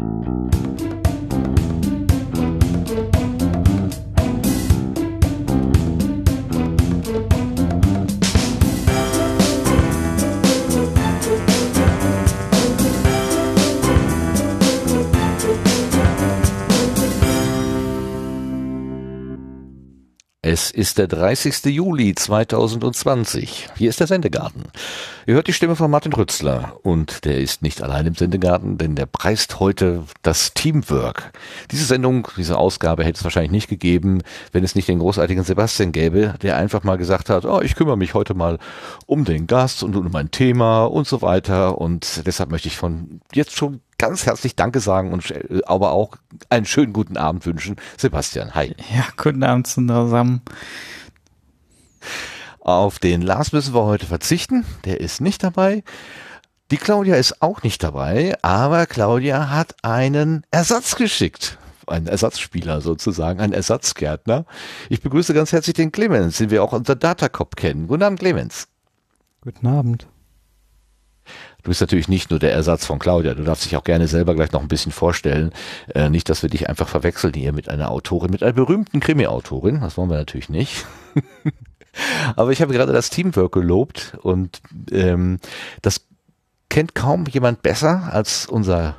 Mm-hmm. Es ist der 30. Juli 2020. Hier ist der Sendegarten. Ihr hört die Stimme von Martin Rützler und der ist nicht allein im Sendegarten, denn der preist heute das Teamwork. Diese Sendung, diese Ausgabe hätte es wahrscheinlich nicht gegeben, wenn es nicht den großartigen Sebastian gäbe, der einfach mal gesagt hat, oh, ich kümmere mich heute mal um den Gast und um mein Thema und so weiter und deshalb möchte ich von jetzt schon ganz herzlich Danke sagen und äh, aber auch einen schönen guten Abend wünschen. Sebastian, hi. Ja, guten Abend zusammen. Auf den Lars müssen wir heute verzichten. Der ist nicht dabei. Die Claudia ist auch nicht dabei, aber Claudia hat einen Ersatz geschickt. Ein Ersatzspieler sozusagen, ein Ersatzgärtner. Ich begrüße ganz herzlich den Clemens, den wir auch unter Datacop kennen. Guten Abend, Clemens. Guten Abend. Du bist natürlich nicht nur der Ersatz von Claudia. Du darfst dich auch gerne selber gleich noch ein bisschen vorstellen. Äh, nicht, dass wir dich einfach verwechseln hier mit einer Autorin, mit einer berühmten Krimi-Autorin. Das wollen wir natürlich nicht. Aber ich habe gerade das Teamwork gelobt und ähm, das kennt kaum jemand besser als unser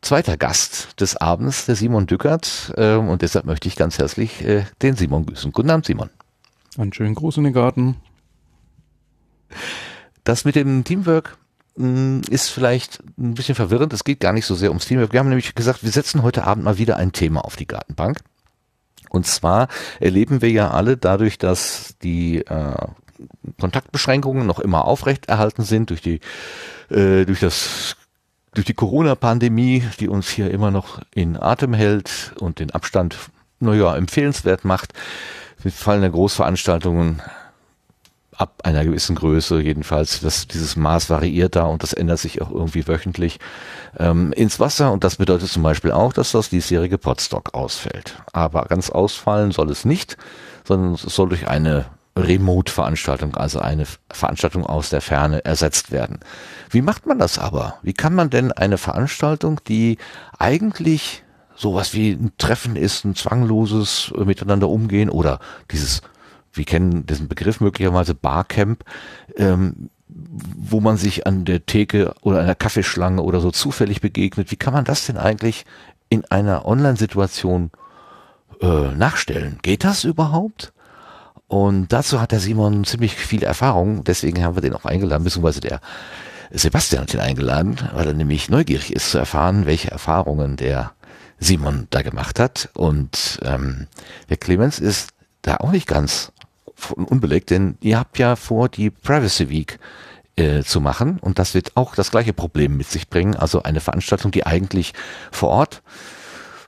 zweiter Gast des Abends, der Simon Dückert. Ähm, und deshalb möchte ich ganz herzlich äh, den Simon grüßen. Guten Abend, Simon. Einen schönen Gruß in den Garten. Das mit dem Teamwork ist vielleicht ein bisschen verwirrend. Es geht gar nicht so sehr ums Teamwork. Wir haben nämlich gesagt, wir setzen heute Abend mal wieder ein Thema auf die Gartenbank. Und zwar erleben wir ja alle dadurch, dass die äh, Kontaktbeschränkungen noch immer aufrechterhalten sind durch die äh, durch das durch die Corona-Pandemie, die uns hier immer noch in Atem hält und den Abstand, naja, empfehlenswert macht. Fallen der Großveranstaltungen ab einer gewissen Größe jedenfalls, dass dieses Maß variiert da und das ändert sich auch irgendwie wöchentlich ähm, ins Wasser und das bedeutet zum Beispiel auch, dass das diesjährige Potstock ausfällt. Aber ganz ausfallen soll es nicht, sondern es soll durch eine Remote-Veranstaltung, also eine Veranstaltung aus der Ferne ersetzt werden. Wie macht man das aber? Wie kann man denn eine Veranstaltung, die eigentlich sowas wie ein Treffen ist, ein zwangloses Miteinander umgehen oder dieses wir kennen diesen Begriff möglicherweise Barcamp, ähm, wo man sich an der Theke oder einer Kaffeeschlange oder so zufällig begegnet. Wie kann man das denn eigentlich in einer Online-Situation äh, nachstellen? Geht das überhaupt? Und dazu hat der Simon ziemlich viel Erfahrung, deswegen haben wir den auch eingeladen, beziehungsweise der Sebastian hat ihn eingeladen, weil er nämlich neugierig ist zu erfahren, welche Erfahrungen der Simon da gemacht hat. Und ähm, der Clemens ist da auch nicht ganz unbelegt, denn ihr habt ja vor, die Privacy Week äh, zu machen und das wird auch das gleiche Problem mit sich bringen. Also eine Veranstaltung, die eigentlich vor Ort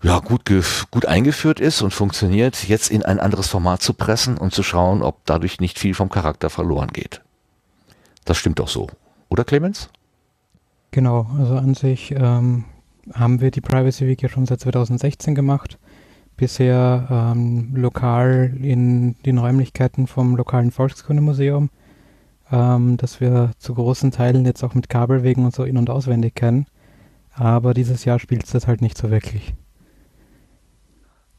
ja, gut, gut eingeführt ist und funktioniert, jetzt in ein anderes Format zu pressen und zu schauen, ob dadurch nicht viel vom Charakter verloren geht. Das stimmt doch so, oder Clemens? Genau, also an sich ähm, haben wir die Privacy Week ja schon seit 2016 gemacht bisher ähm, lokal in den Räumlichkeiten vom lokalen Volkskundemuseum, ähm, das wir zu großen Teilen jetzt auch mit Kabelwegen und so in- und auswendig kennen. Aber dieses Jahr spielt es das halt nicht so wirklich.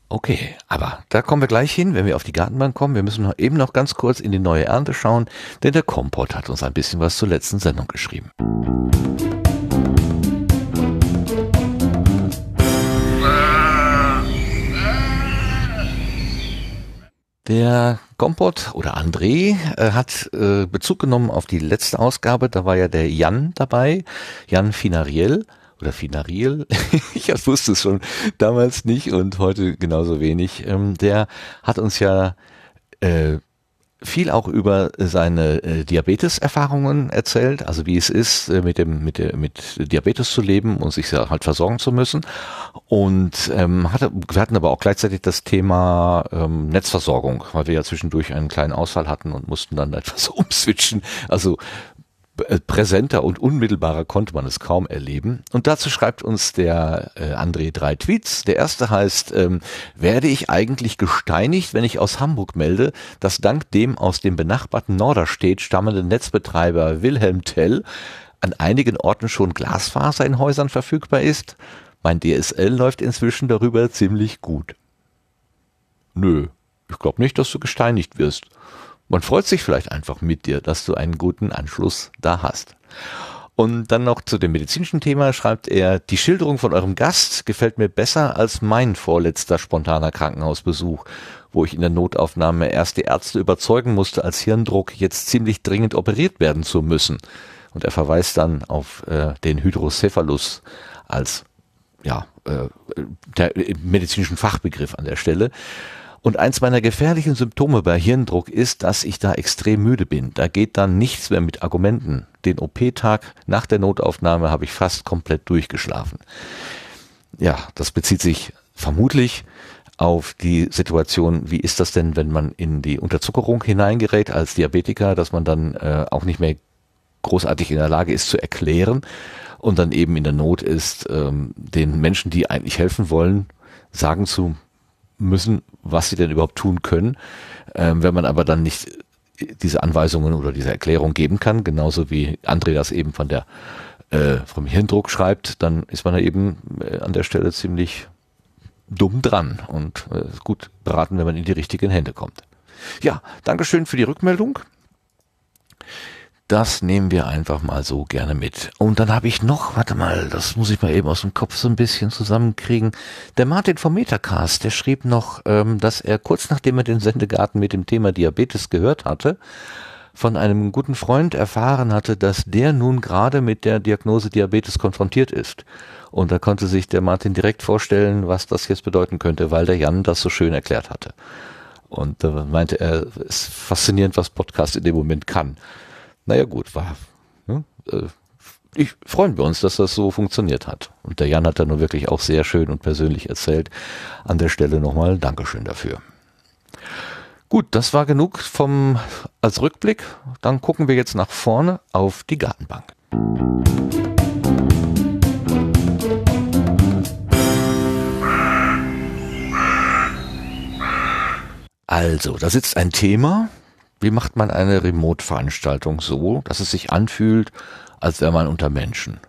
Okay, aber da kommen wir gleich hin, wenn wir auf die Gartenbank kommen. Wir müssen noch eben noch ganz kurz in die neue Ernte schauen, denn der Kompott hat uns ein bisschen was zur letzten Sendung geschrieben. Der Kompott oder André äh, hat äh, Bezug genommen auf die letzte Ausgabe. Da war ja der Jan dabei, Jan Finariel oder Finariel. ich wusste es schon damals nicht und heute genauso wenig. Ähm, der hat uns ja äh, viel auch über seine äh, Diabetes-Erfahrungen erzählt, also wie es ist, äh, mit dem mit der, mit Diabetes zu leben und sich halt versorgen zu müssen. Und ähm, hatte, wir hatten aber auch gleichzeitig das Thema ähm, Netzversorgung, weil wir ja zwischendurch einen kleinen Ausfall hatten und mussten dann etwas umswitchen. Also präsenter und unmittelbarer konnte man es kaum erleben. Und dazu schreibt uns der äh, André drei Tweets. Der erste heißt, ähm, werde ich eigentlich gesteinigt, wenn ich aus Hamburg melde, dass dank dem aus dem benachbarten Norderstedt stammenden Netzbetreiber Wilhelm Tell an einigen Orten schon Glasfaser in Häusern verfügbar ist? Mein DSL läuft inzwischen darüber ziemlich gut. Nö, ich glaube nicht, dass du gesteinigt wirst. Man freut sich vielleicht einfach mit dir, dass du einen guten Anschluss da hast. Und dann noch zu dem medizinischen Thema schreibt er, die Schilderung von eurem Gast gefällt mir besser als mein vorletzter spontaner Krankenhausbesuch, wo ich in der Notaufnahme erst die Ärzte überzeugen musste, als Hirndruck jetzt ziemlich dringend operiert werden zu müssen. Und er verweist dann auf äh, den Hydrocephalus als ja, äh, der medizinischen Fachbegriff an der Stelle. Und eins meiner gefährlichen Symptome bei Hirndruck ist, dass ich da extrem müde bin. Da geht dann nichts mehr mit Argumenten. Den OP-Tag nach der Notaufnahme habe ich fast komplett durchgeschlafen. Ja, das bezieht sich vermutlich auf die Situation, wie ist das denn, wenn man in die Unterzuckerung hineingerät als Diabetiker, dass man dann äh, auch nicht mehr großartig in der Lage ist zu erklären und dann eben in der Not ist, ähm, den Menschen, die eigentlich helfen wollen, sagen zu müssen, was sie denn überhaupt tun können. Ähm, wenn man aber dann nicht diese Anweisungen oder diese Erklärung geben kann, genauso wie André das eben von der äh, vom Hirndruck schreibt, dann ist man da eben äh, an der Stelle ziemlich dumm dran und äh, gut beraten, wenn man in die richtigen Hände kommt. Ja, Dankeschön für die Rückmeldung. Das nehmen wir einfach mal so gerne mit. Und dann habe ich noch, warte mal, das muss ich mal eben aus dem Kopf so ein bisschen zusammenkriegen. Der Martin vom Metacast, der schrieb noch, ähm, dass er kurz nachdem er den Sendegarten mit dem Thema Diabetes gehört hatte, von einem guten Freund erfahren hatte, dass der nun gerade mit der Diagnose Diabetes konfrontiert ist. Und da konnte sich der Martin direkt vorstellen, was das jetzt bedeuten könnte, weil der Jan das so schön erklärt hatte. Und da meinte er, es ist faszinierend, was Podcast in dem Moment kann. Naja gut, war. Ne, äh, ich freuen wir uns, dass das so funktioniert hat. Und der Jan hat da nur wirklich auch sehr schön und persönlich erzählt. An der Stelle nochmal Dankeschön dafür. Gut, das war genug vom als Rückblick. Dann gucken wir jetzt nach vorne auf die Gartenbank. Also, da sitzt ein Thema, wie macht man eine Remote-Veranstaltung so, dass es sich anfühlt, als wäre man unter Menschen?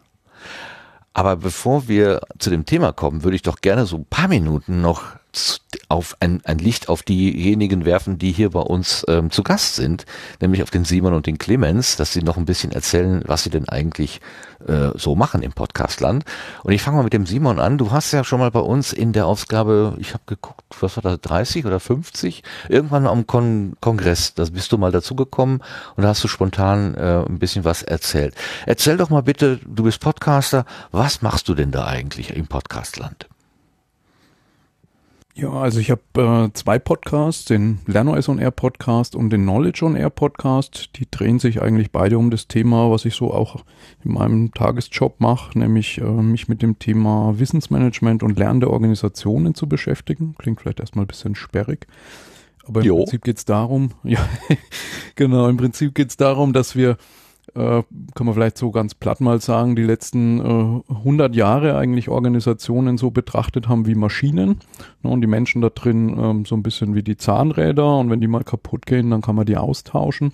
Aber bevor wir zu dem Thema kommen, würde ich doch gerne so ein paar Minuten noch auf ein, ein Licht auf diejenigen werfen, die hier bei uns ähm, zu Gast sind, nämlich auf den Simon und den Clemens, dass sie noch ein bisschen erzählen, was sie denn eigentlich äh, so machen im Podcastland. Und ich fange mal mit dem Simon an. Du hast ja schon mal bei uns in der Ausgabe, ich habe geguckt, was war das, 30 oder 50, irgendwann am Kon Kongress, da bist du mal dazugekommen und da hast du spontan äh, ein bisschen was erzählt. Erzähl doch mal bitte, du bist Podcaster, was machst du denn da eigentlich im Podcastland? Ja, also ich habe äh, zwei Podcasts, den LernOS on Air Podcast und den Knowledge on Air Podcast. Die drehen sich eigentlich beide um das Thema, was ich so auch in meinem Tagesjob mache, nämlich äh, mich mit dem Thema Wissensmanagement und lernende Organisationen zu beschäftigen. Klingt vielleicht erstmal ein bisschen sperrig. Aber im jo. Prinzip geht's darum, ja, genau, im Prinzip geht's darum, dass wir äh, kann man vielleicht so ganz platt mal sagen, die letzten äh, 100 Jahre eigentlich Organisationen so betrachtet haben wie Maschinen ne, und die Menschen da drin ähm, so ein bisschen wie die Zahnräder und wenn die mal kaputt gehen, dann kann man die austauschen.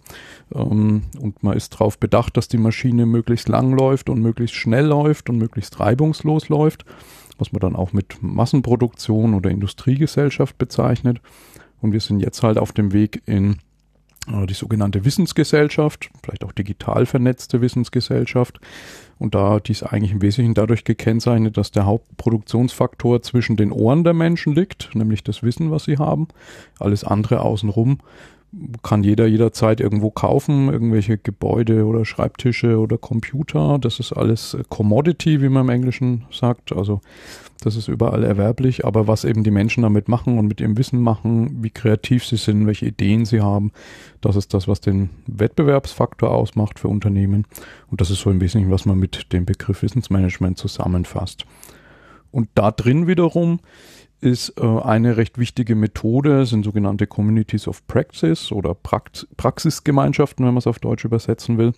Ähm, und man ist darauf bedacht, dass die Maschine möglichst lang läuft und möglichst schnell läuft und möglichst reibungslos läuft, was man dann auch mit Massenproduktion oder Industriegesellschaft bezeichnet. Und wir sind jetzt halt auf dem Weg in die sogenannte Wissensgesellschaft, vielleicht auch digital vernetzte Wissensgesellschaft. Und da dies eigentlich im Wesentlichen dadurch gekennzeichnet, dass der Hauptproduktionsfaktor zwischen den Ohren der Menschen liegt, nämlich das Wissen, was sie haben. Alles andere außenrum kann jeder jederzeit irgendwo kaufen, irgendwelche Gebäude oder Schreibtische oder Computer. Das ist alles Commodity, wie man im Englischen sagt. Also das ist überall erwerblich. Aber was eben die Menschen damit machen und mit ihrem Wissen machen, wie kreativ sie sind, welche Ideen sie haben, das ist das, was den Wettbewerbsfaktor ausmacht für Unternehmen. Und das ist so ein bisschen, was man mit dem Begriff Wissensmanagement zusammenfasst. Und da drin wiederum ist äh, eine recht wichtige Methode, sind sogenannte Communities of Practice oder Prax Praxisgemeinschaften, wenn man es auf Deutsch übersetzen will.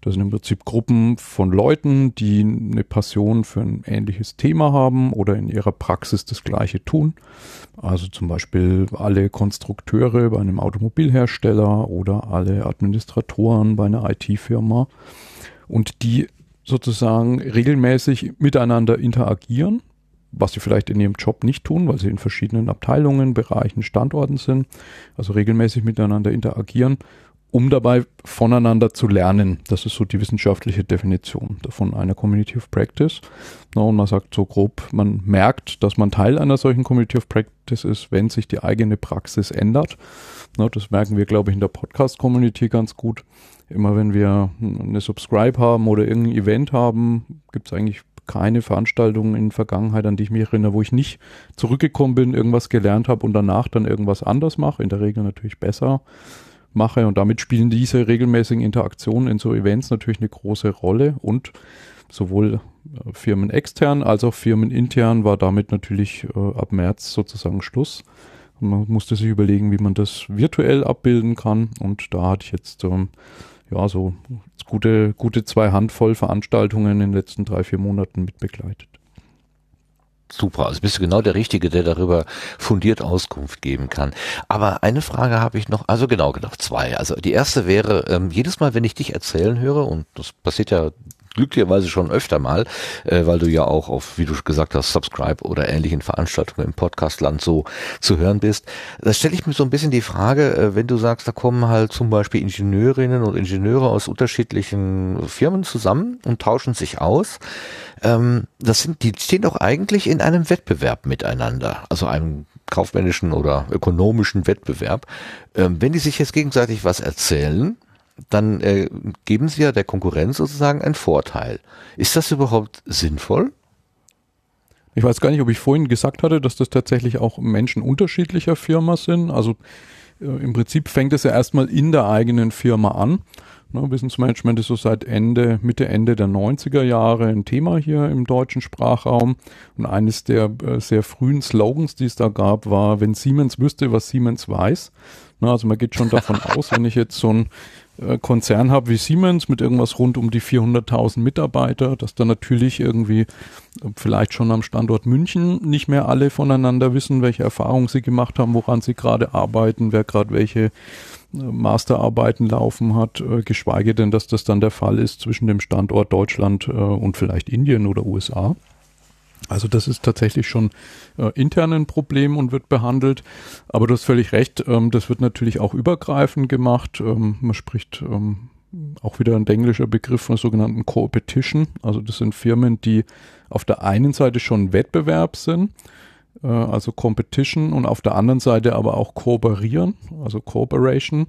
Das sind im Prinzip Gruppen von Leuten, die eine Passion für ein ähnliches Thema haben oder in ihrer Praxis das gleiche tun. Also zum Beispiel alle Konstrukteure bei einem Automobilhersteller oder alle Administratoren bei einer IT-Firma und die sozusagen regelmäßig miteinander interagieren was sie vielleicht in ihrem Job nicht tun, weil sie in verschiedenen Abteilungen, Bereichen, Standorten sind, also regelmäßig miteinander interagieren, um dabei voneinander zu lernen. Das ist so die wissenschaftliche Definition von einer Community of Practice. Und man sagt so grob, man merkt, dass man Teil einer solchen Community of Practice ist, wenn sich die eigene Praxis ändert. Das merken wir, glaube ich, in der Podcast-Community ganz gut. Immer wenn wir eine Subscribe haben oder irgendein Event haben, gibt es eigentlich keine Veranstaltungen in der Vergangenheit, an die ich mich erinnere, wo ich nicht zurückgekommen bin, irgendwas gelernt habe und danach dann irgendwas anders mache. In der Regel natürlich besser mache. Und damit spielen diese regelmäßigen Interaktionen in so Events natürlich eine große Rolle. Und sowohl äh, Firmen extern als auch Firmen intern war damit natürlich äh, ab März sozusagen Schluss. man musste sich überlegen, wie man das virtuell abbilden kann. Und da hatte ich jetzt ähm, ja so gute, gute zwei Handvoll Veranstaltungen in den letzten drei, vier Monaten mit begleitet. Super, also bist du genau der Richtige, der darüber fundiert Auskunft geben kann. Aber eine Frage habe ich noch, also genau, genau, zwei. Also die erste wäre, ähm, jedes Mal, wenn ich dich erzählen höre, und das passiert ja glücklicherweise schon öfter mal, äh, weil du ja auch auf, wie du gesagt hast, Subscribe oder ähnlichen Veranstaltungen im Podcastland so zu hören bist. Da stelle ich mir so ein bisschen die Frage, äh, wenn du sagst, da kommen halt zum Beispiel Ingenieurinnen und Ingenieure aus unterschiedlichen Firmen zusammen und tauschen sich aus. Ähm, das sind, die stehen doch eigentlich in einem Wettbewerb miteinander, also einem kaufmännischen oder ökonomischen Wettbewerb. Ähm, wenn die sich jetzt gegenseitig was erzählen, dann äh, geben sie ja der Konkurrenz sozusagen einen Vorteil. Ist das überhaupt sinnvoll? Ich weiß gar nicht, ob ich vorhin gesagt hatte, dass das tatsächlich auch Menschen unterschiedlicher Firma sind. Also äh, im Prinzip fängt es ja erstmal in der eigenen Firma an. Ne, Wissensmanagement ist so seit Ende, Mitte, Ende der 90er Jahre ein Thema hier im deutschen Sprachraum. Und eines der äh, sehr frühen Slogans, die es da gab, war, wenn Siemens wüsste, was Siemens weiß. Ne, also man geht schon davon aus, wenn ich jetzt so ein äh, Konzern habe wie Siemens mit irgendwas rund um die 400.000 Mitarbeiter, dass da natürlich irgendwie äh, vielleicht schon am Standort München nicht mehr alle voneinander wissen, welche Erfahrungen sie gemacht haben, woran sie gerade arbeiten, wer gerade welche äh, Masterarbeiten laufen hat, geschweige denn, dass das dann der Fall ist zwischen dem Standort Deutschland und vielleicht Indien oder USA. Also das ist tatsächlich schon äh, intern ein Problem und wird behandelt. Aber du hast völlig recht, ähm, das wird natürlich auch übergreifend gemacht. Ähm, man spricht ähm, auch wieder ein englischer Begriff von sogenannten Co-Petition. Also das sind Firmen, die auf der einen Seite schon Wettbewerb sind, äh, also Competition, und auf der anderen Seite aber auch kooperieren, also Cooperation.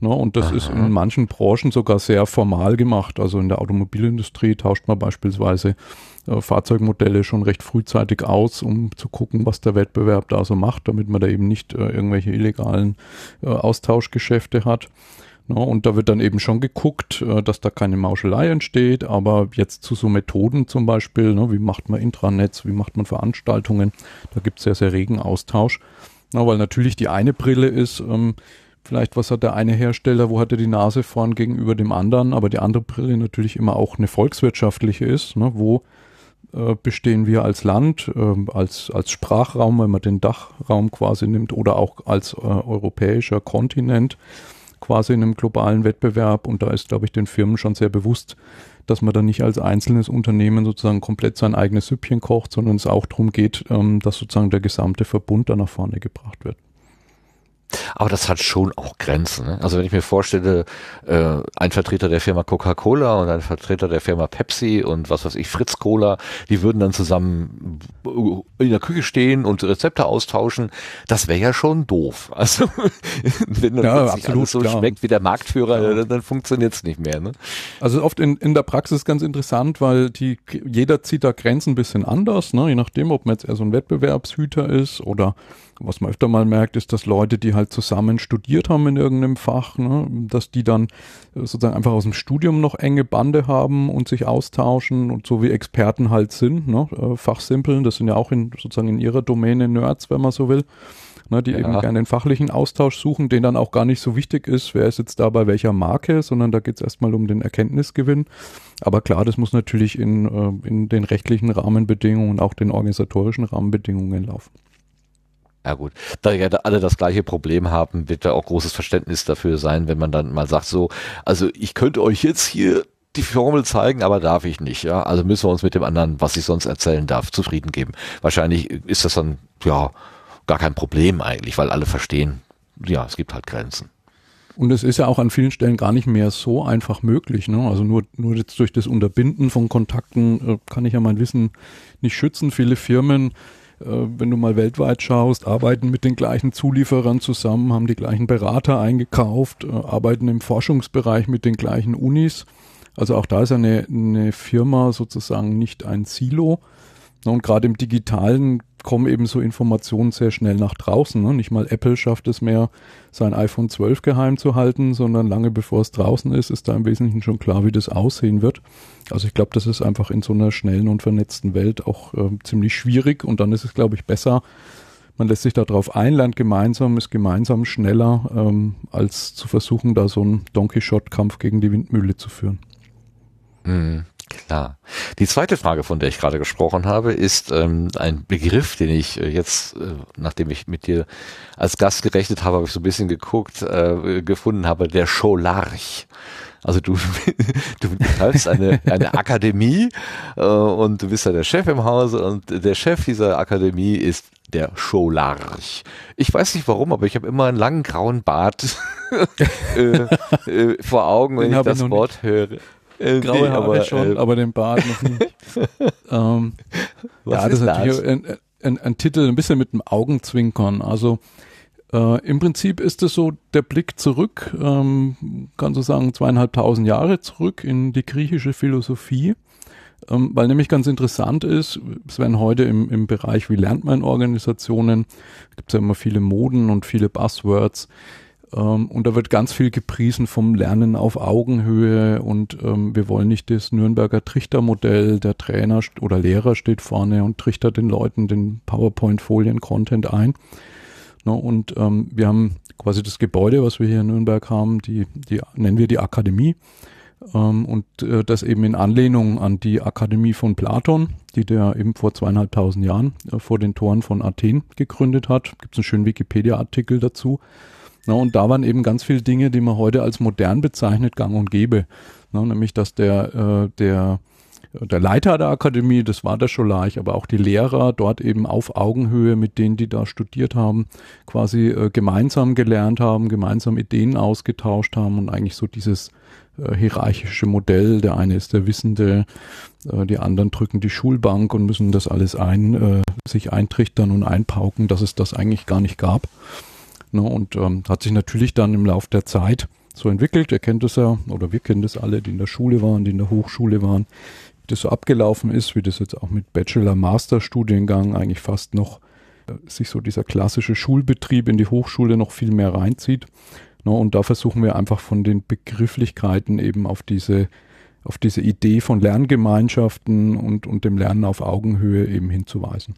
Ne, und das Aha. ist in manchen Branchen sogar sehr formal gemacht. Also in der Automobilindustrie tauscht man beispielsweise äh, Fahrzeugmodelle schon recht frühzeitig aus, um zu gucken, was der Wettbewerb da so macht, damit man da eben nicht äh, irgendwelche illegalen äh, Austauschgeschäfte hat. No, ne, und da wird dann eben schon geguckt, äh, dass da keine Mauschelei entsteht, aber jetzt zu so Methoden zum Beispiel, ne, wie macht man Intranets, wie macht man Veranstaltungen, da gibt es sehr, sehr regen Austausch. Na, weil natürlich die eine Brille ist, ähm, vielleicht was hat der eine Hersteller, wo hat er die Nase vorn gegenüber dem anderen, aber die andere Brille natürlich immer auch eine volkswirtschaftliche ist, ne, wo äh, bestehen wir als Land, äh, als, als Sprachraum, wenn man den Dachraum quasi nimmt, oder auch als äh, europäischer Kontinent quasi in einem globalen Wettbewerb. Und da ist, glaube ich, den Firmen schon sehr bewusst, dass man dann nicht als einzelnes Unternehmen sozusagen komplett sein eigenes Süppchen kocht, sondern es auch darum geht, ähm, dass sozusagen der gesamte Verbund da nach vorne gebracht wird. Aber das hat schon auch Grenzen. Ne? Also wenn ich mir vorstelle, äh, ein Vertreter der Firma Coca-Cola und ein Vertreter der Firma Pepsi und was weiß ich, Fritz Cola, die würden dann zusammen in der Küche stehen und Rezepte austauschen. Das wäre ja schon doof. Also wenn dann ja, absolut, alles so klar. schmeckt wie der Marktführer, ja. dann, dann funktioniert es nicht mehr. Ne? Also oft in, in der Praxis ganz interessant, weil die jeder zieht da Grenzen ein bisschen anders, ne? je nachdem, ob man jetzt eher so ein Wettbewerbshüter ist oder was man öfter mal merkt, ist, dass Leute, die halt zusammen studiert haben in irgendeinem Fach, ne, dass die dann äh, sozusagen einfach aus dem Studium noch enge Bande haben und sich austauschen und so wie Experten halt sind, ne, äh, Fachsimpeln, das sind ja auch in, sozusagen in ihrer Domäne Nerds, wenn man so will, ne, die ja. eben gerne den fachlichen Austausch suchen, den dann auch gar nicht so wichtig ist, wer ist jetzt da bei welcher Marke, sondern da geht es erstmal um den Erkenntnisgewinn. Aber klar, das muss natürlich in, äh, in den rechtlichen Rahmenbedingungen und auch den organisatorischen Rahmenbedingungen laufen. Ja gut, da ja alle das gleiche Problem haben, wird da auch großes Verständnis dafür sein, wenn man dann mal sagt so, also ich könnte euch jetzt hier die Formel zeigen, aber darf ich nicht. Ja, also müssen wir uns mit dem anderen, was ich sonst erzählen darf, zufrieden geben. Wahrscheinlich ist das dann ja gar kein Problem eigentlich, weil alle verstehen, ja, es gibt halt Grenzen. Und es ist ja auch an vielen Stellen gar nicht mehr so einfach möglich. Ne? Also nur, nur jetzt durch das Unterbinden von Kontakten äh, kann ich ja mein Wissen nicht schützen. Viele Firmen, wenn du mal weltweit schaust, arbeiten mit den gleichen Zulieferern zusammen, haben die gleichen Berater eingekauft, äh, arbeiten im Forschungsbereich mit den gleichen Unis. Also auch da ist eine, eine Firma sozusagen nicht ein Silo. Und gerade im digitalen kommen eben so Informationen sehr schnell nach draußen. Ne? Nicht mal Apple schafft es mehr, sein iPhone 12 geheim zu halten, sondern lange bevor es draußen ist, ist da im Wesentlichen schon klar, wie das aussehen wird. Also ich glaube, das ist einfach in so einer schnellen und vernetzten Welt auch äh, ziemlich schwierig und dann ist es, glaube ich, besser, man lässt sich darauf ein, lernt gemeinsam, ist gemeinsam schneller, ähm, als zu versuchen, da so einen Donkey Shot-Kampf gegen die Windmühle zu führen. Mhm. Klar. Die zweite Frage, von der ich gerade gesprochen habe, ist ähm, ein Begriff, den ich äh, jetzt, äh, nachdem ich mit dir als Gast gerechnet habe, habe ich so ein bisschen geguckt, äh, gefunden habe, der Scholarch. Also du, du betreibst eine, eine Akademie äh, und du bist ja der Chef im Hause und der Chef dieser Akademie ist der Scholarch. Ich weiß nicht warum, aber ich habe immer einen langen grauen Bart äh, äh, vor Augen, wenn Den ich das Wort nicht. höre. Äh, Graue nee, Haare aber, schon, äh, aber den Bart noch nicht. ähm, ja, das ist natürlich? Ein, ein, ein, Titel, ein bisschen mit dem Augenzwinkern. Also äh, im Prinzip ist es so der Blick zurück, ähm, kannst du sagen, zweieinhalbtausend Jahre zurück in die griechische Philosophie. Ähm, weil nämlich ganz interessant ist, es werden heute im, im Bereich, wie lernt man Organisationen, gibt es ja immer viele Moden und viele Buzzwords, ähm, und da wird ganz viel gepriesen vom Lernen auf Augenhöhe und ähm, wir wollen nicht das Nürnberger Trichtermodell, der Trainer oder Lehrer steht vorne und trichtert den Leuten den PowerPoint-Folien-Content ein. No, und ähm, wir haben quasi das Gebäude, was wir hier in Nürnberg haben, die, die nennen wir die Akademie. Ähm, und äh, das eben in Anlehnung an die Akademie von Platon, die der eben vor zweieinhalbtausend Jahren äh, vor den Toren von Athen gegründet hat. Gibt es einen schönen Wikipedia-Artikel dazu. Na, und da waren eben ganz viele Dinge, die man heute als modern bezeichnet, gang und gäbe. Na, nämlich, dass der, äh, der, der Leiter der Akademie, das war der Scholarch, aber auch die Lehrer dort eben auf Augenhöhe mit denen, die da studiert haben, quasi äh, gemeinsam gelernt haben, gemeinsam Ideen ausgetauscht haben und eigentlich so dieses äh, hierarchische Modell, der eine ist der Wissende, äh, die anderen drücken die Schulbank und müssen das alles ein, äh, sich eintrichtern und einpauken, dass es das eigentlich gar nicht gab. Ne, und ähm, hat sich natürlich dann im Laufe der Zeit so entwickelt. Ihr kennt es ja, oder wir kennen das alle, die in der Schule waren, die in der Hochschule waren, wie das so abgelaufen ist, wie das jetzt auch mit Bachelor-Master-Studiengang eigentlich fast noch äh, sich so dieser klassische Schulbetrieb in die Hochschule noch viel mehr reinzieht. Ne, und da versuchen wir einfach von den Begrifflichkeiten eben auf diese auf diese Idee von Lerngemeinschaften und, und dem Lernen auf Augenhöhe eben hinzuweisen.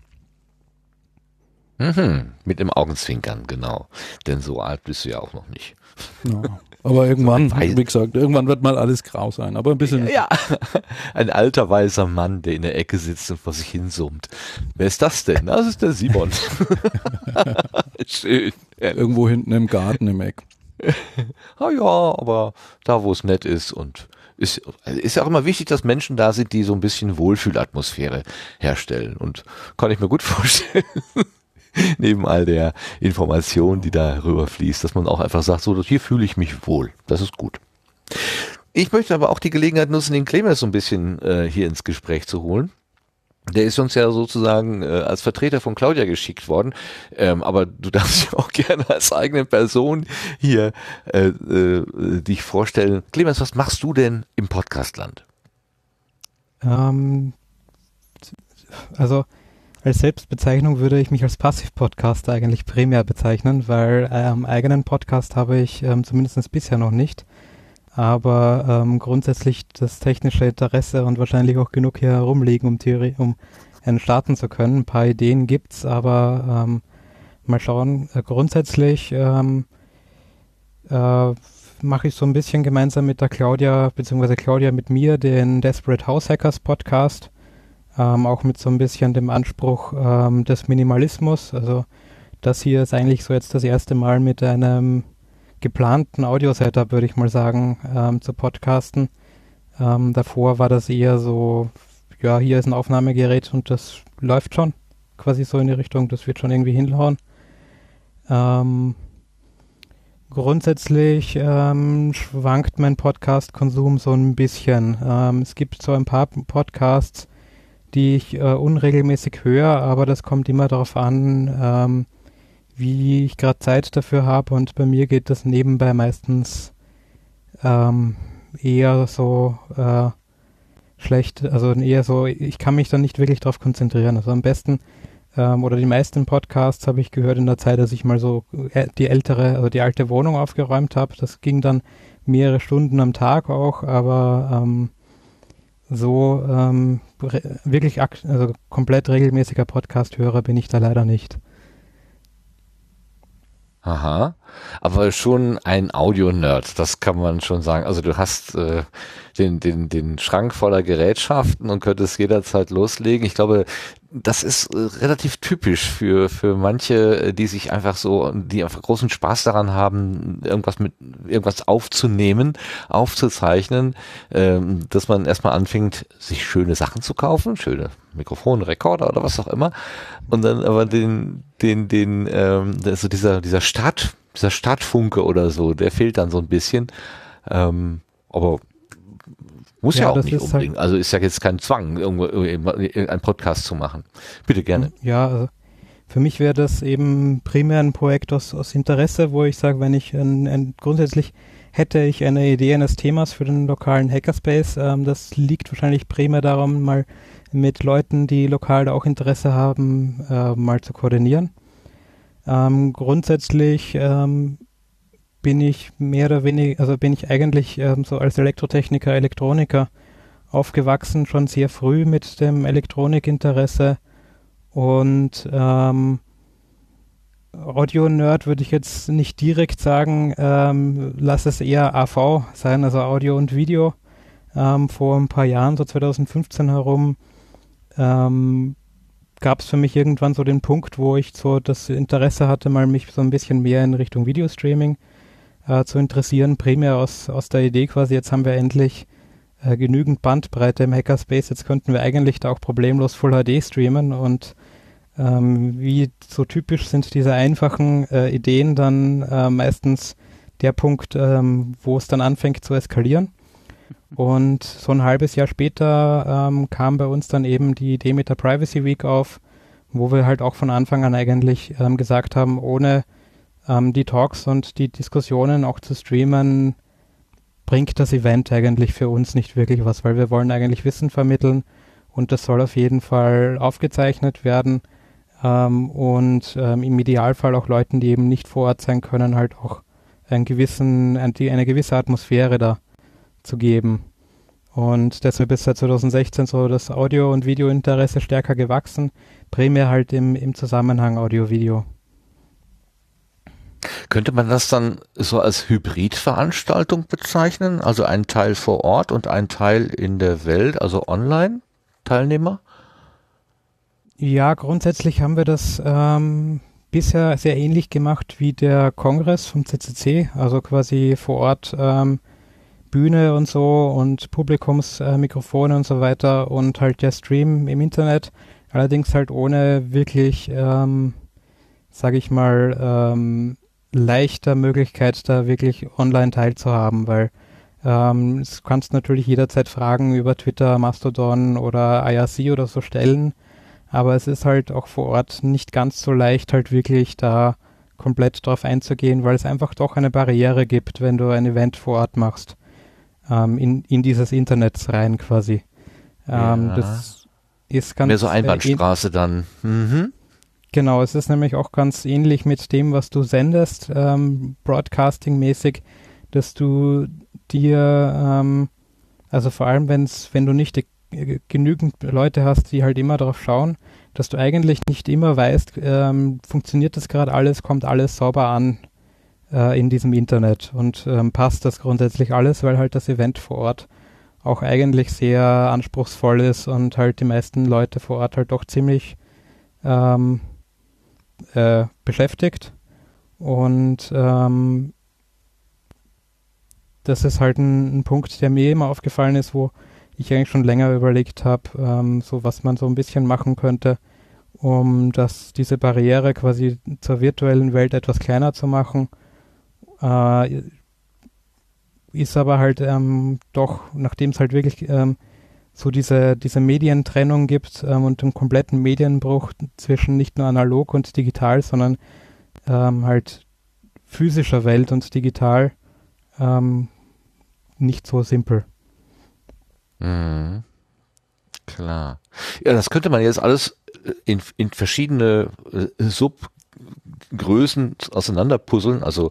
Mhm, mit dem Augenzwinkern, genau. Denn so alt bist du ja auch noch nicht. Ja, aber irgendwann, so wie gesagt, irgendwann wird mal alles grau sein. Aber ein bisschen. Ja, ein alter weißer Mann, der in der Ecke sitzt und vor sich hin summt. Wer ist das denn? Das ist der Simon. Schön. Irgendwo hinten im Garten im Eck. ah ja, aber da, wo es nett ist und ist, ist ja auch immer wichtig, dass Menschen da sind, die so ein bisschen Wohlfühlatmosphäre herstellen. Und kann ich mir gut vorstellen, neben all der Information, die da rüberfließt, dass man auch einfach sagt, so, hier fühle ich mich wohl. Das ist gut. Ich möchte aber auch die Gelegenheit nutzen, den Clemens so ein bisschen äh, hier ins Gespräch zu holen. Der ist uns ja sozusagen äh, als Vertreter von Claudia geschickt worden, ähm, aber du darfst dich auch gerne als eigene Person hier äh, äh, dich vorstellen. Clemens, was machst du denn im Podcastland? Ähm, also als Selbstbezeichnung würde ich mich als Passiv-Podcaster eigentlich primär bezeichnen, weil ähm, eigenen Podcast habe ich ähm, zumindest bisher noch nicht. Aber ähm, grundsätzlich das technische Interesse und wahrscheinlich auch genug hier herumliegen, um, Theorie, um einen starten zu können. Ein paar Ideen gibt's, aber ähm, mal schauen. Äh, grundsätzlich ähm, äh, mache ich so ein bisschen gemeinsam mit der Claudia, beziehungsweise Claudia mit mir, den Desperate House Hackers Podcast ähm, auch mit so ein bisschen dem Anspruch ähm, des Minimalismus. Also das hier ist eigentlich so jetzt das erste Mal mit einem geplanten Audio-Setup, würde ich mal sagen, ähm, zu podcasten. Ähm, davor war das eher so, ja, hier ist ein Aufnahmegerät und das läuft schon. Quasi so in die Richtung, das wird schon irgendwie hinhauen. Ähm, grundsätzlich ähm, schwankt mein Podcast-Konsum so ein bisschen. Ähm, es gibt so ein paar Podcasts, die ich äh, unregelmäßig höre, aber das kommt immer darauf an, ähm, wie ich gerade Zeit dafür habe und bei mir geht das nebenbei meistens ähm, eher so äh, schlecht, also eher so, ich kann mich dann nicht wirklich darauf konzentrieren. Also am besten ähm, oder die meisten Podcasts habe ich gehört in der Zeit, dass ich mal so äh, die ältere, also die alte Wohnung aufgeräumt habe. Das ging dann mehrere Stunden am Tag auch, aber ähm, so ähm, wirklich also komplett regelmäßiger Podcast-Hörer bin ich da leider nicht. Aha, aber schon ein Audio-Nerd, das kann man schon sagen. Also du hast äh, den, den, den Schrank voller Gerätschaften und könntest jederzeit loslegen. Ich glaube, das ist äh, relativ typisch für, für manche, äh, die sich einfach so, die einfach großen Spaß daran haben, irgendwas mit, irgendwas aufzunehmen, aufzuzeichnen, ähm, dass man erstmal anfängt, sich schöne Sachen zu kaufen, schöne Mikrofone, Rekorder oder was auch immer, und dann aber den, den, den, ähm, also dieser, dieser Start, dieser Startfunke oder so, der fehlt dann so ein bisschen, ähm, aber muss ja, ja auch nicht halt unbedingt. Halt also ist ja jetzt kein Zwang, irgendwo einen Podcast zu machen. Bitte gerne. Ja, also für mich wäre das eben primär ein Projekt aus, aus Interesse, wo ich sage, wenn ich ein, ein, grundsätzlich hätte ich eine Idee eines Themas für den lokalen Hackerspace, ähm, das liegt wahrscheinlich primär darum, mal mit Leuten, die lokal da auch Interesse haben, äh, mal zu koordinieren. Ähm, grundsätzlich ähm, bin ich mehr oder weniger, also bin ich eigentlich ähm, so als Elektrotechniker, Elektroniker aufgewachsen, schon sehr früh mit dem Elektronikinteresse und ähm, Audio-Nerd würde ich jetzt nicht direkt sagen, ähm, lass es eher AV sein, also Audio und Video. Ähm, vor ein paar Jahren, so 2015 herum, ähm, gab es für mich irgendwann so den Punkt, wo ich so das Interesse hatte, mal mich so ein bisschen mehr in Richtung Videostreaming äh, zu interessieren, primär aus, aus der Idee quasi, jetzt haben wir endlich äh, genügend Bandbreite im Hackerspace, jetzt könnten wir eigentlich da auch problemlos Full HD streamen und ähm, wie so typisch sind diese einfachen äh, Ideen dann äh, meistens der Punkt, ähm, wo es dann anfängt zu eskalieren. Und so ein halbes Jahr später ähm, kam bei uns dann eben die Idee mit der Privacy Week auf, wo wir halt auch von Anfang an eigentlich ähm, gesagt haben, ohne ähm, die Talks und die Diskussionen auch zu streamen, bringt das Event eigentlich für uns nicht wirklich was, weil wir wollen eigentlich Wissen vermitteln und das soll auf jeden Fall aufgezeichnet werden ähm, und ähm, im Idealfall auch Leuten, die eben nicht vor Ort sein können, halt auch einen gewissen, eine gewisse Atmosphäre da zu geben. Und deshalb ist seit 2016 so das Audio- und Videointeresse stärker gewachsen, primär halt im, im Zusammenhang Audio-Video. Könnte man das dann so als Hybridveranstaltung bezeichnen? Also ein Teil vor Ort und ein Teil in der Welt, also Online-Teilnehmer? Ja, grundsätzlich haben wir das ähm, bisher sehr ähnlich gemacht wie der Kongress vom CCC, also quasi vor Ort ähm, Bühne und so und Publikumsmikrofone äh, und so weiter und halt der Stream im Internet, allerdings halt ohne wirklich, ähm, sage ich mal, ähm, leichter Möglichkeit, da wirklich online teilzuhaben, weil ähm, du kannst natürlich jederzeit Fragen über Twitter, Mastodon oder IRC oder so stellen, aber es ist halt auch vor Ort nicht ganz so leicht, halt wirklich da komplett drauf einzugehen, weil es einfach doch eine Barriere gibt, wenn du ein Event vor Ort machst, ähm, in, in dieses Internet rein quasi. Ähm, ja. Das ist ganz Mehr so Einbahnstraße äh, dann. Mhm. Genau, es ist nämlich auch ganz ähnlich mit dem, was du sendest, ähm, Broadcasting-mäßig, dass du dir, ähm, also vor allem, wenn's, wenn du nicht die, genügend Leute hast, die halt immer darauf schauen, dass du eigentlich nicht immer weißt, ähm, funktioniert das gerade alles, kommt alles sauber an äh, in diesem Internet und ähm, passt das grundsätzlich alles, weil halt das Event vor Ort auch eigentlich sehr anspruchsvoll ist und halt die meisten Leute vor Ort halt doch ziemlich ähm, äh, beschäftigt. Und ähm, das ist halt ein, ein, Punkt, der mir immer aufgefallen ist, wo ich eigentlich schon länger überlegt habe, ähm, so was man so ein bisschen machen könnte, um das, diese Barriere quasi zur virtuellen Welt etwas kleiner zu machen. Äh, ist aber halt ähm, doch, nachdem es halt wirklich ähm, so diese, diese Medientrennung gibt ähm, und einen kompletten Medienbruch zwischen nicht nur analog und digital, sondern ähm, halt physischer Welt und digital ähm, nicht so simpel. Mhm. Klar. Ja, das könnte man jetzt alles äh, in, in verschiedene äh, Subgrößen auseinanderpuzzeln. Also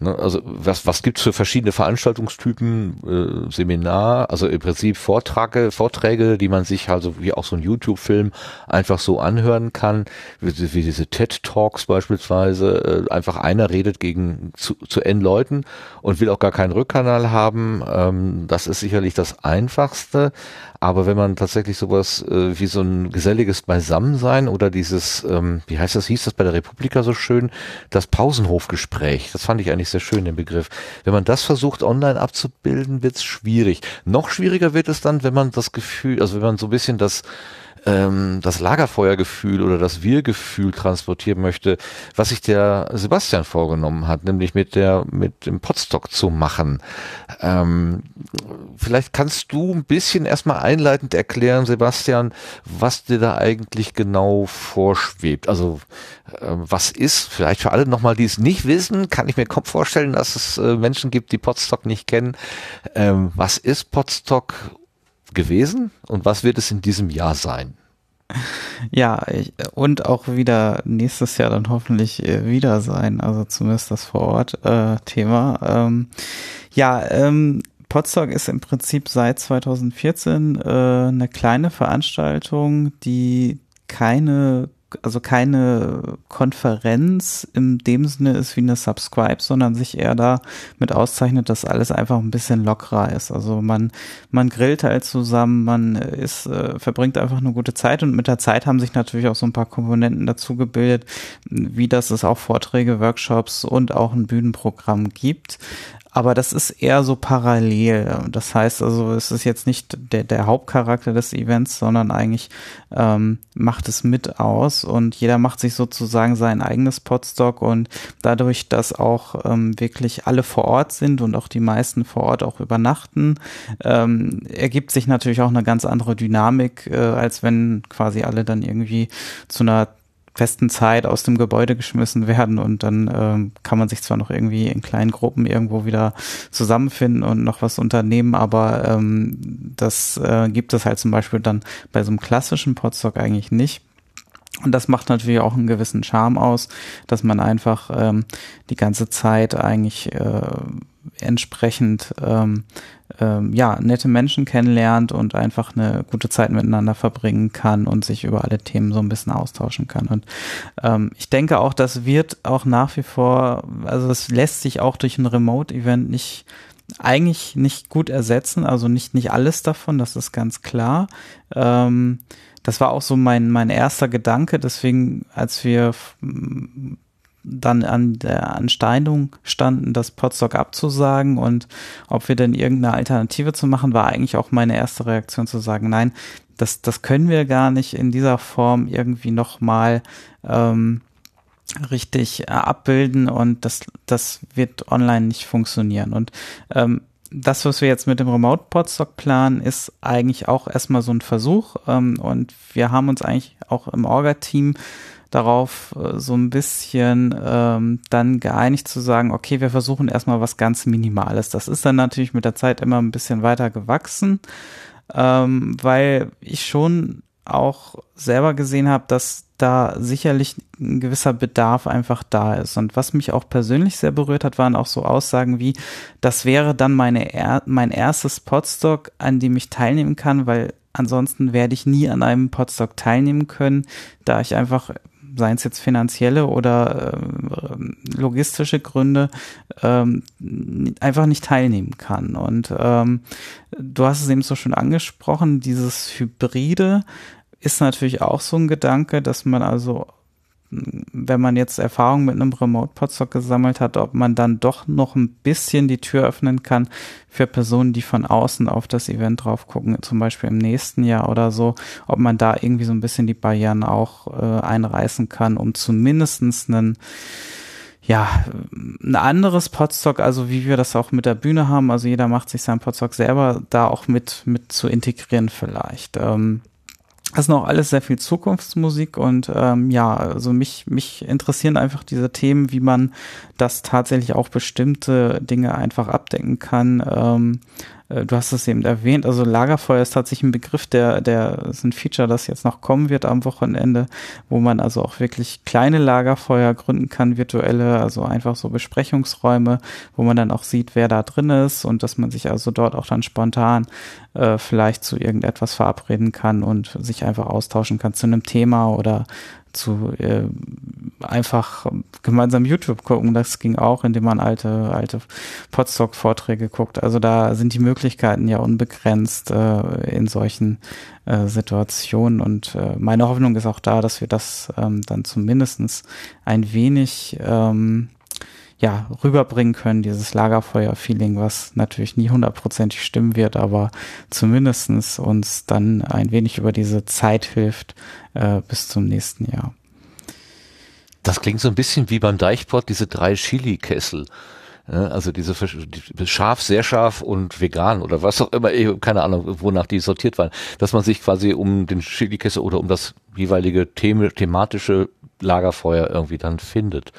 Ne? Also was, was gibt's für verschiedene Veranstaltungstypen, äh, Seminar, also im Prinzip Vorträge, Vorträge, die man sich also wie auch so ein YouTube-Film einfach so anhören kann, wie, wie diese TED-Talks beispielsweise, äh, einfach einer redet gegen zu, zu N Leuten und will auch gar keinen Rückkanal haben. Ähm, das ist sicherlich das Einfachste. Aber wenn man tatsächlich sowas äh, wie so ein geselliges Beisammensein oder dieses, ähm, wie heißt das, hieß das bei der Republika so schön, das Pausenhofgespräch, das fand ich eigentlich sehr schön, den Begriff. Wenn man das versucht online abzubilden, wird's schwierig. Noch schwieriger wird es dann, wenn man das Gefühl, also wenn man so ein bisschen das ähm, das Lagerfeuergefühl oder das Wir-Gefühl transportieren möchte, was sich der Sebastian vorgenommen hat, nämlich mit der mit dem Podstock zu machen. Ähm, vielleicht kannst du ein bisschen erstmal einleitend erklären, Sebastian, was dir da eigentlich genau vorschwebt. Also äh, was ist, vielleicht für alle nochmal, die es nicht wissen, kann ich mir vorstellen, dass es äh, Menschen gibt, die Podstock nicht kennen. Ähm, was ist Podstock gewesen und was wird es in diesem Jahr sein? Ja, ich, und auch wieder nächstes Jahr dann hoffentlich äh, wieder sein, also zumindest das Vor-Ort-Thema. Äh, ähm, ja, ähm, Podstock ist im Prinzip seit 2014 äh, eine kleine Veranstaltung, die keine also keine Konferenz in dem Sinne ist wie eine Subscribe, sondern sich eher da mit auszeichnet, dass alles einfach ein bisschen lockerer ist. Also man, man grillt halt zusammen, man ist, äh, verbringt einfach eine gute Zeit und mit der Zeit haben sich natürlich auch so ein paar Komponenten dazu gebildet, wie das es auch Vorträge, Workshops und auch ein Bühnenprogramm gibt aber das ist eher so parallel. Das heißt also, es ist jetzt nicht der, der Hauptcharakter des Events, sondern eigentlich ähm, macht es mit aus und jeder macht sich sozusagen sein eigenes Podstock und dadurch, dass auch ähm, wirklich alle vor Ort sind und auch die meisten vor Ort auch übernachten, ähm, ergibt sich natürlich auch eine ganz andere Dynamik, äh, als wenn quasi alle dann irgendwie zu einer festen Zeit aus dem Gebäude geschmissen werden und dann ähm, kann man sich zwar noch irgendwie in kleinen Gruppen irgendwo wieder zusammenfinden und noch was unternehmen, aber ähm, das äh, gibt es halt zum Beispiel dann bei so einem klassischen Podstock eigentlich nicht. Und das macht natürlich auch einen gewissen Charme aus, dass man einfach ähm, die ganze Zeit eigentlich äh, entsprechend ähm, ähm, ja, nette Menschen kennenlernt und einfach eine gute Zeit miteinander verbringen kann und sich über alle Themen so ein bisschen austauschen kann. Und ähm, ich denke auch, das wird auch nach wie vor, also das lässt sich auch durch ein Remote-Event nicht eigentlich nicht gut ersetzen, also nicht, nicht alles davon, das ist ganz klar. Ähm, das war auch so mein, mein erster Gedanke, deswegen, als wir dann an der Ansteinung standen, das Podstock abzusagen und ob wir denn irgendeine Alternative zu machen, war eigentlich auch meine erste Reaktion zu sagen, nein, das, das können wir gar nicht in dieser Form irgendwie nochmal ähm, richtig äh, abbilden und das, das wird online nicht funktionieren. Und ähm, das, was wir jetzt mit dem Remote Podstock planen, ist eigentlich auch erstmal so ein Versuch. Ähm, und wir haben uns eigentlich auch im Orga-Team darauf äh, so ein bisschen ähm, dann geeinigt zu sagen, okay, wir versuchen erstmal was ganz Minimales. Das ist dann natürlich mit der Zeit immer ein bisschen weiter gewachsen, ähm, weil ich schon auch selber gesehen habe, dass da sicherlich ein gewisser Bedarf einfach da ist. Und was mich auch persönlich sehr berührt hat, waren auch so Aussagen wie, das wäre dann meine er mein erstes Podstock, an dem ich teilnehmen kann, weil ansonsten werde ich nie an einem Podstock teilnehmen können, da ich einfach seien es jetzt finanzielle oder äh, logistische Gründe, ähm, einfach nicht teilnehmen kann. Und ähm, du hast es eben so schön angesprochen, dieses Hybride ist natürlich auch so ein Gedanke, dass man also wenn man jetzt Erfahrung mit einem Remote-Podstock gesammelt hat, ob man dann doch noch ein bisschen die Tür öffnen kann für Personen, die von außen auf das Event drauf gucken, zum Beispiel im nächsten Jahr oder so, ob man da irgendwie so ein bisschen die Barrieren auch äh, einreißen kann, um zumindestens einen ja, ein anderes Podstock, also wie wir das auch mit der Bühne haben, also jeder macht sich seinen Podstock selber, da auch mit, mit zu integrieren vielleicht. Ähm, das ist noch alles sehr viel Zukunftsmusik und ähm, ja, also mich, mich interessieren einfach diese Themen, wie man das tatsächlich auch bestimmte Dinge einfach abdecken kann. Ähm, äh, du hast es eben erwähnt, also Lagerfeuer ist tatsächlich ein Begriff, der, der ist ein Feature, das jetzt noch kommen wird am Wochenende, wo man also auch wirklich kleine Lagerfeuer gründen kann, virtuelle, also einfach so Besprechungsräume, wo man dann auch sieht, wer da drin ist und dass man sich also dort auch dann spontan äh, vielleicht zu irgendetwas verabreden kann und sich einfach austauschen kann zu einem Thema oder zu äh, einfach gemeinsam YouTube gucken. Das ging auch, indem man alte, alte Podstock-Vorträge guckt. Also da sind die Möglichkeiten ja unbegrenzt äh, in solchen äh, Situationen. Und äh, meine Hoffnung ist auch da, dass wir das ähm, dann zumindestens ein wenig ähm, ja, rüberbringen können, dieses Lagerfeuer-Feeling, was natürlich nie hundertprozentig stimmen wird, aber zumindestens uns dann ein wenig über diese Zeit hilft äh, bis zum nächsten Jahr. Das klingt so ein bisschen wie beim Deichport, diese drei Chili-Kessel. Also diese die, scharf, sehr scharf und vegan oder was auch immer, keine Ahnung, wonach die sortiert waren, dass man sich quasi um den Chili-Kessel oder um das jeweilige Thema, thematische Lagerfeuer irgendwie dann findet.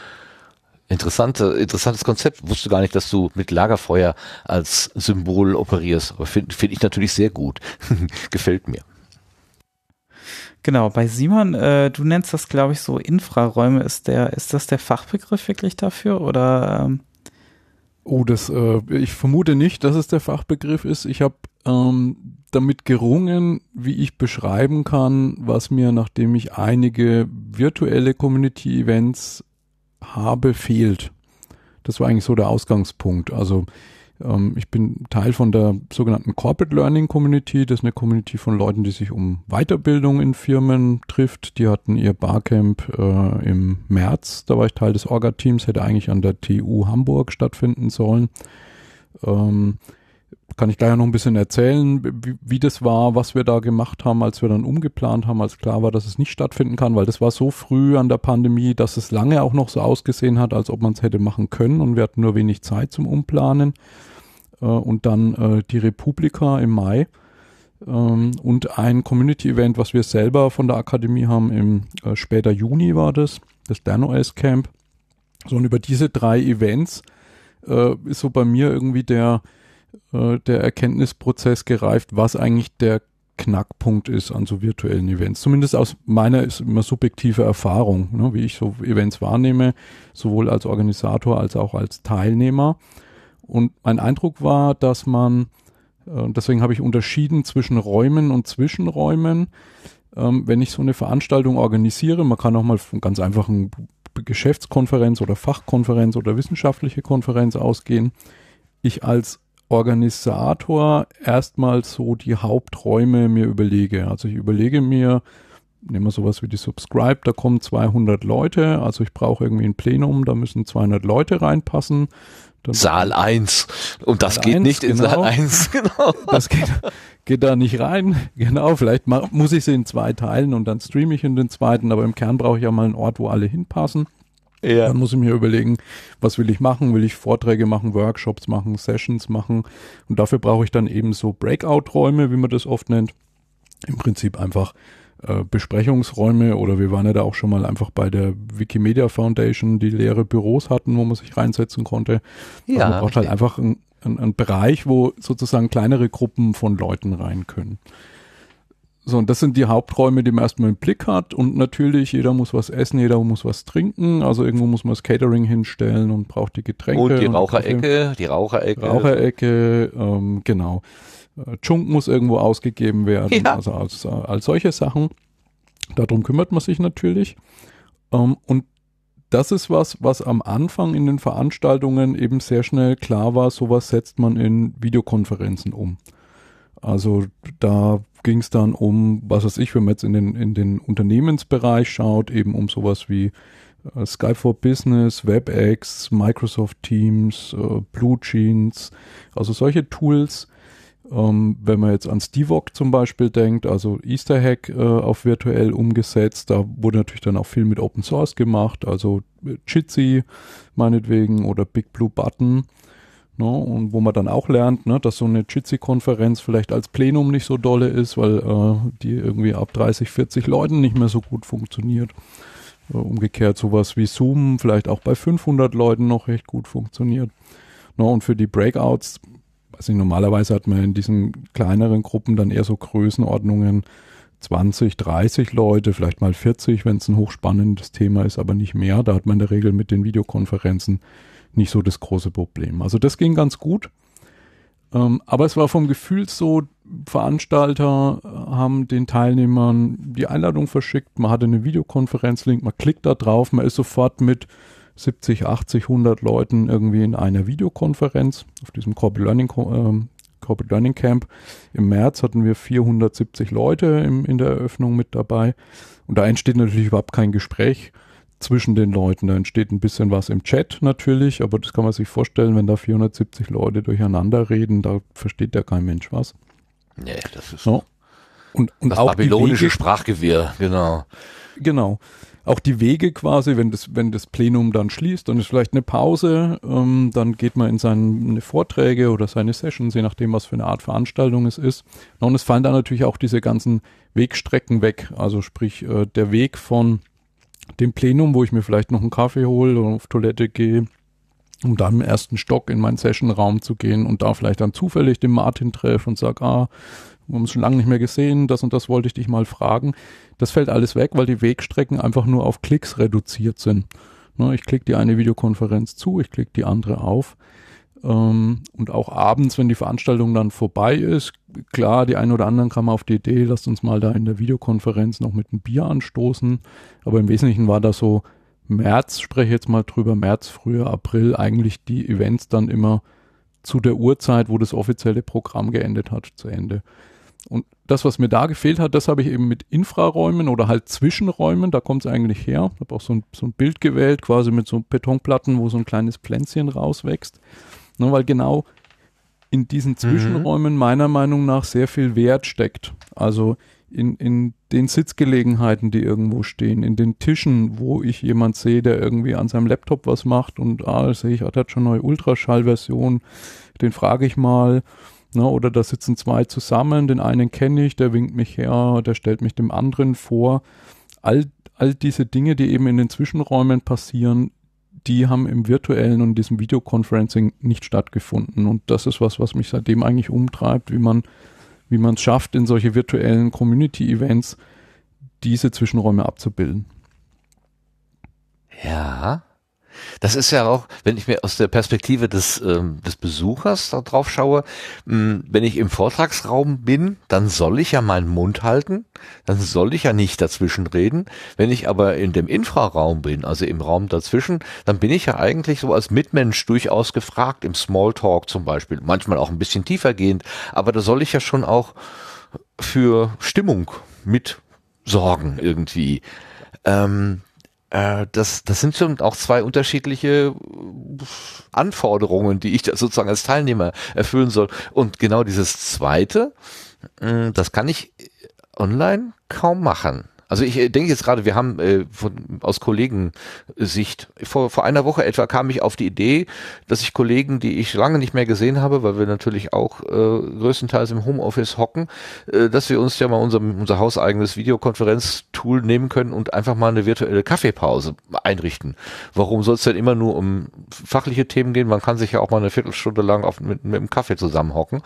Interessante, interessantes Konzept. Wusste gar nicht, dass du mit Lagerfeuer als Symbol operierst. Aber finde find ich natürlich sehr gut. Gefällt mir. Genau, bei Simon, äh, du nennst das, glaube ich, so Infraräume. Ist der, ist das der Fachbegriff wirklich dafür oder? Ähm? Oh, das, äh, ich vermute nicht, dass es der Fachbegriff ist. Ich habe ähm, damit gerungen, wie ich beschreiben kann, was mir, nachdem ich einige virtuelle Community-Events habe, fehlt. Das war eigentlich so der Ausgangspunkt. Also ähm, ich bin Teil von der sogenannten Corporate Learning Community. Das ist eine Community von Leuten, die sich um Weiterbildung in Firmen trifft. Die hatten ihr Barcamp äh, im März. Da war ich Teil des Orga-Teams, hätte eigentlich an der TU Hamburg stattfinden sollen. Ähm, kann ich gleich noch ein bisschen erzählen, wie, wie, das war, was wir da gemacht haben, als wir dann umgeplant haben, als klar war, dass es nicht stattfinden kann, weil das war so früh an der Pandemie, dass es lange auch noch so ausgesehen hat, als ob man es hätte machen können und wir hatten nur wenig Zeit zum Umplanen. Äh, und dann äh, die Republika im Mai ähm, und ein Community-Event, was wir selber von der Akademie haben, im äh, später Juni war das, das DanoS Camp. So und über diese drei Events äh, ist so bei mir irgendwie der äh, der Erkenntnisprozess gereift, was eigentlich der Knackpunkt ist an so virtuellen Events. Zumindest aus meiner ist immer subjektive Erfahrung, ne, wie ich so Events wahrnehme, sowohl als Organisator als auch als Teilnehmer. Und mein Eindruck war, dass man, äh, deswegen habe ich unterschieden zwischen Räumen und Zwischenräumen. Ähm, wenn ich so eine Veranstaltung organisiere, man kann auch mal von ganz einfachen Geschäftskonferenz oder Fachkonferenz oder wissenschaftliche Konferenz ausgehen. Ich als Organisator erstmal so die Haupträume mir überlege. Also ich überlege mir, nehmen wir sowas wie die Subscribe, da kommen 200 Leute, also ich brauche irgendwie ein Plenum, da müssen 200 Leute reinpassen. Dann Saal 1. Und das Saal geht 1, nicht in genau. Saal 1, genau. Das geht, geht da nicht rein. Genau, vielleicht muss ich sie in zwei teilen und dann streame ich in den zweiten, aber im Kern brauche ich ja mal einen Ort, wo alle hinpassen. Ja. Dann muss ich mir überlegen, was will ich machen? Will ich Vorträge machen, Workshops machen, Sessions machen? Und dafür brauche ich dann eben so Breakout-Räume, wie man das oft nennt. Im Prinzip einfach äh, Besprechungsräume oder wir waren ja da auch schon mal einfach bei der Wikimedia Foundation, die leere Büros hatten, wo man sich reinsetzen konnte. Ja. Also man braucht halt einfach einen ein Bereich, wo sozusagen kleinere Gruppen von Leuten rein können. So, und das sind die Haupträume, die man erstmal im Blick hat. Und natürlich, jeder muss was essen, jeder muss was trinken. Also irgendwo muss man das Catering hinstellen und braucht die Getränke. Und die Raucherecke, die Raucherecke. Raucherecke, ähm, genau. Äh, Chunk muss irgendwo ausgegeben werden, ja. also als, als solche Sachen. Darum kümmert man sich natürlich. Ähm, und das ist was, was am Anfang in den Veranstaltungen eben sehr schnell klar war, sowas setzt man in Videokonferenzen um. Also da ging es dann um, was weiß ich, wenn man jetzt in den, in den Unternehmensbereich schaut, eben um sowas wie äh, Skype for Business, WebEx, Microsoft Teams, äh, Blue also solche Tools. Ähm, wenn man jetzt an Stivok zum Beispiel denkt, also Easter Hack äh, auf virtuell umgesetzt, da wurde natürlich dann auch viel mit Open Source gemacht, also äh, Jitsi meinetwegen oder Big Blue Button. Ne, und wo man dann auch lernt, ne, dass so eine Jitsi-Konferenz vielleicht als Plenum nicht so dolle ist, weil äh, die irgendwie ab 30, 40 Leuten nicht mehr so gut funktioniert. Äh, umgekehrt sowas wie Zoom vielleicht auch bei 500 Leuten noch recht gut funktioniert. No, und für die Breakouts, also normalerweise hat man in diesen kleineren Gruppen dann eher so Größenordnungen 20, 30 Leute, vielleicht mal 40, wenn es ein hochspannendes Thema ist, aber nicht mehr. Da hat man in der Regel mit den Videokonferenzen nicht so das große Problem. Also das ging ganz gut. Ähm, aber es war vom Gefühl so, Veranstalter äh, haben den Teilnehmern die Einladung verschickt, man hatte einen Videokonferenzlink, man klickt da drauf, man ist sofort mit 70, 80, 100 Leuten irgendwie in einer Videokonferenz auf diesem Corporate Learning, äh, Corporate Learning Camp. Im März hatten wir 470 Leute im, in der Eröffnung mit dabei und da entsteht natürlich überhaupt kein Gespräch zwischen den Leuten. Da entsteht ein bisschen was im Chat natürlich, aber das kann man sich vorstellen, wenn da 470 Leute durcheinander reden, da versteht ja kein Mensch was. Nee, das ist so. Und, und das auch babylonische Wege, Sprachgewirr, genau. Genau. Auch die Wege quasi, wenn das, wenn das Plenum dann schließt, dann ist vielleicht eine Pause, ähm, dann geht man in seine Vorträge oder seine Sessions, je nachdem, was für eine Art Veranstaltung es ist. Und es fallen dann natürlich auch diese ganzen Wegstrecken weg. Also sprich, äh, der Weg von dem Plenum, wo ich mir vielleicht noch einen Kaffee hole oder auf Toilette gehe, um dann im ersten Stock in meinen Sessionraum zu gehen und da vielleicht dann zufällig den Martin treffe und sage, ah, wir haben uns schon lange nicht mehr gesehen, das und das wollte ich dich mal fragen. Das fällt alles weg, weil die Wegstrecken einfach nur auf Klicks reduziert sind. Ne, ich klicke die eine Videokonferenz zu, ich klicke die andere auf. Ähm, und auch abends, wenn die Veranstaltung dann vorbei ist, klar, die einen oder anderen kamen auf die Idee, lasst uns mal da in der Videokonferenz noch mit einem Bier anstoßen. Aber im Wesentlichen war das so März, spreche jetzt mal drüber, März, Frühjahr, April, eigentlich die Events dann immer zu der Uhrzeit, wo das offizielle Programm geendet hat, zu Ende. Und das, was mir da gefehlt hat, das habe ich eben mit Infraräumen oder halt Zwischenräumen, da kommt es eigentlich her. Ich habe auch so ein, so ein Bild gewählt, quasi mit so Betonplatten, wo so ein kleines Pflänzchen rauswächst. Ne, weil genau in diesen mhm. Zwischenräumen mhm. meiner Meinung nach sehr viel Wert steckt. Also in, in den Sitzgelegenheiten, die irgendwo stehen, in den Tischen, wo ich jemand sehe, der irgendwie an seinem Laptop was macht und ah, sehe ich, ah, der hat schon neue Ultraschallversion, den frage ich mal. Ne, oder da sitzen zwei zusammen, den einen kenne ich, der winkt mich her, der stellt mich dem anderen vor. All, all diese Dinge, die eben in den Zwischenräumen passieren, die haben im virtuellen und diesem Videoconferencing nicht stattgefunden. Und das ist was, was mich seitdem eigentlich umtreibt, wie man, wie man es schafft, in solche virtuellen Community-Events diese Zwischenräume abzubilden. Ja, das ist ja auch, wenn ich mir aus der Perspektive des, ähm, des Besuchers da drauf schaue, mh, hm, wenn ich im Vortragsraum bin, dann soll ich ja meinen Mund halten, dann soll ich ja nicht dazwischen reden. Wenn ich aber in dem Infraraum bin, also im Raum dazwischen, dann bin ich ja eigentlich so als Mitmensch durchaus gefragt, im Smalltalk zum Beispiel, manchmal auch ein bisschen tiefer gehend, aber da soll ich ja schon auch für Stimmung mit sorgen irgendwie. Ähm, äh, das, das sind schon auch zwei unterschiedliche äh, Anforderungen, die ich da sozusagen als Teilnehmer erfüllen soll. Und genau dieses zweite, äh, das kann ich online kaum machen. Also ich äh, denke jetzt gerade, wir haben äh, von, aus Kollegensicht, vor, vor einer Woche etwa kam ich auf die Idee, dass ich Kollegen, die ich lange nicht mehr gesehen habe, weil wir natürlich auch äh, größtenteils im Homeoffice hocken, äh, dass wir uns ja mal unser, unser hauseigenes Videokonferenztool nehmen können und einfach mal eine virtuelle Kaffeepause einrichten. Warum soll es denn immer nur um fachliche Themen gehen? Man kann sich ja auch mal eine Viertelstunde lang auf, mit, mit dem Kaffee zusammenhocken.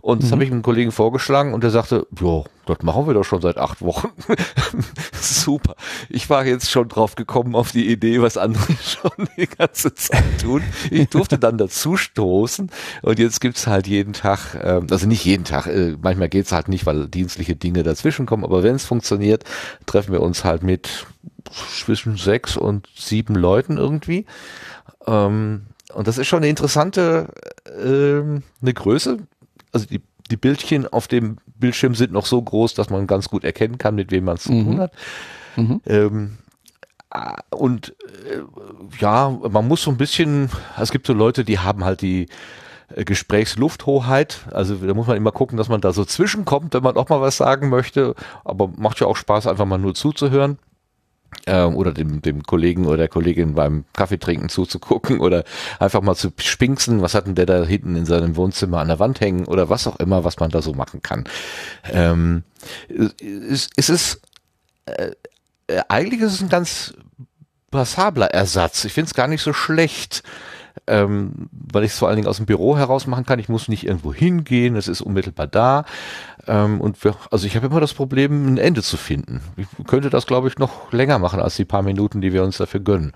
Und das mhm. habe ich einem Kollegen vorgeschlagen und der sagte, ja, das machen wir doch schon seit acht Wochen. Super. Ich war jetzt schon drauf gekommen auf die Idee, was andere schon die ganze Zeit tun. Ich durfte dann dazu stoßen und jetzt gibt's halt jeden Tag, äh, also nicht jeden Tag, äh, manchmal geht's halt nicht, weil dienstliche Dinge dazwischen kommen, aber wenn es funktioniert, treffen wir uns halt mit zwischen sechs und sieben Leuten irgendwie. Ähm, und das ist schon eine interessante, äh, eine Größe. Also die die Bildchen auf dem Bildschirme sind noch so groß, dass man ganz gut erkennen kann, mit wem man es zu Mhm. tun hat. Mhm. Ähm, ah, und äh, ja, man muss so ein bisschen, es gibt so Leute, die haben halt die äh, Gesprächslufthoheit. Also da muss man immer gucken, dass man da so zwischenkommt, wenn man auch mal was sagen möchte. Aber macht ja auch Spaß, einfach mal nur zuzuhören. Ähm, oder dem, dem Kollegen oder der Kollegin beim Kaffeetrinken zuzugucken oder einfach mal zu spinksen, was hat denn der da hinten in seinem Wohnzimmer an der Wand hängen oder was auch immer, was man da so machen kann. Ähm, es, es ist äh, äh, eigentlich ist es ein ganz passabler Ersatz. Ich finde es gar nicht so schlecht, ähm, weil ich es vor allen Dingen aus dem Büro heraus machen kann. Ich muss nicht irgendwo hingehen, es ist unmittelbar da. Ähm, und wir, also ich habe immer das Problem, ein Ende zu finden. Ich könnte das, glaube ich, noch länger machen als die paar Minuten, die wir uns dafür gönnen.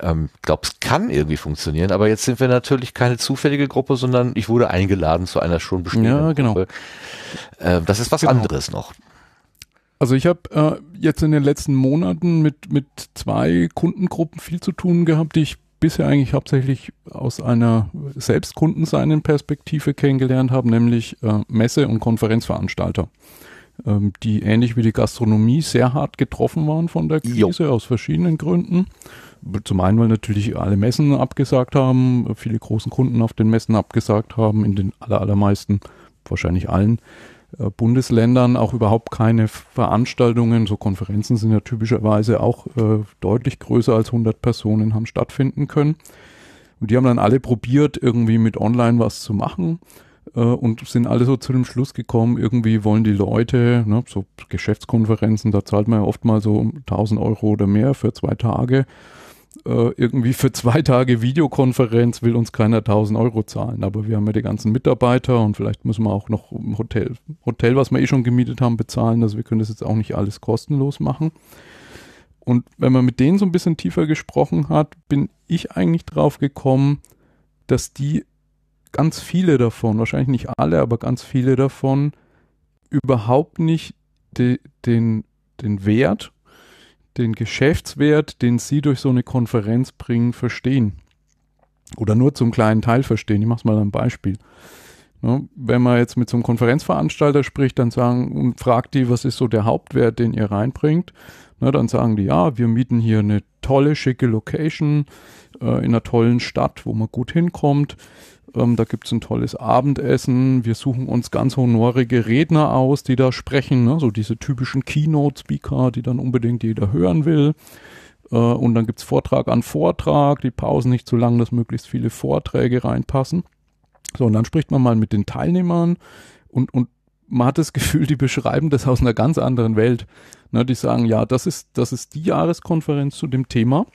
Ähm, ich glaube, es kann irgendwie funktionieren, aber jetzt sind wir natürlich keine zufällige Gruppe, sondern ich wurde eingeladen zu einer schon bestehenden Ja, genau. Gruppe. Äh, das ist was Genau. anderes noch. Also ich habe äh, jetzt in den letzten Monaten mit, mit zwei Kundengruppen viel zu tun gehabt, die ich bisher eigentlich hauptsächlich aus einer selbstkundenseinen Perspektive kennengelernt habe, nämlich äh, Messe- und Konferenzveranstalter, ähm, die ähnlich wie die Gastronomie sehr hart getroffen waren von der Jo. Krise aus verschiedenen Gründen. Zum einen, weil natürlich alle Messen abgesagt haben, viele großen Kunden auf den Messen abgesagt haben, in den aller, allermeisten, wahrscheinlich allen Bundesländern auch überhaupt keine Veranstaltungen, so Konferenzen sind ja typischerweise auch äh, deutlich größer als 100 Personen haben stattfinden können. Und die haben dann alle probiert, irgendwie mit online was zu machen äh, und sind alle so zu dem Schluss gekommen, irgendwie wollen die Leute, ne, so Geschäftskonferenzen, da zahlt man ja oft mal so 1000 Euro oder mehr für zwei Tage. Äh, irgendwie für zwei Tage Videokonferenz will uns keiner 1000 Euro zahlen, aber wir haben ja die ganzen Mitarbeiter und vielleicht müssen wir auch noch ein Hotel, Hotel, was wir eh schon gemietet haben, bezahlen. Also wir können das jetzt auch nicht alles kostenlos machen. Und wenn man mit denen so ein bisschen tiefer gesprochen hat, bin ich eigentlich drauf gekommen, dass die ganz viele davon, wahrscheinlich nicht alle, aber ganz viele davon überhaupt nicht de, den, den Wert, den Geschäftswert, den sie durch so eine Konferenz bringen, verstehen. Oder nur zum kleinen Teil verstehen. Ich mache mal ein Beispiel. Ne, wenn man jetzt mit so einem Konferenzveranstalter spricht, dann sagen und fragt die, was ist so der Hauptwert, den ihr reinbringt, ne, dann sagen die, ja, wir mieten hier eine tolle, schicke Location äh, in einer tollen Stadt, wo man gut hinkommt. Ähm, da gibt's ein tolles Abendessen. Wir suchen uns ganz honorige Redner aus, die da sprechen, ne? so diese typischen Keynote-Speaker, die dann unbedingt jeder hören will. Äh, und dann gibt's Vortrag an Vortrag, die Pausen nicht zu lang, dass möglichst viele Vorträge reinpassen. So, und dann spricht man mal mit den Teilnehmern und, und man hat das Gefühl, die beschreiben das aus einer ganz anderen Welt. Ne, die sagen, ja, das ist, das ist die Jahreskonferenz zu dem Thema.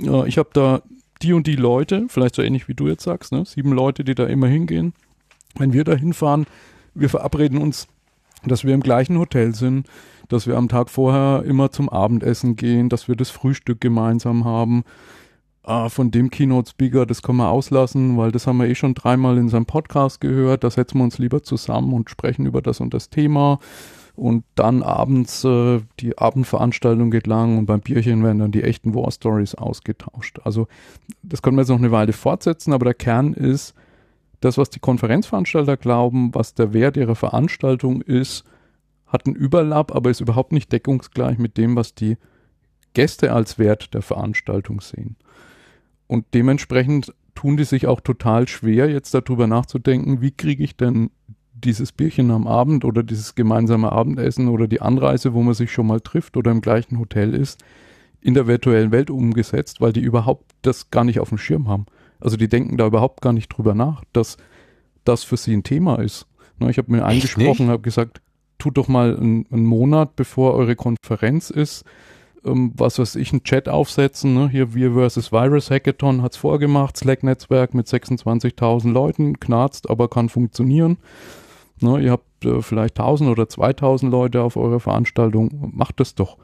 Äh, ich habe da die und die Leute, vielleicht so ähnlich wie du jetzt sagst, ne? sieben Leute, die da immer hingehen. Wenn wir da hinfahren, wir verabreden uns, dass wir im gleichen Hotel sind, dass wir am Tag vorher immer zum Abendessen gehen, dass wir das Frühstück gemeinsam haben. Ah, von dem Keynote-Speaker, das können wir auslassen, weil das haben wir eh schon dreimal in seinem Podcast gehört. Da setzen wir uns lieber zusammen und sprechen über das und das Thema. Und dann abends, äh, die Abendveranstaltung geht lang und beim Bierchen werden dann die echten War Stories ausgetauscht. Also das können wir jetzt noch eine Weile fortsetzen, aber der Kern ist, das, was die Konferenzveranstalter glauben, was der Wert ihrer Veranstaltung ist, hat einen Überlapp, aber ist überhaupt nicht deckungsgleich mit dem, was die Gäste als Wert der Veranstaltung sehen. Und dementsprechend tun die sich auch total schwer, jetzt darüber nachzudenken, wie kriege ich denn dieses Bierchen am Abend oder dieses gemeinsame Abendessen oder die Anreise, wo man sich schon mal trifft oder im gleichen Hotel ist, in der virtuellen Welt umgesetzt, weil die überhaupt das gar nicht auf dem Schirm haben. Also die denken da überhaupt gar nicht drüber nach, dass das für sie ein Thema ist. Ne, ich habe mir eingesprochen, habe gesagt, tut doch mal einen, einen Monat, bevor eure Konferenz ist, ähm, was weiß ich, einen Chat aufsetzen. Ne? Hier Wir versus Virus Hackathon hat's vorgemacht, Slack-Netzwerk mit 26.000 Leuten, knarzt, aber kann funktionieren. Ne? Ihr habt äh, vielleicht 1000 oder 2000 Leute auf eurer Veranstaltung, macht das doch.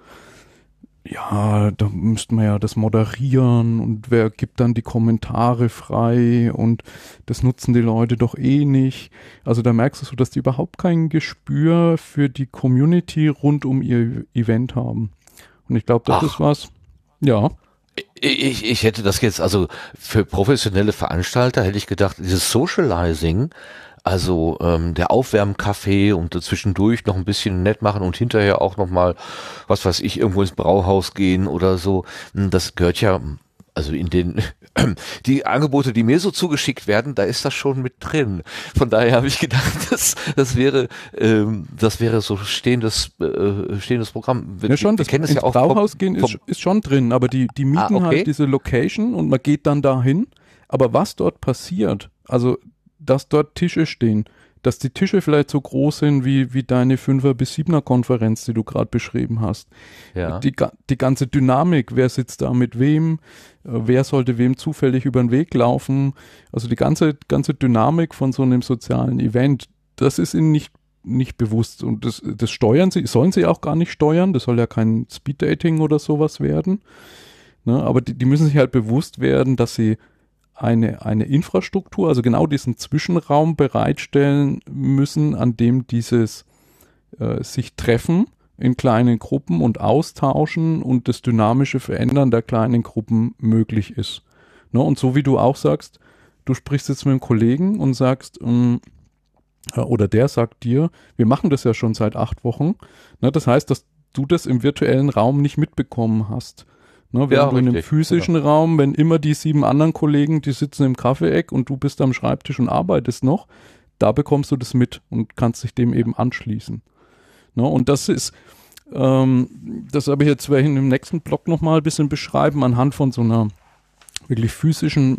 Ja, da müsste man ja das moderieren und wer gibt dann die Kommentare frei und das nutzen die Leute doch eh nicht. Also da merkst du so, dass die überhaupt kein Gespür für die Community rund um ihr Event haben. Und ich glaube, das Ach. ist was, ja. Ich, ich hätte das jetzt, also für professionelle Veranstalter hätte ich gedacht, dieses Socializing, also ähm, der Aufwärmkaffee und zwischendurch noch ein bisschen nett machen und hinterher auch noch mal, was weiß ich, irgendwo ins Brauhaus gehen oder so, hm, das gehört ja also in den die Angebote, die mir so zugeschickt werden, da ist das schon mit drin. Von daher habe ich gedacht, das, das wäre ähm, das wäre so stehendes äh, stehendes Programm. Wir, ja schon, wir das kennen das ja auch Brauhaus vom, gehen ist, ist schon drin, aber die die mieten ah, okay. halt diese Location und man geht dann dahin. Aber was dort passiert, also dass dort Tische stehen, dass die Tische vielleicht so groß sind wie, wie deine Fünfer- bis Siebener-Konferenz, die du gerade beschrieben hast. Ja. Die, die ganze Dynamik, wer sitzt da mit wem, äh, wer sollte wem zufällig über den Weg laufen, also die ganze, ganze Dynamik von so einem sozialen Event, das ist ihnen nicht nicht bewusst und das, das steuern sie, sollen sie auch gar nicht steuern, das soll ja kein Speeddating oder sowas werden. Ne? Aber die, die müssen sich halt bewusst werden, dass sie eine, eine Infrastruktur, also genau diesen Zwischenraum bereitstellen müssen, an dem dieses äh, sich treffen in kleinen Gruppen und austauschen und das dynamische Verändern der kleinen Gruppen möglich ist. Ne? Und so wie du auch sagst, du sprichst jetzt mit einem Kollegen und sagst, ähm, äh, oder der sagt dir, wir machen das ja schon seit acht Wochen. Ne? Das heißt, dass du das im virtuellen Raum nicht mitbekommen hast. Ne, wenn ja, du in einem physischen genau. Raum, wenn immer die sieben anderen Kollegen, die sitzen im Kaffeeeck und du bist am Schreibtisch und arbeitest noch, da bekommst du das mit und kannst dich dem eben anschließen. Ne, und das ist, ähm, das habe ich jetzt in dem nächsten Blog nochmal ein bisschen beschreiben, anhand von so einer wirklich physischen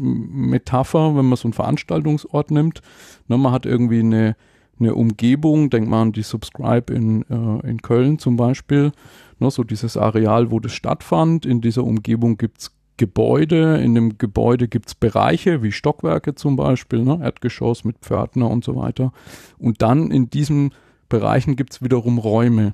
Metapher, wenn man so einen Veranstaltungsort nimmt. Ne, man hat irgendwie eine, eine Umgebung, denkt man an die Subscribe in, äh, in Köln zum Beispiel, Ne, so dieses Areal, wo das stattfand. In dieser Umgebung gibt es Gebäude. In dem Gebäude gibt es Bereiche wie Stockwerke zum Beispiel, ne, Erdgeschoss mit Pförtner und so weiter. Und dann in diesen Bereichen gibt es wiederum Räume.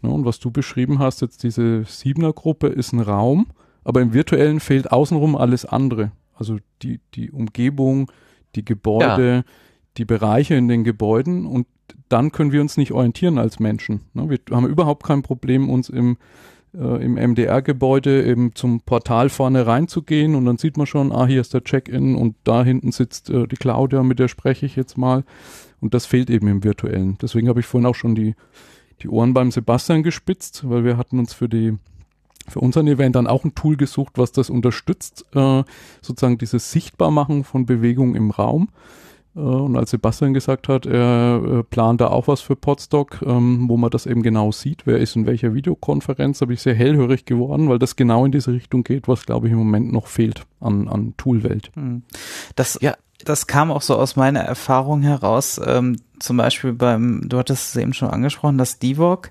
Ne, und was du beschrieben hast, jetzt diese Siebener-Gruppe ist ein Raum, aber im virtuellen fehlt außenrum alles andere. Also die, die Umgebung, die Gebäude, ja. die Bereiche in den Gebäuden und dann können wir uns nicht orientieren als Menschen. Ne? Wir haben überhaupt kein Problem, uns im, äh, im MDR-Gebäude eben zum Portal vorne reinzugehen und dann sieht man schon, ah, hier ist der Check-in und da hinten sitzt äh, die Claudia, mit der spreche ich jetzt mal. Und das fehlt eben im Virtuellen. Deswegen habe ich vorhin auch schon die, die Ohren beim Sebastian gespitzt, weil wir hatten uns für die für unseren Event dann auch ein Tool gesucht, was das unterstützt, äh, sozusagen dieses Sichtbarmachen von Bewegung im Raum. Äh, und als Sebastian gesagt hat, er äh, plant da auch was für Podstock, ähm, wo man das eben genau sieht, wer ist in welcher Videokonferenz, habe ich sehr hellhörig geworden, weil das genau in diese Richtung geht, was glaube ich im Moment noch fehlt an, an Toolwelt. Hm. Das, ja, das kam auch so aus meiner Erfahrung heraus, ähm, zum Beispiel beim, du hattest es eben schon angesprochen, das Divok,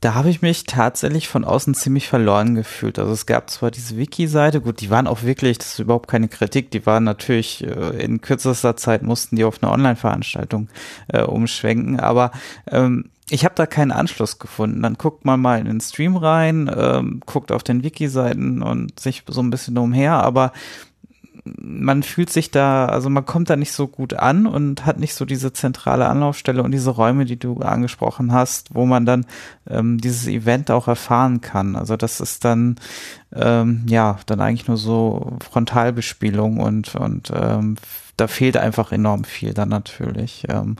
da habe ich mich tatsächlich von außen ziemlich verloren gefühlt. Also es gab zwar diese Wiki-Seite, gut, die waren auch wirklich, das ist überhaupt keine Kritik, die waren natürlich äh, in kürzester Zeit mussten die auf eine Online-Veranstaltung äh, umschwenken, aber ähm, ich habe da keinen Anschluss gefunden. Dann guckt man mal in den Stream rein, ähm, guckt auf den Wiki-Seiten und sich so ein bisschen umher, aber man fühlt sich da, also man kommt da nicht so gut an und hat nicht so diese zentrale Anlaufstelle und diese Räume, die du angesprochen hast, wo man dann ähm, dieses Event auch erfahren kann. Also das ist dann ähm, ja dann eigentlich nur so Frontalbespielung und und ähm, da fehlt einfach enorm viel dann natürlich. Ähm,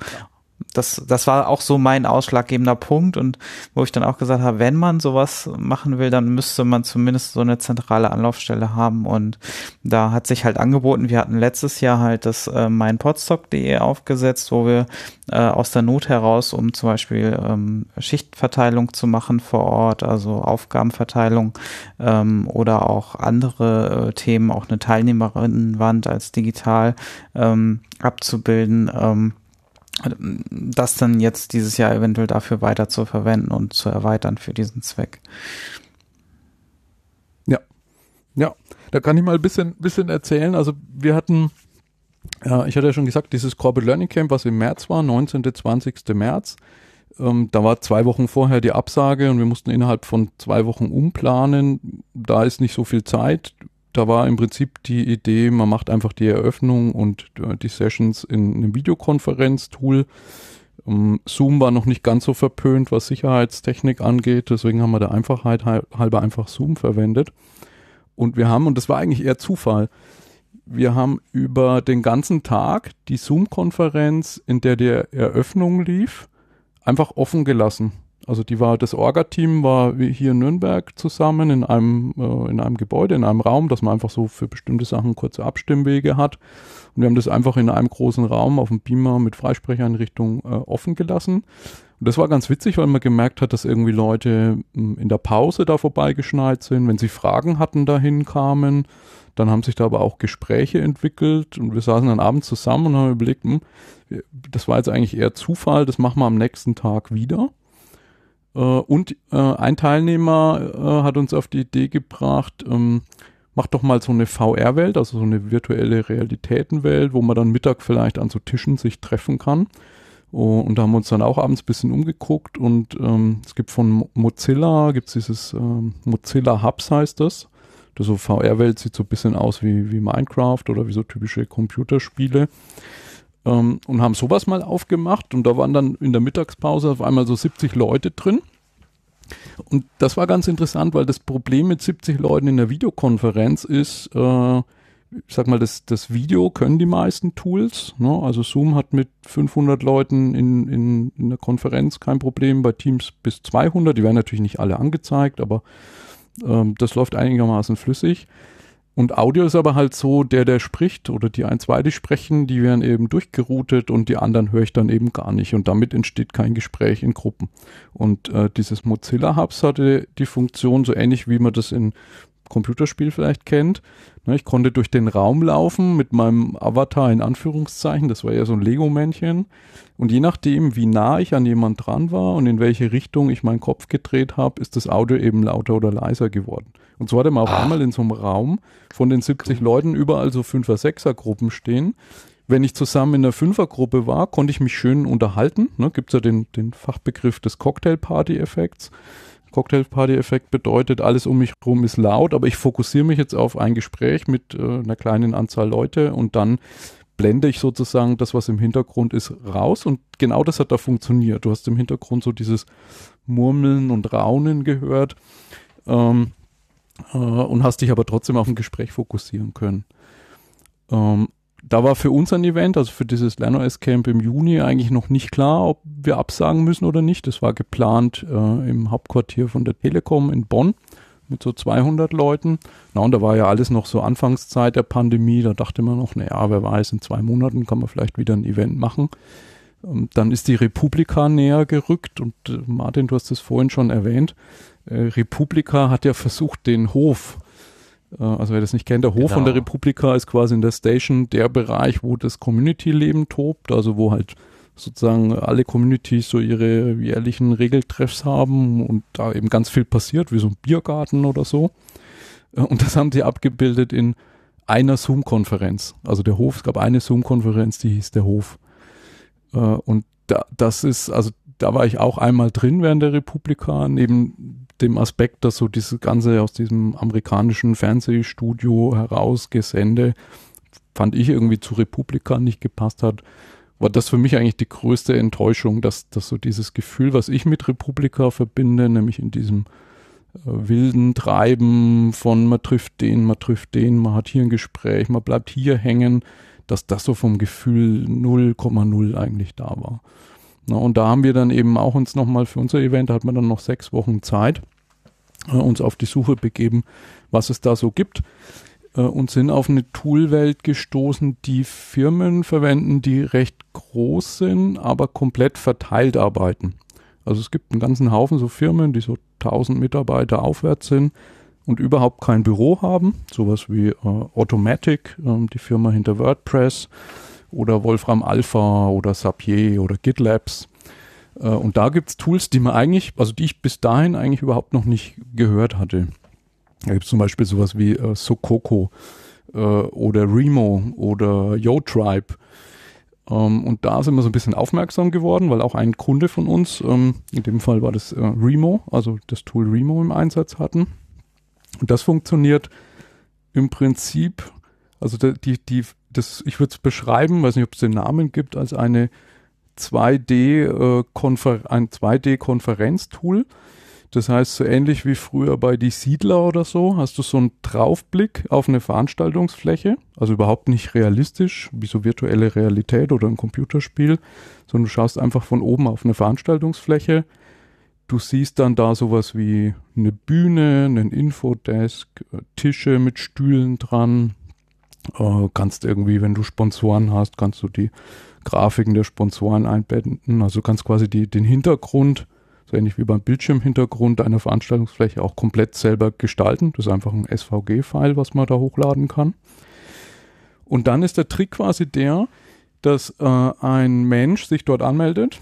das, das war auch so mein ausschlaggebender Punkt und wo ich dann auch gesagt habe, wenn man sowas machen will, dann müsste man zumindest so eine zentrale Anlaufstelle haben. Und da hat sich halt angeboten, wir hatten letztes Jahr halt das äh, meinpodstock.de aufgesetzt, wo wir äh, aus der Not heraus, um zum Beispiel ähm, Schichtverteilung zu machen vor Ort, also Aufgabenverteilung ähm, oder auch andere äh, Themen, auch eine Teilnehmerinnenwand als digital ähm, abzubilden, ähm, das dann jetzt dieses Jahr eventuell dafür weiter zu verwenden und zu erweitern für diesen Zweck. Ja, ja, da kann ich mal ein bisschen, bisschen erzählen. Also wir hatten, ja, ich hatte ja schon gesagt, dieses Corporate Learning Camp, was im März war, 19. 20. März. Ähm, da war zwei Wochen vorher die Absage und wir mussten innerhalb von zwei Wochen umplanen. Da ist nicht so viel Zeit da war im Prinzip die Idee, man macht einfach die Eröffnung und äh, die Sessions in einem Videokonferenztool. Ähm, Zoom war noch nicht ganz so verpönt, was Sicherheitstechnik angeht, deswegen haben wir der Einfachheit halber einfach Zoom verwendet. Und wir haben, und das war eigentlich eher Zufall, wir haben über den ganzen Tag die Zoom-Konferenz, in der die Eröffnung lief, einfach offen gelassen. Also die war, das Orga-Team war hier in Nürnberg zusammen in einem, äh, in einem Gebäude, in einem Raum, dass man einfach so für bestimmte Sachen kurze Abstimmwege hat. Und wir haben das einfach in einem großen Raum auf dem Beamer mit Freisprecheinrichtung äh, offen gelassen. Und das war ganz witzig, weil man gemerkt hat, dass irgendwie Leute hm, in der Pause da vorbeigeschneit sind, wenn sie Fragen hatten, dahin kamen. Dann haben sich da aber auch Gespräche entwickelt und wir saßen dann abends zusammen und haben überlegt, hm, das war jetzt eigentlich eher Zufall, das machen wir am nächsten Tag wieder. Äh, und äh, ein Teilnehmer äh, hat uns auf die Idee gebracht, ähm, macht doch mal so eine VR-Welt, also so eine virtuelle Realitätenwelt, wo man dann Mittag vielleicht an so Tischen sich treffen kann. Oh, und da haben wir uns dann auch abends ein bisschen umgeguckt und ähm, es gibt von Mozilla, gibt es dieses ähm, Mozilla Hubs heißt das. Das so VR-Welt sieht so ein bisschen aus wie, wie Minecraft oder wie so typische Computerspiele ähm, und haben sowas mal aufgemacht und da waren dann in der Mittagspause auf einmal so 70 Leute drin. Und das war ganz interessant, weil das Problem mit 70 Leuten in der Videokonferenz ist, äh, ich sag mal, das, das Video können die meisten Tools. Ne? Also Zoom hat mit 500 Leuten in, in, in der Konferenz kein Problem, bei Teams bis 200. Die werden natürlich nicht alle angezeigt, aber ähm, das läuft einigermaßen flüssig. Und Audio ist aber halt so, der, der spricht oder die ein, zwei, die sprechen, die werden eben durchgeroutet und die anderen höre ich dann eben gar nicht. Und damit entsteht kein Gespräch in Gruppen. Und äh, dieses Mozilla Hubs hatte die Funktion, so ähnlich wie man das in Computerspiel vielleicht kennt. Ne, ich konnte durch den Raum laufen mit meinem Avatar in Anführungszeichen, das war ja so ein Lego-Männchen. Und je nachdem, wie nah ich an jemand dran war und in welche Richtung ich meinen Kopf gedreht habe, ist das Audio eben lauter oder leiser geworden. Und so hatte man auf ah. einmal in so einem Raum von den 70 cool. Leuten überall so Fünfer-, Sechser-Gruppen stehen. Wenn ich zusammen in der Fünfergruppe war, konnte ich mich schön unterhalten. Ne, Gibt es ja den, den Fachbegriff des Cocktail-Party-Effekts. Cocktail-Party-Effekt bedeutet, alles um mich herum ist laut, aber ich fokussiere mich jetzt auf ein Gespräch mit äh, einer kleinen Anzahl Leute und dann blende ich sozusagen das, was im Hintergrund ist, raus. Und genau das hat da funktioniert. Du hast im Hintergrund so dieses Murmeln und Raunen gehört. Ähm, äh, und hast dich aber trotzdem auf ein Gespräch fokussieren können. Ähm, da war für uns ein Event, also für dieses LernOS Camp im Juni eigentlich noch nicht klar, ob wir absagen müssen oder nicht. Das war geplant äh, im Hauptquartier von der Telekom in Bonn mit so 200 Leuten. Na, und da war ja alles noch so Anfangszeit der Pandemie. Da dachte man noch, naja, wer weiß, in zwei Monaten kann man vielleicht wieder ein Event machen. Ähm, dann ist die Republika näher gerückt und äh, Martin, du hast es vorhin schon erwähnt. Äh, Republika hat ja versucht, den Hof, also wer das nicht kennt, der Hof genau. von der Republika ist quasi in der Station der Bereich, wo das Community-Leben tobt, also wo halt sozusagen alle Communities so ihre jährlichen Regeltreffs haben und da eben ganz viel passiert, wie so ein Biergarten oder so. Äh, und das haben sie abgebildet in einer Zoom-Konferenz. Also der Hof, es gab eine Zoom-Konferenz, die hieß der Hof. Und da, das ist, also da war ich auch einmal drin während der Republika, neben dem Aspekt, dass so dieses Ganze aus diesem amerikanischen Fernsehstudio herausgesende, fand ich irgendwie zu Republika nicht gepasst hat, war das für mich eigentlich die größte Enttäuschung, dass, dass so dieses Gefühl, was ich mit Republika verbinde, nämlich in diesem äh, wilden Treiben von man trifft den, man trifft den, man hat hier ein Gespräch, man bleibt hier hängen, dass das so vom Gefühl 0,0 eigentlich da war. Na, und da haben wir dann eben auch uns nochmal für unser Event, da hat man dann noch sechs Wochen Zeit, äh, uns auf die Suche begeben, was es da so gibt äh, und sind auf eine Toolwelt gestoßen, die Firmen verwenden, die recht groß sind, aber komplett verteilt arbeiten. Also es gibt einen ganzen Haufen so Firmen, die so 1000 Mitarbeiter aufwärts sind und überhaupt kein Büro haben. Sowas wie äh, Automatic, äh, die Firma hinter WordPress oder Wolfram Alpha oder Sapier oder GitLabs. Äh, und da gibt's Tools, die man eigentlich, also die ich bis dahin eigentlich überhaupt noch nicht gehört hatte. Da gibt's zum Beispiel sowas wie äh, Sokoko äh, oder Remo oder YoTribe. Ähm, und da sind wir so ein bisschen aufmerksam geworden, weil auch ein Kunde von uns, ähm, in dem Fall war das äh, Remo, also das Tool Remo im Einsatz hatten. Und das funktioniert im Prinzip, also die, die, das, ich würde es beschreiben, weiß nicht, ob es den Namen gibt, als eine 2D, äh, Konfer ein 2D-Konferenztool. Das heißt, so ähnlich wie früher bei Die Siedler oder so, hast du so einen Draufblick auf eine Veranstaltungsfläche, also überhaupt nicht realistisch, wie so virtuelle Realität oder ein Computerspiel, sondern du schaust einfach von oben auf eine Veranstaltungsfläche. Du siehst dann da sowas wie eine Bühne, einen Infodesk, Tische mit Stühlen dran. Äh, kannst irgendwie, wenn du Sponsoren hast, kannst du die Grafiken der Sponsoren einbetten. Also kannst quasi die, den Hintergrund so ähnlich wie beim Bildschirmhintergrund einer Veranstaltungsfläche auch komplett selber gestalten. Das ist einfach ein SVG-File, was man da hochladen kann. Und dann ist der Trick quasi der, dass äh, ein Mensch sich dort anmeldet.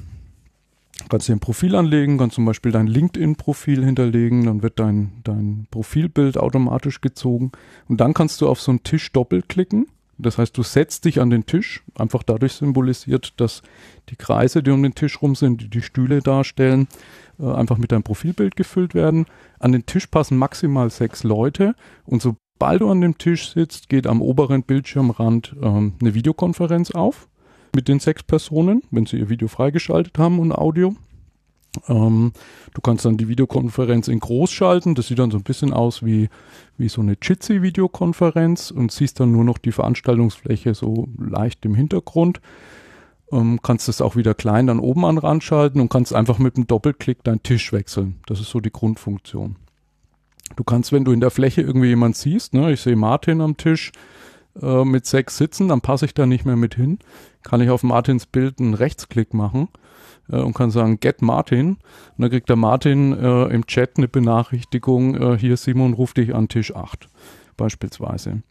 Kannst dir ein Profil anlegen, kannst zum Beispiel dein LinkedIn-Profil hinterlegen, dann wird dein, dein Profilbild automatisch gezogen. Und dann kannst du auf so einen Tisch doppelklicken. Das heißt, du setzt dich an den Tisch, einfach dadurch symbolisiert, dass die Kreise, die um den Tisch rum sind, die die Stühle darstellen, äh, einfach mit deinem Profilbild gefüllt werden. An den Tisch passen maximal sechs Leute. Und sobald du an dem Tisch sitzt, geht am oberen Bildschirmrand ähm, eine Videokonferenz auf mit den sechs Personen, wenn sie ihr Video freigeschaltet haben und Audio. Ähm, du kannst dann die Videokonferenz in groß schalten. Das sieht dann so ein bisschen aus wie, wie so eine Jitsi-Videokonferenz und siehst dann nur noch die Veranstaltungsfläche so leicht im Hintergrund. Ähm, kannst das auch wieder klein dann oben an Rand schalten und kannst einfach mit einem Doppelklick deinen Tisch wechseln. Das ist so die Grundfunktion. Du kannst, wenn du in der Fläche irgendwie jemand siehst, ne, ich sehe Martin am Tisch äh, mit sechs Sitzen, dann passe ich da nicht mehr mit hin, kann ich auf Martins Bild einen Rechtsklick machen äh, und kann sagen, get Martin. Und dann kriegt der Martin äh, im Chat eine Benachrichtigung, äh, hier Simon ruft dich an Tisch 8 beispielsweise.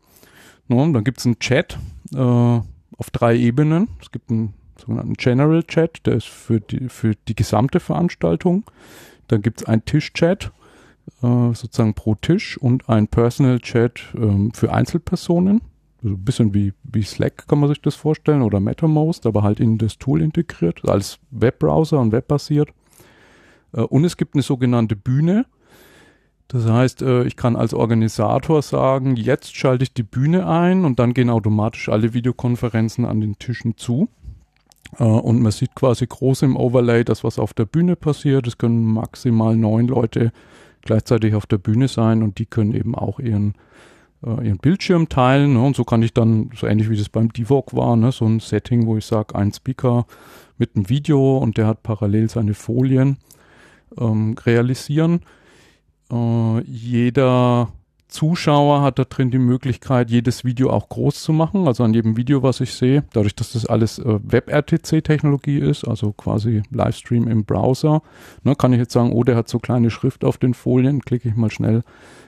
No, dann gibt es einen Chat äh, auf drei Ebenen. Es gibt einen sogenannten General Chat, der ist für die, für die gesamte Veranstaltung. Dann gibt es einen Tischchat, sozusagen pro Tisch und ein Personal Chat ähm, für Einzelpersonen so ein bisschen wie, wie Slack kann man sich das vorstellen oder MetaMost, aber halt in das Tool integriert, als Webbrowser und webbasiert. Äh, und es gibt eine sogenannte Bühne. Das heißt, äh, ich kann als Organisator sagen, jetzt schalte ich die Bühne ein und dann gehen automatisch alle Videokonferenzen an den Tischen zu. Äh, und man sieht quasi groß im Overlay das, was auf der Bühne passiert. Es können maximal neun Leute gleichzeitig auf der Bühne sein und die können eben auch ihren äh, ihren Bildschirm teilen. Ne? Und so kann ich dann, so ähnlich wie das beim Divok war, ne? so ein Setting, wo ich sage, ein Speaker mit einem Video und der hat parallel seine Folien ähm, realisieren. Äh, jeder Zuschauer hat da drin die Möglichkeit, jedes Video auch groß zu machen. Also an jedem Video, was ich sehe, dadurch, dass das alles äh, WebRTC-Technologie ist, also quasi Livestream im Browser, ne, kann ich jetzt sagen, oh, der hat so kleine Schrift auf den Folien, klicke ich mal schnell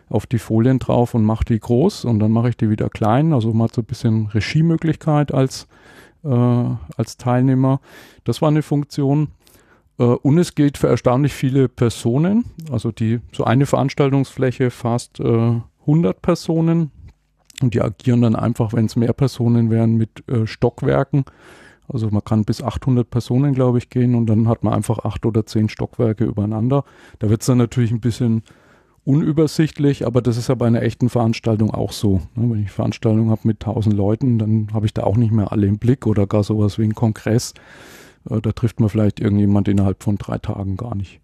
auf die Folien drauf und mache die groß und dann mache ich die wieder klein. Also man hat so ein bisschen Regiemöglichkeit als, äh, als Teilnehmer. Das war eine Funktion. Äh, und es gilt für erstaunlich viele Personen. Also die, so eine Veranstaltungsfläche fast äh, 100 Personen. Und die agieren dann einfach, wenn es mehr Personen wären, mit äh, Stockwerken. Also man kann bis 800 Personen, glaube ich, gehen und dann hat man einfach acht oder zehn Stockwerke übereinander. Da wird es dann natürlich ein bisschen unübersichtlich, aber das ist ja bei einer echten Veranstaltung auch so. Ne? Wenn ich Veranstaltung habe mit 1000 Leuten, dann habe ich da auch nicht mehr alle im Blick oder gar sowas wie ein Kongress. Äh, da trifft man vielleicht irgendjemand innerhalb von drei Tagen gar nicht.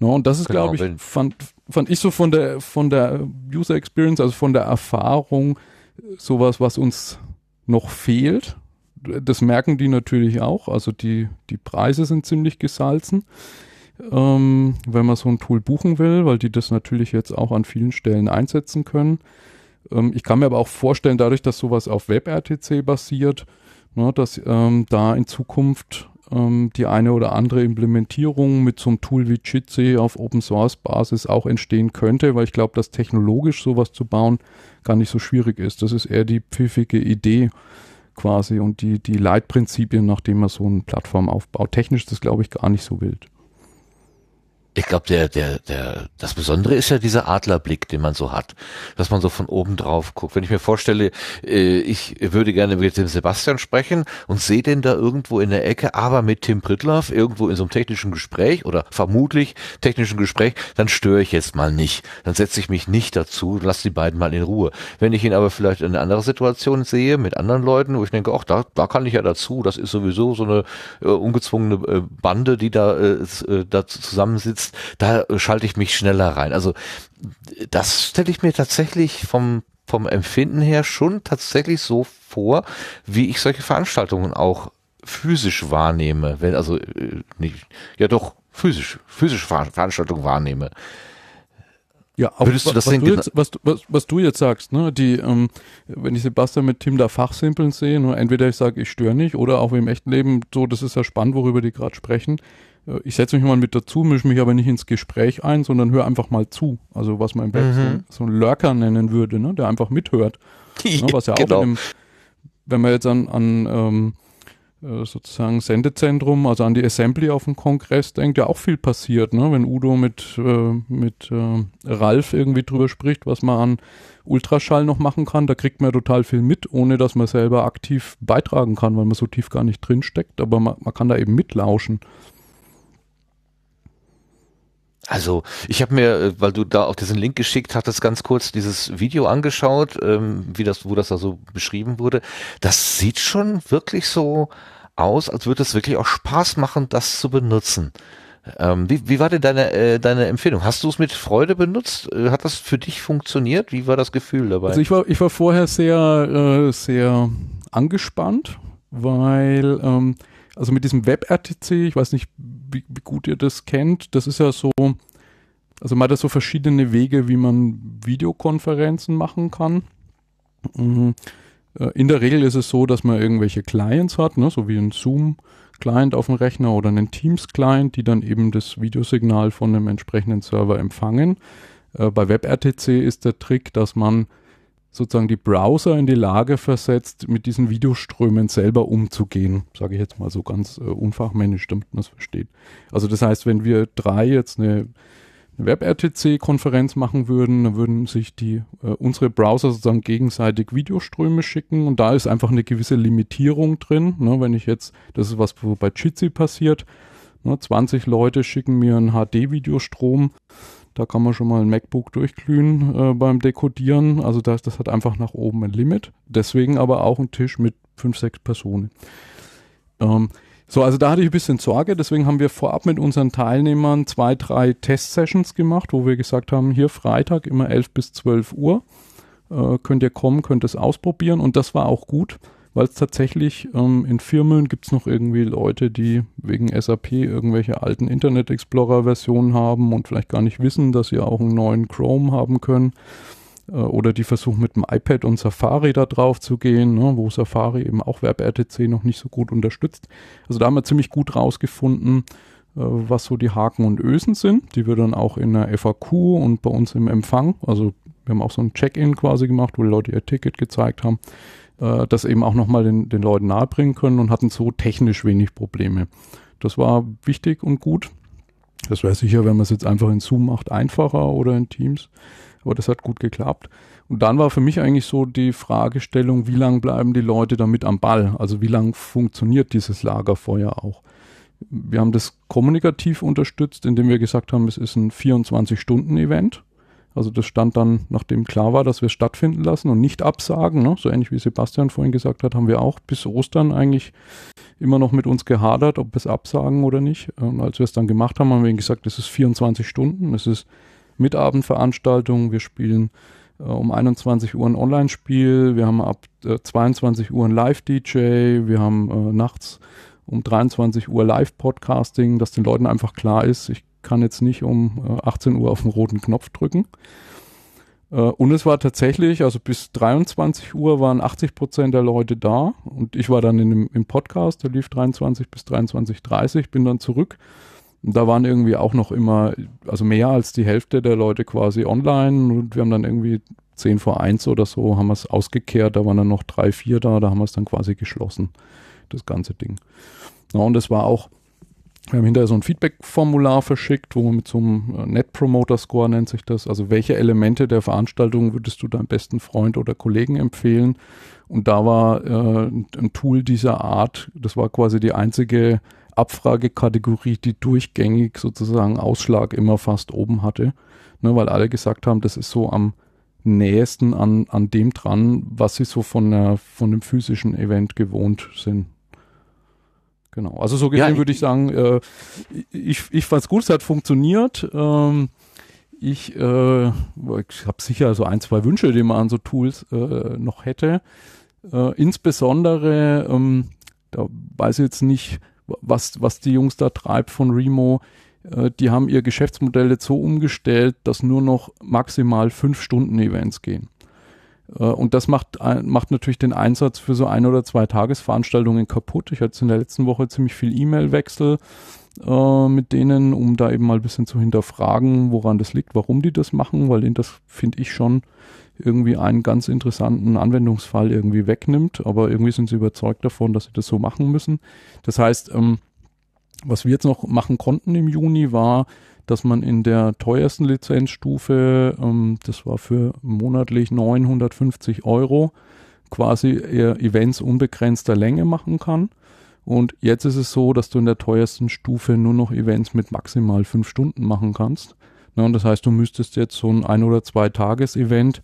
No, und das ist, genau, glaube ich, fand, fand ich so von der, von der User Experience, also von der Erfahrung, sowas, was uns noch fehlt. Das merken die natürlich auch. Also die, die Preise sind ziemlich gesalzen ähm, wenn man so ein Tool buchen will, weil die das natürlich jetzt auch an vielen Stellen einsetzen können. Ähm, ich kann mir aber auch vorstellen, dadurch, dass sowas auf WebRTC basiert, ne, dass ähm, da in Zukunft ähm, die eine oder andere Implementierung mit so einem Tool wie Jitsi auf Open Source Basis auch entstehen könnte, weil ich glaube, dass technologisch sowas zu bauen gar nicht so schwierig ist. Das ist eher die pfiffige Idee quasi und die, die Leitprinzipien, nachdem man so eine Plattform aufbaut. Technisch ist das, glaube ich, gar nicht so wild. Ich glaube, der, der, der, das Besondere ist ja dieser Adlerblick, den man so hat, dass man so von oben drauf guckt. Wenn ich mir vorstelle, äh, ich würde gerne mit dem Sebastian sprechen und sehe den da irgendwo in der Ecke, aber mit Tim Pritloff irgendwo in so einem technischen Gespräch oder vermutlich technischen Gespräch, dann störe ich jetzt mal nicht. Dann setze ich mich nicht dazu, lass die beiden mal in Ruhe. Wenn ich ihn aber vielleicht in eine andere Situation sehe, mit anderen Leuten, wo ich denke, ach, da, da kann ich ja dazu, das ist sowieso so eine äh, ungezwungene äh, Bande, die da, äh, äh da zusammensitzt, ist, da schalte ich mich schneller rein. Also das stelle ich mir tatsächlich vom vom Empfinden her schon tatsächlich so vor, wie ich solche Veranstaltungen auch physisch wahrnehme, wenn also äh, nicht ja doch physisch physische Veranstaltungen wahrnehme. Ja, auch Würdest du das was, du jetzt, was, was, was du jetzt sagst, ne, die, ähm, wenn ich Sebastian mit Tim da fachsimpeln sehe, nur entweder ich sage, ich störe nicht, oder auch im echten Leben so, das ist ja spannend, worüber die gerade sprechen. Äh, ich setze mich mal mit dazu, mische mich aber nicht ins Gespräch ein, sondern höre einfach mal zu. Also was man im Web mhm. so, so einen Lurker nennen würde, ne, der einfach mithört. ne, was ja genau. auch in dem, wenn man jetzt an, an ähm, äh, sozusagen Sendezentrum, also an die Assembly auf dem Kongress denkt, ja auch viel passiert, ne? wenn Udo mit, äh, mit äh, Ralf irgendwie drüber spricht, was man an Ultraschall noch machen kann, da kriegt man total viel mit, ohne dass man selber aktiv beitragen kann, weil man so tief gar nicht drin steckt, aber man, man kann da eben mitlauschen. Also ich habe mir, äh, weil du da auf diesen Link geschickt hattest, ganz kurz dieses Video angeschaut, ähm, wie das, wo das da so beschrieben wurde. Das sieht schon wirklich so aus, als würde es wirklich auch Spaß machen, das zu benutzen. Ähm, wie, wie war denn deine, äh, deine Empfehlung? Hast du es mit Freude benutzt? Äh, hat das für dich funktioniert? Wie war das Gefühl dabei? Also ich war, ich war vorher sehr, äh, sehr angespannt, weil ähm, also mit diesem WebRTC, ich weiß nicht, wie, wie, gut ihr das kennt, das ist ja so, also man hat ja so verschiedene Wege, wie man Videokonferenzen machen kann. Mhm. Äh, in der Regel ist es so, dass man irgendwelche Clients hat, ne, so wie ein Zoom-Client auf dem Rechner oder einen Teams-Client, die dann eben das Videosignal von einem entsprechenden Server empfangen. Äh, bei WebRTC ist der Trick, dass man sozusagen die Browser in die Lage versetzt, mit diesen Videoströmen selber umzugehen. Sage ich jetzt mal so ganz äh, unfachmännisch, damit man das versteht. Also das heißt, wenn wir drei jetzt eine, eine WebRTC-Konferenz machen würden, dann würden sich die äh, unsere Browser sozusagen gegenseitig Videoströme schicken und da ist einfach eine gewisse Limitierung drin. Ne, wenn ich jetzt, das ist was, wo bei Jitsi passiert, ne, 20 Leute schicken mir einen HD-Videostrom da kann man schon mal ein MacBook durchglühen äh, beim Dekodieren. Also das, das hat einfach nach oben ein Limit. Deswegen aber auch ein Tisch mit fünf, sechs Personen. Ähm, so, also da hatte ich ein bisschen Sorge. Deswegen haben wir vorab mit unseren Teilnehmern zwei, drei Test-Sessions gemacht, wo wir gesagt haben, hier Freitag immer 11 bis 12 Uhr. Äh, könnt ihr kommen, könnt es ausprobieren. Und das war auch gut weil es tatsächlich ähm, in Firmen gibt es noch irgendwie Leute, die wegen SAP irgendwelche alten Internet Explorer Versionen haben und vielleicht gar nicht wissen, dass sie auch einen neuen Chrome haben können. Äh, oder die versuchen mit dem iPad und Safari da drauf zu gehen, ne, wo Safari eben auch WebRTC noch nicht so gut unterstützt. Also da haben wir ziemlich gut rausgefunden, äh, was so die Haken und Ösen sind, die wir dann auch in der FAQ und bei uns im Empfang, also wir haben auch so ein Check-in quasi gemacht, wo Leute ihr Ticket gezeigt haben, äh, das eben auch nochmal den, den Leuten nahebringen können und hatten so technisch wenig Probleme. Das war wichtig und gut. Das wäre sicher, wenn man es jetzt einfach in Zoom macht, einfacher oder in Teams. Aber das hat gut geklappt. Und dann war für mich eigentlich so die Fragestellung, wie lange bleiben die Leute damit am Ball? Also wie lange funktioniert dieses Lagerfeuer auch? Wir haben das kommunikativ unterstützt, indem wir gesagt haben, es ist ein 24-Stunden-Event. Also das stand dann, nachdem klar war, dass wir es stattfinden lassen und nicht absagen. Ne? So ähnlich wie Sebastian vorhin gesagt hat, haben wir auch bis Ostern eigentlich immer noch mit uns gehadert, ob wir es absagen oder nicht. Und als wir es dann gemacht haben, haben wir ihnen gesagt, es ist 24 Stunden, es ist Mitabendveranstaltung, wir spielen äh, um 21 Uhr ein Online-Spiel, wir haben ab äh, 22 Uhr ein Live-DJ, wir haben äh, nachts um 23 Uhr Live-Podcasting, dass den Leuten einfach klar ist, ich kann jetzt nicht um 18 äh, Uhr auf den roten Knopf drücken. Äh, und es war tatsächlich, also bis 23 Uhr waren 80 Prozent der Leute da und ich war dann in dem, im Podcast, der lief 23 bis 23.30 bin dann zurück. Und da waren irgendwie auch noch immer, also mehr als die Hälfte der Leute quasi online und wir haben dann irgendwie 10 vor 1 oder so, haben wir es ausgekehrt, da waren dann noch drei, vier da, da haben wir es dann quasi geschlossen, das ganze Ding. Ja, und es war auch, wir haben hinterher so ein Feedback-Formular verschickt, wo man mit so einem äh, Net Promoter Score nennt sich das, also welche Elemente der Veranstaltung würdest du deinem besten Freund oder Kollegen empfehlen? Und da war äh, ein Tool dieser Art, das war quasi die einzige Abfragekategorie, die durchgängig sozusagen Ausschlag immer fast oben hatte, ne, weil alle gesagt haben, das ist so am nähesten an, an dem dran, was sie so von, der, von dem physischen Event gewohnt sind. Genau. Also so gesehen ja, würde ich sagen, äh, ich, ich fand es gut, es hat funktioniert. Ähm, ich, äh, ich habe sicher so ein, zwei Wünsche, die man an so Tools äh, noch hätte. Äh, insbesondere, ähm, da weiß ich jetzt nicht, was, was die Jungs da treibt von Remo. Äh, die haben ihr Geschäftsmodell jetzt so umgestellt, dass nur noch maximal fünf Stunden Events gehen. Äh, und das macht, macht natürlich den Einsatz für so ein oder zwei Tagesveranstaltungen kaputt. Ich hatte in der letzten Woche ziemlich viel E-Mail-Wechsel äh, mit denen, um da eben mal ein bisschen zu hinterfragen, woran das liegt, warum die das machen, weil ihnen das finde ich schon irgendwie einen ganz interessanten Anwendungsfall irgendwie wegnimmt. Aber irgendwie sind sie überzeugt davon, dass sie das so machen müssen. Das heißt, ähm, was wir jetzt noch machen konnten im Juni war, dass man in der teuersten Lizenzstufe, ähm, das war für monatlich 950 Euro, quasi Events unbegrenzter Länge machen kann. Und jetzt ist es so, dass du in der teuersten Stufe nur noch Events mit maximal fünf Stunden machen kannst. Ja, und das heißt, du müsstest jetzt so ein ein oder zwei Tages-Event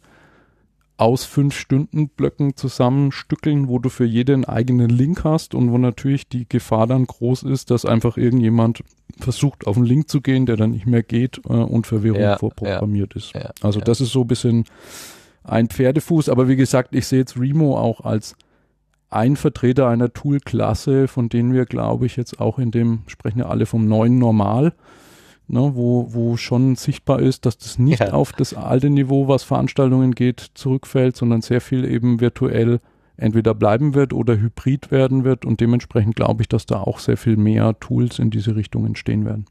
aus fünf Stunden Blöcken zusammenstückeln, wo du für jeden eigenen Link hast und wo natürlich die Gefahr dann groß ist, dass einfach irgendjemand versucht, auf einen Link zu gehen, der dann nicht mehr geht äh, und Verwirrung ja, vorprogrammiert ja, ist. Ja, also das ist so ein bisschen ein Pferdefuß, aber wie gesagt, ich sehe jetzt Remo auch als ein Vertreter einer Tool-Klasse, von denen wir, glaube ich, jetzt auch in dem, sprechen ja alle vom neuen Normal, ne, wo, wo schon sichtbar ist, dass das nicht ja. auf das alte Niveau, was Veranstaltungen geht, zurückfällt, sondern sehr viel eben virtuell entweder bleiben wird oder hybrid werden wird und dementsprechend glaube ich, dass da auch sehr viel mehr Tools in diese Richtung entstehen werden.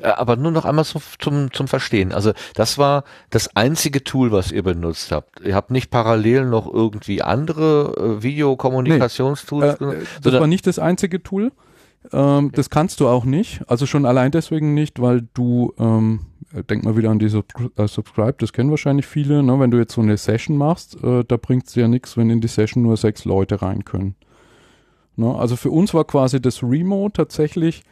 Äh, aber nur noch einmal zum, zum, zum Verstehen. Also das war das einzige Tool, was ihr benutzt habt. Ihr habt nicht parallel noch irgendwie andere äh, Videokommunikationstools nee, äh, das war nicht das einzige Tool. Ähm, das kannst du auch nicht. Also schon allein deswegen nicht, weil du, ähm, denk mal wieder an die Sub äh, Subscribe, das kennen wahrscheinlich viele, ne? wenn du jetzt so eine Session machst, äh, da bringt es ja nichts, wenn in die Session nur sechs Leute rein können. Ne? Also für uns war quasi das Remote tatsächlich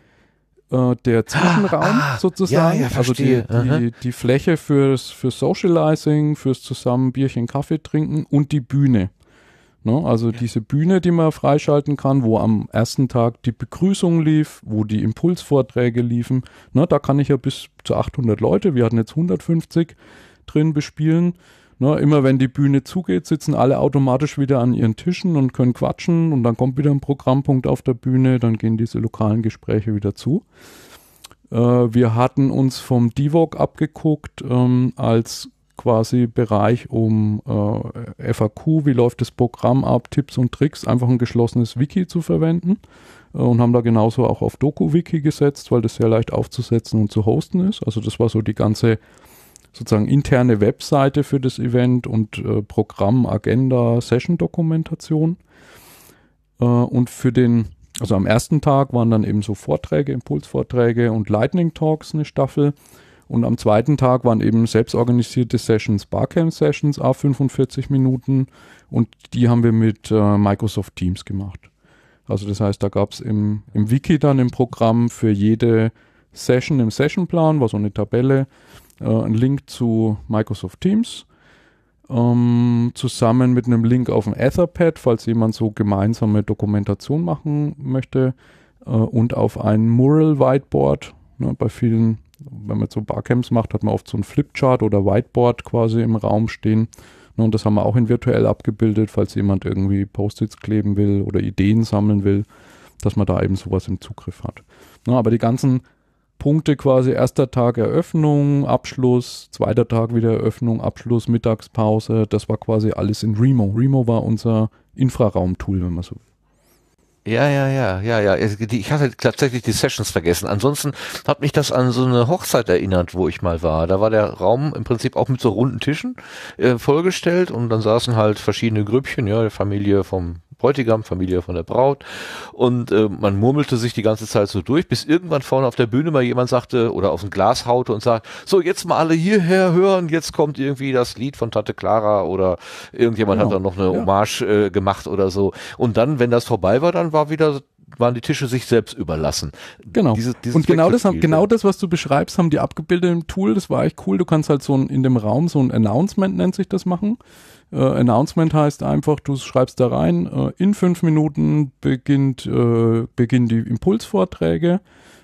äh, der Zwischenraum ah, sozusagen, ja, ja, also die, die, die, Fläche fürs, fürs Socializing, fürs zusammen Bierchen Kaffee trinken und die Bühne. Ne? Also ja. diese Bühne, die man freischalten kann, wo am ersten Tag die Begrüßung lief, wo die Impulsvorträge liefen, ne? da kann ich ja bis zu 800 Leute, wir hatten jetzt 150 drin bespielen. Ne? Immer wenn die Bühne zugeht, sitzen alle automatisch wieder an ihren Tischen und können quatschen und dann kommt wieder ein Programmpunkt auf der Bühne, dann gehen diese lokalen Gespräche wieder zu. Äh, wir hatten uns vom Divok abgeguckt ähm, als quasi Bereich um äh, FAQ, wie läuft das Programm ab, Tipps und Tricks, einfach ein geschlossenes Wiki zu verwenden äh, und haben da genauso auch auf DokuWiki gesetzt, weil das sehr leicht aufzusetzen und zu hosten ist. Also das war so die ganze sozusagen interne Webseite für das Event und äh, Programm, Agenda, Session-Dokumentation. Äh, und für den, also am ersten Tag waren dann eben so Vorträge, Impulsvorträge und Lightning Talks eine Staffel. Und am zweiten Tag waren eben selbstorganisierte Sessions, Barcamp-Sessions, a 45 Minuten. Und die haben wir mit äh, Microsoft Teams gemacht. Also das heißt, da gab es im, im Wiki dann im Programm für jede Session im Sessionplan, war so eine Tabelle, äh, einen Link zu Microsoft Teams. Ähm, zusammen mit einem Link auf dem Etherpad, falls jemand so gemeinsame Dokumentation machen möchte. Äh, und auf ein Mural Whiteboard. Ne, bei vielen wenn man so Barcamps macht, hat man oft so ein Flipchart oder Whiteboard quasi im Raum stehen. Ne, und das haben wir auch in virtuell abgebildet, falls jemand irgendwie Post-its kleben will oder Ideen sammeln will, dass man da eben sowas im Zugriff hat. Ne, aber die ganzen Punkte quasi, erster Tag Eröffnung, Abschluss, zweiter Tag wieder Eröffnung, Abschluss, Mittagspause, das war quasi alles in Remo. Remo war unser Infraraum-Tool, wenn man so will. Ja, ja, ja, ja, ja. Ich hatte tatsächlich die Sessions vergessen. Ansonsten hat mich das an so eine Hochzeit erinnert, wo ich mal war. Da war der Raum im Prinzip auch mit so runden Tischen äh, vollgestellt und dann saßen halt verschiedene Grüppchen, ja, der Familie vom Bräutigam, Familie von der Braut. Und äh, man murmelte sich die ganze Zeit so durch, bis irgendwann vorne auf der Bühne mal jemand sagte oder aus dem Glas haute und sagt, so jetzt mal alle hierher hören, jetzt kommt irgendwie das Lied von Tante Clara oder irgendjemand genau. hat dann noch eine. Hommage äh, gemacht oder so. Und dann, wenn das vorbei war, dann war wieder waren die Tische sich selbst überlassen. Genau. Diese, und genau das, haben, genau das, was du beschreibst, haben die abgebildet im Tool. Das war echt cool. Du kannst halt so ein, in dem Raum so ein Announcement nennt sich das machen. Äh, Announcement heißt einfach, du schreibst da rein, äh, in fünf Minuten beginnt, äh, beginnen die Impulsvorträge.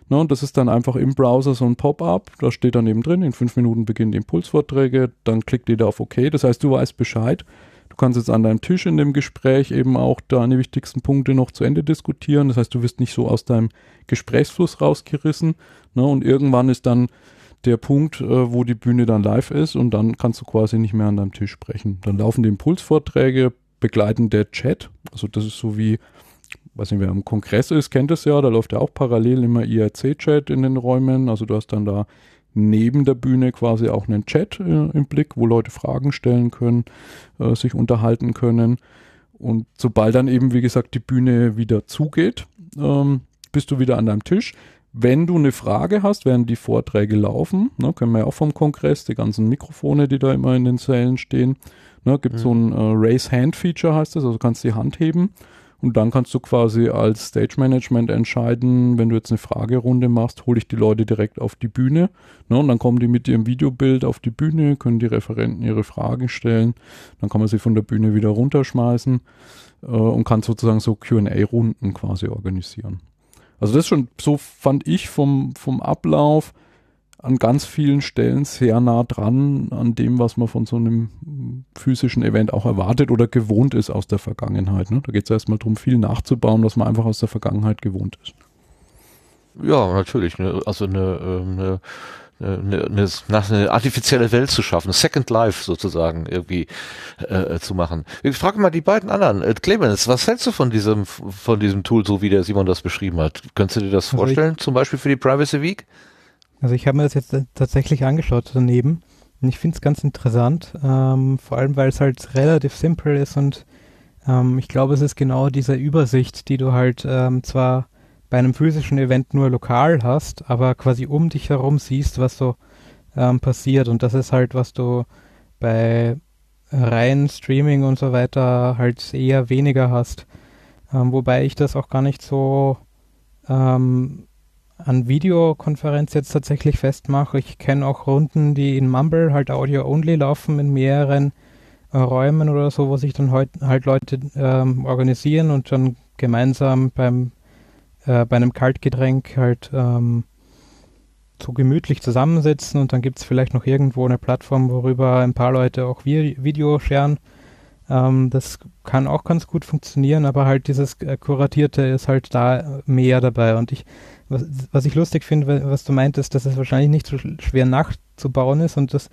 Ne, und das ist dann einfach im Browser so ein Pop-up. Da steht dann eben drin, in fünf Minuten beginnen die Impulsvorträge. Dann klickt da auf OK. Das heißt, du weißt Bescheid. Du kannst jetzt an deinem Tisch in dem Gespräch eben auch deine wichtigsten Punkte noch zu Ende diskutieren. Das heißt, du wirst nicht so aus deinem Gesprächsfluss rausgerissen. Ne, und irgendwann ist dann der Punkt, äh, wo die Bühne dann live ist und dann kannst du quasi nicht mehr an deinem Tisch sprechen. Dann laufen die Impulsvorträge, begleiten der Chat. Also das ist so wie, weiß nicht, wer am Kongress ist, kennt es ja, da läuft ja auch parallel immer IRC-Chat in den Räumen. Also du hast dann da neben der Bühne quasi auch einen Chat äh, im Blick, wo Leute Fragen stellen können, äh, sich unterhalten können. Und sobald dann eben, wie gesagt, die Bühne wieder zugeht, ähm, bist du wieder an deinem Tisch. Wenn du eine Frage hast, während die Vorträge laufen, ne, kennen wir ja auch vom Kongress, die ganzen Mikrofone, die da immer in den Sälen stehen, ne, gibt mhm. so ein äh, Raise Hand Feature heißt das, also kannst die Hand heben. Und dann kannst du quasi als Stage Management entscheiden, wenn du jetzt eine Fragerunde machst, hole ich die Leute direkt auf die Bühne. Ne, und dann kommen die mit ihrem Videobild auf die Bühne, können die Referenten ihre Fragen stellen, dann kann man sie von der Bühne wieder runterschmeißen äh, und kann sozusagen so Q&A-Runden quasi organisieren. Also das ist schon, so fand ich vom, vom Ablauf an ganz vielen Stellen sehr nah dran an dem, was man von so einem physischen Event auch erwartet oder gewohnt ist aus der Vergangenheit. Ne? Da geht es erstmal darum, viel nachzubauen, was man einfach aus der Vergangenheit gewohnt ist. Ja, natürlich. Ne? Also eine, ähm, eine eine, eine, eine artifizielle Welt zu schaffen, Second Life sozusagen irgendwie äh, zu machen. Ich frage mal die beiden anderen. Äh, Clemens, was hältst du von diesem von diesem Tool, so wie der Simon das beschrieben hat? Könntest du dir das also vorstellen, ich, zum Beispiel für die Privacy Week? Also ich habe mir das jetzt tatsächlich angeschaut daneben und ich finde es ganz interessant, ähm, vor allem weil es halt relativ simpel ist und ähm, ich glaube, es ist genau diese Übersicht, die du halt ähm, zwar bei einem physischen Event nur lokal hast, aber quasi um dich herum siehst, was so ähm, passiert. Und das ist halt, was du bei rein Streaming und so weiter halt eher weniger hast. Ähm, wobei ich das auch gar nicht so ähm, an Videokonferenz jetzt tatsächlich festmache. Ich kenne auch Runden, die in Mumble halt Audio-only laufen in mehreren äh, Räumen oder so, wo sich dann halt Leute ähm, organisieren und dann gemeinsam beim äh, bei einem Kaltgetränk halt ähm, so gemütlich zusammensitzen und dann gibt es vielleicht noch irgendwo eine Plattform, worüber ein paar Leute auch Vi Video scheren. Ähm, das kann auch ganz gut funktionieren, aber halt dieses äh, Kuratierte ist halt da mehr dabei. Und ich, was, was ich lustig finde, was du meintest, dass es wahrscheinlich nicht so schwer nachzubauen ist und das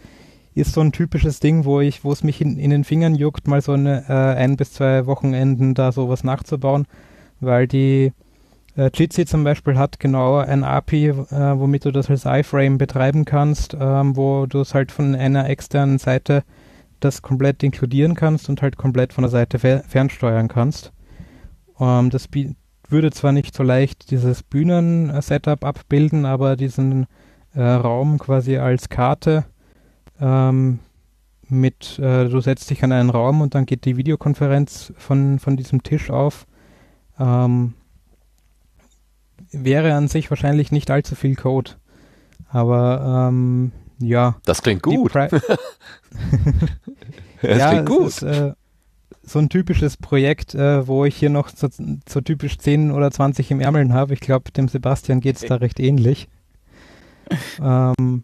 ist so ein typisches Ding, wo ich, wo es mich in, in den Fingern juckt, mal so eine, äh, ein bis zwei Wochenenden da sowas nachzubauen, weil die äh, Jitsi zum Beispiel hat genau ein API, äh, womit du das als iFrame betreiben kannst, ähm, wo du es halt von einer externen Seite das komplett inkludieren kannst und halt komplett von der Seite fernsteuern kannst. Ähm, das würde zwar nicht so leicht dieses Bühnen-Setup abbilden, aber diesen äh, Raum quasi als Karte ähm, mit, äh, du setzt dich an einen Raum und dann geht die Videokonferenz von, von diesem Tisch auf. Ähm, wäre an sich wahrscheinlich nicht allzu viel Code. Aber ähm, ja. Das klingt gut. das ja, klingt gut. Ist, äh, so ein typisches Projekt, äh, wo ich hier noch so, so, typisch 10 oder 20 im Ärmeln habe. Ich glaube, dem Sebastian geht es da recht ähnlich. ähm,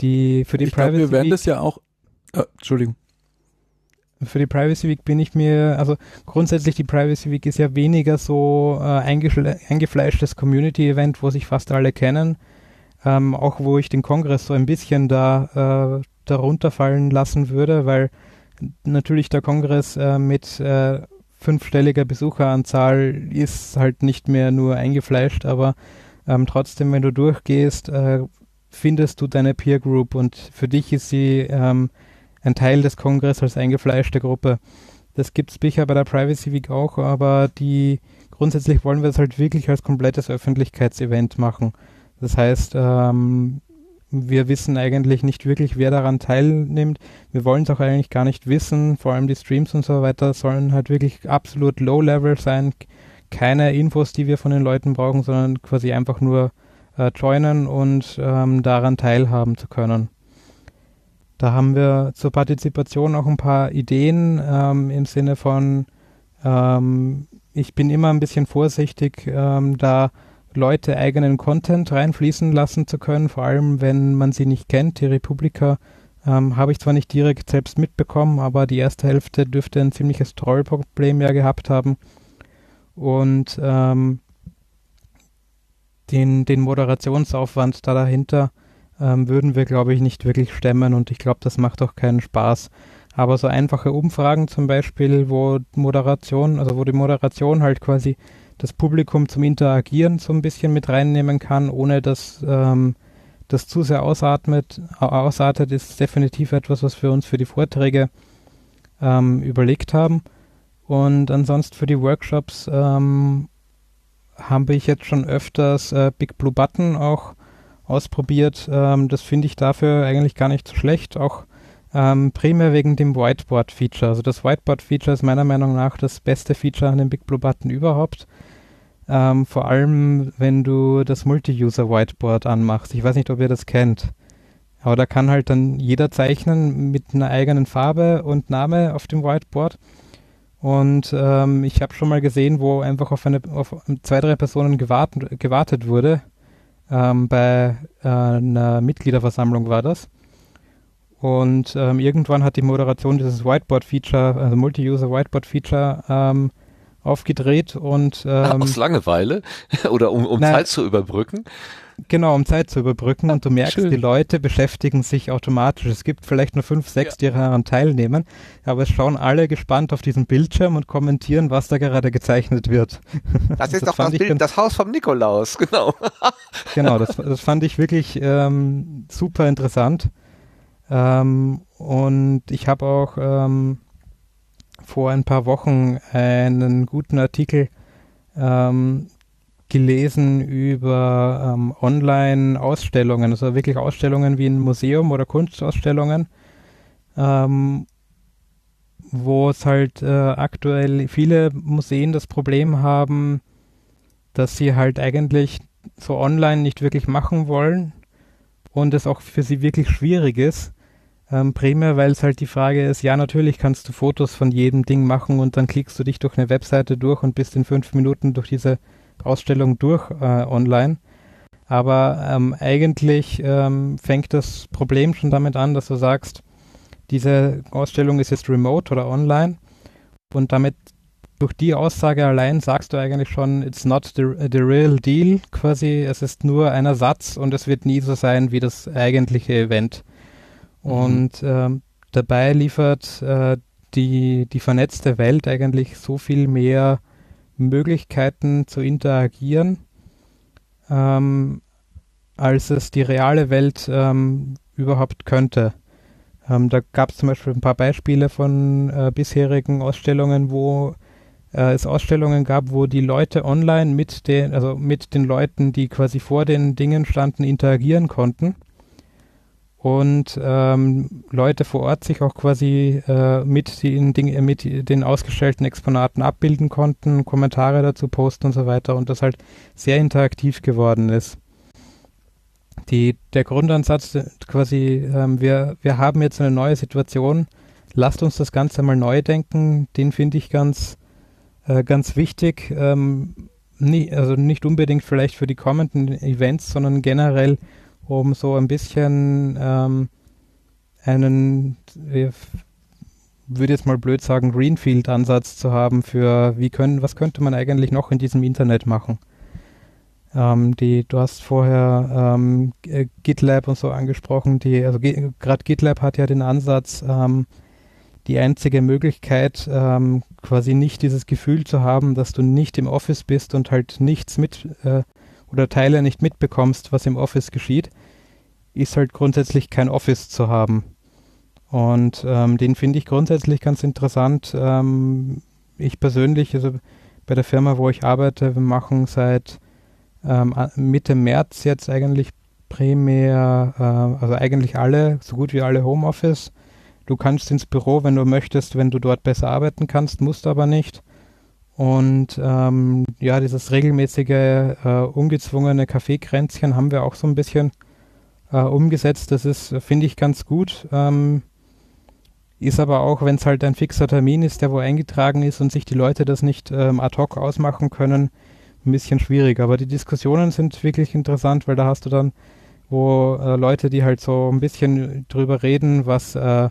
die für die ich Privacy. Glaub, wir werden das ja auch. Äh, Entschuldigung für die Privacy Week bin ich mir, also grundsätzlich die Privacy Week ist ja weniger so äh, eingefleischtes Community-Event, wo sich fast alle kennen. Ähm, auch wo ich den Kongress so ein bisschen da äh, darunter fallen lassen würde, weil natürlich der Kongress äh, mit äh, fünfstelliger Besucheranzahl ist halt nicht mehr nur eingefleischt, aber ähm, trotzdem, wenn du durchgehst, äh, findest du deine Peer Group und für dich ist sie ähm, ein Teil des Kongresses als eingefleischte Gruppe. Das gibt es sicher bei der Privacy Week auch, aber die grundsätzlich wollen wir es halt wirklich als komplettes Öffentlichkeitsevent machen. Das heißt, ähm, wir wissen eigentlich nicht wirklich, wer daran teilnimmt. Wir wollen es auch eigentlich gar nicht wissen. Vor allem die Streams und so weiter sollen halt wirklich absolut low-level sein. keine Infos, die wir von den Leuten brauchen, sondern quasi einfach nur äh, joinen und ähm, daran teilhaben zu können. Da haben wir zur Partizipation auch ein paar Ideen ähm, im Sinne von, ähm, ich bin immer ein bisschen vorsichtig, ähm, da Leute eigenen Content reinfließen lassen zu können, vor allem wenn man sie nicht kennt. Die Republika ähm, habe ich zwar nicht direkt selbst mitbekommen, aber die erste Hälfte dürfte ein ziemliches Trollproblem ja gehabt haben. Und ähm, den, den Moderationsaufwand da dahinter ähm, würden wir, glaube ich, nicht wirklich stemmen und ich glaube, das macht auch keinen Spaß. Aber so einfache Umfragen zum Beispiel, wo Moderation, also wo die Moderation halt quasi das Publikum zum Interagieren so ein bisschen mit reinnehmen kann, ohne dass ähm, das zu sehr ausatmet, ausartet, ist definitiv etwas, was wir uns für die Vorträge ähm, überlegt haben. Und ansonsten für die Workshops ähm, habe ich jetzt schon öfters äh, Big Blue Button auch ausprobiert. Ähm, das finde ich dafür eigentlich gar nicht so schlecht, auch ähm, primär wegen dem Whiteboard-Feature. Also das Whiteboard-Feature ist meiner Meinung nach das beste Feature an dem Big Blue Button überhaupt. Ähm, vor allem, wenn du das Multi-User-Whiteboard anmachst. Ich weiß nicht, ob ihr das kennt. Aber da kann halt dann jeder zeichnen mit einer eigenen Farbe und Name auf dem Whiteboard. Und ähm, ich habe schon mal gesehen, wo einfach auf, eine, auf zwei, drei Personen gewartet, gewartet wurde. Ähm, bei äh, einer Mitgliederversammlung war das. Und ähm, irgendwann hat die Moderation dieses Whiteboard-Feature, also Multi-User Whiteboard-Feature, ähm, aufgedreht und ähm, aus Langeweile oder um, um na, Zeit zu überbrücken. Genau, um Zeit zu überbrücken und du merkst, Schön. die Leute beschäftigen sich automatisch. Es gibt vielleicht nur fünf, sechs, die daran teilnehmen, aber es schauen alle gespannt auf diesen Bildschirm und kommentieren, was da gerade gezeichnet wird. Das ist das doch das Bild, das Haus vom Nikolaus, genau. genau, das, das fand ich wirklich ähm, super interessant. Ähm, und ich habe auch ähm, vor ein paar Wochen einen guten Artikel ähm, gelesen über ähm, Online-Ausstellungen, also wirklich Ausstellungen wie ein Museum oder Kunstausstellungen, ähm, wo es halt äh, aktuell viele Museen das Problem haben, dass sie halt eigentlich so online nicht wirklich machen wollen und es auch für sie wirklich schwierig ist, ähm, primär, weil es halt die Frage ist, ja, natürlich kannst du Fotos von jedem Ding machen und dann klickst du dich durch eine Webseite durch und bist in fünf Minuten durch diese Ausstellung durch äh, online. Aber ähm, eigentlich ähm, fängt das Problem schon damit an, dass du sagst, diese Ausstellung ist jetzt remote oder online und damit durch die Aussage allein sagst du eigentlich schon, it's not the, the real deal quasi, es ist nur ein Ersatz und es wird nie so sein wie das eigentliche Event. Mhm. Und ähm, dabei liefert äh, die, die vernetzte Welt eigentlich so viel mehr Möglichkeiten zu interagieren, ähm, als es die reale Welt ähm, überhaupt könnte. Ähm, da gab es zum Beispiel ein paar Beispiele von äh, bisherigen Ausstellungen, wo äh, es Ausstellungen gab, wo die Leute online mit den, also mit den Leuten, die quasi vor den Dingen standen, interagieren konnten und ähm, Leute vor Ort sich auch quasi äh, mit, den mit den ausgestellten Exponaten abbilden konnten, Kommentare dazu posten und so weiter und das halt sehr interaktiv geworden ist. Die, der Grundansatz quasi, ähm, wir, wir haben jetzt eine neue Situation, lasst uns das Ganze mal neu denken, den finde ich ganz, äh, ganz wichtig. Ähm, nie, also nicht unbedingt vielleicht für die kommenden Events, sondern generell um so ein bisschen ähm, einen, ich würde jetzt mal blöd sagen, Greenfield-Ansatz zu haben für, wie können, was könnte man eigentlich noch in diesem Internet machen. Ähm, die, du hast vorher ähm, GitLab und so angesprochen, die, also gerade GitLab hat ja den Ansatz, ähm, die einzige Möglichkeit, ähm, quasi nicht dieses Gefühl zu haben, dass du nicht im Office bist und halt nichts mit äh, oder Teile nicht mitbekommst, was im Office geschieht, ist halt grundsätzlich kein Office zu haben. Und ähm, den finde ich grundsätzlich ganz interessant. Ähm, ich persönlich, also bei der Firma, wo ich arbeite, wir machen seit ähm, Mitte März jetzt eigentlich primär, äh, also eigentlich alle, so gut wie alle Homeoffice. Du kannst ins Büro, wenn du möchtest, wenn du dort besser arbeiten kannst, musst aber nicht. Und ähm, ja, dieses regelmäßige, äh, ungezwungene Kaffeekränzchen haben wir auch so ein bisschen äh, umgesetzt. Das ist, finde ich, ganz gut. Ähm, ist aber auch, wenn es halt ein fixer Termin ist, der wo eingetragen ist und sich die Leute das nicht ähm, ad hoc ausmachen können, ein bisschen schwierig. Aber die Diskussionen sind wirklich interessant, weil da hast du dann, wo äh, Leute, die halt so ein bisschen drüber reden, was äh,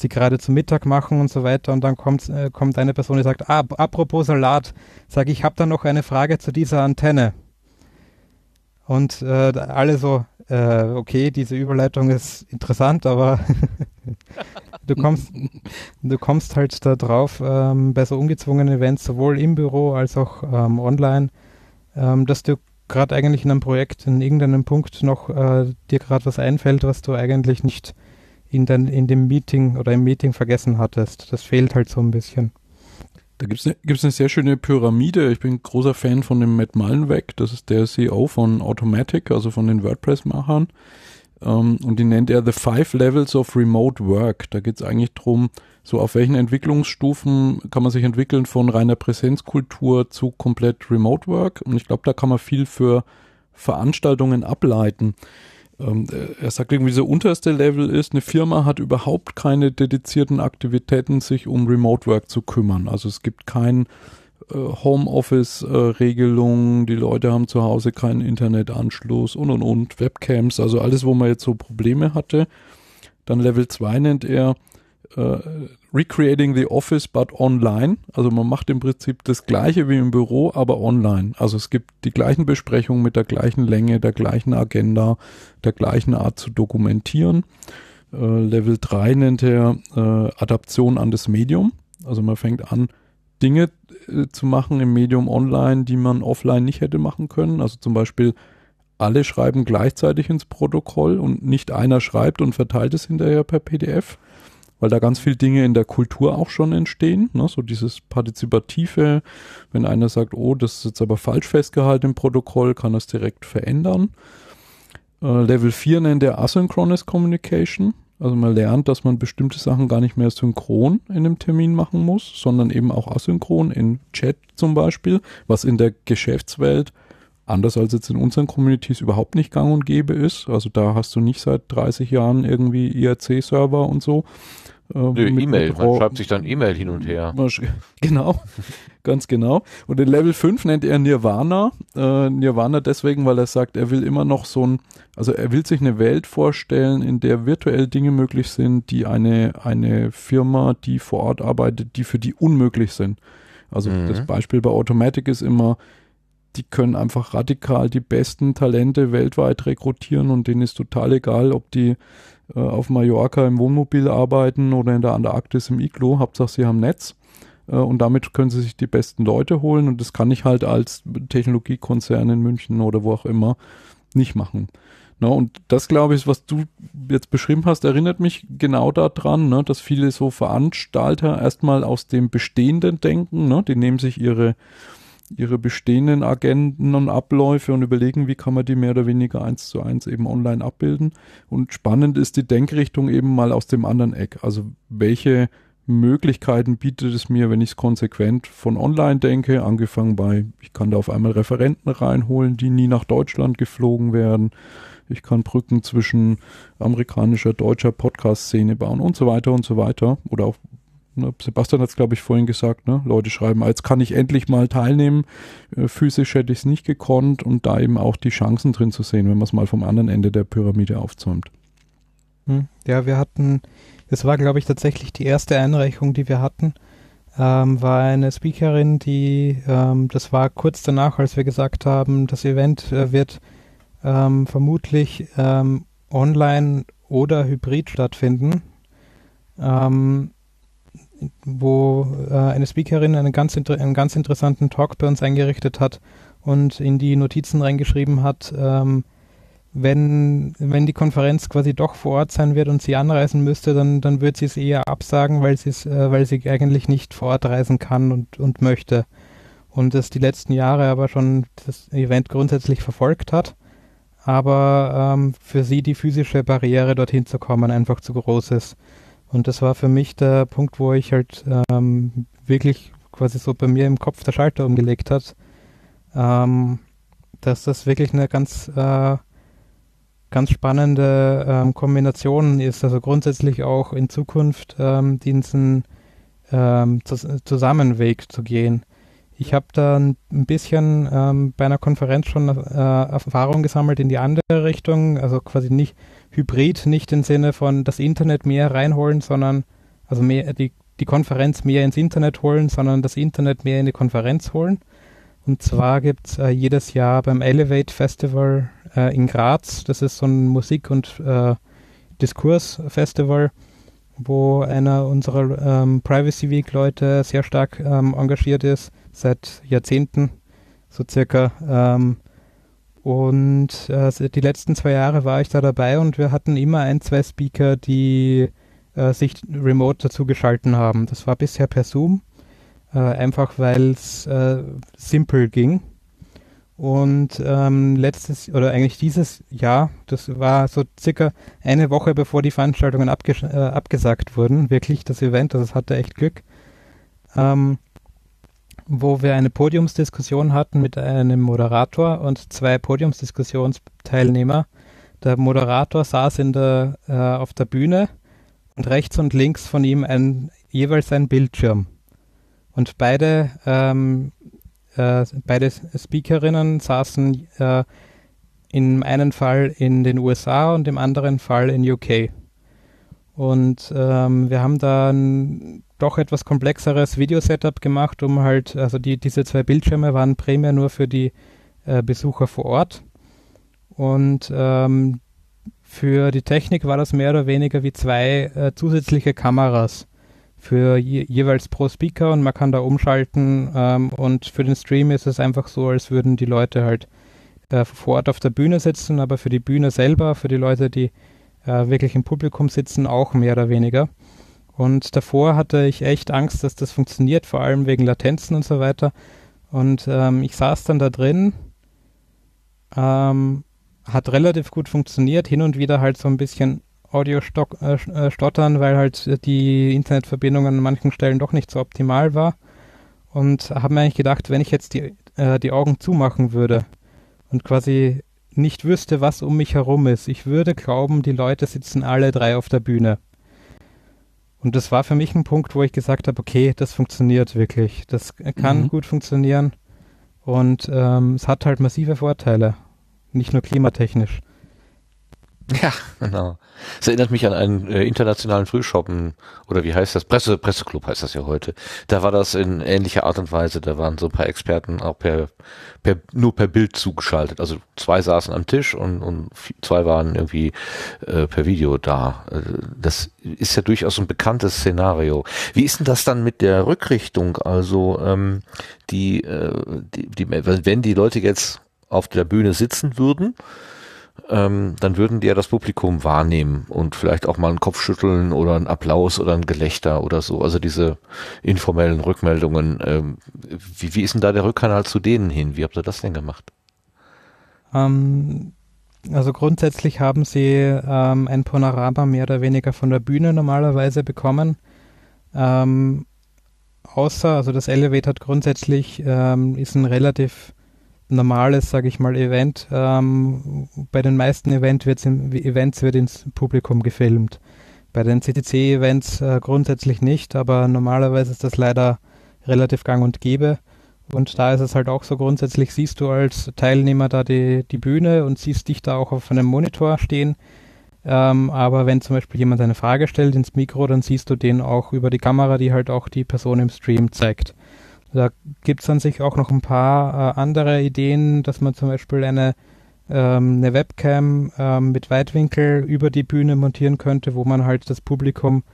sie gerade zu Mittag machen und so weiter. Und dann kommt, äh, kommt eine Person, die sagt, ah, apropos Salat, sage ich, habe da noch eine Frage zu dieser Antenne. Und äh, alle so, äh, okay, diese Überleitung ist interessant, aber du kommst, du kommst halt da drauf, ähm, bei so ungezwungenen Events, sowohl im Büro als auch ähm, online, ähm, dass du gerade eigentlich in einem Projekt in irgendeinem Punkt noch äh, dir gerade was einfällt, was du eigentlich nicht in, dein, in dem Meeting oder im Meeting vergessen hattest. Das fehlt halt so ein bisschen. Da gibt es eine, gibt's eine sehr schöne Pyramide. Ich bin großer Fan von dem Matt Mullenweg. Das ist der CEO von Automatic, also von den WordPress-Machern. Ähm, und die nennt er The Five Levels of Remote Work. Da geht es eigentlich drum, so auf welchen Entwicklungsstufen kann man sich entwickeln von reiner Präsenzkultur zu komplett Remote Work. Und ich glaube, da kann man viel für Veranstaltungen ableiten ähm, er sagt irgendwie, so unterste Level ist, eine Firma hat überhaupt keine dedizierten Aktivitäten, sich um Remote Work zu kümmern. Also es gibt kein äh, Homeoffice-Regelung, die Leute haben zu Hause keinen Internetanschluss und und und, Webcams, also alles, wo man jetzt so Probleme hatte. Dann Level 2 nennt er, äh, Recreating the Office but online. Also man macht im Prinzip das gleiche wie im Büro, aber online. Also es gibt die gleichen Besprechungen mit der gleichen Länge, der gleichen Agenda, der gleichen Art zu dokumentieren. Äh, Level 3 nennt er äh, Adaption an das Medium. Also man fängt an, Dinge äh, zu machen im Medium online, die man offline nicht hätte machen können. Also zum Beispiel alle schreiben gleichzeitig ins Protokoll und nicht einer schreibt und verteilt es hinterher per PDF weil da ganz viele Dinge in der Kultur auch schon entstehen. Ne? So dieses Partizipative, wenn einer sagt, oh, das ist jetzt aber falsch festgehalten im Protokoll, kann das direkt verändern. Äh, Level 4 nennt er Asynchronous Communication. Also man lernt, dass man bestimmte Sachen gar nicht mehr synchron in einem Termin machen muss, sondern eben auch asynchron in Chat zum Beispiel, was in der Geschäftswelt anders als jetzt in unseren Communities überhaupt nicht gang und gäbe ist. Also da hast du nicht seit 30 Jahren irgendwie IRC-Server und so, äh, E-Mail, man schreibt sich dann E-Mail hin und her. Genau, ganz genau. Und in Level 5 nennt er Nirvana. Äh, Nirvana deswegen, weil er sagt, er will immer noch so ein, also er will sich eine Welt vorstellen, in der virtuell Dinge möglich sind, die eine, eine Firma, die vor Ort arbeitet, die für die unmöglich sind. Also mhm. das Beispiel bei Automatic ist immer, die können einfach radikal die besten Talente weltweit rekrutieren und denen ist total egal, ob die äh, auf Mallorca im Wohnmobil arbeiten oder in der Antarktis im Iglo. Hauptsache sie haben Netz äh, und damit können sie sich die besten Leute holen und das kann ich halt als Technologiekonzern in München oder wo auch immer nicht machen. Ne, und das, glaube ich, was du jetzt beschrieben hast, erinnert mich genau daran, ne, dass viele so Veranstalter erstmal aus dem Bestehenden denken. Ne, die nehmen sich ihre ihre bestehenden Agenten und Abläufe und überlegen, wie kann man die mehr oder weniger eins zu eins eben online abbilden. Und spannend ist die Denkrichtung eben mal aus dem anderen Eck. Also welche Möglichkeiten bietet es mir, wenn ich es konsequent von online denke, angefangen bei, ich kann da auf einmal Referenten reinholen, die nie nach Deutschland geflogen werden. Ich kann Brücken zwischen amerikanischer, deutscher Podcast-Szene bauen und so weiter und so weiter. Oder auch Sebastian hat es, glaube ich, vorhin gesagt, ne? Leute schreiben, jetzt kann ich endlich mal teilnehmen. Äh, physisch hätte ich es nicht gekonnt und da eben auch die Chancen drin zu sehen, wenn man es mal vom anderen Ende der Pyramide aufzäumt. Hm. Ja, wir hatten, das war, glaube ich, tatsächlich die erste Einreichung, die wir hatten, ähm, war eine Speakerin, die, ähm, das war kurz danach, als wir gesagt haben, das Event äh, wird ähm, vermutlich ähm, online oder hybrid stattfinden. Ähm, wo äh, eine Speakerin einen ganz, einen ganz interessanten Talk bei uns eingerichtet hat und in die Notizen reingeschrieben hat, ähm, wenn, wenn die Konferenz quasi doch vor Ort sein wird und sie anreisen müsste, dann, dann wird sie es eher absagen, weil, äh, weil sie eigentlich nicht vor Ort reisen kann und, und möchte. Und das die letzten Jahre aber schon das Event grundsätzlich verfolgt hat, aber ähm, für sie die physische Barriere dorthin zu kommen einfach zu groß ist. Und das war für mich der Punkt, wo ich halt ähm, wirklich quasi so bei mir im Kopf der Schalter umgelegt hat, ähm, dass das wirklich eine ganz, äh, ganz spannende ähm, Kombination ist. Also grundsätzlich auch in Zukunft ähm, diesen ähm, Zusammenweg zu gehen. Ich habe da ein bisschen ähm, bei einer Konferenz schon äh, Erfahrung gesammelt in die andere Richtung, also quasi nicht hybrid, nicht im Sinne von das Internet mehr reinholen, sondern also mehr die, die Konferenz mehr ins Internet holen, sondern das Internet mehr in die Konferenz holen. Und zwar gibt es äh, jedes Jahr beim Elevate Festival äh, in Graz, das ist so ein Musik- und äh, Diskursfestival, wo einer unserer ähm, Privacy Week Leute sehr stark ähm, engagiert ist, seit Jahrzehnten, so circa. Ähm, und äh, die letzten zwei Jahre war ich da dabei und wir hatten immer ein, zwei Speaker, die äh, sich remote dazu geschalten haben. Das war bisher per Zoom, äh, einfach weil es äh, simpel ging. Und ähm, letztes oder eigentlich dieses Jahr, das war so circa eine Woche bevor die Veranstaltungen abges äh, abgesagt wurden, wirklich das Event, also es hatte echt Glück, ähm, wo wir eine Podiumsdiskussion hatten mit einem Moderator und zwei Podiumsdiskussionsteilnehmer. Der Moderator saß in der, äh, auf der Bühne und rechts und links von ihm ein, jeweils ein Bildschirm. Und beide ähm, äh, beide Speakerinnen saßen äh, im einen Fall in den USA und im anderen Fall in UK. Und ähm, wir haben da ein doch etwas komplexeres Videosetup gemacht, um halt, also die, diese zwei Bildschirme waren primär nur für die äh, Besucher vor Ort. Und ähm, für die Technik war das mehr oder weniger wie zwei äh, zusätzliche Kameras für je, jeweils pro Speaker und man kann da umschalten ähm, und für den Stream ist es einfach so, als würden die Leute halt äh, vor Ort auf der Bühne sitzen, aber für die Bühne selber, für die Leute, die äh, wirklich im Publikum sitzen, auch mehr oder weniger. Und davor hatte ich echt Angst, dass das funktioniert, vor allem wegen Latenzen und so weiter. Und ähm, ich saß dann da drin, ähm, hat relativ gut funktioniert, hin und wieder halt so ein bisschen Audio äh, äh, stottern, weil halt die Internetverbindung an manchen Stellen doch nicht so optimal war. Und habe mir eigentlich gedacht, wenn ich jetzt die, äh, die Augen zumachen würde und quasi nicht wüsste, was um mich herum ist, ich würde glauben, die Leute sitzen alle drei auf der Bühne. Und das war für mich ein Punkt, wo ich gesagt habe, okay, das funktioniert wirklich. Das kann mhm. gut funktionieren. Und ähm, es hat halt massive Vorteile. Nicht nur klimatechnisch. Ja, genau. Es erinnert mich an einen äh, internationalen Frühshoppen oder wie heißt das? Presse, Presseclub heißt das ja heute. Da war das in ähnlicher Art und Weise. Da waren so ein paar Experten auch per, per nur per Bild zugeschaltet. Also zwei saßen am Tisch und, und zwei waren irgendwie äh, per Video da. Äh, das ist ja durchaus ein bekanntes Szenario. Wie ist denn das dann mit der Rückrichtung? Also ähm, die, äh, die, die, wenn die Leute jetzt auf der Bühne sitzen würden, ähm, dann würden die ja das Publikum wahrnehmen und vielleicht auch mal einen Kopfschütteln oder einen Applaus oder ein Gelächter oder so. Also diese informellen Rückmeldungen. Ähm, wie, wie ist denn da der Rückkanal zu denen hin? Wie habt ihr das denn gemacht? Ähm, also grundsätzlich haben sie ähm, ein Panorama mehr oder weniger von der Bühne normalerweise bekommen. Ähm, außer, also das Elevate hat grundsätzlich, ähm, ist ein relativ normales, sage ich mal, Event. Ähm, bei den meisten Event wird's in, Events wird ins Publikum gefilmt. Bei den CTC-Events äh, grundsätzlich nicht, aber normalerweise ist das leider relativ gang und gäbe. Und da ist es halt auch so, grundsätzlich siehst du als Teilnehmer da die, die Bühne und siehst dich da auch auf einem Monitor stehen. Ähm, aber wenn zum Beispiel jemand eine Frage stellt ins Mikro, dann siehst du den auch über die Kamera, die halt auch die Person im Stream zeigt. Da gibt es an sich auch noch ein paar äh, andere Ideen, dass man zum Beispiel eine, ähm, eine Webcam ähm, mit Weitwinkel über die Bühne montieren könnte, wo man halt das Publikum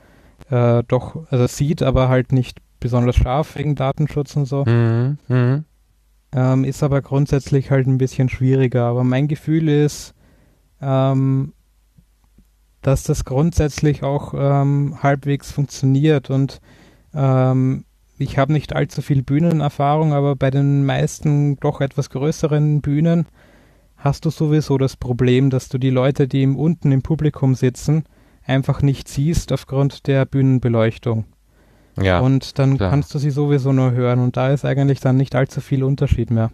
äh, doch also sieht, aber halt nicht besonders scharf wegen Datenschutz und so. Mhm. Mhm. Ähm, ist aber grundsätzlich halt ein bisschen schwieriger. Aber mein Gefühl ist, ähm, dass das grundsätzlich auch ähm, halbwegs funktioniert und ähm, ich habe nicht allzu viel Bühnenerfahrung, aber bei den meisten doch etwas größeren Bühnen hast du sowieso das Problem, dass du die Leute, die im, unten im Publikum sitzen, einfach nicht siehst aufgrund der Bühnenbeleuchtung. Ja, und dann klar. kannst du sie sowieso nur hören und da ist eigentlich dann nicht allzu viel Unterschied mehr.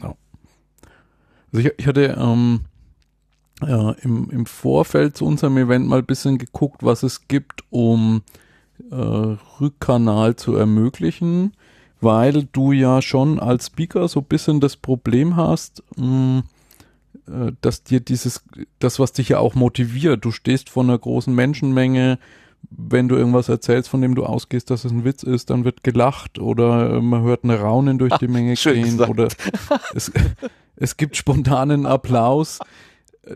Ja. Also ich, ich hatte ähm, ja, im, im Vorfeld zu unserem Event mal ein bisschen geguckt, was es gibt, um äh, Rückkanal zu ermöglichen, weil du ja schon als Speaker so ein bisschen das Problem hast, mh, äh, dass dir dieses, das, was dich ja auch motiviert, du stehst vor einer großen Menschenmenge, wenn du irgendwas erzählst, von dem du ausgehst, dass es ein Witz ist, dann wird gelacht oder äh, man hört ein Raunen durch die Menge gehen gesagt. oder es, es gibt spontanen Applaus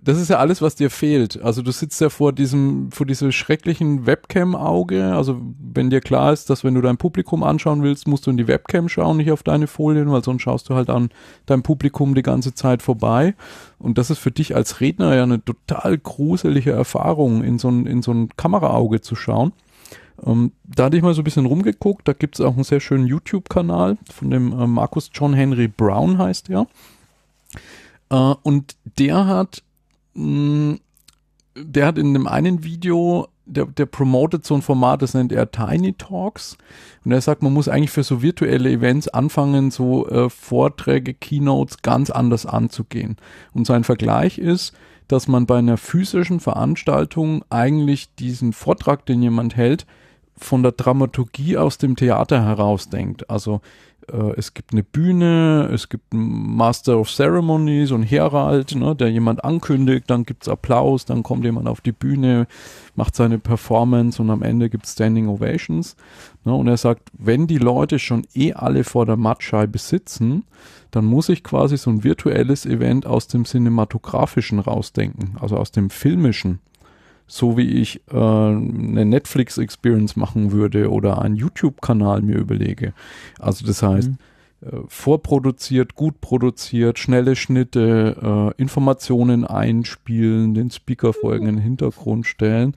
das ist ja alles, was dir fehlt. Also du sitzt ja vor diesem, vor diesem schrecklichen Webcam-Auge. Also wenn dir klar ist, dass wenn du dein Publikum anschauen willst, musst du in die Webcam schauen, nicht auf deine Folien, weil sonst schaust du halt an deinem Publikum die ganze Zeit vorbei. Und das ist für dich als Redner ja eine total gruselige Erfahrung, in so ein, in so ein Kameraauge zu schauen. Ähm, da hatte ich mal so ein bisschen rumgeguckt. Da gibt es auch einen sehr schönen YouTube-Kanal von dem äh, Markus John Henry Brown heißt der. Uh, und der hat der hat in dem einen Video, der, der promotet so ein Format, das nennt er Tiny Talks. Und er sagt, man muss eigentlich für so virtuelle Events anfangen, so äh, Vorträge, Keynotes ganz anders anzugehen. Und sein Vergleich ist, dass man bei einer physischen Veranstaltung eigentlich diesen Vortrag, den jemand hält, von der Dramaturgie aus dem Theater herausdenkt. Also es gibt eine Bühne, es gibt einen Master of Ceremonies und Herald, ne, der jemand ankündigt, dann gibt es Applaus, dann kommt jemand auf die Bühne, macht seine Performance und am Ende gibt es Standing Ovations. Ne, und er sagt, wenn die Leute schon eh alle vor der Mattscheibe sitzen, dann muss ich quasi so ein virtuelles Event aus dem Cinematografischen rausdenken, also aus dem Filmischen so wie ich äh, eine Netflix-Experience machen würde oder einen YouTube-Kanal mir überlege. Also das heißt, mhm. äh, vorproduziert, gut produziert, schnelle Schnitte, äh, Informationen einspielen, den Speaker folgen in den Hintergrund stellen.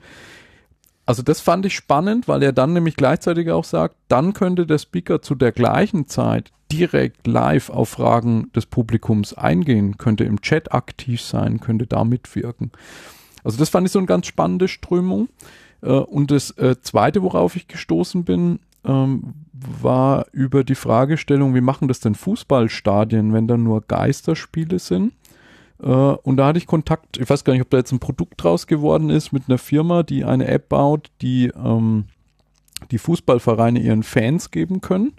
Also das fand ich spannend, weil er dann nämlich gleichzeitig auch sagt, dann könnte der Speaker zu der gleichen Zeit direkt live auf Fragen des Publikums eingehen, könnte im Chat aktiv sein, könnte da mitwirken. Also das fand ich so eine ganz spannende Strömung. Äh, und das äh, Zweite, worauf ich gestoßen bin, ähm, war über die Fragestellung, wie machen das denn Fußballstadien, wenn da nur Geisterspiele sind? Äh, und da hatte ich Kontakt, ich weiß gar nicht, ob da jetzt ein Produkt draus geworden ist, mit einer Firma, die eine App baut, die ähm, die Fußballvereine ihren Fans geben können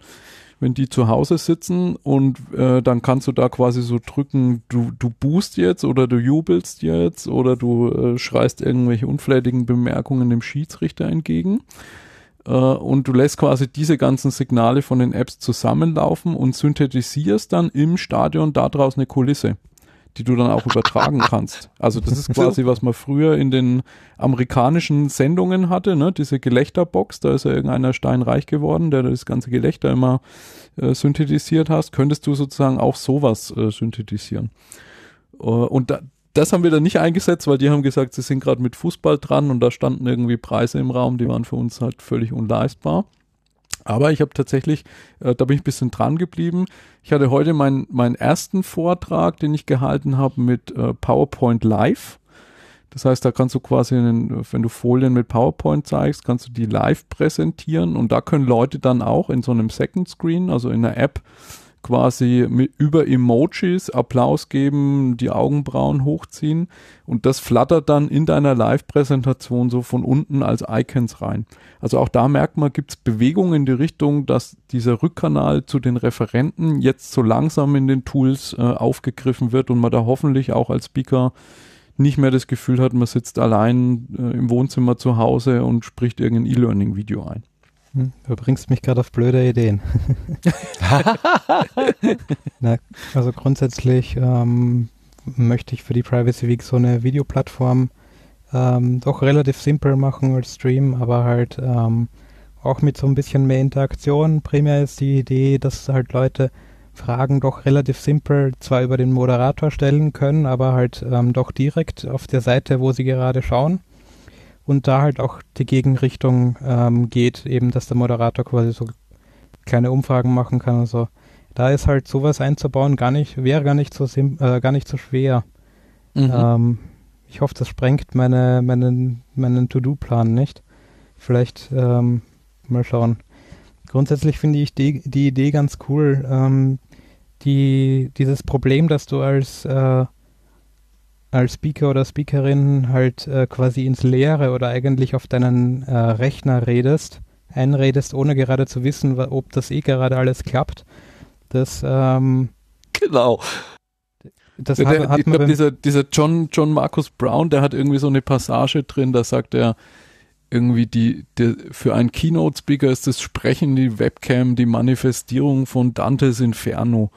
wenn die zu Hause sitzen und äh, dann kannst du da quasi so drücken, du, du boost jetzt oder du jubelst jetzt oder du äh, schreist irgendwelche unflätigen Bemerkungen dem Schiedsrichter entgegen. Äh, und du lässt quasi diese ganzen Signale von den Apps zusammenlaufen und synthetisierst dann im Stadion daraus eine Kulisse die du dann auch übertragen kannst. Also das ist quasi, was man früher in den amerikanischen Sendungen hatte, ne? diese Gelächterbox, da ist ja irgendeiner steinreich geworden, der das ganze Gelächter immer äh, synthetisiert hast, könntest du sozusagen auch sowas äh, synthetisieren. Uh, und da, das haben wir dann nicht eingesetzt, weil die haben gesagt, sie sind gerade mit Fußball dran und da standen irgendwie Preise im Raum, die waren für uns halt völlig unleistbar. Aber ich habe tatsächlich, äh, da bin ich ein bisschen dran geblieben. Ich hatte heute meinen meinen ersten Vortrag, den ich gehalten habe mit äh, PowerPoint Live. Das heißt, da kannst du quasi, einen, wenn du Folien mit PowerPoint zeigst, kannst du die live präsentieren und da können Leute dann auch in so einem Second Screen, also in einer App, quasi mit, über Emojis Applaus geben, die Augenbrauen hochziehen und das flattert dann in deiner Live-Präsentation so von unten als Icons rein. Also auch da merkt man, gibt es Bewegungen in die Richtung, dass dieser Rückkanal zu den Referenten jetzt so langsam in den Tools äh, aufgegriffen wird und man da hoffentlich auch als Speaker nicht mehr das Gefühl hat, man sitzt allein äh, im Wohnzimmer zu Hause und spricht irgendein E-Learning-Video ein. Hm, du bringst mich gerade auf blöde Ideen. Na, also grundsätzlich ähm, möchte ich für die Privacy Week so eine Videoplattform ähm, doch relativ simpel machen als Stream, aber halt ähm, auch mit so ein bisschen mehr Interaktion. Primär ist die Idee, dass halt Leute Fragen doch relativ simpel zwar über den Moderator stellen können, aber halt ähm, doch direkt auf der Seite, wo sie gerade schauen und da halt auch die Gegenrichtung ähm, geht, eben, dass der Moderator quasi so kleine Umfragen machen kann und so. Da ist halt sowas einzubauen gar nicht, wäre gar nicht so äh, gar nicht so schwer. Mhm. Ähm, ich hoffe, das sprengt meine, meinen, meinen To-Do-Plan nicht. Vielleicht ähm, mal schauen. Grundsätzlich finde ich die, die Idee ganz cool. Ähm, die, dieses Problem, dass du als, äh, als Speaker oder Speakerin halt äh, quasi ins Leere oder eigentlich auf deinen äh, Rechner redest, einredest, ohne gerade zu wissen, ob das eh gerade alles klappt. Das, ähm, genau. Das ja, der, hat, ich glaube, dieser, dieser John, John Marcus Brown, der hat irgendwie so eine Passage drin, da sagt er, irgendwie die, die für einen Keynote-Speaker ist das Sprechen, die Webcam, die Manifestierung von Dantes Inferno.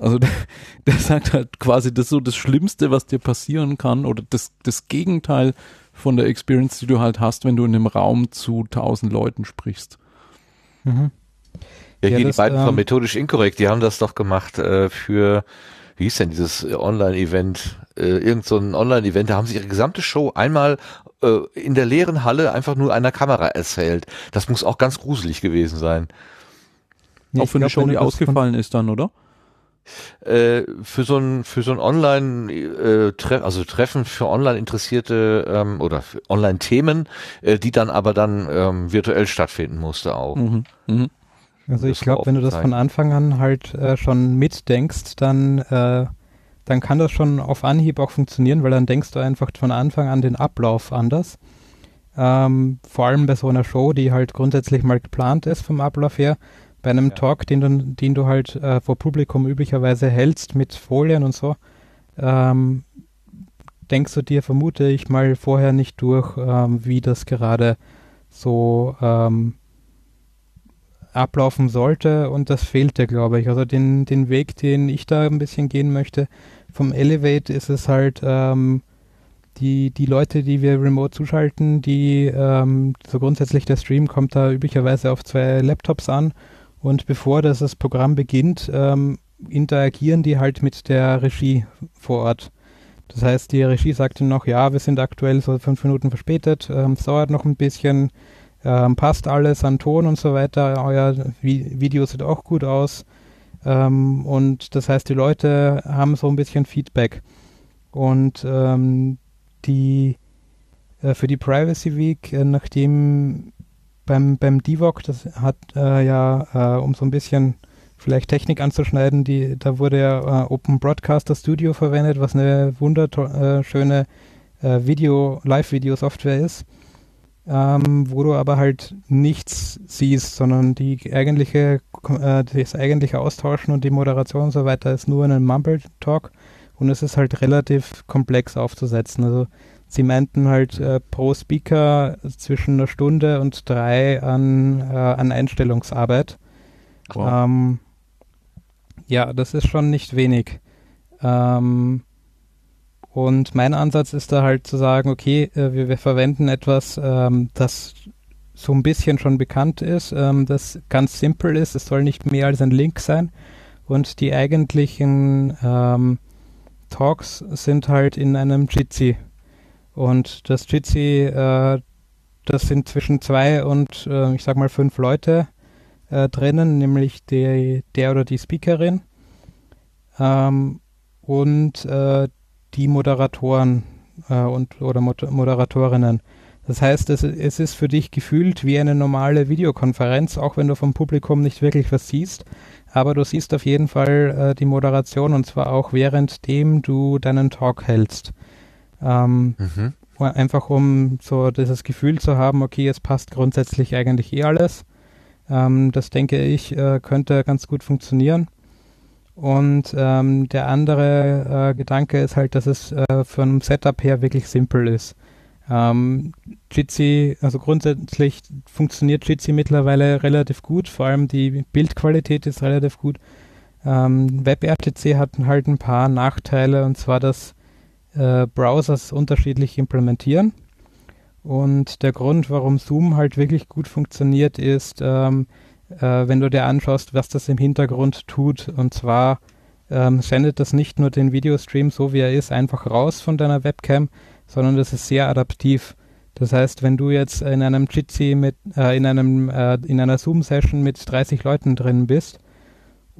Also der, der sagt halt quasi, das ist so das Schlimmste, was dir passieren kann oder das, das Gegenteil von der Experience, die du halt hast, wenn du in einem Raum zu tausend Leuten sprichst. Mhm. Ja, hier ja, das, die beiden ähm, von Methodisch Inkorrekt, die haben das doch gemacht äh, für wie hieß denn dieses Online-Event, äh, irgend so ein Online-Event, da haben sie ihre gesamte Show einmal äh, in der leeren Halle einfach nur einer Kamera erzählt. Das muss auch ganz gruselig gewesen sein. Ja, auch für eine Show, die ausgefallen ist dann, oder? Äh, für so ein für so ein Online äh, Treff, also Treffen für Online Interessierte ähm, oder Online Themen, äh, die dann aber dann ähm, virtuell stattfinden musste auch. Mhm. Mhm. Also ich glaube, wenn du das von Anfang an halt äh, schon mitdenkst, dann, äh, dann kann das schon auf Anhieb auch funktionieren, weil dann denkst du einfach von Anfang an den Ablauf anders. Ähm, vor allem bei so einer Show, die halt grundsätzlich mal geplant ist vom Ablauf her. Bei einem ja. Talk, den du, den du halt äh, vor Publikum üblicherweise hältst mit Folien und so, ähm, denkst du dir, vermute ich mal, vorher nicht durch, ähm, wie das gerade so ähm, ablaufen sollte und das fehlte, glaube ich. Also den, den Weg, den ich da ein bisschen gehen möchte, vom Elevate ist es halt, ähm, die, die Leute, die wir remote zuschalten, die ähm, so grundsätzlich der Stream kommt da üblicherweise auf zwei Laptops an und bevor das, das Programm beginnt, ähm, interagieren die halt mit der Regie vor Ort. Das heißt, die Regie sagt dann noch, ja, wir sind aktuell so fünf Minuten verspätet, ähm, es dauert noch ein bisschen, ähm, passt alles an Ton und so weiter. Euer Vi Video sieht auch gut aus. Ähm, und das heißt, die Leute haben so ein bisschen Feedback. Und ähm, die äh, für die Privacy Week, äh, nachdem beim, beim DIVOC, das hat äh, ja, äh, um so ein bisschen vielleicht Technik anzuschneiden, die, da wurde ja äh, Open Broadcaster Studio verwendet, was eine wunderschöne äh, Video, Live-Video-Software ist ähm, wo du aber halt nichts siehst, sondern die eigentliche, äh, das eigentliche Austauschen und die Moderation und so weiter ist nur in einem Mumble Talk und es ist halt relativ komplex aufzusetzen. Also sie meinten halt äh, pro Speaker zwischen einer Stunde und drei an, äh, an Einstellungsarbeit. Wow. Ähm, ja, das ist schon nicht wenig. Ähm, und mein Ansatz ist da halt zu sagen, okay, äh, wir, wir, verwenden etwas, ähm, das so ein bisschen schon bekannt ist, ähm, das ganz simpel ist. Es soll nicht mehr als ein Link sein. Und die eigentlichen ähm, Talks sind halt in einem Jitsi. Und das Jitsi, äh, das sind zwischen zwei und äh, ich sag mal fünf Leute äh, drinnen, nämlich der, der oder die Speakerin. Ähm, und äh, die Moderatoren äh, und oder Mod Moderatorinnen. Das heißt, es, es ist für dich gefühlt wie eine normale Videokonferenz, auch wenn du vom Publikum nicht wirklich was siehst. Aber du siehst auf jeden Fall äh, die Moderation und zwar auch währenddem du deinen Talk hältst. Ähm, mhm. Einfach um so dieses Gefühl zu haben, okay, es passt grundsätzlich eigentlich eh alles. Ähm, das denke ich, äh, könnte ganz gut funktionieren. Und ähm, der andere äh, Gedanke ist halt, dass es äh, von Setup her wirklich simpel ist. Ähm, Jitsi, also grundsätzlich funktioniert Jitsi mittlerweile relativ gut, vor allem die Bildqualität ist relativ gut. Ähm, WebRTC hat halt ein paar Nachteile und zwar, dass äh, Browsers unterschiedlich implementieren. Und der Grund, warum Zoom halt wirklich gut funktioniert, ist, ähm, äh, wenn du dir anschaust, was das im Hintergrund tut. Und zwar ähm, sendet das nicht nur den Videostream so wie er ist einfach raus von deiner Webcam, sondern das ist sehr adaptiv. Das heißt, wenn du jetzt in einem Jitsi mit, äh, in einem, äh, in einer Zoom-Session mit 30 Leuten drin bist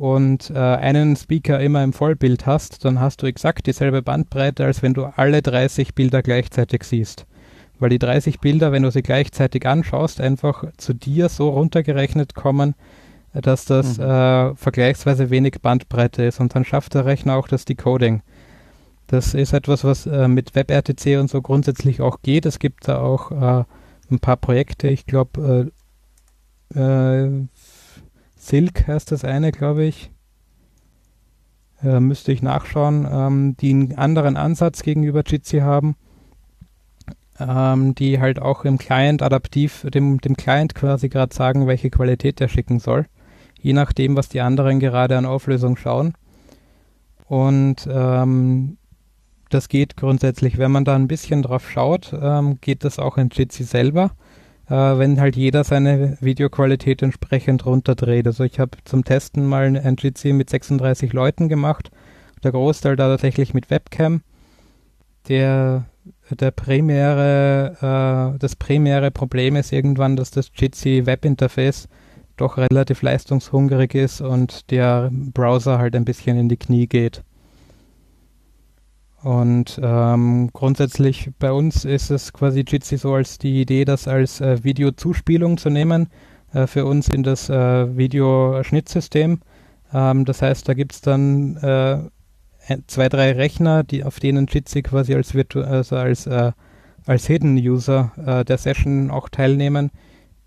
und äh, einen Speaker immer im Vollbild hast, dann hast du exakt dieselbe Bandbreite, als wenn du alle 30 Bilder gleichzeitig siehst weil die 30 Bilder, wenn du sie gleichzeitig anschaust, einfach zu dir so runtergerechnet kommen, dass das mhm. äh, vergleichsweise wenig Bandbreite ist und dann schafft der Rechner auch das Decoding. Das ist etwas, was äh, mit WebRTC und so grundsätzlich auch geht. Es gibt da auch äh, ein paar Projekte, ich glaube, äh, äh, Silk heißt das eine, glaube ich. Äh, müsste ich nachschauen, ähm, die einen anderen Ansatz gegenüber Jitsi haben, ähm, die halt auch im Client adaptiv, dem, dem Client quasi gerade sagen, welche Qualität er schicken soll, je nachdem, was die anderen gerade an Auflösung schauen. Und ähm, das geht grundsätzlich, wenn man da ein bisschen drauf schaut, ähm, geht das auch in Jitsi selber äh, wenn halt jeder seine Videoqualität entsprechend runterdreht. Also ich habe zum Testen mal ein GC mit 36 Leuten gemacht, der Großteil da tatsächlich mit Webcam. Der, der primäre, äh, das primäre Problem ist irgendwann, dass das Jitsi Webinterface doch relativ leistungshungrig ist und der Browser halt ein bisschen in die Knie geht. Und ähm, grundsätzlich bei uns ist es quasi Jitsi so als die Idee, das als äh, Videozuspielung zu nehmen, äh, für uns in das äh, Videoschnittsystem. Ähm, das heißt, da gibt es dann äh, zwei, drei Rechner, die, auf denen Jitsi quasi als, Virtu also als, äh, als Hidden User äh, der Session auch teilnehmen,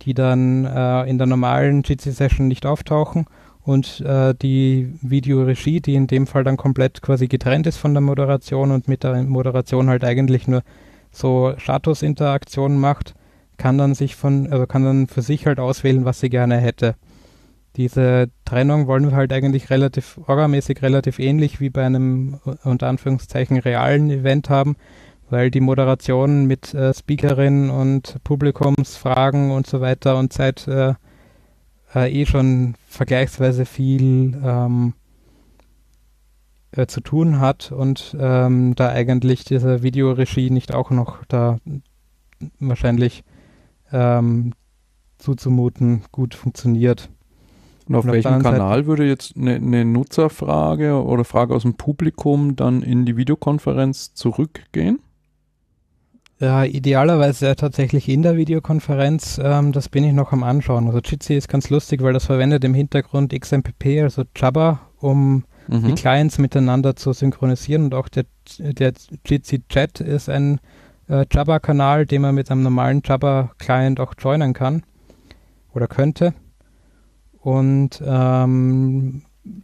die dann äh, in der normalen Jitsi-Session nicht auftauchen und äh, die Videoregie, die in dem Fall dann komplett quasi getrennt ist von der Moderation und mit der Moderation halt eigentlich nur so Statusinteraktionen macht, kann dann sich von, also kann dann für sich halt auswählen, was sie gerne hätte. Diese Trennung wollen wir halt eigentlich relativ orgamäßig relativ ähnlich wie bei einem unter Anführungszeichen realen Event haben, weil die Moderation mit äh, Speakerin und Publikumsfragen und so weiter und Zeit äh, äh, eh schon vergleichsweise viel ähm, äh, zu tun hat und ähm, da eigentlich diese Videoregie nicht auch noch da wahrscheinlich ähm, zuzumuten gut funktioniert. Und auf, und auf welchem Kanal Seite würde jetzt eine, eine, Nutzerfrage oder Frage aus dem Publikum dann in die Videokonferenz zurückgehen? Ja, idealerweise tatsächlich in der Videokonferenz. Ähm, das bin ich noch am Anschauen. Also Jitsi ist ganz lustig, weil das verwendet im Hintergrund XMPP, also Jabba, um mhm. die Clients miteinander zu synchronisieren. Und auch der, der Jitsi Chat ist ein äh, Jabba-Kanal, den man mit einem normalen Jabba-Client auch joinen kann oder könnte. Und ähm,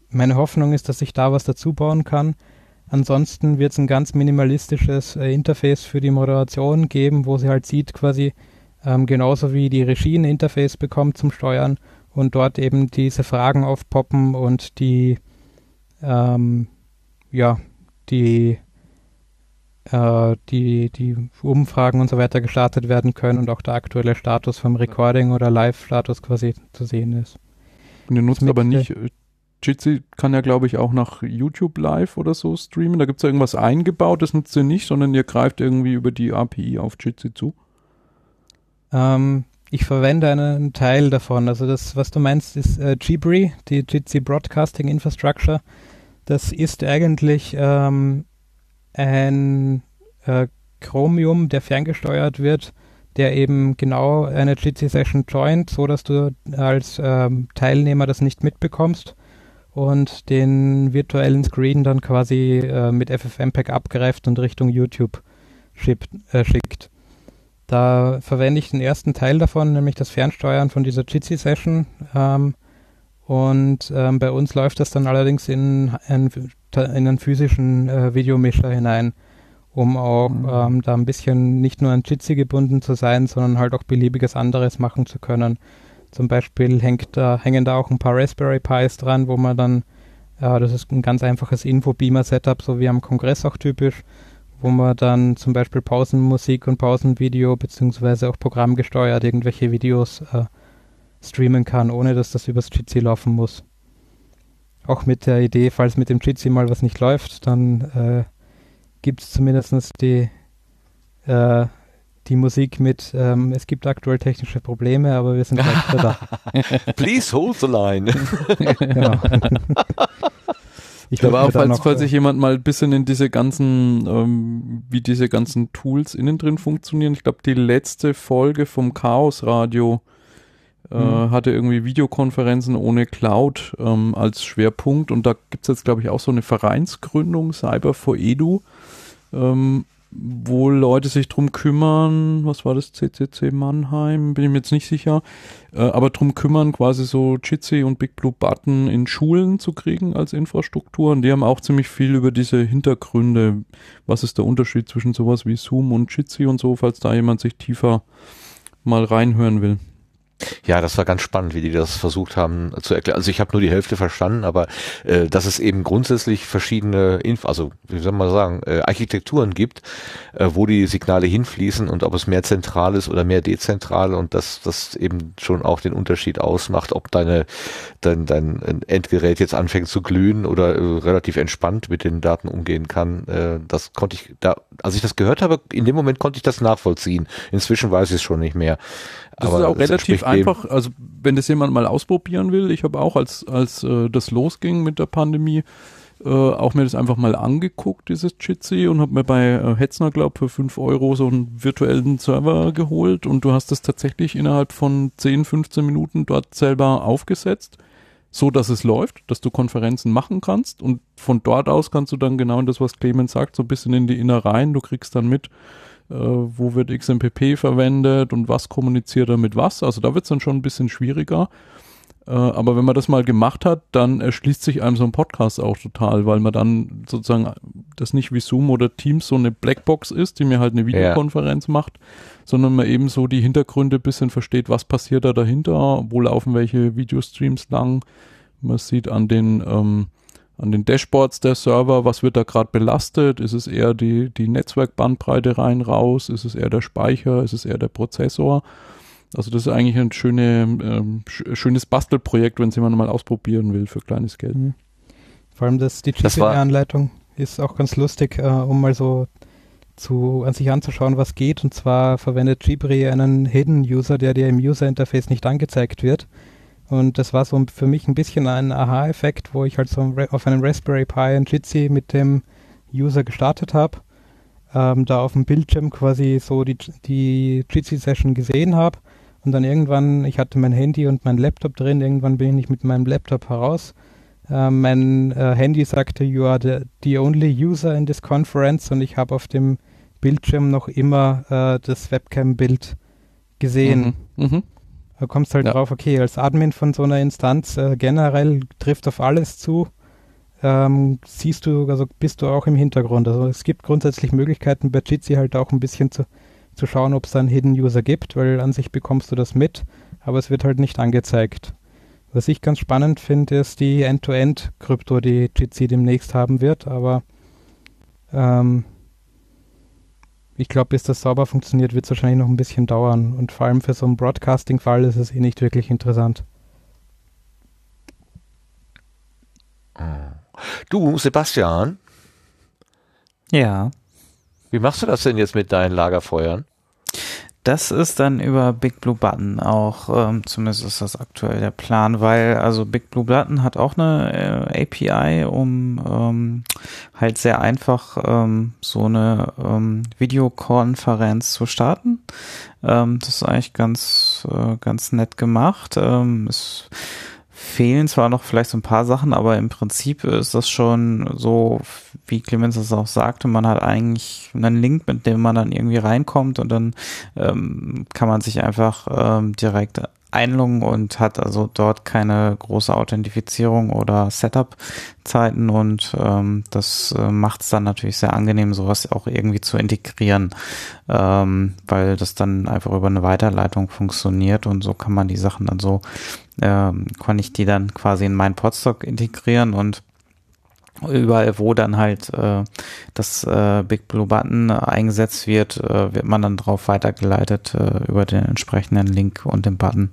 meine Hoffnung ist, dass ich da was dazu bauen kann. Ansonsten wird es ein ganz minimalistisches äh, Interface für die Moderation geben, wo sie halt sieht, quasi ähm, genauso wie die Regie ein Interface bekommt zum Steuern und dort eben diese Fragen aufpoppen und die ähm, ja die äh, die die Umfragen und so weiter gestartet werden können und auch der aktuelle Status vom Recording oder Live-Status quasi zu sehen ist. Und ihr nutzt aber nicht äh, Jitsi kann ja, glaube ich, auch nach YouTube Live oder so streamen. Da gibt es ja irgendwas eingebaut, das nutzt ihr nicht, sondern ihr greift irgendwie über die API auf Jitsi zu. Ähm, ich verwende einen Teil davon. Also das, was du meinst, ist äh, Jibri, die Jitsi Broadcasting Infrastructure. Das ist eigentlich ähm, ein äh, Chromium, der ferngesteuert wird, der eben genau eine Jitsi-Session joint, so dass du als ähm, Teilnehmer das nicht mitbekommst und den virtuellen Screen dann quasi äh, mit FFmpeg abgreift und Richtung YouTube schippt, äh, schickt. Da verwende ich den ersten Teil davon, nämlich das Fernsteuern von dieser Jitsi-Session. Ähm, und ähm, bei uns läuft das dann allerdings in, in, in einen physischen äh, Videomischer hinein, um auch mhm. ähm, da ein bisschen nicht nur an Jitsi gebunden zu sein, sondern halt auch beliebiges anderes machen zu können. Zum Beispiel hängt da, hängen da auch ein paar Raspberry Pis dran, wo man dann, äh, das ist ein ganz einfaches Infobeamer-Setup, so wie am Kongress auch typisch, wo man dann zum Beispiel Pausenmusik und Pausenvideo beziehungsweise auch programmgesteuert irgendwelche Videos äh, streamen kann, ohne dass das übers Jitsi laufen muss. Auch mit der Idee, falls mit dem Jitsi mal was nicht läuft, dann äh, gibt es zumindest die äh, die Musik mit, ähm, es gibt aktuell technische Probleme, aber wir sind gleich wieder da. Please hold the line. genau. Ich da war, falls, noch, falls sich jemand mal ein bisschen in diese ganzen, ähm, wie diese ganzen Tools innen drin funktionieren. Ich glaube, die letzte Folge vom Chaos Radio äh, mhm. hatte irgendwie Videokonferenzen ohne Cloud ähm, als Schwerpunkt und da gibt es jetzt, glaube ich, auch so eine Vereinsgründung, Cyber for Edu. Ähm, wo Leute sich drum kümmern, was war das, CCC Mannheim, bin ich mir jetzt nicht sicher, äh, aber drum kümmern, quasi so Jitsi und Big Blue Button in Schulen zu kriegen als Infrastruktur. Und die haben auch ziemlich viel über diese Hintergründe, was ist der Unterschied zwischen sowas wie Zoom und Jitsi und so, falls da jemand sich tiefer mal reinhören will. Ja, das war ganz spannend, wie die das versucht haben zu erklären. Also ich habe nur die Hälfte verstanden, aber äh, dass es eben grundsätzlich verschiedene, Inf also wie soll man sagen, äh, Architekturen gibt, äh, wo die Signale hinfließen und ob es mehr zentral ist oder mehr dezentral und dass das eben schon auch den Unterschied ausmacht, ob deine dein, dein Endgerät jetzt anfängt zu glühen oder äh, relativ entspannt mit den Daten umgehen kann. Äh, das konnte ich da, als ich das gehört habe, in dem Moment konnte ich das nachvollziehen. Inzwischen weiß ich es schon nicht mehr. Das Aber ist auch relativ einfach. Also wenn das jemand mal ausprobieren will, ich habe auch als als äh, das losging mit der Pandemie äh, auch mir das einfach mal angeguckt, dieses Jitsi, und habe mir bei äh, Hetzner, glaube für 5 Euro so einen virtuellen Server geholt. Und du hast das tatsächlich innerhalb von 10, 15 Minuten dort selber aufgesetzt, so dass es läuft, dass du Konferenzen machen kannst. Und von dort aus kannst du dann genau das, was Clemens sagt, so ein bisschen in die Innereien, du kriegst dann mit, wo wird XMPP verwendet und was kommuniziert er mit was. Also da wird es dann schon ein bisschen schwieriger. Äh, aber wenn man das mal gemacht hat, dann erschließt sich einem so ein Podcast auch total, weil man dann sozusagen das nicht wie Zoom oder Teams so eine Blackbox ist, die mir halt eine Videokonferenz ja. macht, sondern man eben so die Hintergründe ein bisschen versteht, was passiert da dahinter, wo laufen welche Videostreams lang. Man sieht an den ähm, an den Dashboards der Server, was wird da gerade belastet? Ist es eher die, die Netzwerkbandbreite rein, raus? Ist es eher der Speicher? Ist es eher der Prozessor? Also das ist eigentlich ein schöne, ähm, schönes Bastelprojekt, wenn es jemand mal ausprobieren will für kleines Geld. Mhm. Vor allem das, die GPL-Anleitung ist auch ganz lustig, äh, um mal so zu, an sich anzuschauen, was geht. Und zwar verwendet Gibri einen Hidden User, der dir im User Interface nicht angezeigt wird. Und das war so für mich ein bisschen ein Aha-Effekt, wo ich halt so auf einem Raspberry Pi ein Jitsi mit dem User gestartet habe, ähm, da auf dem Bildschirm quasi so die, die Jitsi-Session gesehen habe und dann irgendwann, ich hatte mein Handy und mein Laptop drin, irgendwann bin ich mit meinem Laptop heraus. Äh, mein äh, Handy sagte, you are the, the only user in this conference und ich habe auf dem Bildschirm noch immer äh, das Webcam-Bild gesehen. Mhm. Mhm. Da kommst halt ja. drauf, okay, als Admin von so einer Instanz äh, generell trifft auf alles zu. Ähm, siehst du, also bist du auch im Hintergrund. Also es gibt grundsätzlich Möglichkeiten bei Jitsi halt auch ein bisschen zu, zu schauen, ob es da einen Hidden User gibt, weil an sich bekommst du das mit, aber es wird halt nicht angezeigt. Was ich ganz spannend finde, ist die End-to-End-Krypto, die Jitsi demnächst haben wird, aber ähm, ich glaube, bis das sauber funktioniert, wird es wahrscheinlich noch ein bisschen dauern. Und vor allem für so einen Broadcasting-Fall ist es eh nicht wirklich interessant. Du, Sebastian. Ja. Wie machst du das denn jetzt mit deinen Lagerfeuern? Das ist dann über Big Blue Button auch, ähm, zumindest ist das aktuell der Plan, weil also Big Blue Button hat auch eine äh, API, um ähm, halt sehr einfach ähm, so eine ähm, Videokonferenz zu starten. Ähm, das ist eigentlich ganz, äh, ganz nett gemacht. Ähm, ist fehlen zwar noch vielleicht so ein paar Sachen, aber im Prinzip ist das schon so, wie Clemens das auch sagte, man hat eigentlich einen Link, mit dem man dann irgendwie reinkommt und dann ähm, kann man sich einfach ähm, direkt einloggen und hat also dort keine große Authentifizierung oder Setup-Zeiten und ähm, das äh, macht es dann natürlich sehr angenehm, sowas auch irgendwie zu integrieren, ähm, weil das dann einfach über eine Weiterleitung funktioniert und so kann man die Sachen dann so, ähm, kann ich die dann quasi in meinen Podstock integrieren und überall, wo dann halt äh, das äh, Big Blue Button eingesetzt wird, äh, wird man dann drauf weitergeleitet äh, über den entsprechenden Link und den Button,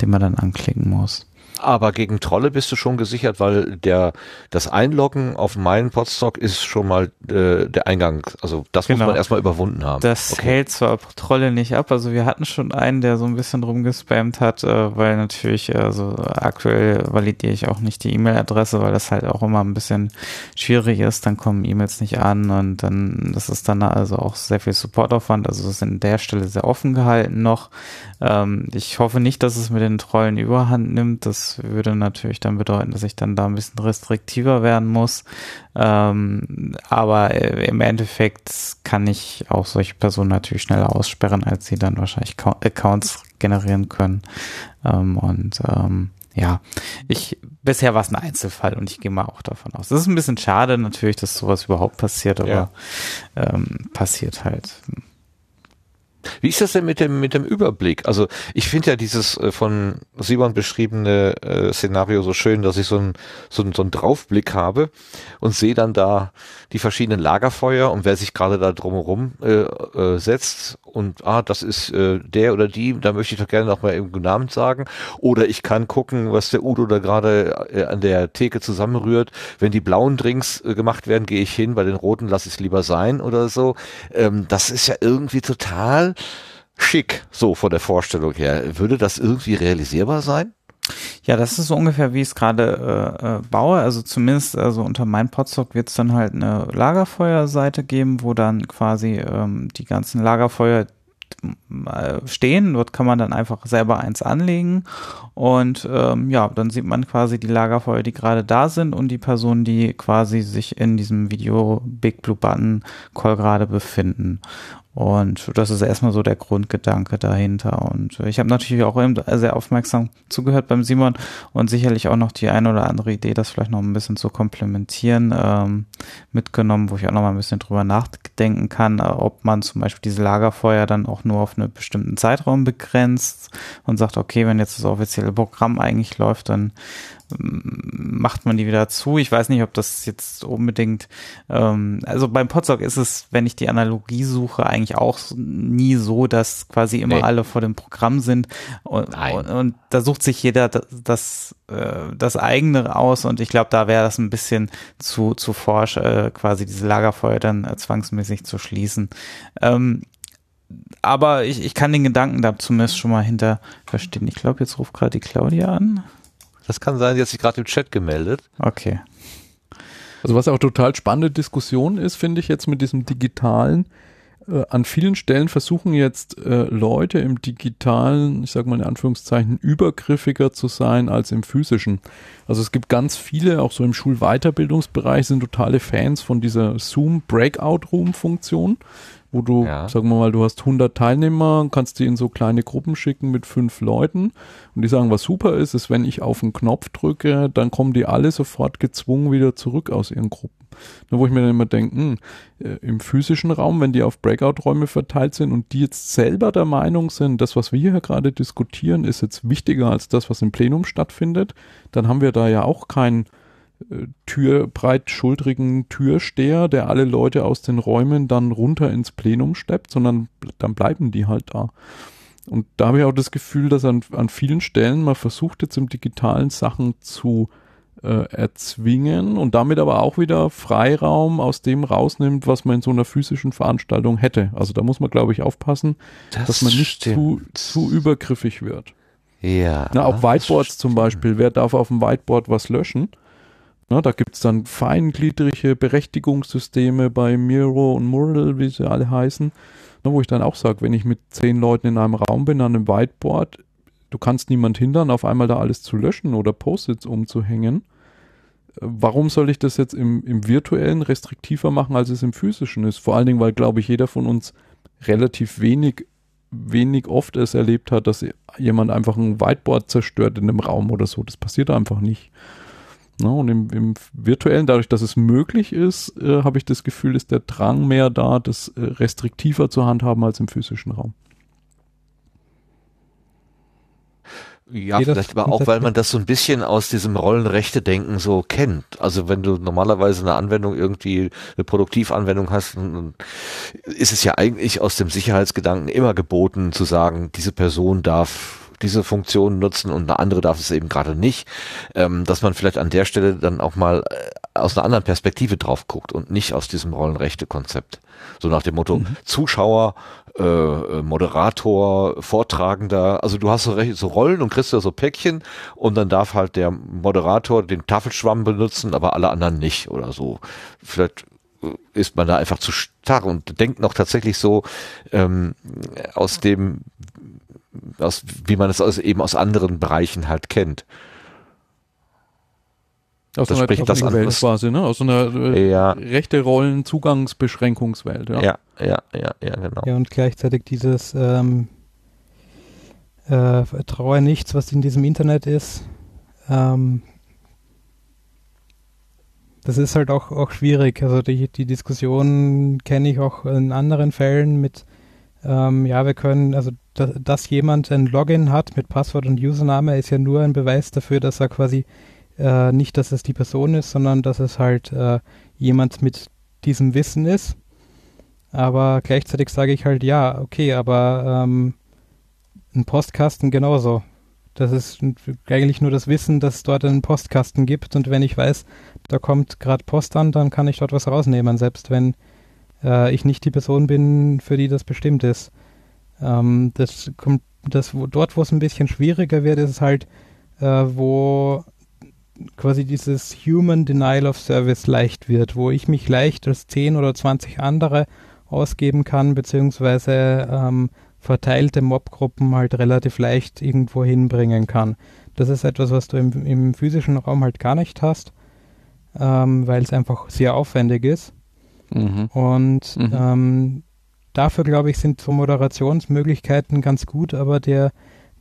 den man dann anklicken muss. Aber gegen Trolle bist du schon gesichert, weil der das Einloggen auf meinen Podstock ist schon mal äh, der Eingang. Also das genau. muss man erstmal überwunden haben. Das okay. hält zwar Trolle nicht ab. Also wir hatten schon einen, der so ein bisschen rumgespammt hat, äh, weil natürlich, also aktuell validiere ich auch nicht die E-Mail-Adresse, weil das halt auch immer ein bisschen schwierig ist. Dann kommen E-Mails nicht an und dann, das ist dann also auch sehr viel Supportaufwand. Also das ist an der Stelle sehr offen gehalten noch. Ähm, ich hoffe nicht, dass es mit den Trollen überhand nimmt. Das würde natürlich dann bedeuten, dass ich dann da ein bisschen restriktiver werden muss. Ähm, aber äh, im Endeffekt kann ich auch solche Personen natürlich schneller aussperren, als sie dann wahrscheinlich Accounts generieren können. Ähm, und ähm, ja, ich bisher war es ein Einzelfall und ich gehe mal auch davon aus. Das ist ein bisschen schade natürlich, dass sowas überhaupt passiert, aber ja. ähm, passiert halt. Wie ist das denn mit dem, mit dem Überblick? Also ich finde ja dieses äh, von Simon beschriebene äh, Szenario so schön, dass ich so einen so ein, so einen Draufblick habe und sehe dann da die verschiedenen Lagerfeuer und wer sich gerade da drumherum äh, äh, setzt und ah, das ist äh, der oder die, da möchte ich doch gerne noch mal im Namen sagen. Oder ich kann gucken, was der Udo da gerade äh, an der Theke zusammenrührt. Wenn die blauen Drinks äh, gemacht werden, gehe ich hin, bei den roten lasse ich es lieber sein oder so. Ähm, das ist ja irgendwie total schick, so von der Vorstellung her. Würde das irgendwie realisierbar sein? Ja, das ist so ungefähr, wie ich es gerade äh, äh, baue. Also zumindest also unter meinem Podstock wird es dann halt eine Lagerfeuerseite geben, wo dann quasi ähm, die ganzen Lagerfeuer äh, stehen. Dort kann man dann einfach selber eins anlegen und ähm, ja, dann sieht man quasi die Lagerfeuer, die gerade da sind und die Personen, die quasi sich in diesem Video Big Blue Button Call gerade befinden. Und das ist erstmal so der Grundgedanke dahinter. Und ich habe natürlich auch sehr aufmerksam zugehört beim Simon und sicherlich auch noch die eine oder andere Idee, das vielleicht noch ein bisschen zu komplementieren, ähm, mitgenommen, wo ich auch noch mal ein bisschen drüber nachdenken kann, ob man zum Beispiel diese Lagerfeuer dann auch nur auf einen bestimmten Zeitraum begrenzt und sagt, okay, wenn jetzt das offizielle Programm eigentlich läuft, dann macht man die wieder zu. Ich weiß nicht, ob das jetzt unbedingt, ähm, also beim Podstock ist es, wenn ich die Analogie suche, eigentlich auch nie so, dass quasi immer nee. alle vor dem Programm sind und, und, und, da sucht sich jeder das, das, äh, das eigene aus und ich glaube, da wäre das ein bisschen zu, zu forsch, äh, quasi diese Lagerfeuer dann äh, zwangsmäßig zu schließen. Ähm, aber ich, ich kann den Gedanken da zumindest schon mal hinter verstehen. Ich glaube, jetzt ruft gerade die Claudia an. Das kann sein, sie hat sich gerade im Chat gemeldet. Okay. Also was auch total spannende Diskussion ist, finde ich jetzt mit diesem digitalen. Äh, an vielen Stellen versuchen jetzt äh, Leute im digitalen, ich sage mal in Anführungszeichen, übergriffiger zu sein als im physischen. Also es gibt ganz viele, auch so im Schulweiterbildungsbereich, sind totale Fans von dieser Zoom Breakout Room Funktion wo du, ja. sagen wir mal, du hast 100 Teilnehmer, kannst die in so kleine Gruppen schicken mit fünf Leuten und die sagen, was super ist, ist, wenn ich auf den Knopf drücke, dann kommen die alle sofort gezwungen wieder zurück aus ihren Gruppen. Wo ich mir dann immer denke, hm, äh, im physischen Raum, wenn die auf Breakout-Räume verteilt sind und die jetzt selber der Meinung sind, das, was wir hier gerade diskutieren, ist jetzt wichtiger als das, was im Plenum stattfindet, dann haben wir da ja auch keinen türbreitschultrigen Türsteher, der alle Leute aus den Räumen dann runter ins Plenum steppt, sondern dann bleiben die halt da. Und da habe ich auch das Gefühl, dass an, an vielen Stellen man versucht jetzt im digitalen Sachen zu äh, erzwingen und damit aber auch wieder Freiraum aus dem rausnimmt, was man in so einer physischen Veranstaltung hätte. Also da muss man, glaube ich, aufpassen, das dass man nicht zu, zu übergriffig wird. Ja. Na, auch Whiteboards zum Beispiel. Wer darf auf dem Whiteboard was löschen? Na, da gibt es dann feingliedrige Berechtigungssysteme bei Miro und Mural, wie sie alle heißen, na, wo ich dann auch sage, wenn ich mit zehn Leuten in einem Raum bin an einem Whiteboard, du kannst niemand hindern, auf einmal da alles zu löschen oder Post-its umzuhängen. Warum soll ich das jetzt im, im virtuellen restriktiver machen, als es im physischen ist? Vor allen Dingen, weil, glaube ich, jeder von uns relativ wenig wenig oft es erlebt hat, dass jemand einfach ein Whiteboard zerstört in einem Raum oder so. Das passiert einfach nicht. Ne? Und im, im, virtuellen, dadurch, dass es möglich ist, äh, habe ich das Gefühl, ist der Drang mehr da, das äh, restriktiver zu handhaben als im physischen Raum. Ja, Jeder vielleicht aber auch, weil man das so ein bisschen aus diesem Rollenrechte-Denken so kennt. Also wenn du normalerweise eine Anwendung irgendwie, eine Produktivanwendung hast, ist es ja eigentlich aus dem Sicherheitsgedanken immer geboten zu sagen, diese Person darf diese Funktion nutzen und eine andere darf es eben gerade nicht, ähm, dass man vielleicht an der Stelle dann auch mal äh, aus einer anderen Perspektive drauf guckt und nicht aus diesem Rollenrechte-Konzept. So nach dem Motto, mhm. Zuschauer, äh, äh, Moderator, Vortragender, also du hast so, so Rollen und kriegst da so Päckchen und dann darf halt der Moderator den Tafelschwamm benutzen, aber alle anderen nicht oder so. Vielleicht äh, ist man da einfach zu starr und denkt noch tatsächlich so ähm, aus dem, aus, wie man es aus, eben aus anderen Bereichen halt kennt. Aus das einer spricht das Welt quasi, ne? Aus einer äh, ja. rechte Rollen Zugangsbeschränkungswelt, ja. Ja, ja, ja, ja, genau. Ja, und gleichzeitig dieses ähm, äh, Traue nichts, was in diesem Internet ist. Ähm, das ist halt auch, auch schwierig. Also die, die Diskussion kenne ich auch in anderen Fällen mit, ähm, ja, wir können, also dass, dass jemand ein Login hat mit Passwort und Username, ist ja nur ein Beweis dafür, dass er quasi äh, nicht, dass es die Person ist, sondern dass es halt äh, jemand mit diesem Wissen ist. Aber gleichzeitig sage ich halt, ja, okay, aber ähm, ein Postkasten genauso. Das ist eigentlich nur das Wissen, dass es dort einen Postkasten gibt und wenn ich weiß, da kommt gerade Post an, dann kann ich dort was rausnehmen, selbst wenn äh, ich nicht die Person bin, für die das bestimmt ist. Ähm, das kommt, das, wo, dort, wo es ein bisschen schwieriger wird, ist es halt, äh, wo quasi dieses Human Denial of Service leicht wird, wo ich mich leicht als 10 oder 20 andere ausgeben kann, beziehungsweise ähm, verteilte Mobgruppen halt relativ leicht irgendwo hinbringen kann. Das ist etwas, was du im, im physischen Raum halt gar nicht hast, ähm, weil es einfach sehr aufwendig ist. Mhm. Und mhm. Ähm, dafür, glaube ich, sind so Moderationsmöglichkeiten ganz gut, aber der,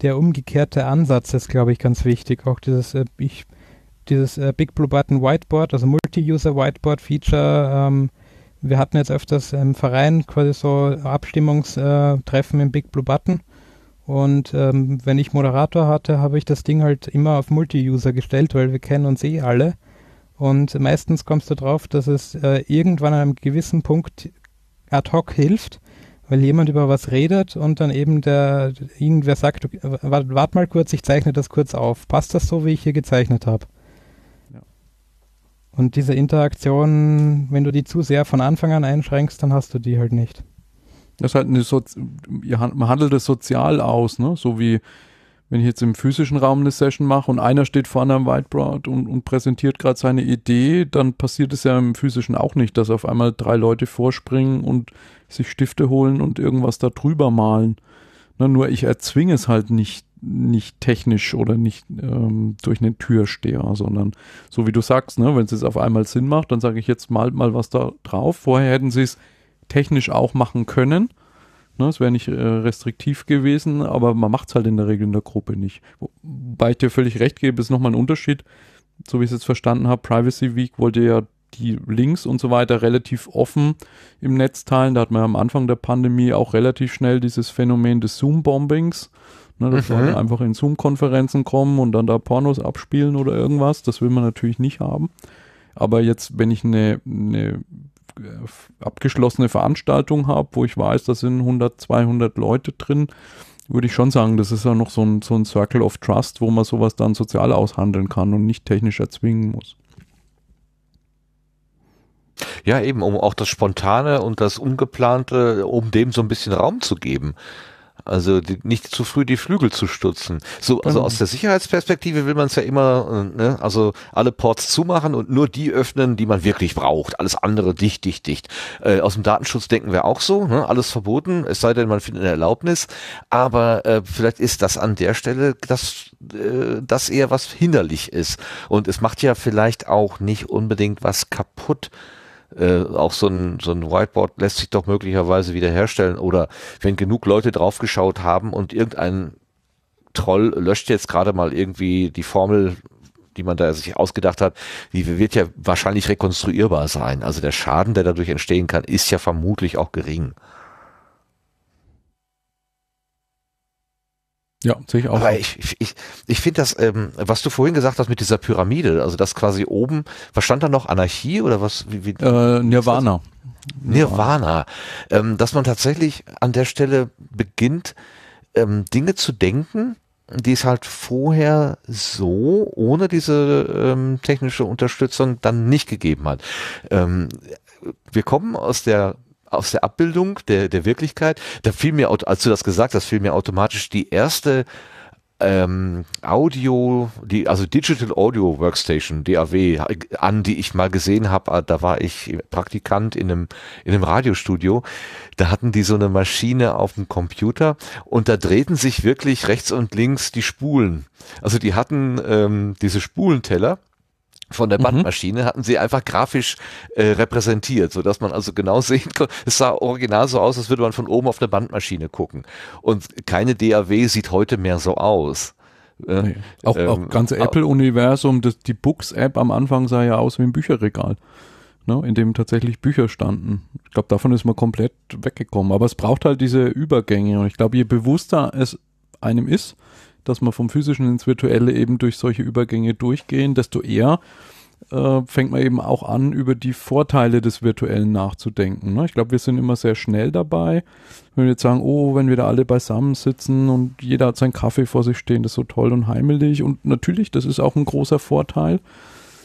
der umgekehrte Ansatz ist, glaube ich, ganz wichtig. Auch dieses, äh, ich dieses äh, Big Blue Button Whiteboard, also Multi-User Whiteboard Feature. Ähm, wir hatten jetzt öfters im Verein quasi so Abstimmungstreffen im Big Blue Button. Und ähm, wenn ich Moderator hatte, habe ich das Ding halt immer auf Multi-User gestellt, weil wir kennen uns eh alle. Und meistens kommst du drauf, dass es äh, irgendwann an einem gewissen Punkt ad hoc hilft, weil jemand über was redet und dann eben der irgendwer sagt, warte wart mal kurz, ich zeichne das kurz auf. Passt das so, wie ich hier gezeichnet habe? Und diese Interaktion, wenn du die zu sehr von Anfang an einschränkst, dann hast du die halt nicht. Das ist halt eine so man handelt es sozial aus, ne? So wie wenn ich jetzt im physischen Raum eine Session mache und einer steht vorne am Whiteboard und, und präsentiert gerade seine Idee, dann passiert es ja im physischen auch nicht, dass auf einmal drei Leute vorspringen und sich Stifte holen und irgendwas da drüber malen. Na, nur ich erzwinge es halt nicht nicht technisch oder nicht ähm, durch eine Türsteher, sondern so wie du sagst, ne, wenn es jetzt auf einmal Sinn macht, dann sage ich jetzt mal mal was da drauf. Vorher hätten sie es technisch auch machen können. Ne, es wäre nicht äh, restriktiv gewesen, aber man macht es halt in der Regel in der Gruppe nicht. Wobei ich dir völlig recht gebe, ist nochmal ein Unterschied. So wie ich es jetzt verstanden habe, Privacy Week wollte ja die Links und so weiter relativ offen im Netz teilen. Da hat man am Anfang der Pandemie auch relativ schnell dieses Phänomen des Zoom-Bombings Ne, dass mhm. Leute einfach in Zoom-Konferenzen kommen und dann da Pornos abspielen oder irgendwas. Das will man natürlich nicht haben. Aber jetzt, wenn ich eine, eine äh, abgeschlossene Veranstaltung habe, wo ich weiß, da sind 100, 200 Leute drin, würde ich schon sagen, das ist ja noch so ein, so ein Circle of Trust, wo man sowas dann sozial aushandeln kann und nicht technisch erzwingen muss. Ja, eben, um auch das Spontane und das Ungeplante, um dem so ein bisschen Raum zu geben. Also die, nicht zu früh die Flügel zu stutzen. So, also aus der Sicherheitsperspektive will man es ja immer, äh, ne, also alle Ports zumachen und nur die öffnen, die man wirklich braucht. Alles andere dicht, dicht, dicht. Äh, aus dem Datenschutz denken wir auch so, ne? alles verboten, es sei denn, man findet eine Erlaubnis. Aber äh, vielleicht ist das an der Stelle das, äh, das eher was hinderlich ist. Und es macht ja vielleicht auch nicht unbedingt was kaputt äh, auch so ein, so ein Whiteboard lässt sich doch möglicherweise wiederherstellen oder wenn genug Leute draufgeschaut haben und irgendein Troll löscht jetzt gerade mal irgendwie die Formel, die man da sich ausgedacht hat, die wird ja wahrscheinlich rekonstruierbar sein. Also der Schaden, der dadurch entstehen kann, ist ja vermutlich auch gering. Ja, sehe ich auch. Aber ich, ich, ich, ich finde das, ähm, was du vorhin gesagt hast mit dieser Pyramide, also das quasi oben, was stand da noch? Anarchie oder was? Wie, wie, äh, Nirvana. Nirvana. Ähm, dass man tatsächlich an der Stelle beginnt, ähm, Dinge zu denken, die es halt vorher so ohne diese ähm, technische Unterstützung dann nicht gegeben hat. Ähm, wir kommen aus der aus der Abbildung der, der Wirklichkeit, da fiel mir, als du das gesagt hast, fiel mir automatisch die erste ähm, Audio, die also Digital Audio Workstation DAW an, die ich mal gesehen habe. Ah, da war ich Praktikant in einem in einem Radiostudio. Da hatten die so eine Maschine auf dem Computer und da drehten sich wirklich rechts und links die Spulen. Also die hatten ähm, diese Spulenteller von der mhm. Bandmaschine hatten sie einfach grafisch äh, repräsentiert, so dass man also genau sehen konnte. Es sah original so aus, als würde man von oben auf der Bandmaschine gucken. Und keine DAW sieht heute mehr so aus. Äh, nee. Auch, ähm, auch ganze Apple-Universum, die Books-App am Anfang sah ja aus wie ein Bücherregal, ne, in dem tatsächlich Bücher standen. Ich glaube, davon ist man komplett weggekommen. Aber es braucht halt diese Übergänge und ich glaube, je bewusster es einem ist, dass man vom physischen ins virtuelle eben durch solche Übergänge durchgehen, desto eher äh, fängt man eben auch an, über die Vorteile des Virtuellen nachzudenken. Ne? Ich glaube, wir sind immer sehr schnell dabei. Wenn wir jetzt sagen, oh, wenn wir da alle beisammen sitzen und jeder hat seinen Kaffee vor sich stehen, das ist so toll und heimelig. Und natürlich, das ist auch ein großer Vorteil.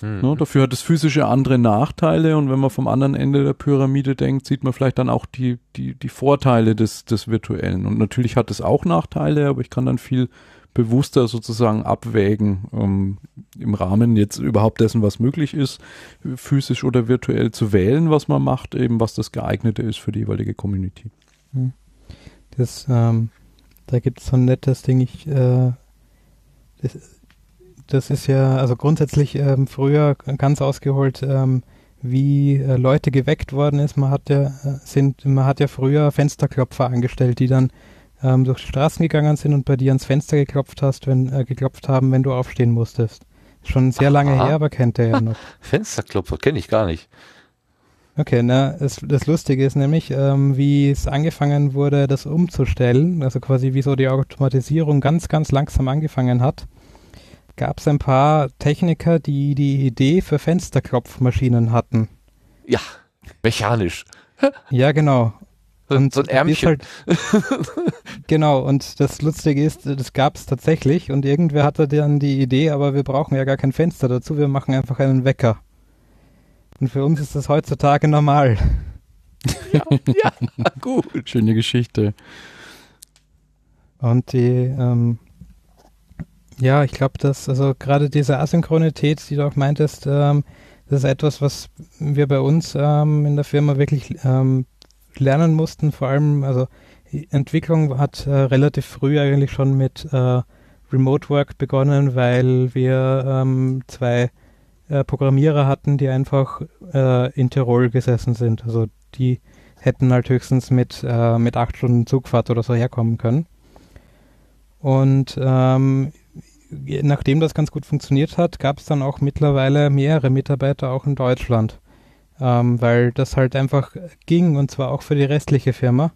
Hm. Ne? Dafür hat das physische andere Nachteile. Und wenn man vom anderen Ende der Pyramide denkt, sieht man vielleicht dann auch die, die, die Vorteile des, des Virtuellen. Und natürlich hat es auch Nachteile, aber ich kann dann viel bewusster sozusagen abwägen ähm, im Rahmen jetzt überhaupt dessen, was möglich ist, physisch oder virtuell zu wählen, was man macht, eben was das geeignete ist für die jeweilige Community. Hm. Das, ähm, da gibt es so ein nettes Ding, ich, äh, das, das, ist ja, also grundsätzlich ähm, früher ganz ausgeholt, ähm, wie äh, Leute geweckt worden ist. Man hat ja, äh, sind, man hat ja früher Fensterklopfer angestellt, die dann ähm, durch die Straßen gegangen sind und bei dir ans Fenster geklopft hast, wenn äh, geklopft haben, wenn du aufstehen musstest. Schon sehr lange Aha. her, aber kennt er ja noch. Fensterklopfer kenne ich gar nicht. Okay, na, es, das Lustige ist nämlich, ähm, wie es angefangen wurde, das umzustellen, also quasi wie so die Automatisierung ganz, ganz langsam angefangen hat, gab es ein paar Techniker, die die Idee für Fensterklopfmaschinen hatten. Ja, mechanisch. ja, genau. Und so ein Ärmchen. Halt, genau, und das Lustige ist, das gab es tatsächlich und irgendwer hatte dann die Idee, aber wir brauchen ja gar kein Fenster dazu, wir machen einfach einen Wecker. Und für uns ist das heutzutage normal. ja, ja, gut. Schöne Geschichte. Und die, ähm, ja, ich glaube, dass, also gerade diese Asynchronität, die du auch meintest, ähm, das ist etwas, was wir bei uns ähm, in der Firma wirklich ähm, lernen mussten. Vor allem, also Entwicklung hat äh, relativ früh eigentlich schon mit äh, Remote Work begonnen, weil wir ähm, zwei äh, Programmierer hatten, die einfach äh, in Tirol gesessen sind. Also die hätten halt höchstens mit, äh, mit acht Stunden Zugfahrt oder so herkommen können. Und ähm, nachdem das ganz gut funktioniert hat, gab es dann auch mittlerweile mehrere Mitarbeiter auch in Deutschland ähm, weil das halt einfach ging und zwar auch für die restliche Firma.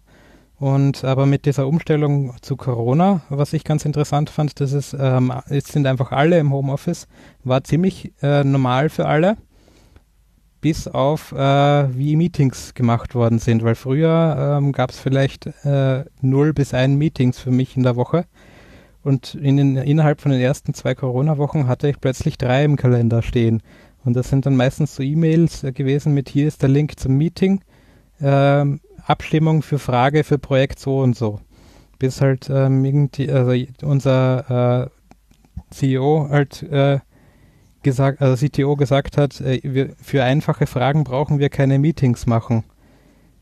Und aber mit dieser Umstellung zu Corona, was ich ganz interessant fand, dass es ähm, jetzt sind einfach alle im Homeoffice, war ziemlich äh, normal für alle, bis auf äh, wie Meetings gemacht worden sind, weil früher ähm, gab es vielleicht äh, null bis ein Meetings für mich in der Woche. Und in den, innerhalb von den ersten zwei Corona-Wochen hatte ich plötzlich drei im Kalender stehen. Und das sind dann meistens so E-Mails äh, gewesen mit hier ist der Link zum Meeting, äh, Abstimmung für Frage für Projekt so und so. Bis halt ähm, irgendwie, also unser äh, CEO halt äh, gesagt, also CTO gesagt hat, äh, wir, für einfache Fragen brauchen wir keine Meetings machen.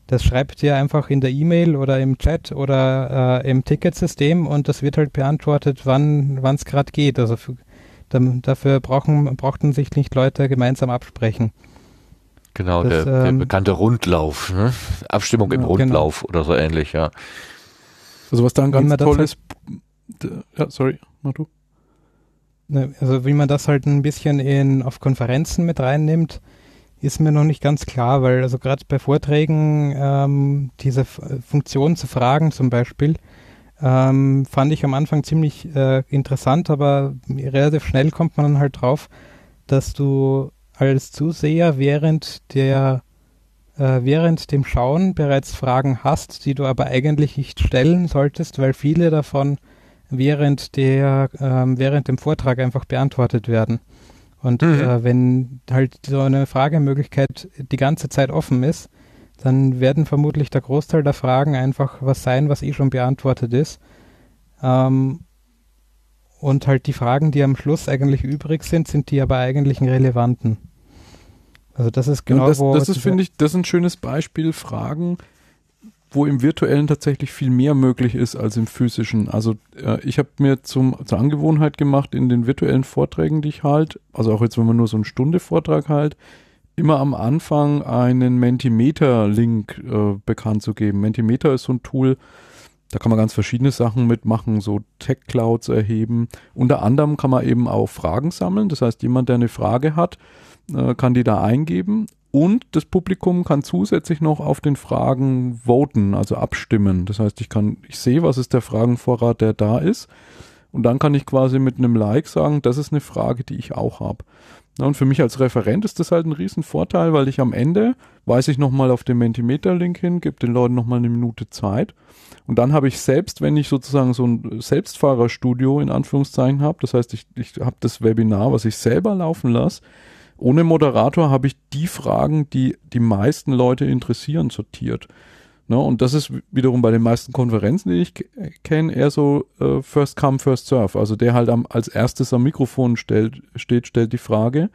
Das schreibt ihr einfach in der E-Mail oder im Chat oder äh, im Ticketsystem und das wird halt beantwortet, wann es gerade geht. Also für, dafür brauchen, brauchten sich nicht Leute gemeinsam absprechen. Genau, das, der, der ähm, bekannte Rundlauf, ne? Abstimmung im ja. Rundlauf genau. oder so ähnlich, ja. Also was da ein ganz tolles, ja, sorry, mach du. Ne, also wie man das halt ein bisschen in, auf Konferenzen mit reinnimmt, ist mir noch nicht ganz klar, weil also gerade bei Vorträgen ähm, diese Funktion zu fragen zum Beispiel, ähm, fand ich am Anfang ziemlich äh, interessant, aber relativ schnell kommt man dann halt drauf, dass du als Zuseher während der äh, während dem Schauen bereits Fragen hast, die du aber eigentlich nicht stellen solltest, weil viele davon während der, ähm, während dem Vortrag einfach beantwortet werden. Und mhm. äh, wenn halt so eine Fragemöglichkeit die ganze Zeit offen ist, dann werden vermutlich der Großteil der Fragen einfach was sein, was eh schon beantwortet ist. Ähm, und halt die Fragen, die am Schluss eigentlich übrig sind, sind die aber eigentlichen relevanten. Also das ist genau ja, das, wo das ist finde ich das ist ein schönes Beispiel Fragen, wo im virtuellen tatsächlich viel mehr möglich ist als im physischen. Also äh, ich habe mir zum zur Angewohnheit gemacht in den virtuellen Vorträgen, die ich halt, also auch jetzt wenn man nur so eine Stunde Vortrag halt, immer am Anfang einen Mentimeter-Link äh, bekannt zu geben. Mentimeter ist so ein Tool, da kann man ganz verschiedene Sachen mitmachen, so Tech-Clouds erheben. Unter anderem kann man eben auch Fragen sammeln. Das heißt, jemand, der eine Frage hat, äh, kann die da eingeben. Und das Publikum kann zusätzlich noch auf den Fragen voten, also abstimmen. Das heißt, ich kann, ich sehe, was ist der Fragenvorrat, der da ist. Und dann kann ich quasi mit einem Like sagen, das ist eine Frage, die ich auch habe. Und für mich als Referent ist das halt ein Riesenvorteil, weil ich am Ende weise ich nochmal auf den Mentimeter-Link hin, gebe den Leuten nochmal eine Minute Zeit. Und dann habe ich selbst, wenn ich sozusagen so ein Selbstfahrerstudio in Anführungszeichen habe, das heißt, ich, ich habe das Webinar, was ich selber laufen lasse, ohne Moderator habe ich die Fragen, die die meisten Leute interessieren, sortiert. Ne, und das ist wiederum bei den meisten Konferenzen, die ich kenne, eher so äh, First Come, First Serve. Also der halt am, als erstes am Mikrofon stellt, steht, stellt die Frage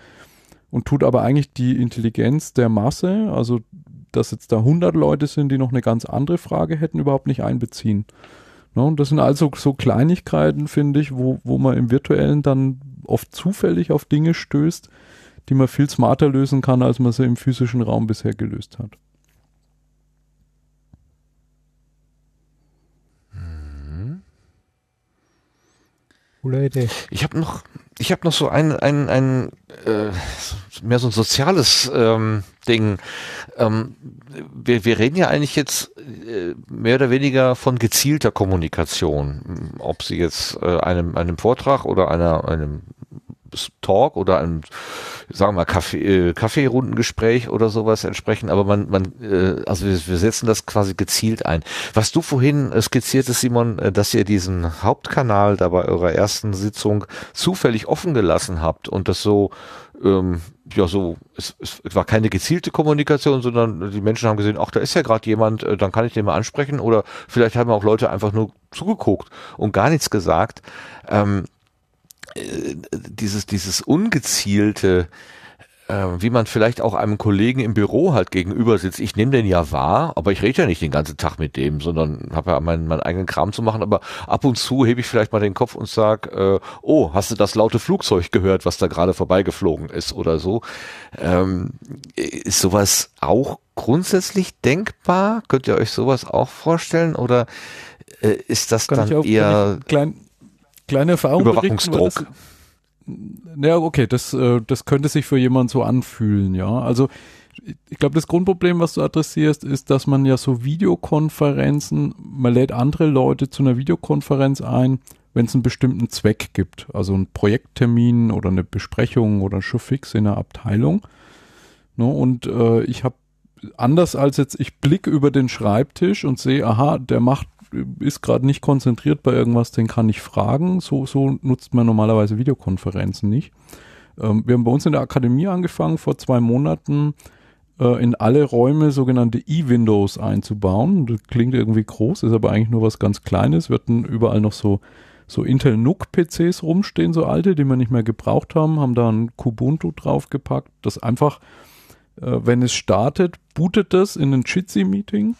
und tut aber eigentlich die Intelligenz der Masse, also dass jetzt da 100 Leute sind, die noch eine ganz andere Frage hätten, überhaupt nicht einbeziehen. Ne, und das sind also so Kleinigkeiten, finde ich, wo, wo man im Virtuellen dann oft zufällig auf Dinge stößt, die man viel smarter lösen kann, als man sie im physischen Raum bisher gelöst hat. Coole Idee. Ich habe noch, ich habe noch so ein, ein, ein äh, mehr so ein soziales ähm, Ding. Ähm, wir, wir reden ja eigentlich jetzt äh, mehr oder weniger von gezielter Kommunikation. Ob sie jetzt äh, einem, einem Vortrag oder einer, einem Talk oder ein, sagen wir mal, Kaffee, äh, Kaffeerundengespräch oder sowas entsprechen, aber man, man, äh, also wir, wir setzen das quasi gezielt ein. Was du vorhin äh, skizziert ist, Simon, äh, dass ihr diesen Hauptkanal da bei eurer ersten Sitzung zufällig offen gelassen habt und das so, ähm, ja, so, es, es war keine gezielte Kommunikation, sondern die Menschen haben gesehen, ach, da ist ja gerade jemand, dann kann ich den mal ansprechen oder vielleicht haben auch Leute einfach nur zugeguckt und gar nichts gesagt. Ähm, äh, dieses, dieses ungezielte, äh, wie man vielleicht auch einem Kollegen im Büro halt gegenüber sitzt. Ich nehme den ja wahr, aber ich rede ja nicht den ganzen Tag mit dem, sondern habe ja meinen, meinen eigenen Kram zu machen. Aber ab und zu hebe ich vielleicht mal den Kopf und sag, äh, oh, hast du das laute Flugzeug gehört, was da gerade vorbeigeflogen ist oder so? Ähm, ist sowas auch grundsätzlich denkbar? Könnt ihr euch sowas auch vorstellen oder äh, ist das kann dann eher klein kleine Erfahrung Überwachungsdruck. Ja, okay, das, äh, das könnte sich für jemanden so anfühlen, ja. Also ich glaube, das Grundproblem, was du adressierst, ist, dass man ja so Videokonferenzen, man lädt andere Leute zu einer Videokonferenz ein, wenn es einen bestimmten Zweck gibt. Also einen Projekttermin oder eine Besprechung oder schon fix in einer Abteilung. Ne, und äh, ich habe anders als jetzt, ich blicke über den Schreibtisch und sehe, aha, der macht ist gerade nicht konzentriert bei irgendwas, den kann ich fragen. So, so nutzt man normalerweise Videokonferenzen nicht. Ähm, wir haben bei uns in der Akademie angefangen, vor zwei Monaten äh, in alle Räume sogenannte E-Windows einzubauen. Das klingt irgendwie groß, ist aber eigentlich nur was ganz Kleines. Wir hatten überall noch so so Intel NUC PCs rumstehen, so alte, die wir nicht mehr gebraucht haben, haben da ein Kubuntu draufgepackt, das einfach, äh, wenn es startet, bootet das in ein Jitsi-Meeting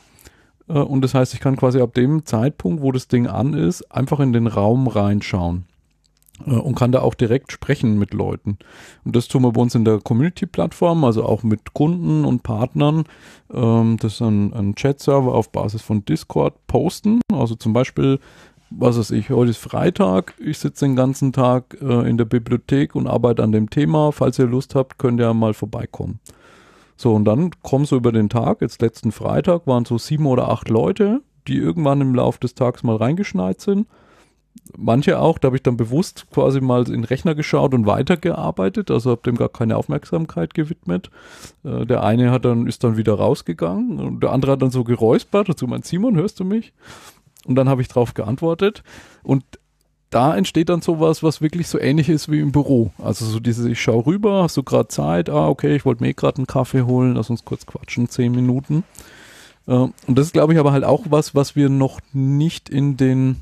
und das heißt, ich kann quasi ab dem Zeitpunkt, wo das Ding an ist, einfach in den Raum reinschauen äh, und kann da auch direkt sprechen mit Leuten. Und das tun wir bei uns in der Community-Plattform, also auch mit Kunden und Partnern. Ähm, das ist ein, ein Chat-Server auf Basis von Discord posten. Also zum Beispiel, was weiß ich, heute ist Freitag, ich sitze den ganzen Tag äh, in der Bibliothek und arbeite an dem Thema. Falls ihr Lust habt, könnt ihr mal vorbeikommen. So, und dann kommen so über den Tag, jetzt letzten Freitag waren so sieben oder acht Leute, die irgendwann im Laufe des Tages mal reingeschneit sind. Manche auch, da habe ich dann bewusst quasi mal in den Rechner geschaut und weitergearbeitet, also habe dem gar keine Aufmerksamkeit gewidmet. Äh, der eine hat dann, ist dann wieder rausgegangen und der andere hat dann so geräuspert, dazu mein Simon, hörst du mich? Und dann habe ich drauf geantwortet und da entsteht dann sowas, was wirklich so ähnlich ist wie im Büro. Also so dieses, ich schaue rüber, hast du gerade Zeit, ah, okay, ich wollte mir eh gerade einen Kaffee holen, lass uns kurz quatschen, zehn Minuten. Äh, und das ist, glaube ich, aber halt auch was, was wir noch nicht in den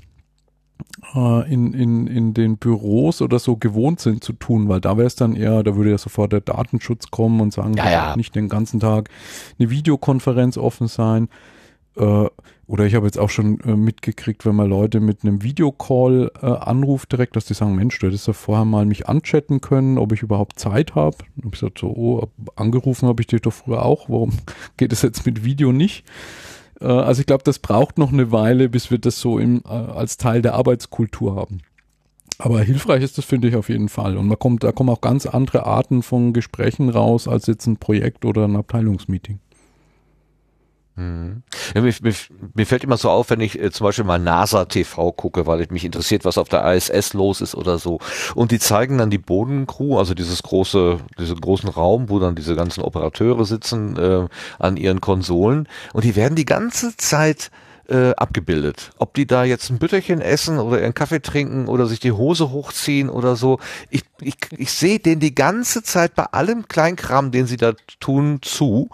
äh, in, in, in den Büros oder so gewohnt sind zu tun, weil da wäre es dann eher, da würde ja sofort der Datenschutz kommen und sagen, ja, ja. nicht den ganzen Tag eine Videokonferenz offen sein. Äh, oder ich habe jetzt auch schon äh, mitgekriegt, wenn man Leute mit einem Videocall äh, anruft direkt, dass die sagen, Mensch, du hättest ja vorher mal mich anchatten können, ob ich überhaupt Zeit habe. Habe ich gesagt, so, oh, angerufen habe ich dich doch früher auch, warum geht es jetzt mit Video nicht? Äh, also ich glaube, das braucht noch eine Weile, bis wir das so im, äh, als Teil der Arbeitskultur haben. Aber hilfreich ist das, finde ich, auf jeden Fall. Und man kommt, da kommen auch ganz andere Arten von Gesprächen raus, als jetzt ein Projekt oder ein Abteilungsmeeting. Mhm. Ja, mir, mir, mir, fällt immer so auf, wenn ich äh, zum Beispiel mal NASA TV gucke, weil ich mich interessiert, was auf der ISS los ist oder so. Und die zeigen dann die Bodencrew, also dieses große, diesen großen Raum, wo dann diese ganzen Operateure sitzen äh, an ihren Konsolen. Und die werden die ganze Zeit äh, abgebildet. Ob die da jetzt ein Bütterchen essen oder einen Kaffee trinken oder sich die Hose hochziehen oder so. Ich, ich, ich sehe den die ganze Zeit bei allem Kleinkram, den sie da tun, zu.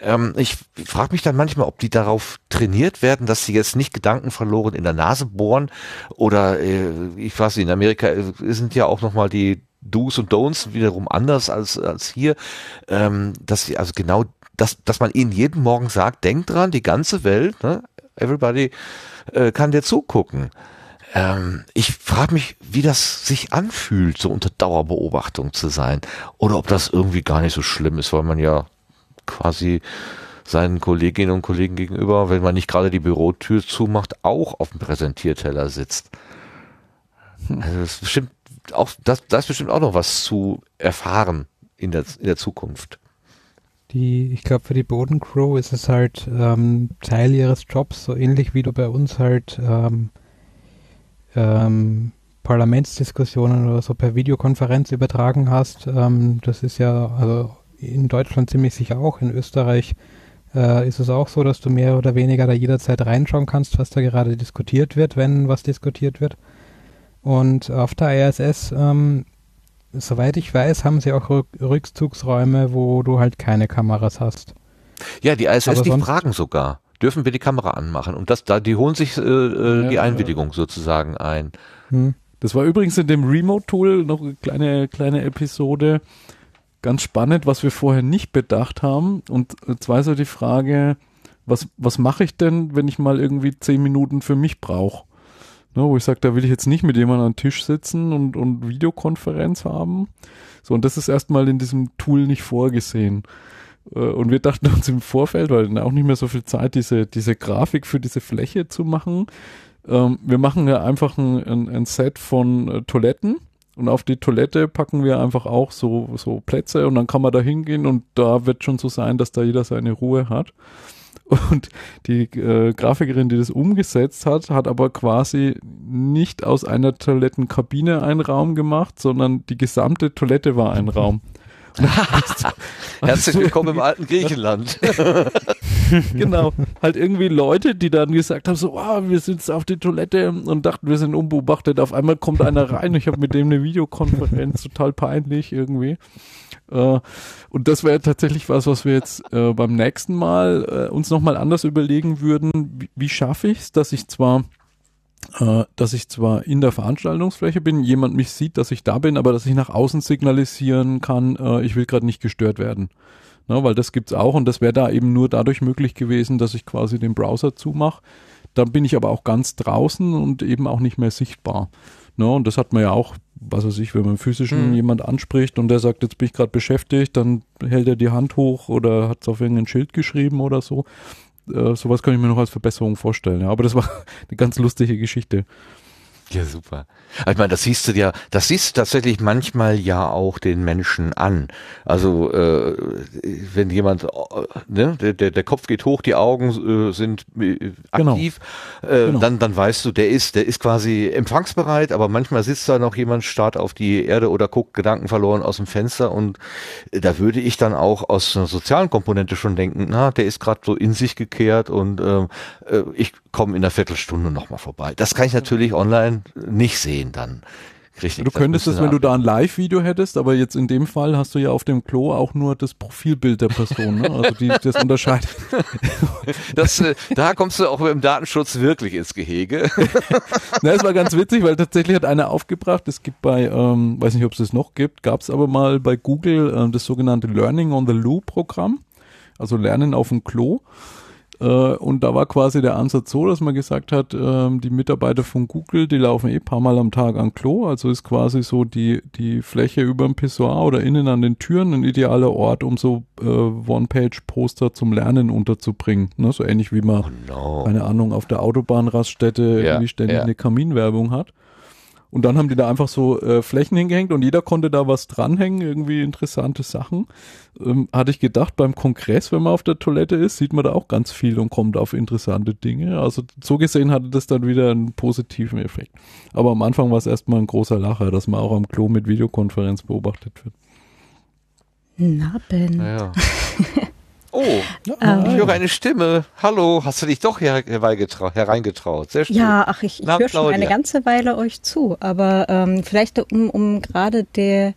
Ähm, ich frage mich dann manchmal, ob die darauf trainiert werden, dass sie jetzt nicht Gedanken verloren in der Nase bohren oder äh, ich weiß nicht, in Amerika äh, sind ja auch nochmal die Do's und Don'ts wiederum anders als, als hier, ähm, dass sie also genau dass, dass man ihnen jeden Morgen sagt, denkt dran, die ganze Welt, ne, everybody äh, kann dir zugucken. Ähm, ich frage mich, wie das sich anfühlt, so unter Dauerbeobachtung zu sein. Oder ob das irgendwie gar nicht so schlimm ist, weil man ja quasi seinen Kolleginnen und Kollegen gegenüber, wenn man nicht gerade die Bürotür zumacht, auch auf dem Präsentierteller sitzt. Also das ist bestimmt auch, das, das ist bestimmt auch noch was zu erfahren in der, in der Zukunft die, ich glaube, für die Bodencrew ist es halt ähm, Teil ihres Jobs, so ähnlich wie du bei uns halt ähm, ähm, Parlamentsdiskussionen oder so per Videokonferenz übertragen hast. Ähm, das ist ja also in Deutschland ziemlich sicher auch, in Österreich äh, ist es auch so, dass du mehr oder weniger da jederzeit reinschauen kannst, was da gerade diskutiert wird, wenn was diskutiert wird. Und auf der ISS soweit ich weiß, haben sie auch Rückzugsräume, wo du halt keine Kameras hast. Ja, die ISS, die fragen sogar, dürfen wir die Kamera anmachen? Und das, da, die holen sich äh, äh ja, die Einwilligung ja. sozusagen ein. Hm. Das war übrigens in dem Remote-Tool noch eine kleine, kleine Episode. Ganz spannend, was wir vorher nicht bedacht haben. Und zwar so die Frage, was, was mache ich denn, wenn ich mal irgendwie zehn Minuten für mich brauche? Ne, wo ich sage, da will ich jetzt nicht mit jemandem am Tisch sitzen und, und Videokonferenz haben. So, und das ist erstmal in diesem Tool nicht vorgesehen. Äh, und wir dachten uns im Vorfeld, weil auch nicht mehr so viel Zeit, diese, diese Grafik für diese Fläche zu machen. Ähm, wir machen ja einfach ein, ein, ein Set von äh, Toiletten und auf die Toilette packen wir einfach auch so, so Plätze und dann kann man da hingehen und da wird schon so sein, dass da jeder seine Ruhe hat. Und die äh, Grafikerin, die das umgesetzt hat, hat aber quasi nicht aus einer Toilettenkabine einen Raum gemacht, sondern die gesamte Toilette war ein Raum. Herzlich willkommen im alten Griechenland. genau. Halt irgendwie Leute, die dann gesagt haben, so, wow, wir sind auf die Toilette und dachten, wir sind unbeobachtet. Auf einmal kommt einer rein. Ich habe mit dem eine Videokonferenz, total peinlich irgendwie. Äh, und das wäre tatsächlich was, was wir jetzt äh, beim nächsten Mal äh, uns nochmal anders überlegen würden. Wie, wie schaffe ich es, dass ich zwar äh, dass ich zwar in der Veranstaltungsfläche bin, jemand mich sieht, dass ich da bin, aber dass ich nach außen signalisieren kann, äh, ich will gerade nicht gestört werden. Ne, weil das gibt's auch und das wäre da eben nur dadurch möglich gewesen, dass ich quasi den Browser zumache. Dann bin ich aber auch ganz draußen und eben auch nicht mehr sichtbar. Ne, und das hat man ja auch, was weiß ich, wenn man physischen mhm. jemand anspricht und der sagt, jetzt bin ich gerade beschäftigt, dann hält er die Hand hoch oder hat es auf irgendein Schild geschrieben oder so. Äh, sowas kann ich mir noch als Verbesserung vorstellen. Ja. Aber das war eine ganz lustige Geschichte. Ja, super. Ich meine, das siehst du ja, das siehst du tatsächlich manchmal ja auch den Menschen an. Also äh, wenn jemand, äh, ne, der, der, der Kopf geht hoch, die Augen äh, sind äh, genau. aktiv, genau. Äh, genau. dann dann weißt du, der ist, der ist quasi empfangsbereit, aber manchmal sitzt da noch jemand, starrt auf die Erde oder guckt Gedanken verloren aus dem Fenster und äh, da würde ich dann auch aus einer sozialen Komponente schon denken, na, der ist gerade so in sich gekehrt und äh, äh ich komm in einer Viertelstunde nochmal vorbei. Das kann ich natürlich online nicht sehen dann. Richtig, du könntest es, wenn du da ein Live-Video hättest, aber jetzt in dem Fall hast du ja auf dem Klo auch nur das Profilbild der Person, ne? also die, das unterscheidet. Das, äh, da kommst du auch mit dem Datenschutz wirklich ins Gehege. Na, es war ganz witzig, weil tatsächlich hat einer aufgebracht, es gibt bei, ähm, weiß nicht, ob es das noch gibt, gab es aber mal bei Google äh, das sogenannte Learning on the Loo Programm, also Lernen auf dem Klo. Äh, und da war quasi der Ansatz so, dass man gesagt hat, ähm, die Mitarbeiter von Google, die laufen eh paar Mal am Tag an Klo, also ist quasi so die, die Fläche über dem Pissoir oder innen an den Türen ein idealer Ort, um so äh, One-Page-Poster zum Lernen unterzubringen. Ne? So ähnlich wie man, oh no. keine Ahnung, auf der Autobahnraststätte ja, irgendwie ständig ja. eine Kaminwerbung hat. Und dann haben die da einfach so äh, Flächen hingehängt und jeder konnte da was dranhängen, irgendwie interessante Sachen. Ähm, hatte ich gedacht, beim Kongress, wenn man auf der Toilette ist, sieht man da auch ganz viel und kommt auf interessante Dinge. Also so gesehen hatte das dann wieder einen positiven Effekt. Aber am Anfang war es erstmal ein großer Lacher, dass man auch am Klo mit Videokonferenz beobachtet wird. Na, Ben. Naja. Oh, ähm, ich höre eine Stimme. Hallo, hast du dich doch her hereingetraut? Sehr schön. Ja, ach, ich, ich höre schon eine ganze Weile euch zu, aber ähm, vielleicht um, um gerade der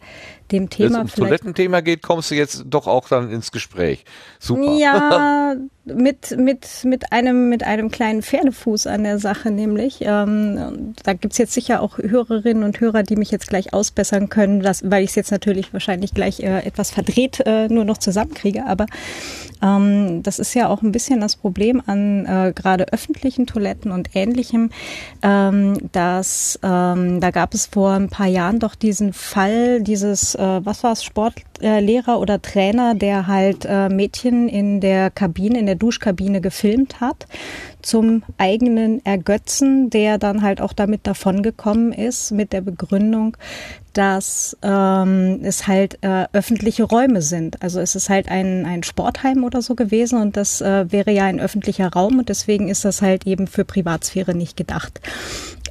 dem Thema. Wenn es um Toilettenthema geht, kommst du jetzt doch auch dann ins Gespräch. Super. Ja, mit, mit, mit, einem, mit einem kleinen Pferdefuß an der Sache nämlich. Ähm, da gibt's jetzt sicher auch Hörerinnen und Hörer, die mich jetzt gleich ausbessern können, das, weil ich es jetzt natürlich wahrscheinlich gleich äh, etwas verdreht äh, nur noch zusammenkriege. Aber ähm, das ist ja auch ein bisschen das Problem an äh, gerade öffentlichen Toiletten und ähnlichem, ähm, dass ähm, da gab es vor ein paar Jahren doch diesen Fall dieses äh, was war es, Sportlehrer oder Trainer, der halt äh, Mädchen in der Kabine, in der Duschkabine gefilmt hat zum eigenen Ergötzen, der dann halt auch damit davongekommen ist mit der Begründung, dass ähm, es halt äh, öffentliche Räume sind. Also es ist halt ein, ein Sportheim oder so gewesen und das äh, wäre ja ein öffentlicher Raum und deswegen ist das halt eben für Privatsphäre nicht gedacht.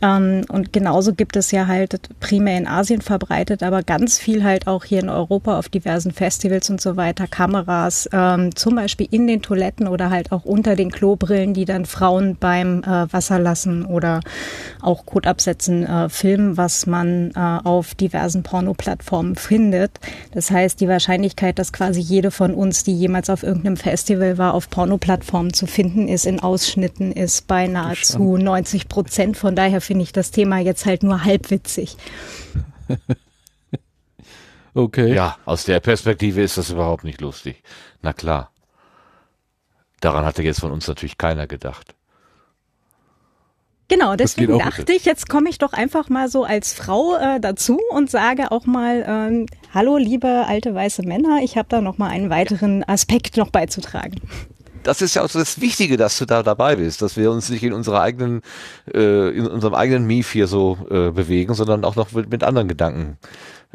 Ähm, und genauso gibt es ja halt primär in Asien verbreitet, aber ganz viel halt auch hier in Europa auf diversen Festivals und so weiter, Kameras, ähm, zum Beispiel in den Toiletten oder halt auch unter den Klobrillen, die dann Frauen beim äh, Wasserlassen oder auch Kotabsetzen äh, filmen, was man äh, auf diversen Porno-Plattformen findet. Das heißt, die Wahrscheinlichkeit, dass quasi jede von uns, die jemals auf irgendeinem Festival war, auf Porno-Plattformen zu finden ist, in Ausschnitten, ist bei nahezu 90 Prozent. Von daher finde ich das Thema jetzt halt nur halbwitzig. okay. Ja, aus der Perspektive ist das überhaupt nicht lustig. Na klar. Daran hatte jetzt von uns natürlich keiner gedacht. Genau, deswegen dachte ich, jetzt komme ich doch einfach mal so als Frau äh, dazu und sage auch mal, ähm, hallo liebe alte weiße Männer, ich habe da noch mal einen weiteren Aspekt noch beizutragen das ist ja auch so das Wichtige, dass du da dabei bist, dass wir uns nicht in unserer eigenen, äh, in unserem eigenen Mief hier so äh, bewegen, sondern auch noch mit, mit anderen Gedanken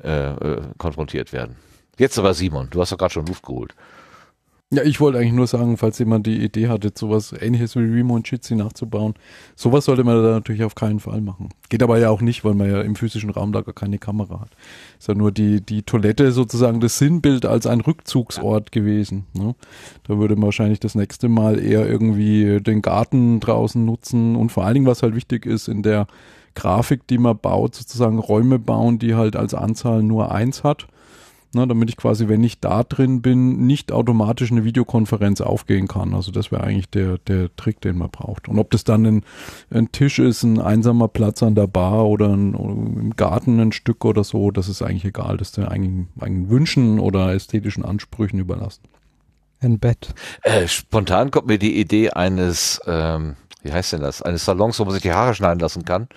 äh, äh, konfrontiert werden. Jetzt aber Simon, du hast doch gerade schon Luft geholt. Ja, ich wollte eigentlich nur sagen, falls jemand die Idee hatte, sowas ähnliches wie Remo und Jitsi nachzubauen, sowas sollte man da natürlich auf keinen Fall machen. Geht aber ja auch nicht, weil man ja im physischen Raum da gar keine Kamera hat. Ist ja nur die, die Toilette sozusagen das Sinnbild als ein Rückzugsort gewesen. Ne? Da würde man wahrscheinlich das nächste Mal eher irgendwie den Garten draußen nutzen und vor allen Dingen, was halt wichtig ist, in der Grafik, die man baut, sozusagen Räume bauen, die halt als Anzahl nur eins hat ne, damit ich quasi, wenn ich da drin bin, nicht automatisch eine Videokonferenz aufgehen kann. Also das wäre eigentlich der, der Trick, den man braucht. Und ob das dann ein, ein Tisch ist, ein einsamer Platz an der Bar oder, ein, oder im Garten ein Stück oder so, das ist eigentlich egal. Das ist den eigenen, eigenen Wünschen oder ästhetischen Ansprüchen überlassen. Ein Bett. Äh, spontan kommt mir die Idee eines, ähm, wie heißt denn das, eines Salons, wo man sich die Haare schneiden lassen kann.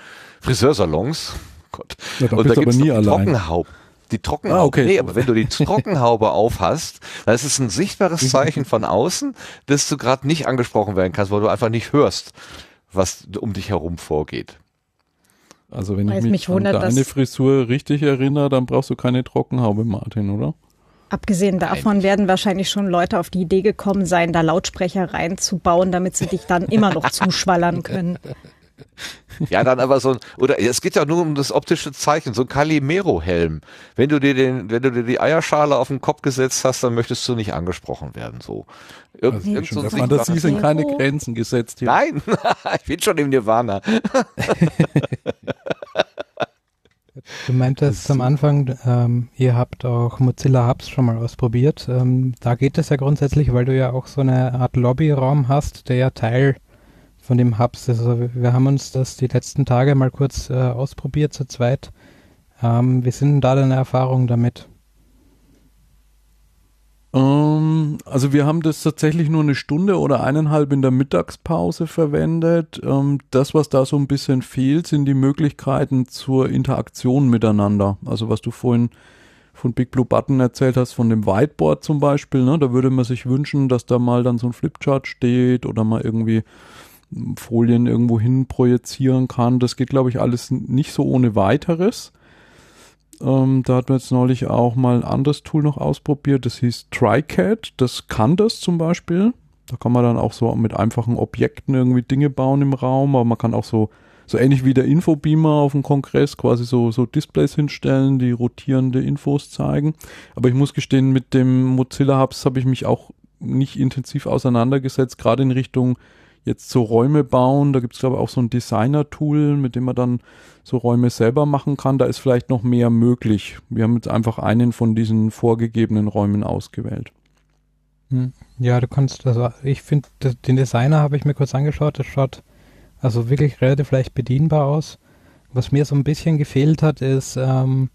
Friseursalons. Gott. Ja, da und da gibt es Trockenhaupt. Die Trockenhaube. Ah, okay. Nee, aber wenn du die Trockenhaube aufhast, dann ist es ein sichtbares. Zeichen von außen, dass du gerade nicht angesprochen werden kannst, weil du einfach nicht hörst, was um dich herum vorgeht. Also wenn Weiß ich mich, mich wundert, an deine Frisur richtig erinnere, dann brauchst du keine Trockenhaube, Martin, oder? Abgesehen davon werden wahrscheinlich schon Leute auf die Idee gekommen sein, da Lautsprecher reinzubauen, damit sie dich dann immer noch zuschwallern können. Ja, dann aber so ein, oder es geht ja nur um das optische Zeichen, so ein Calimero-Helm. Wenn du dir den, wenn du dir die Eierschale auf den Kopf gesetzt hast, dann möchtest du nicht angesprochen werden, so. Irgend, also irgend so Fantasie sind keine Grenzen gesetzt hier. Nein, ich bin schon im Nirvana. Du meintest am Anfang, ähm, ihr habt auch Mozilla Hubs schon mal ausprobiert. Ähm, da geht es ja grundsätzlich, weil du ja auch so eine Art Lobbyraum hast, der ja Teil von dem Hubs. Also wir haben uns das die letzten Tage mal kurz äh, ausprobiert zu zweit. Ähm, wie sind da deine Erfahrungen damit? Ähm, also wir haben das tatsächlich nur eine Stunde oder eineinhalb in der Mittagspause verwendet. Ähm, das, was da so ein bisschen fehlt, sind die Möglichkeiten zur Interaktion miteinander. Also was du vorhin von Big Blue Button erzählt hast, von dem Whiteboard zum Beispiel, ne? da würde man sich wünschen, dass da mal dann so ein Flipchart steht oder mal irgendwie Folien irgendwo hin projizieren kann. Das geht, glaube ich, alles nicht so ohne weiteres. Ähm, da hat man jetzt neulich auch mal ein anderes Tool noch ausprobiert, das hieß TriCAD. Das kann das zum Beispiel. Da kann man dann auch so mit einfachen Objekten irgendwie Dinge bauen im Raum, aber man kann auch so, so ähnlich wie der Infobeamer auf dem Kongress quasi so, so Displays hinstellen, die rotierende Infos zeigen. Aber ich muss gestehen, mit dem Mozilla Hubs habe ich mich auch nicht intensiv auseinandergesetzt, gerade in Richtung jetzt so Räume bauen. Da gibt es, glaube ich, auch so ein Designer-Tool, mit dem man dann so Räume selber machen kann. Da ist vielleicht noch mehr möglich. Wir haben jetzt einfach einen von diesen vorgegebenen Räumen ausgewählt. Hm. Ja, du kannst, also ich finde, den Designer habe ich mir kurz angeschaut, das schaut also wirklich relativ leicht bedienbar aus. Was mir so ein bisschen gefehlt hat, ist, ähm,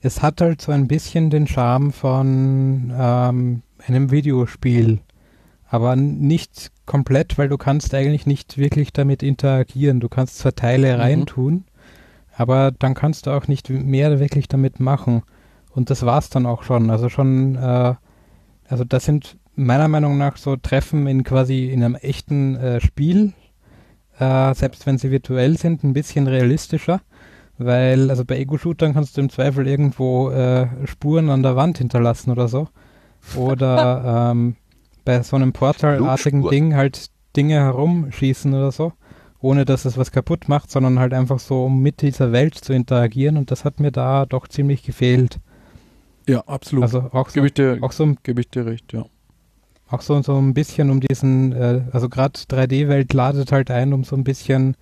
es hat halt so ein bisschen den Charme von ähm, einem Videospiel aber nicht komplett, weil du kannst eigentlich nicht wirklich damit interagieren. Du kannst zwar Teile mhm. reintun, aber dann kannst du auch nicht mehr wirklich damit machen. Und das war's dann auch schon. Also schon, äh, also das sind meiner Meinung nach so Treffen in quasi in einem echten äh, Spiel, äh, selbst wenn sie virtuell sind, ein bisschen realistischer. Weil, also bei Ego-Shootern kannst du im Zweifel irgendwo äh, Spuren an der Wand hinterlassen oder so. Oder ähm, bei so einem portalartigen Ding halt Dinge herumschießen oder so, ohne dass es was kaputt macht, sondern halt einfach so, um mit dieser Welt zu interagieren und das hat mir da doch ziemlich gefehlt. Ja, absolut. Also auch so, gebe ich dir, auch so, gebe ich dir recht, ja. Auch so, so ein bisschen um diesen, äh, also gerade 3D-Welt ladet halt ein, um so ein bisschen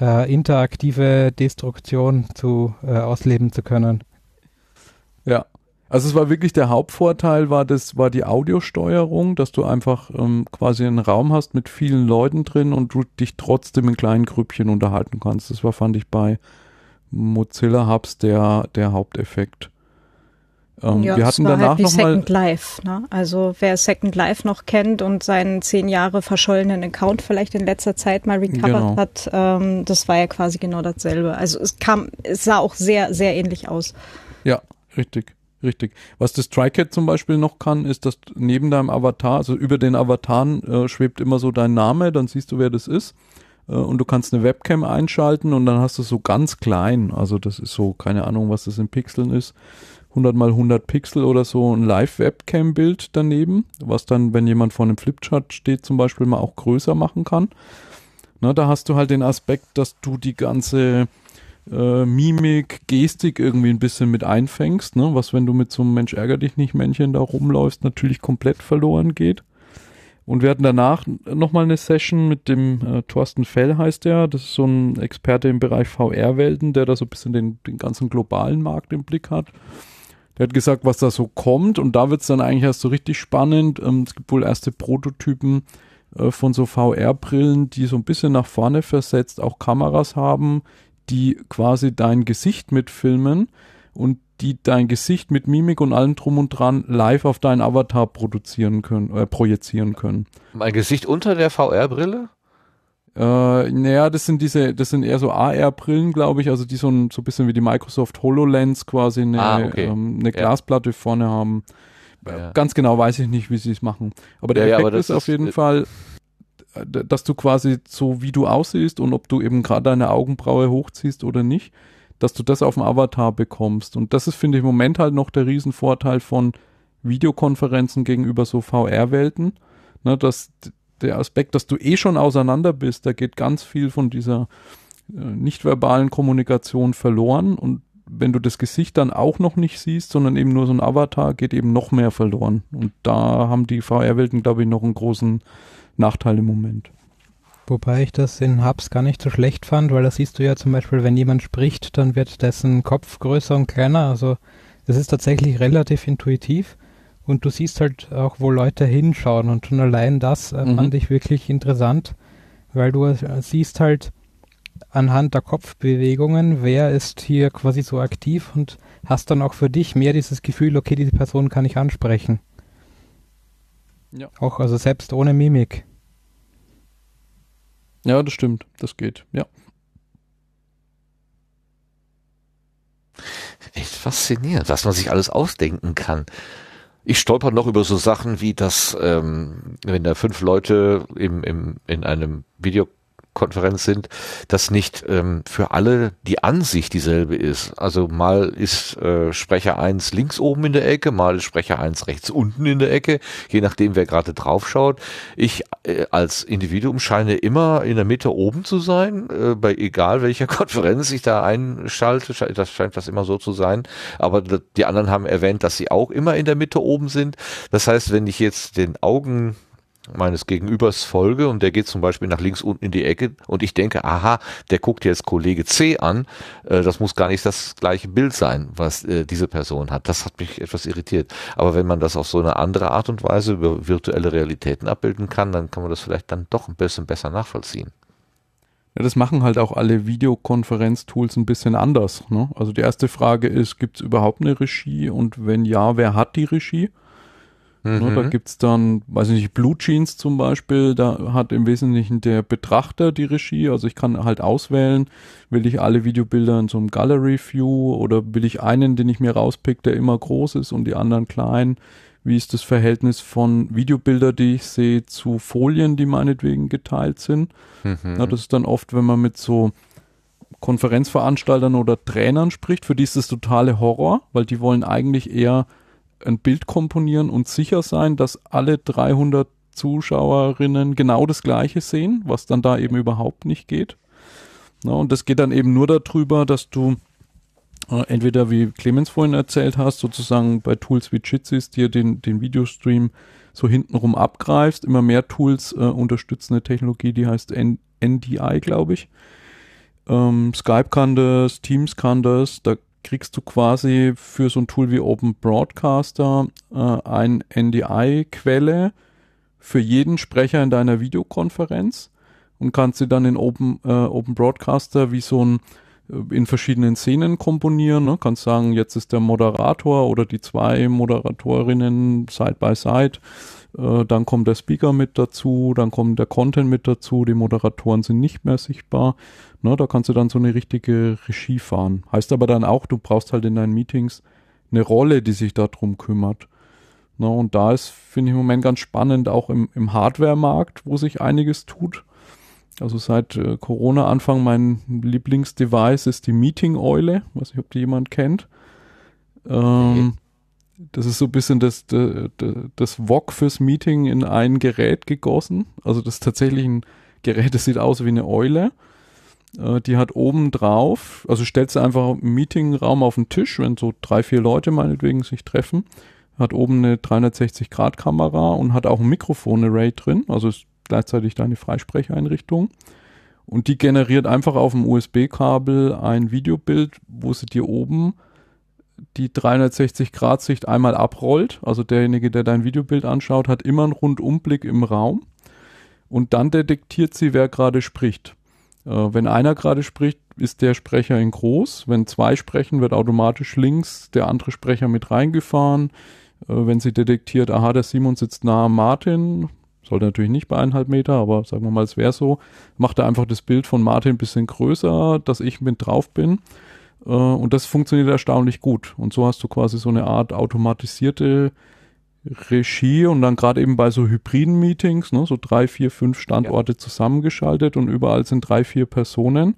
äh, interaktive Destruktion zu äh, ausleben zu können. Also es war wirklich der Hauptvorteil war das war die Audiosteuerung, dass du einfach ähm, quasi einen Raum hast mit vielen Leuten drin und du dich trotzdem in kleinen Grüppchen unterhalten kannst. Das war fand ich bei Mozilla Hubs der der Haupteffekt. Ähm, ja, wir hatten war danach halt wie noch Second Life. Ne? Also wer Second Life noch kennt und seinen zehn Jahre verschollenen Account vielleicht in letzter Zeit mal recovered genau. hat, ähm, das war ja quasi genau dasselbe. Also es kam, es sah auch sehr sehr ähnlich aus. Ja, richtig. Richtig. Was das TriCat zum Beispiel noch kann, ist, dass neben deinem Avatar, also über den Avataren äh, schwebt immer so dein Name, dann siehst du, wer das ist. Äh, und du kannst eine Webcam einschalten und dann hast du so ganz klein, also das ist so, keine Ahnung, was das in Pixeln ist, 100 mal 100 Pixel oder so ein Live-Webcam-Bild daneben, was dann, wenn jemand vor einem Flipchart steht, zum Beispiel mal auch größer machen kann. Na, da hast du halt den Aspekt, dass du die ganze äh, Mimik, Gestik irgendwie ein bisschen mit einfängst, ne? was wenn du mit so einem Mensch ärger dich nicht Männchen da rumläufst, natürlich komplett verloren geht. Und wir hatten danach nochmal eine Session mit dem äh, Thorsten Fell heißt der, das ist so ein Experte im Bereich VR-Welten, der da so ein bisschen den, den ganzen globalen Markt im Blick hat. Der hat gesagt, was da so kommt und da wird es dann eigentlich erst so richtig spannend. Ähm, es gibt wohl erste Prototypen äh, von so VR-Brillen, die so ein bisschen nach vorne versetzt auch Kameras haben, die quasi dein Gesicht mitfilmen und die dein Gesicht mit Mimik und allem drum und dran live auf deinen Avatar produzieren können, äh, projizieren können. Mein Gesicht unter der VR-Brille? Äh, naja, das sind diese, das sind eher so AR-Brillen, glaube ich, also die so ein so ein bisschen wie die Microsoft HoloLens quasi eine, ah, okay. ähm, eine Glasplatte ja. vorne haben. Ja. Ganz genau weiß ich nicht, wie sie es machen. Aber der ja, Effekt aber ist auf jeden Fall dass du quasi so wie du aussiehst und ob du eben gerade deine Augenbraue hochziehst oder nicht, dass du das auf dem Avatar bekommst. Und das ist, finde ich, im Moment halt noch der Riesenvorteil von Videokonferenzen gegenüber so VR-Welten, ne, dass der Aspekt, dass du eh schon auseinander bist, da geht ganz viel von dieser äh, nicht verbalen Kommunikation verloren und wenn du das Gesicht dann auch noch nicht siehst, sondern eben nur so ein Avatar, geht eben noch mehr verloren. Und da haben die VR-Welten, glaube ich, noch einen großen Nachteil im Moment. Wobei ich das in Hubs gar nicht so schlecht fand, weil da siehst du ja zum Beispiel, wenn jemand spricht, dann wird dessen Kopf größer und kleiner. Also es ist tatsächlich relativ intuitiv und du siehst halt auch, wo Leute hinschauen und schon allein das äh, mhm. fand ich wirklich interessant, weil du äh, siehst halt anhand der Kopfbewegungen, wer ist hier quasi so aktiv und hast dann auch für dich mehr dieses Gefühl, okay, diese Person kann ich ansprechen. Ja. Auch also selbst ohne Mimik. Ja, das stimmt. Das geht, ja. Echt faszinierend, was man sich alles ausdenken kann. Ich stolper noch über so Sachen wie das, ähm, wenn da fünf Leute im, im, in einem Video Konferenz sind, dass nicht ähm, für alle die Ansicht dieselbe ist. Also mal ist äh, Sprecher 1 links oben in der Ecke, mal ist Sprecher 1 rechts unten in der Ecke, je nachdem, wer gerade drauf schaut. Ich äh, als Individuum scheine immer in der Mitte oben zu sein, äh, bei egal welcher Konferenz ich da einschalte, das scheint das immer so zu sein. Aber die anderen haben erwähnt, dass sie auch immer in der Mitte oben sind. Das heißt, wenn ich jetzt den Augen meines Gegenübers folge und der geht zum Beispiel nach links unten in die Ecke und ich denke, aha, der guckt jetzt Kollege C an, äh, das muss gar nicht das gleiche Bild sein, was äh, diese Person hat. Das hat mich etwas irritiert. Aber wenn man das auf so eine andere Art und Weise über virtuelle Realitäten abbilden kann, dann kann man das vielleicht dann doch ein bisschen besser nachvollziehen. Ja, das machen halt auch alle Videokonferenztools ein bisschen anders. Ne? Also die erste Frage ist, gibt es überhaupt eine Regie und wenn ja, wer hat die Regie? Ne, mhm. Da gibt's dann, weiß ich nicht, Blue Jeans zum Beispiel, da hat im Wesentlichen der Betrachter die Regie. Also ich kann halt auswählen, will ich alle Videobilder in so einem Gallery View oder will ich einen, den ich mir rauspick, der immer groß ist und die anderen klein. Wie ist das Verhältnis von Videobilder, die ich sehe, zu Folien, die meinetwegen geteilt sind? Mhm. Na, das ist dann oft, wenn man mit so Konferenzveranstaltern oder Trainern spricht, für die ist das totale Horror, weil die wollen eigentlich eher ein Bild komponieren und sicher sein, dass alle 300 Zuschauerinnen genau das Gleiche sehen, was dann da eben überhaupt nicht geht. Na, und das geht dann eben nur darüber, dass du äh, entweder, wie Clemens vorhin erzählt hast, sozusagen bei Tools wie Jitsis dir den, den Videostream so hintenrum abgreifst. Immer mehr Tools äh, unterstützen eine Technologie, die heißt N NDI, glaube ich. Ähm, Skype kann das, Teams kann das. Da kriegst du quasi für so ein Tool wie Open Broadcaster äh, ein NDI-Quelle für jeden Sprecher in deiner Videokonferenz und kannst sie dann in Open, äh, Open Broadcaster wie so ein äh, in verschiedenen Szenen komponieren. Ne? Kannst sagen, jetzt ist der Moderator oder die zwei Moderatorinnen side by side dann kommt der Speaker mit dazu, dann kommt der Content mit dazu, die Moderatoren sind nicht mehr sichtbar. Ne, da kannst du dann so eine richtige Regie fahren. Heißt aber dann auch, du brauchst halt in deinen Meetings eine Rolle, die sich darum kümmert. Ne, und da ist, finde ich im Moment ganz spannend, auch im, im Hardware-Markt, wo sich einiges tut. Also seit äh, Corona-Anfang mein Lieblingsdevice ist die Meeting-Eule. Weiß nicht, ob die jemand kennt. Ähm, okay. Das ist so ein bisschen das, das, das VOG fürs Meeting in ein Gerät gegossen. Also das ist tatsächlich ein Gerät, das sieht aus wie eine Eule. Äh, die hat oben drauf, also stellt sie einfach im Meetingraum auf den Tisch, wenn so drei, vier Leute meinetwegen sich treffen. Hat oben eine 360-Grad-Kamera und hat auch ein Mikrofon-Array drin, also ist gleichzeitig deine Freisprecheinrichtung. Und die generiert einfach auf dem USB-Kabel ein Videobild, wo sie dir oben die 360-Grad-Sicht einmal abrollt. Also derjenige, der dein Videobild anschaut, hat immer einen Rundumblick im Raum. Und dann detektiert sie, wer gerade spricht. Äh, wenn einer gerade spricht, ist der Sprecher in groß. Wenn zwei sprechen, wird automatisch links der andere Sprecher mit reingefahren. Äh, wenn sie detektiert, aha, der Simon sitzt nahe Martin, sollte natürlich nicht bei eineinhalb Meter, aber sagen wir mal, es wäre so, macht er einfach das Bild von Martin ein bisschen größer, dass ich mit drauf bin. Äh, und das funktioniert erstaunlich gut. Und so hast du quasi so eine Art automatisierte Regie und dann gerade eben bei so hybriden Meetings, ne, so drei, vier, fünf Standorte ja. zusammengeschaltet und überall sind drei, vier Personen.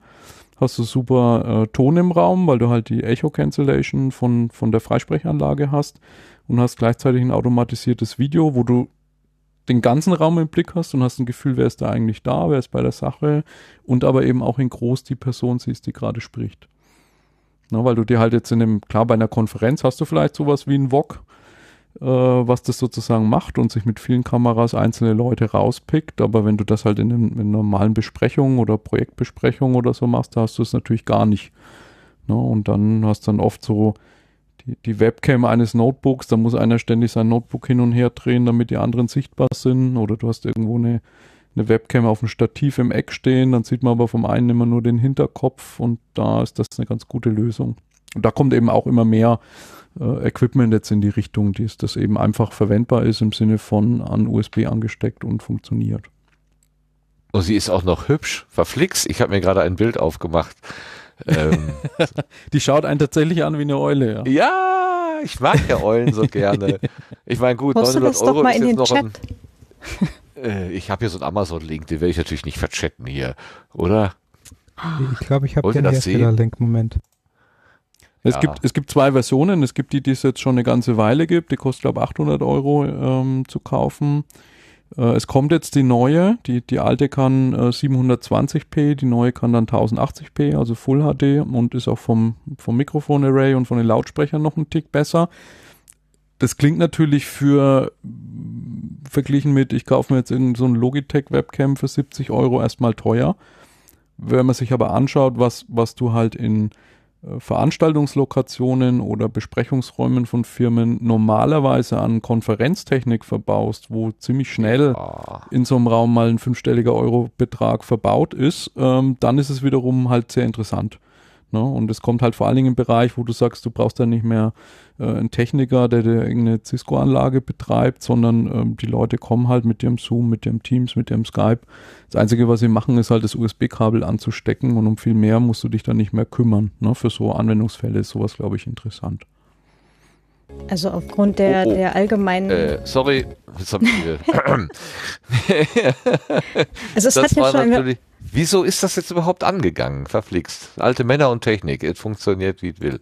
Hast du super äh, Ton im Raum, weil du halt die Echo Cancellation von, von der Freisprechanlage hast und hast gleichzeitig ein automatisiertes Video, wo du den ganzen Raum im Blick hast und hast ein Gefühl, wer ist da eigentlich da, wer ist bei der Sache und aber eben auch in groß die Person siehst, die gerade spricht. Na, weil du dir halt jetzt in dem, klar, bei einer Konferenz hast du vielleicht sowas wie ein VOG, äh, was das sozusagen macht und sich mit vielen Kameras einzelne Leute rauspickt, aber wenn du das halt in, den, in normalen Besprechungen oder Projektbesprechungen oder so machst, da hast du es natürlich gar nicht. Na, und dann hast du dann oft so die, die Webcam eines Notebooks, da muss einer ständig sein Notebook hin und her drehen, damit die anderen sichtbar sind. Oder du hast irgendwo eine, eine Webcam auf dem Stativ im Eck stehen, dann sieht man aber vom einen immer nur den Hinterkopf und da ist das eine ganz gute Lösung. Und da kommt eben auch immer mehr äh, Equipment jetzt in die Richtung, die das eben einfach verwendbar ist im Sinne von an USB angesteckt und funktioniert. Und sie ist auch noch hübsch, verflixt. Ich habe mir gerade ein Bild aufgemacht. Ähm, die schaut einen tatsächlich an wie eine Eule, ja. Ja, ich mag ja Eulen so gerne. Ich meine, gut, Poste 900 Euro ist jetzt noch ein, äh, Ich habe hier so einen Amazon-Link, den werde ich natürlich nicht verchatten hier, oder? Ich glaube, ich habe den Hersteller-Link, Moment. Es, ja. gibt, es gibt zwei Versionen. Es gibt die, die es jetzt schon eine ganze Weile gibt. Die kostet, glaube ich, 800 Euro ähm, zu kaufen. Äh, es kommt jetzt die neue, die, die alte kann äh, 720p, die neue kann dann 1080p, also Full HD und ist auch vom, vom Mikrofon-Array und von den Lautsprechern noch ein Tick besser. Das klingt natürlich für verglichen mit, ich kaufe mir jetzt irgendein so ein Logitech-Webcam für 70 Euro erstmal teuer. Wenn man sich aber anschaut, was, was du halt in äh, Veranstaltungslokationen oder Besprechungsräumen von Firmen normalerweise an Konferenztechnik verbaust, wo ziemlich schnell ja. in so einem Raum mal ein fünfstelliger Eurobetrag verbaut ist, ähm, dann ist es wiederum halt sehr interessant. Ne? Und es kommt halt vor allen Dingen im Bereich, wo du sagst, du brauchst dann nicht mehr äh, einen Techniker, der dir irgendeine Cisco-Anlage betreibt, sondern ähm, die Leute kommen halt mit dem Zoom, mit dem Teams, mit dem Skype. Das Einzige, was sie machen, ist halt das USB-Kabel anzustecken und um viel mehr musst du dich dann nicht mehr kümmern. Ne? Für so Anwendungsfälle ist sowas, glaube ich, interessant. Also aufgrund der, oh, oh. der allgemeinen. Äh, sorry, jetzt hab ich also es das hat ja schon natürlich Wieso ist das jetzt überhaupt angegangen? Verflixt. Alte Männer und Technik. Es funktioniert wie es will.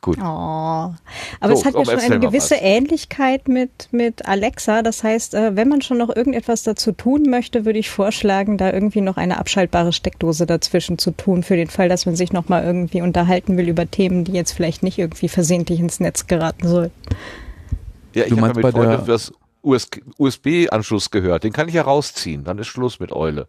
Gut. Oh. Aber so, es hat ja schon eine gewisse Ähnlichkeit mit, mit Alexa. Das heißt, äh, wenn man schon noch irgendetwas dazu tun möchte, würde ich vorschlagen, da irgendwie noch eine abschaltbare Steckdose dazwischen zu tun, für den Fall, dass man sich nochmal irgendwie unterhalten will über Themen, die jetzt vielleicht nicht irgendwie versehentlich ins Netz geraten sollen. Ja, ich habe mit Freunden das USB-Anschluss gehört. Den kann ich ja rausziehen. Dann ist Schluss mit Eule.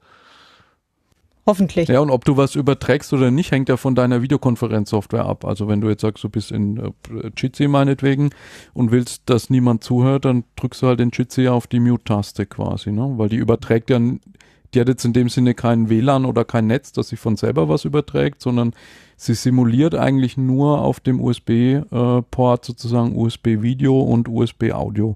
Hoffentlich. Ja, und ob du was überträgst oder nicht, hängt ja von deiner Videokonferenzsoftware ab. Also wenn du jetzt sagst, du bist in äh, Jitsi meinetwegen und willst, dass niemand zuhört, dann drückst du halt den Jitsi auf die Mute-Taste quasi, ne? Weil die überträgt ja, die hat jetzt in dem Sinne kein WLAN oder kein Netz, dass sie von selber was überträgt, sondern sie simuliert eigentlich nur auf dem USB-Port äh, sozusagen USB-Video und USB-Audio.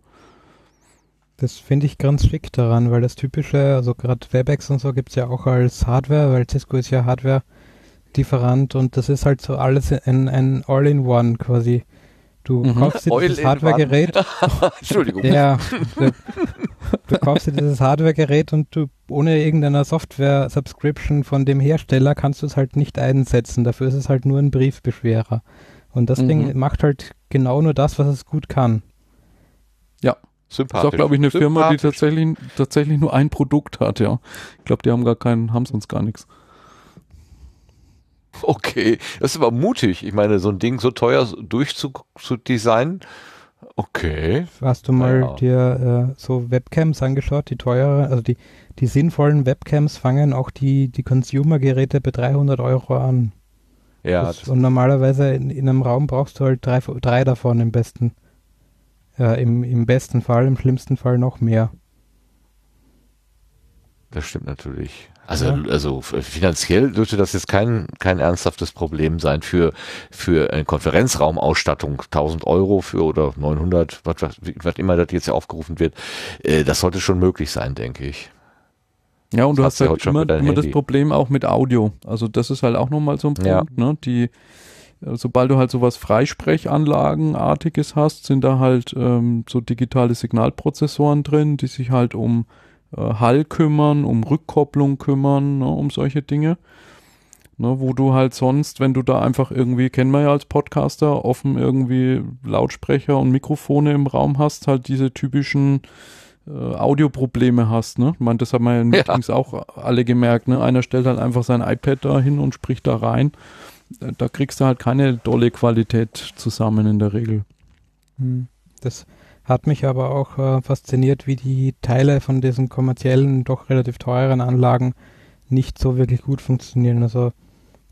Das finde ich ganz schick daran, weil das typische, also gerade WebEx und so gibt es ja auch als Hardware, weil Cisco ist ja Hardware-Lieferant und das ist halt so alles ein, ein All-in-One quasi. Du mhm. kaufst dir dieses Hardware-Gerät. Entschuldigung. Ja. Du, du kaufst dir dieses Hardware-Gerät und du ohne irgendeiner Software-Subscription von dem Hersteller kannst du es halt nicht einsetzen. Dafür ist es halt nur ein Briefbeschwerer. Und das mhm. Ding macht halt genau nur das, was es gut kann. Ja. Sympathisch. Ist auch, glaube ich, eine Firma, die tatsächlich, tatsächlich nur ein Produkt hat, ja. Ich glaube, die haben gar keinen, haben sonst gar nichts. Okay, das ist aber mutig. Ich meine, so ein Ding so teuer durchzudesignen. Okay. Hast du mal ja. dir äh, so Webcams angeschaut, die teure, also die, die sinnvollen Webcams fangen auch die, die Consumer-Geräte bei 300 Euro an. Ja. Das, und normalerweise in, in, einem Raum brauchst du halt drei, drei davon im besten. Äh, im, Im besten Fall, im schlimmsten Fall noch mehr. Das stimmt natürlich. Also, ja. also finanziell dürfte das jetzt kein, kein ernsthaftes Problem sein für, für eine Konferenzraumausstattung. 1000 Euro für oder 900, was, was, was immer das jetzt ja aufgerufen wird. Äh, das sollte schon möglich sein, denke ich. Ja, und das du hast halt immer, immer das Problem auch mit Audio. Also das ist halt auch nochmal so ein Punkt, ja. ne? Die, sobald du halt sowas Freisprechanlagenartiges hast, sind da halt ähm, so digitale Signalprozessoren drin, die sich halt um äh, Hall kümmern, um Rückkopplung kümmern, ne, um solche Dinge. Ne, wo du halt sonst, wenn du da einfach irgendwie, kennen wir ja als Podcaster, offen irgendwie Lautsprecher und Mikrofone im Raum hast, halt diese typischen äh, Audioprobleme hast. Ne? Ich meine, das haben wir ja in Meetings ja. auch alle gemerkt. Ne? Einer stellt halt einfach sein iPad da hin und spricht da rein. Da kriegst du halt keine dolle Qualität zusammen in der Regel. Hm. Das hat mich aber auch äh, fasziniert, wie die Teile von diesen kommerziellen, doch relativ teuren Anlagen nicht so wirklich gut funktionieren. Also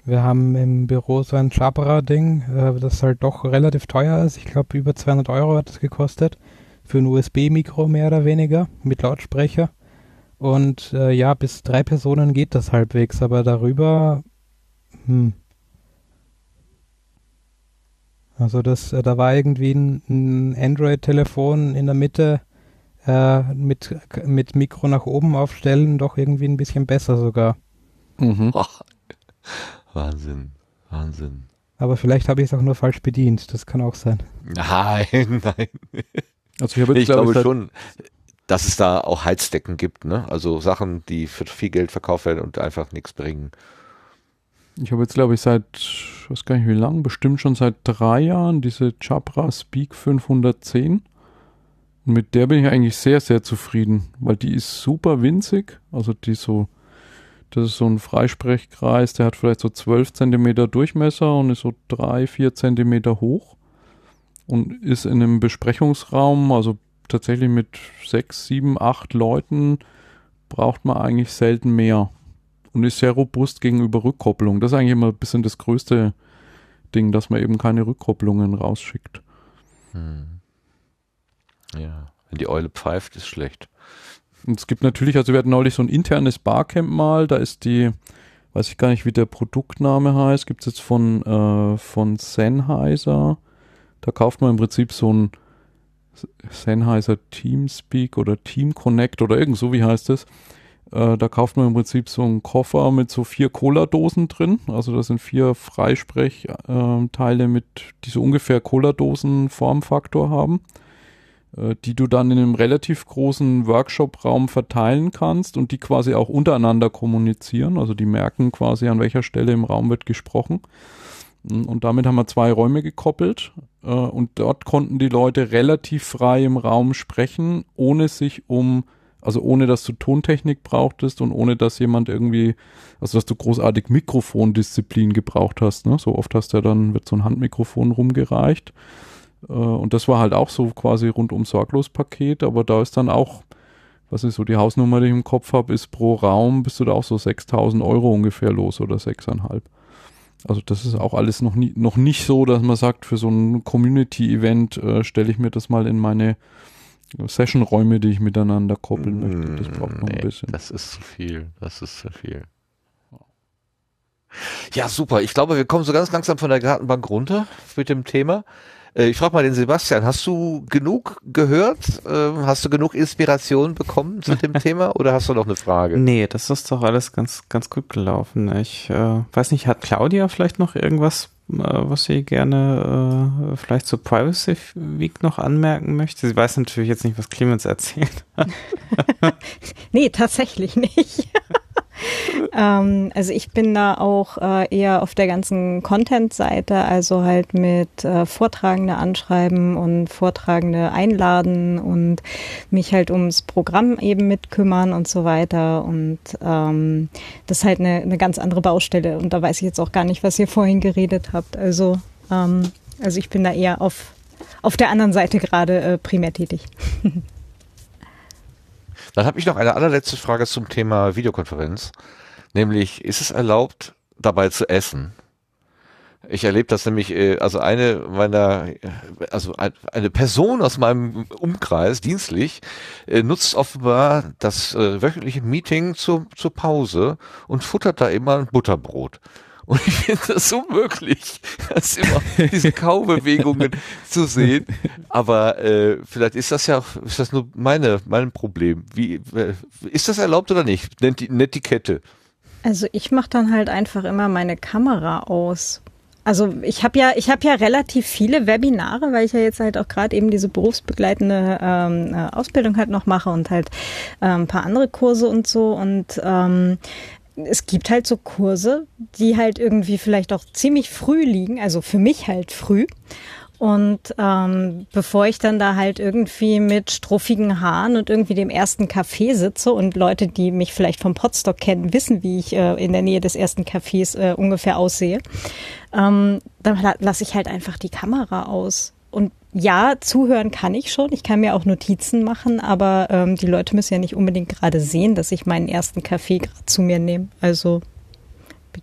wir haben im Büro so ein Jabra-Ding, äh, das halt doch relativ teuer ist. Ich glaube, über 200 Euro hat es gekostet für ein USB-Mikro mehr oder weniger mit Lautsprecher. Und äh, ja, bis drei Personen geht das halbwegs, aber darüber, hm. Also das, äh, da war irgendwie ein, ein Android-Telefon in der Mitte äh, mit, mit Mikro nach oben aufstellen, doch irgendwie ein bisschen besser sogar. Mhm. Oh. Wahnsinn, Wahnsinn. Aber vielleicht habe ich es auch nur falsch bedient, das kann auch sein. Nein, nein. Also ich, nee, ich glaube ich, schon, dass es da auch Heizdecken gibt, ne? Also Sachen, die für viel Geld verkauft werden und einfach nichts bringen. Ich habe jetzt, glaube ich, seit, ich weiß gar nicht wie lange, bestimmt schon seit drei Jahren diese Jabra Speak 510. Und mit der bin ich eigentlich sehr, sehr zufrieden, weil die ist super winzig. Also die so, das ist so ein Freisprechkreis, der hat vielleicht so 12 Zentimeter Durchmesser und ist so drei, vier Zentimeter hoch und ist in einem Besprechungsraum, also tatsächlich mit sechs, sieben, acht Leuten, braucht man eigentlich selten mehr und ist sehr robust gegenüber Rückkopplung. Das ist eigentlich immer ein bisschen das größte Ding, dass man eben keine Rückkopplungen rausschickt. Hm. Ja, wenn die Eule pfeift, ist schlecht. Und es gibt natürlich, also wir hatten neulich so ein internes Barcamp mal, da ist die, weiß ich gar nicht, wie der Produktname heißt, gibt es jetzt von, äh, von Sennheiser da kauft man im Prinzip so ein Sennheiser Teamspeak oder Team Connect oder irgend so, wie heißt es. Äh, da kauft man im Prinzip so einen Koffer mit so vier Cola-Dosen drin. Also da sind vier Freisprechteile mit, die so ungefähr Cola-Dosen-Formfaktor haben, äh, die du dann in einem relativ großen Workshop-Raum verteilen kannst und die quasi auch untereinander kommunizieren. Also die merken quasi, an welcher Stelle im Raum wird gesprochen. Und damit haben wir zwei Räume gekoppelt äh, und dort konnten die Leute relativ frei im Raum sprechen, ohne sich um, also ohne dass du Tontechnik brauchtest und ohne dass jemand irgendwie, also dass du großartig Mikrofondisziplin gebraucht hast. Ne? So oft hast ja dann, wird so ein Handmikrofon rumgereicht. Äh, und das war halt auch so quasi rundum sorglos Paket, aber da ist dann auch, was ist so die Hausnummer, die ich im Kopf habe, ist pro Raum bist du da auch so 6000 Euro ungefähr los oder 6,5. Also das ist auch alles noch, nie, noch nicht so, dass man sagt, für so ein Community-Event äh, stelle ich mir das mal in meine Session-Räume, die ich miteinander koppeln möchte. Das braucht noch nee, ein bisschen. Das ist zu viel. Das ist zu viel. Ja, super. Ich glaube, wir kommen so ganz langsam von der Gartenbank runter mit dem Thema. Äh, ich frage mal den Sebastian, hast du genug gehört? Ähm, hast du genug Inspiration bekommen zu dem Thema oder hast du noch eine Frage? Nee, das ist doch alles ganz, ganz gut gelaufen. Ich äh, weiß nicht, hat Claudia vielleicht noch irgendwas, was sie gerne äh, vielleicht zur Privacy Week noch anmerken möchte? Sie weiß natürlich jetzt nicht, was Clemens erzählt. nee, tatsächlich nicht. ähm, also ich bin da auch äh, eher auf der ganzen Content-Seite, also halt mit äh, Vortragende anschreiben und Vortragende einladen und mich halt ums Programm eben mitkümmern und so weiter. Und ähm, das ist halt eine, eine ganz andere Baustelle. Und da weiß ich jetzt auch gar nicht, was ihr vorhin geredet habt. Also, ähm, also ich bin da eher auf, auf der anderen Seite gerade äh, primär tätig. Dann habe ich noch eine allerletzte Frage zum Thema Videokonferenz. Nämlich, ist es erlaubt, dabei zu essen? Ich erlebe das nämlich, äh, also eine meiner, also eine Person aus meinem Umkreis, dienstlich, äh, nutzt offenbar das äh, wöchentliche Meeting zur, zur Pause und futtert da immer ein Butterbrot. Und ich finde das so möglich, das immer diese Kaubewegungen zu sehen. Aber äh, vielleicht ist das ja, ist das nur meine, mein Problem. Wie äh, ist das erlaubt oder nicht? Nennt die Netiquette. Also ich mache dann halt einfach immer meine Kamera aus. Also ich habe ja, ich habe ja relativ viele Webinare, weil ich ja jetzt halt auch gerade eben diese berufsbegleitende ähm, äh, Ausbildung halt noch mache und halt äh, ein paar andere Kurse und so. Und ähm, es gibt halt so Kurse, die halt irgendwie vielleicht auch ziemlich früh liegen, also für mich halt früh. Und ähm, bevor ich dann da halt irgendwie mit struffigen Haaren und irgendwie dem ersten Café sitze und Leute, die mich vielleicht vom Podstock kennen, wissen, wie ich äh, in der Nähe des ersten Cafés äh, ungefähr aussehe, ähm, dann lasse ich halt einfach die Kamera aus. Und ja, zuhören kann ich schon. Ich kann mir auch Notizen machen, aber ähm, die Leute müssen ja nicht unbedingt gerade sehen, dass ich meinen ersten Kaffee gerade zu mir nehme. Also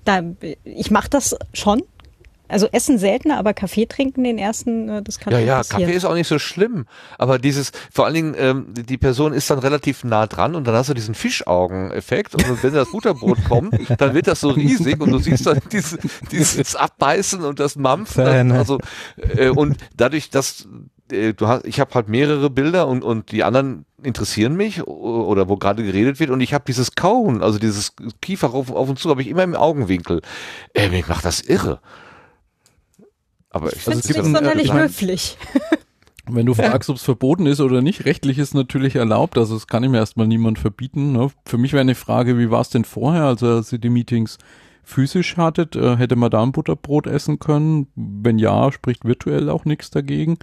da, ich mache das schon, also Essen seltener, aber Kaffee trinken den ersten, äh, das kann Ja, ja, passieren. Kaffee ist auch nicht so schlimm. Aber dieses, vor allen Dingen, ähm, die Person ist dann relativ nah dran und dann hast du diesen Fischaugen-Effekt und wenn das Butterbrot kommt, dann wird das so riesig und du siehst dann dieses, dieses Abbeißen und das Mampfen. Also, äh, und dadurch, dass äh, du hast, ich habe halt mehrere Bilder und, und die anderen interessieren mich oder wo gerade geredet wird und ich habe dieses Kauen, also dieses Kiefer auf, auf und zu, habe ich immer im Augenwinkel. Äh, mich macht das irre. Aber ich finde es nicht sonderlich höflich. Wenn du fragst, ob es verboten ist oder nicht, rechtlich ist natürlich erlaubt, also das kann ich mir erstmal niemand verbieten. Ne? Für mich wäre eine Frage, wie war es denn vorher, also als ihr die Meetings physisch hattet, äh, hätte man da ein Butterbrot essen können? Wenn ja, spricht virtuell auch nichts dagegen.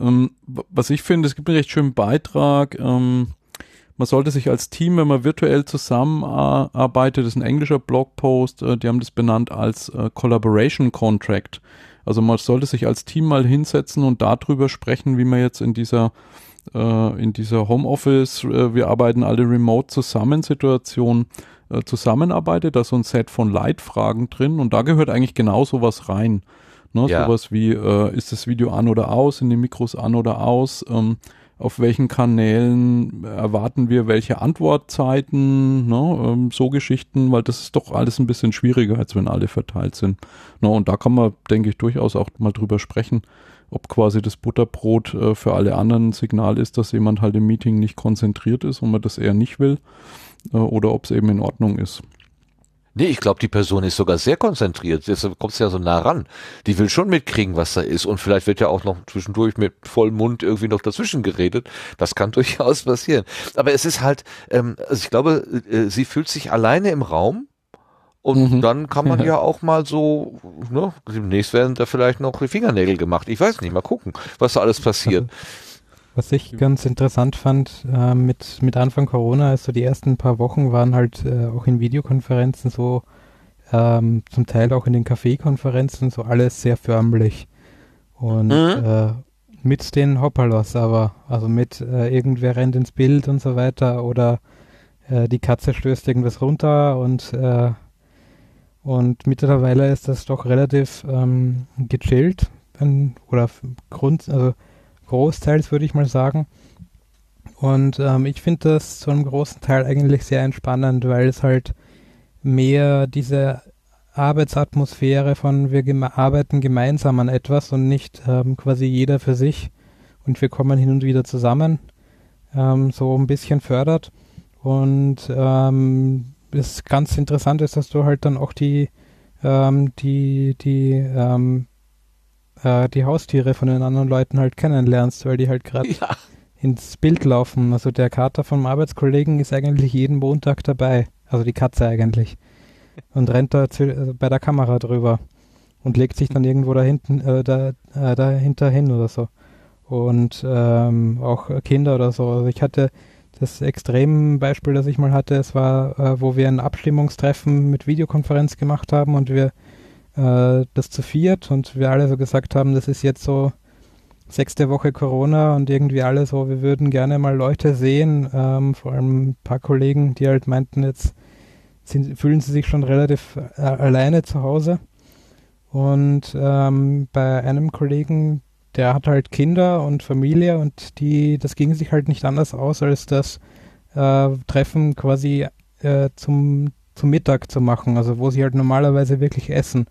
Ähm, was ich finde, es gibt einen recht schönen Beitrag, ähm, man sollte sich als Team, wenn man virtuell zusammenarbeitet, das ist ein englischer Blogpost, äh, die haben das benannt als äh, Collaboration Contract. Also man sollte sich als Team mal hinsetzen und darüber sprechen, wie man jetzt in dieser äh, in dieser Homeoffice, äh, wir arbeiten alle remote zusammen Situation äh, zusammenarbeitet. Da ist so ein Set von Leitfragen drin und da gehört eigentlich genau sowas rein. Ne, ja. Sowas wie, äh, ist das Video an oder aus, sind die Mikros an oder aus? Ähm, auf welchen Kanälen erwarten wir welche Antwortzeiten, ne, ähm, so Geschichten, weil das ist doch alles ein bisschen schwieriger, als wenn alle verteilt sind. Ne, und da kann man, denke ich, durchaus auch mal drüber sprechen, ob quasi das Butterbrot äh, für alle anderen ein Signal ist, dass jemand halt im Meeting nicht konzentriert ist und man das eher nicht will, äh, oder ob es eben in Ordnung ist. Nee, ich glaube, die Person ist sogar sehr konzentriert. Jetzt kommt ja so nah ran. Die will schon mitkriegen, was da ist. Und vielleicht wird ja auch noch zwischendurch mit vollem Mund irgendwie noch dazwischen geredet. Das kann durchaus passieren. Aber es ist halt, ähm, also ich glaube, äh, sie fühlt sich alleine im Raum. Und mhm. dann kann man ja auch mal so, ne, demnächst werden da vielleicht noch die Fingernägel gemacht. Ich weiß nicht, mal gucken, was da alles passiert. Was ich ganz interessant fand äh, mit, mit Anfang Corona, also die ersten paar Wochen waren halt äh, auch in Videokonferenzen so, ähm, zum Teil auch in den Kaffeekonferenzen so alles sehr förmlich. Und mhm. äh, mit den Hoppalos aber, also mit äh, irgendwer rennt ins Bild und so weiter oder äh, die Katze stößt irgendwas runter und äh, und mittlerweile ist das doch relativ ähm, gechillt wenn, oder Grund, also großteils würde ich mal sagen. Und ähm, ich finde das zu einem großen Teil eigentlich sehr entspannend, weil es halt mehr diese Arbeitsatmosphäre von wir geme arbeiten gemeinsam an etwas und nicht ähm, quasi jeder für sich und wir kommen hin und wieder zusammen, ähm, so ein bisschen fördert. Und ähm, das ganz interessant ist, dass du halt dann auch die, ähm, die, die ähm, äh, die Haustiere von den anderen Leuten halt kennenlernst, weil die halt gerade ja. ins Bild laufen. Also der Kater vom Arbeitskollegen ist eigentlich jeden Montag dabei. Also die Katze eigentlich. Und rennt da zu, äh, bei der Kamera drüber und legt sich dann irgendwo da hinten, äh, da, äh, dahinter hin oder so. Und ähm, auch Kinder oder so. Also ich hatte das Extrembeispiel, das ich mal hatte, es war, äh, wo wir ein Abstimmungstreffen mit Videokonferenz gemacht haben und wir äh, das zu viert und wir alle so gesagt haben, das ist jetzt so sechste Woche Corona und irgendwie alle so, wir würden gerne mal Leute sehen, ähm, vor allem ein paar Kollegen, die halt meinten, jetzt sind, fühlen sie sich schon relativ äh, alleine zu Hause. Und ähm, bei einem Kollegen, der hat halt Kinder und Familie und die, das ging sich halt nicht anders aus, als das äh, Treffen quasi äh, zum zum Mittag zu machen, also wo sie halt normalerweise wirklich essen.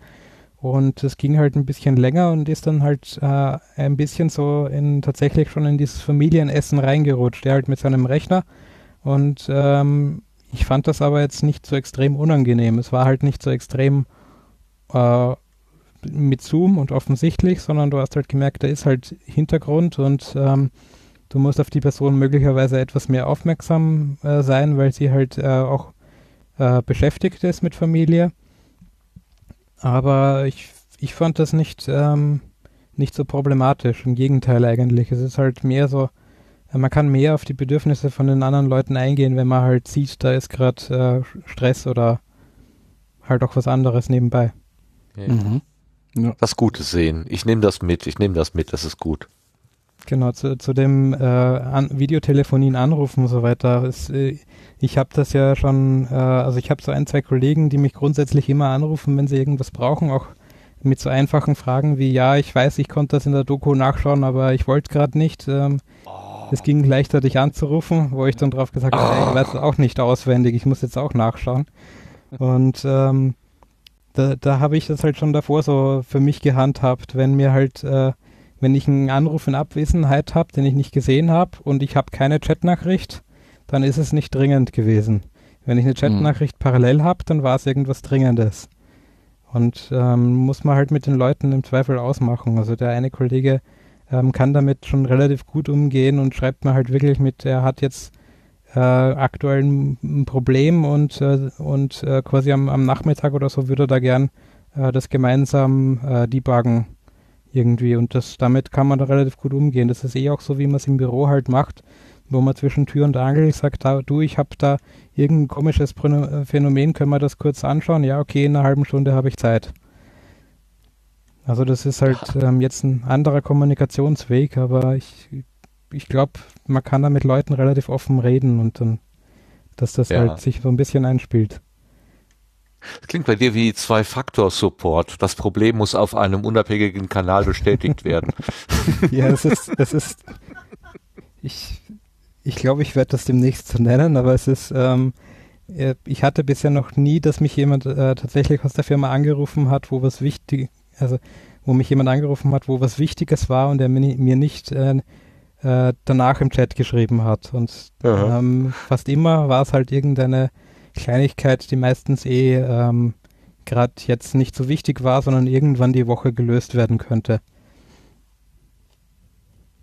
Und es ging halt ein bisschen länger und ist dann halt äh, ein bisschen so in tatsächlich schon in dieses Familienessen reingerutscht. Er halt mit seinem Rechner. Und ähm, ich fand das aber jetzt nicht so extrem unangenehm. Es war halt nicht so extrem äh, mit Zoom und offensichtlich, sondern du hast halt gemerkt, da ist halt Hintergrund und ähm, du musst auf die Person möglicherweise etwas mehr aufmerksam äh, sein, weil sie halt äh, auch äh, beschäftigt ist mit Familie. Aber ich, ich fand das nicht, ähm, nicht so problematisch. Im Gegenteil eigentlich. Es ist halt mehr so, äh, man kann mehr auf die Bedürfnisse von den anderen Leuten eingehen, wenn man halt sieht, da ist gerade äh, Stress oder halt auch was anderes nebenbei. Ja. Mhm. Ja. Das Gute sehen. Ich nehme das mit, ich nehme das mit, das ist gut. Genau, zu, zu dem äh, an, Videotelefonien anrufen und so weiter. Ist, äh, ich habe das ja schon, äh, also ich habe so ein, zwei Kollegen, die mich grundsätzlich immer anrufen, wenn sie irgendwas brauchen, auch mit so einfachen Fragen wie, ja, ich weiß, ich konnte das in der Doku nachschauen, aber ich wollte gerade nicht. Ähm, es ging leichter, dich anzurufen, wo ich dann drauf gesagt habe, oh. ich weiß es auch nicht auswendig, ich muss jetzt auch nachschauen. Und ähm, da, da habe ich das halt schon davor so für mich gehandhabt, wenn mir halt, äh, wenn ich einen Anruf in Abwesenheit habe, den ich nicht gesehen habe und ich habe keine Chatnachricht, dann ist es nicht dringend gewesen. Wenn ich eine Chatnachricht mhm. parallel habe, dann war es irgendwas Dringendes. Und ähm, muss man halt mit den Leuten im Zweifel ausmachen. Also der eine Kollege ähm, kann damit schon relativ gut umgehen und schreibt mir halt wirklich mit, er hat jetzt äh, aktuell ein Problem und, äh, und äh, quasi am, am Nachmittag oder so würde er da gern äh, das gemeinsam äh, debuggen irgendwie. Und das damit kann man da relativ gut umgehen. Das ist eh auch so, wie man es im Büro halt macht wo man zwischen Tür und Angel sagt, da, du, ich habe da irgendein komisches äh, Phänomen, können wir das kurz anschauen? Ja, okay, in einer halben Stunde habe ich Zeit. Also das ist halt ähm, jetzt ein anderer Kommunikationsweg, aber ich, ich glaube, man kann da mit Leuten relativ offen reden und dann, dass das ja. halt sich so ein bisschen einspielt. Das klingt bei dir wie Zwei-Faktor-Support. Das Problem muss auf einem unabhängigen Kanal bestätigt werden. ja, es ist, es ist, ich, ich glaube, ich werde das demnächst so nennen, aber es ist, ähm, äh, ich hatte bisher noch nie, dass mich jemand äh, tatsächlich aus der Firma angerufen hat, wo was wichtig, also wo mich jemand angerufen hat, wo was Wichtiges war und der mir nicht äh, äh, danach im Chat geschrieben hat. Und ähm, fast immer war es halt irgendeine Kleinigkeit, die meistens eh ähm, gerade jetzt nicht so wichtig war, sondern irgendwann die Woche gelöst werden könnte.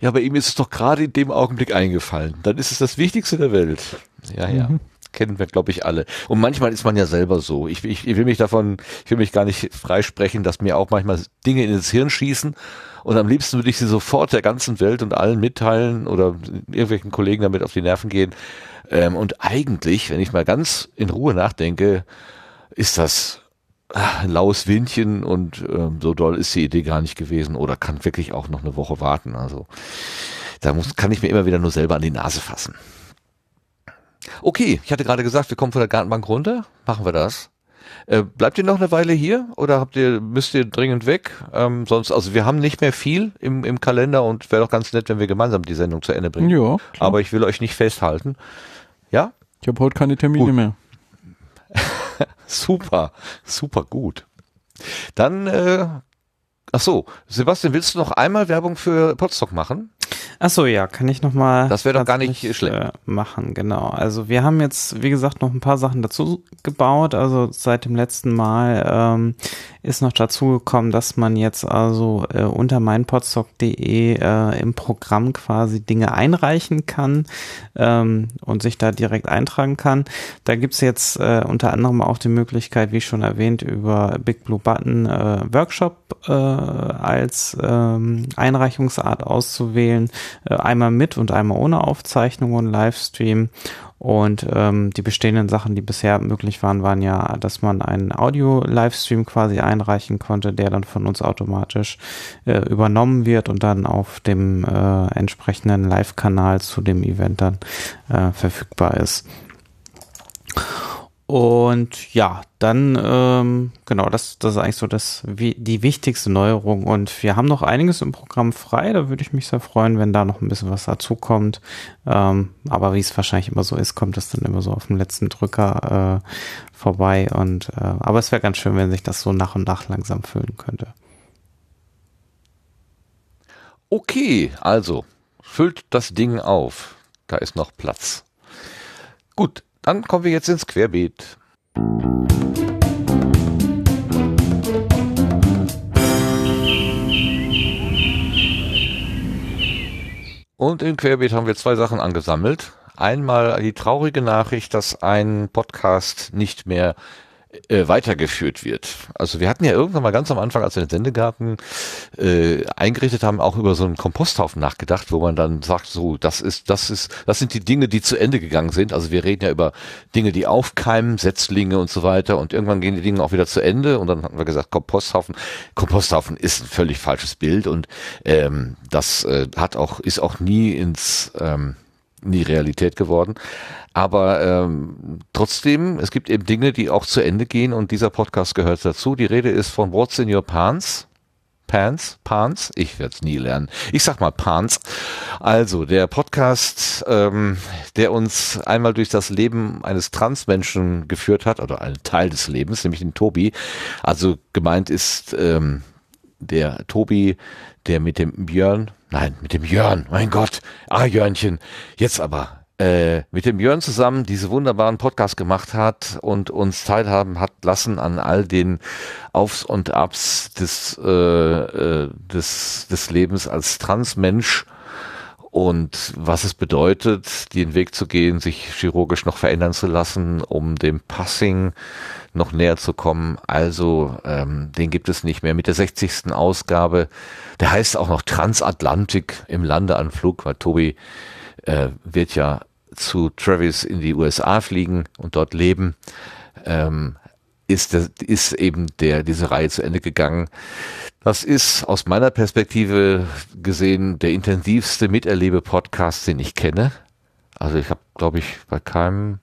Ja, bei ihm ist es doch gerade in dem Augenblick eingefallen. Dann ist es das Wichtigste der Welt. Ja, ja. Mhm. Kennen wir, glaube ich, alle. Und manchmal ist man ja selber so. Ich, ich, ich will mich davon, ich will mich gar nicht freisprechen, dass mir auch manchmal Dinge ins Hirn schießen. Und am liebsten würde ich sie sofort der ganzen Welt und allen mitteilen oder irgendwelchen Kollegen damit auf die Nerven gehen. Ähm, und eigentlich, wenn ich mal ganz in Ruhe nachdenke, ist das ein laues Windchen und ähm, so doll ist die Idee gar nicht gewesen oder kann wirklich auch noch eine Woche warten. Also da muss, kann ich mir immer wieder nur selber an die Nase fassen. Okay, ich hatte gerade gesagt, wir kommen von der Gartenbank runter. Machen wir das. Äh, bleibt ihr noch eine Weile hier oder habt ihr, müsst ihr dringend weg? Ähm, sonst, also wir haben nicht mehr viel im, im Kalender und wäre doch ganz nett, wenn wir gemeinsam die Sendung zu Ende bringen. Ja. Klar. Aber ich will euch nicht festhalten. Ja? Ich habe heute keine Termine Gut. mehr. super, super gut. Dann, äh, ach so, Sebastian, willst du noch einmal Werbung für Podstock machen? Ach so, ja, kann ich noch mal Das wäre doch gar nicht schlecht äh, machen, genau. Also wir haben jetzt, wie gesagt, noch ein paar Sachen dazu gebaut. Also seit dem letzten Mal ähm, ist noch dazu gekommen, dass man jetzt also äh, unter meinpodstock.de äh, im Programm quasi Dinge einreichen kann ähm, und sich da direkt eintragen kann. Da gibt's jetzt äh, unter anderem auch die Möglichkeit, wie schon erwähnt, über Big Blue Button äh, Workshop äh, als ähm, Einreichungsart auszuwählen. Äh, einmal mit und einmal ohne Aufzeichnung und Livestream. Und ähm, die bestehenden Sachen, die bisher möglich waren, waren ja, dass man einen Audio-Livestream quasi einreichen konnte, der dann von uns automatisch äh, übernommen wird und dann auf dem äh, entsprechenden Live-Kanal zu dem Event dann äh, verfügbar ist. Und ja, dann, ähm, genau, das, das ist eigentlich so das, die wichtigste Neuerung. Und wir haben noch einiges im Programm frei. Da würde ich mich sehr freuen, wenn da noch ein bisschen was dazu kommt. Ähm, aber wie es wahrscheinlich immer so ist, kommt es dann immer so auf dem letzten Drücker äh, vorbei. Und äh, aber es wäre ganz schön, wenn sich das so nach und nach langsam füllen könnte. Okay, also füllt das Ding auf. Da ist noch Platz. Gut, dann kommen wir jetzt ins Querbeet. Und im Querbeet haben wir zwei Sachen angesammelt. Einmal die traurige Nachricht, dass ein Podcast nicht mehr äh, weitergeführt wird. Also wir hatten ja irgendwann mal ganz am Anfang, als wir den Sendegarten äh, eingerichtet haben, auch über so einen Komposthaufen nachgedacht, wo man dann sagt, so, das ist, das ist, das sind die Dinge, die zu Ende gegangen sind. Also wir reden ja über Dinge, die aufkeimen, Setzlinge und so weiter und irgendwann gehen die Dinge auch wieder zu Ende und dann hatten wir gesagt, Komposthaufen. Komposthaufen ist ein völlig falsches Bild und ähm, das äh, hat auch, ist auch nie ins ähm, nie Realität geworden. Aber ähm, trotzdem, es gibt eben Dinge, die auch zu Ende gehen und dieser Podcast gehört dazu. Die Rede ist von What's in Your Pants. Pants, Pants, ich werde es nie lernen. Ich sag mal Pants. Also der Podcast, ähm, der uns einmal durch das Leben eines Transmenschen geführt hat, oder einen Teil des Lebens, nämlich den Tobi. Also gemeint ist ähm, der Tobi, der mit dem Björn, nein, mit dem Jörn, mein Gott, ah Jörnchen, jetzt aber, äh, mit dem Jörn zusammen diese wunderbaren Podcast gemacht hat und uns teilhaben hat lassen an all den Aufs und Abs des, äh, äh, des, des Lebens als Transmensch und was es bedeutet, den Weg zu gehen, sich chirurgisch noch verändern zu lassen, um dem Passing noch näher zu kommen. Also ähm, den gibt es nicht mehr. Mit der 60. Ausgabe, der heißt auch noch Transatlantik im Landeanflug, weil Tobi äh, wird ja zu Travis in die USA fliegen und dort leben. Ähm, ist, ist eben der, diese Reihe zu Ende gegangen. Das ist aus meiner Perspektive gesehen der intensivste Miterlebe-Podcast, den ich kenne. Also ich habe, glaube ich, bei keinem,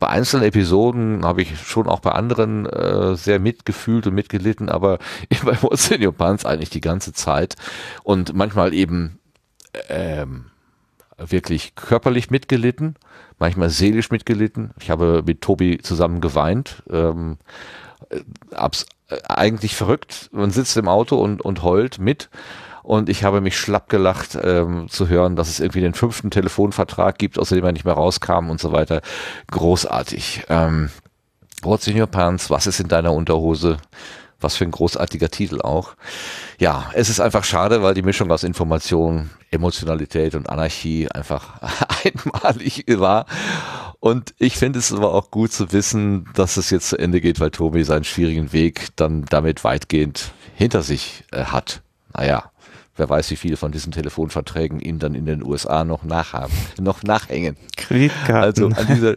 bei einzelnen Episoden habe ich schon auch bei anderen äh, sehr mitgefühlt und mitgelitten, aber bei Monsignor Panz eigentlich die ganze Zeit und manchmal eben ähm, wirklich körperlich mitgelitten, manchmal seelisch mitgelitten. Ich habe mit Tobi zusammen geweint. Ähm, äh, abs äh, eigentlich verrückt. Man sitzt im Auto und, und heult mit. Und ich habe mich schlapp gelacht ähm, zu hören, dass es irgendwie den fünften Telefonvertrag gibt, aus dem er nicht mehr rauskam und so weiter. Großartig. Ähm, What's in your pants? Was ist in deiner Unterhose? Was für ein großartiger Titel auch. Ja, es ist einfach schade, weil die Mischung aus Information, Emotionalität und Anarchie einfach einmalig war. Und ich finde es aber auch gut zu wissen, dass es jetzt zu Ende geht, weil Tobi seinen schwierigen Weg dann damit weitgehend hinter sich äh, hat. Naja, wer weiß, wie viele von diesen Telefonverträgen ihm dann in den USA noch nachhaben, noch nachhängen. Kreditkarten. Also an dieser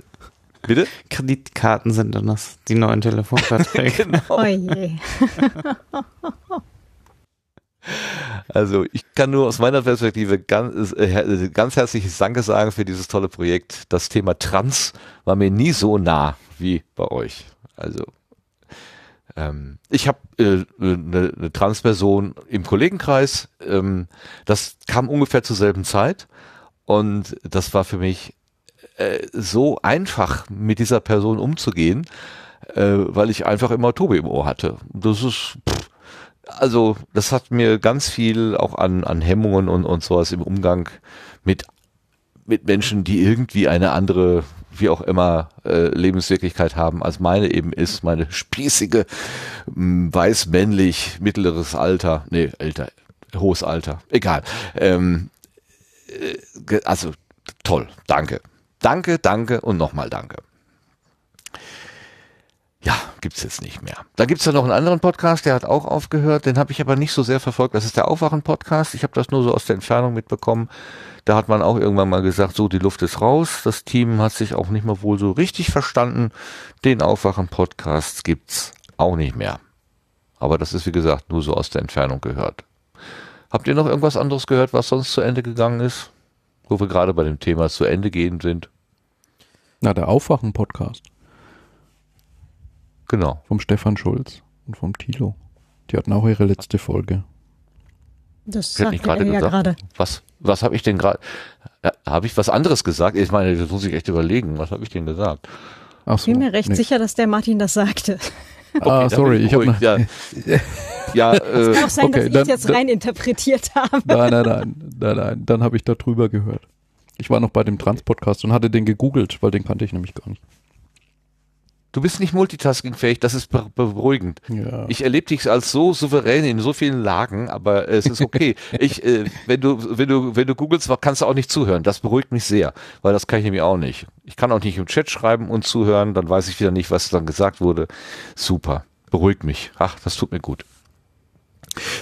Bitte? Kreditkarten sind dann das, die neuen Telefonverträge. genau. Oh je. Also ich kann nur aus meiner Perspektive ganz, äh, ganz herzliches Danke sagen für dieses tolle Projekt. Das Thema Trans war mir nie so nah wie bei euch. Also ähm, ich habe äh, eine, eine Transperson im Kollegenkreis. Ähm, das kam ungefähr zur selben Zeit und das war für mich äh, so einfach, mit dieser Person umzugehen, äh, weil ich einfach immer Tobi im Ohr hatte. Das ist pff, also das hat mir ganz viel auch an, an Hemmungen und, und sowas im Umgang mit, mit Menschen, die irgendwie eine andere, wie auch immer, äh, Lebenswirklichkeit haben, als meine eben ist, meine spießige, weiß-männlich, mittleres Alter, nee, älter, hohes Alter, egal. Ähm, äh, also toll, danke. Danke, danke und nochmal danke. Ja, gibt's jetzt nicht mehr. Da gibt's ja noch einen anderen Podcast, der hat auch aufgehört, den habe ich aber nicht so sehr verfolgt. Das ist der Aufwachen-Podcast. Ich habe das nur so aus der Entfernung mitbekommen. Da hat man auch irgendwann mal gesagt, so die Luft ist raus. Das Team hat sich auch nicht mehr wohl so richtig verstanden. Den Aufwachen-Podcast gibt's auch nicht mehr. Aber das ist, wie gesagt, nur so aus der Entfernung gehört. Habt ihr noch irgendwas anderes gehört, was sonst zu Ende gegangen ist? Wo wir gerade bei dem Thema zu Ende gehen sind? Na, der Aufwachen-Podcast. Genau. Vom Stefan Schulz und vom Tilo. Die hatten auch ihre letzte Folge. Das Ich sagt nicht gerade er ja gesagt. gerade. Was, was habe ich denn gerade? Ja, habe ich was anderes gesagt? Ich meine, das muss ich echt überlegen. Was habe ich denn gesagt? Ach Ich bin mir recht nee. sicher, dass der Martin das sagte. Ah, da sorry, bin ich habe ja, ja äh, Kann auch sein, okay, dass ich dann- jetzt rein interpretiert habe. Nein, nein, nein, nein, nein. Dann habe ich da drüber gehört. Ich war noch bei dem Trans-Podcast und hatte den gegoogelt, weil den kannte ich nämlich gar nicht. Du bist nicht multitaskingfähig, das ist be beruhigend. Ja. Ich erlebe dich als so souverän in so vielen Lagen, aber es ist okay. ich, äh, wenn du, wenn du, wenn du googelst, kannst du auch nicht zuhören. Das beruhigt mich sehr, weil das kann ich nämlich auch nicht. Ich kann auch nicht im Chat schreiben und zuhören, dann weiß ich wieder nicht, was dann gesagt wurde. Super. Beruhigt mich. Ach, das tut mir gut.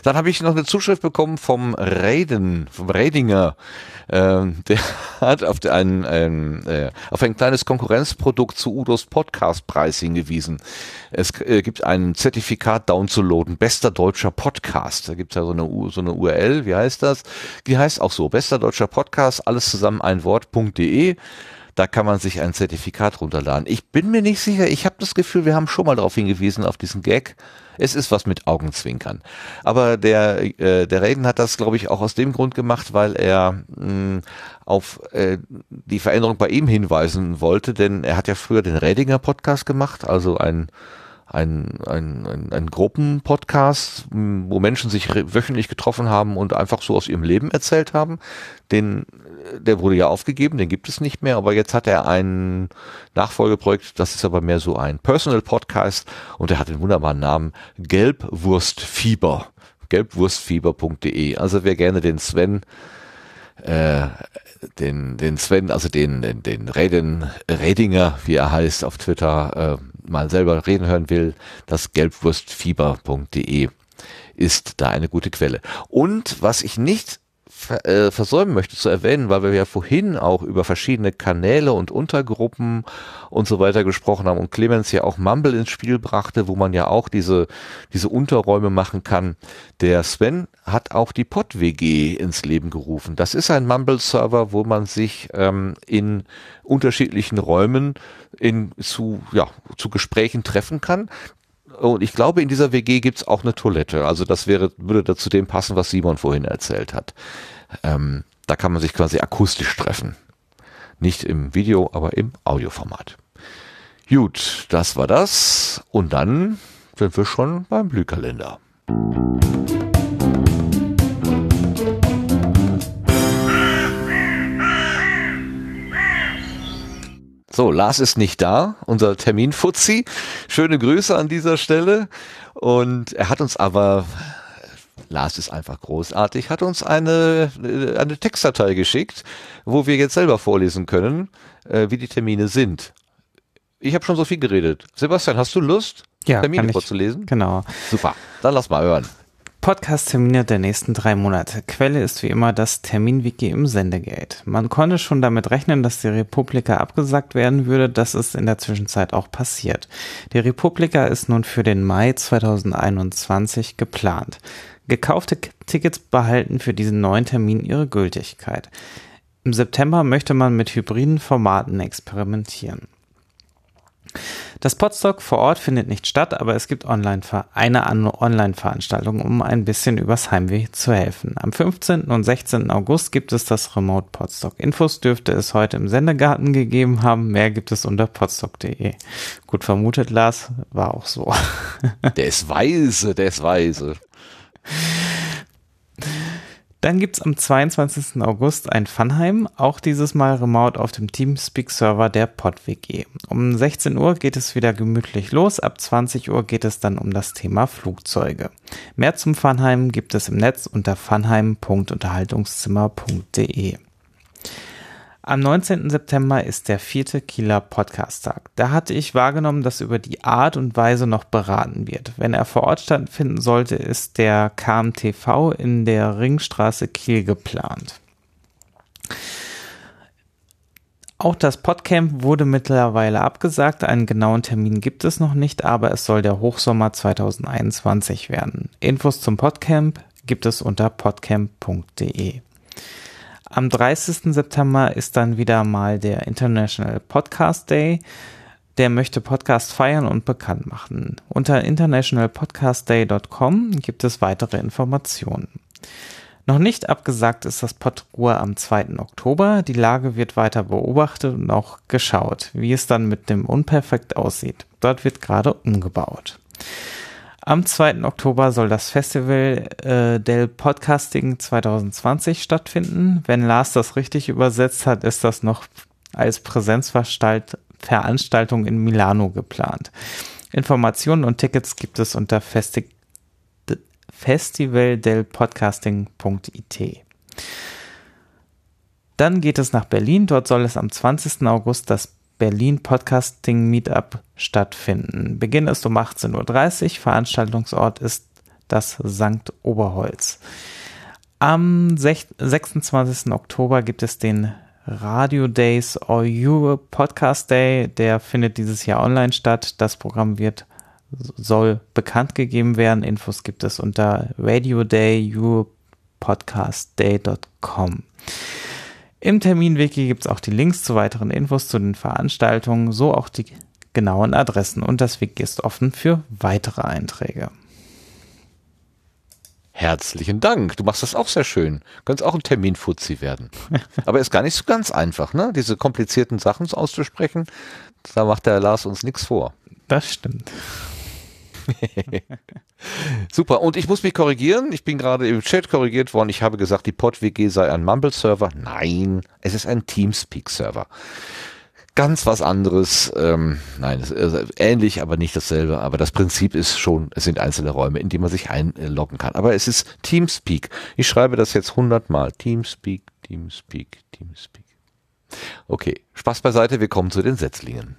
Dann habe ich noch eine Zuschrift bekommen vom Raiden, vom Radinger. Ähm, der hat auf ein, ein, äh, auf ein kleines Konkurrenzprodukt zu Udos Podcastpreis hingewiesen. Es äh, gibt ein Zertifikat downzuladen, bester deutscher Podcast. Da gibt es ja so eine, so eine URL, wie heißt das? Die heißt auch so, bester deutscher Podcast, alles zusammen ein Wort.de. Da kann man sich ein Zertifikat runterladen. Ich bin mir nicht sicher, ich habe das Gefühl, wir haben schon mal darauf hingewiesen, auf diesen Gag. Es ist was mit Augenzwinkern. Aber der, äh, der Raiden hat das, glaube ich, auch aus dem Grund gemacht, weil er mh, auf äh, die Veränderung bei ihm hinweisen wollte, denn er hat ja früher den Redinger Podcast gemacht, also ein ein, ein, ein, ein Gruppenpodcast, wo Menschen sich wöchentlich getroffen haben und einfach so aus ihrem Leben erzählt haben. Den, der wurde ja aufgegeben, den gibt es nicht mehr, aber jetzt hat er ein Nachfolgeprojekt, das ist aber mehr so ein Personal Podcast und er hat den wunderbaren Namen Gelbwurstfieber. Gelbwurstfieber.de. Also wer gerne den Sven äh, den, den Sven, also den, den, den Reden, Redinger, wie er heißt, auf Twitter, äh, mal selber reden hören will, das gelbwurstfieber.de ist da eine gute Quelle. Und was ich nicht äh, versäumen möchte zu erwähnen, weil wir ja vorhin auch über verschiedene Kanäle und Untergruppen und so weiter gesprochen haben und Clemens ja auch Mumble ins Spiel brachte, wo man ja auch diese, diese Unterräume machen kann. Der Sven hat auch die PodWG ins Leben gerufen. Das ist ein Mumble-Server, wo man sich ähm, in unterschiedlichen Räumen in, zu, ja, zu Gesprächen treffen kann. Und ich glaube, in dieser WG gibt's auch eine Toilette. Also das wäre, würde da zu dem passen, was Simon vorhin erzählt hat. Ähm, da kann man sich quasi akustisch treffen. Nicht im Video, aber im Audioformat. Gut, das war das. Und dann sind wir schon beim Blühkalender. So, Lars ist nicht da, unser Terminfuzzi. Schöne Grüße an dieser Stelle. Und er hat uns aber, Lars ist einfach großartig, hat uns eine, eine Textdatei geschickt, wo wir jetzt selber vorlesen können, äh, wie die Termine sind. Ich habe schon so viel geredet. Sebastian, hast du Lust, ja, Termine vorzulesen? Genau. Super, dann lass mal hören. Podcast-Termine der nächsten drei Monate. Quelle ist wie immer das Terminwiki im Sendegate. Man konnte schon damit rechnen, dass die Republika abgesagt werden würde. Das ist in der Zwischenzeit auch passiert. Die Republika ist nun für den Mai 2021 geplant. Gekaufte Tickets behalten für diesen neuen Termin ihre Gültigkeit. Im September möchte man mit hybriden Formaten experimentieren. Das Podstock vor Ort findet nicht statt, aber es gibt online eine Online-Veranstaltung, um ein bisschen übers Heimweh zu helfen. Am 15. und 16. August gibt es das Remote Podstock. Infos dürfte es heute im Sendegarten gegeben haben. Mehr gibt es unter podstock.de. Gut vermutet, Lars, war auch so. Der ist weise, der ist weise. Dann gibt's am 22. August ein Funheim, auch dieses Mal remote auf dem Teamspeak-Server der PodWG. Um 16 Uhr geht es wieder gemütlich los, ab 20 Uhr geht es dann um das Thema Flugzeuge. Mehr zum Funheim gibt es im Netz unter funheim.unterhaltungszimmer.de. Am 19. September ist der vierte Kieler Podcast-Tag. Da hatte ich wahrgenommen, dass über die Art und Weise noch beraten wird. Wenn er vor Ort stattfinden sollte, ist der KMTV in der Ringstraße Kiel geplant. Auch das Podcamp wurde mittlerweile abgesagt. Einen genauen Termin gibt es noch nicht, aber es soll der Hochsommer 2021 werden. Infos zum Podcamp gibt es unter podcamp.de. Am 30. September ist dann wieder mal der International Podcast Day. Der möchte Podcast feiern und bekannt machen. Unter internationalpodcastday.com gibt es weitere Informationen. Noch nicht abgesagt ist das Podruhr am 2. Oktober. Die Lage wird weiter beobachtet und auch geschaut, wie es dann mit dem Unperfekt aussieht. Dort wird gerade umgebaut. Am 2. Oktober soll das Festival äh, del Podcasting 2020 stattfinden. Wenn Lars das richtig übersetzt hat, ist das noch als Präsenzveranstaltung Veranstaltung in Milano geplant. Informationen und Tickets gibt es unter Festi festivaldelpodcasting.it. Dann geht es nach Berlin. Dort soll es am 20. August das Berlin Podcasting Meetup stattfinden. Beginn ist um 18.30 Uhr. Veranstaltungsort ist das St. Oberholz. Am 26. Oktober gibt es den Radio Days or Europe Podcast Day. Der findet dieses Jahr online statt. Das Programm wird soll bekannt gegeben werden. Infos gibt es unter radiodayeuropepodcastday.com. Im Terminwiki gibt es auch die Links zu weiteren Infos zu den Veranstaltungen, so auch die genauen Adressen und das Wiki ist offen für weitere Einträge. Herzlichen Dank. Du machst das auch sehr schön. Könntest auch ein Terminfuzzi werden. Aber ist gar nicht so ganz einfach, ne? Diese komplizierten Sachen auszusprechen. Da macht der Lars uns nichts vor. Das stimmt. Super. Und ich muss mich korrigieren. Ich bin gerade im Chat korrigiert worden. Ich habe gesagt, die PodWG sei ein Mumble-Server. Nein, es ist ein Teamspeak-Server. Ganz was anderes. Ähm, nein, äh, ähnlich, aber nicht dasselbe. Aber das Prinzip ist schon, es sind einzelne Räume, in die man sich einloggen kann. Aber es ist Teamspeak. Ich schreibe das jetzt hundertmal. Teamspeak, Teamspeak, Teamspeak. Okay, Spaß beiseite. Wir kommen zu den Setzlingen.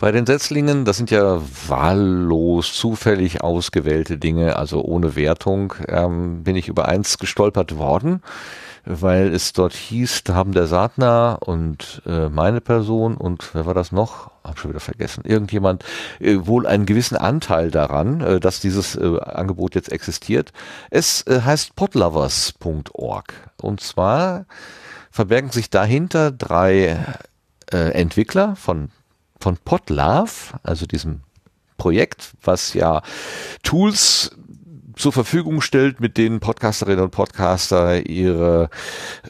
Bei den Setzlingen, das sind ja wahllos, zufällig ausgewählte Dinge, also ohne Wertung, ähm, bin ich über eins gestolpert worden, weil es dort hieß, da haben der Saatner und äh, meine Person und wer war das noch? Hab schon wieder vergessen. Irgendjemand äh, wohl einen gewissen Anteil daran, äh, dass dieses äh, Angebot jetzt existiert. Es äh, heißt podlovers.org und zwar verbergen sich dahinter drei äh, Entwickler von von Podlove, also diesem Projekt, was ja Tools zur Verfügung stellt, mit denen Podcasterinnen und Podcaster ihre,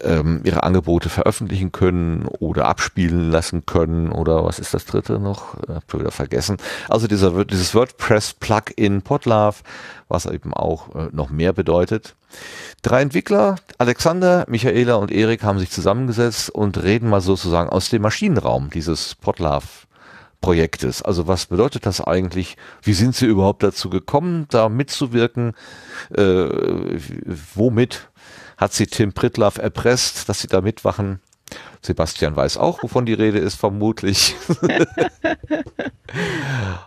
ähm, ihre Angebote veröffentlichen können oder abspielen lassen können oder was ist das dritte noch? Äh, hab wieder vergessen. Also dieser, dieses WordPress-Plugin Podlove, was eben auch äh, noch mehr bedeutet. Drei Entwickler, Alexander, Michaela und Erik, haben sich zusammengesetzt und reden mal sozusagen aus dem Maschinenraum dieses Podlove Projektes. Also was bedeutet das eigentlich? Wie sind Sie überhaupt dazu gekommen, da mitzuwirken? Äh, womit hat Sie Tim Pritlaff erpresst, dass Sie da mitwachen? Sebastian weiß auch, wovon die Rede ist, vermutlich.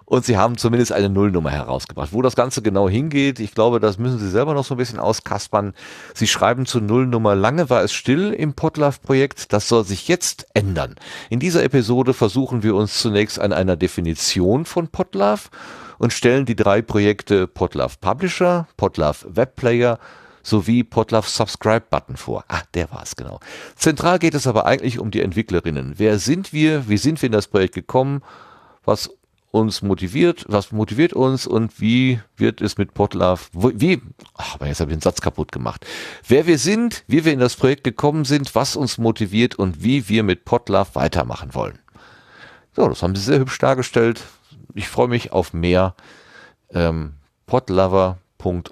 und sie haben zumindest eine Nullnummer herausgebracht. Wo das Ganze genau hingeht, ich glaube, das müssen sie selber noch so ein bisschen auskaspern. Sie schreiben zur Nullnummer, lange war es still im Podlove-Projekt, das soll sich jetzt ändern. In dieser Episode versuchen wir uns zunächst an einer Definition von Podlove und stellen die drei Projekte Podlove Publisher, Podlove Webplayer sowie Podlove Subscribe Button vor. Ah, der war es genau. Zentral geht es aber eigentlich um die Entwicklerinnen. Wer sind wir? Wie sind wir in das Projekt gekommen? Was uns motiviert, was motiviert uns und wie wird es mit Podlove, wie, ach, jetzt habe ich den Satz kaputt gemacht. Wer wir sind, wie wir in das Projekt gekommen sind, was uns motiviert und wie wir mit Podlove weitermachen wollen. So, das haben sie sehr hübsch dargestellt. Ich freue mich auf mehr. Ähm, Podlover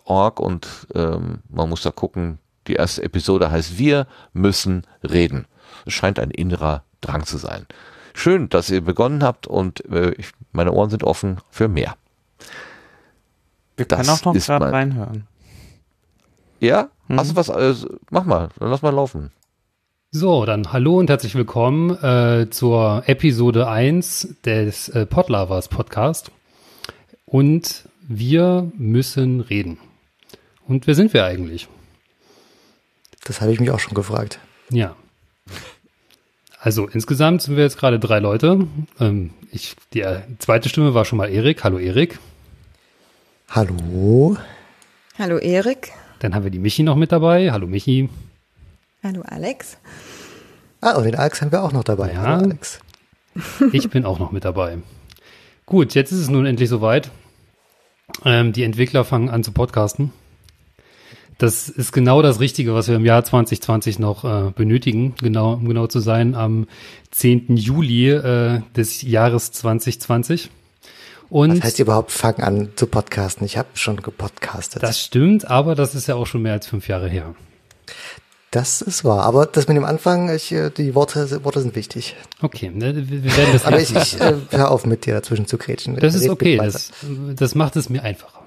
Org und ähm, man muss da gucken, die erste Episode heißt Wir müssen reden. Es scheint ein innerer Drang zu sein. Schön, dass ihr begonnen habt und äh, ich, meine Ohren sind offen für mehr. Wir das können auch noch gerade reinhören. Ja? Mhm. Hast du was? Also, mach mal, dann lass mal laufen. So, dann hallo und herzlich willkommen äh, zur Episode 1 des äh, Podlovers Podcast. Und wir müssen reden. Und wer sind wir eigentlich? Das habe ich mich auch schon gefragt. Ja. Also insgesamt sind wir jetzt gerade drei Leute. Ähm, ich, die zweite Stimme war schon mal Erik. Hallo Erik. Hallo. Hallo Erik. Dann haben wir die Michi noch mit dabei. Hallo Michi. Hallo Alex. Ah, und den Alex haben wir auch noch dabei. Ja, Hallo Alex. Ich bin auch noch mit dabei. Gut, jetzt ist es nun endlich soweit. Ähm, die Entwickler fangen an zu podcasten. Das ist genau das Richtige, was wir im Jahr 2020 noch äh, benötigen, genau, um genau zu sein, am 10. Juli äh, des Jahres 2020. Und das heißt überhaupt, fang an zu podcasten. Ich habe schon gepodcastet. Das stimmt, aber das ist ja auch schon mehr als fünf Jahre her. Das ist wahr, aber das mit dem Anfang, ich, äh, die Worte, Worte sind wichtig. Okay, ne, wir werden das. aber ich, ich äh, hör auf mit dir dazwischen zu kretschen. Das ist okay, das, das macht es mir einfacher.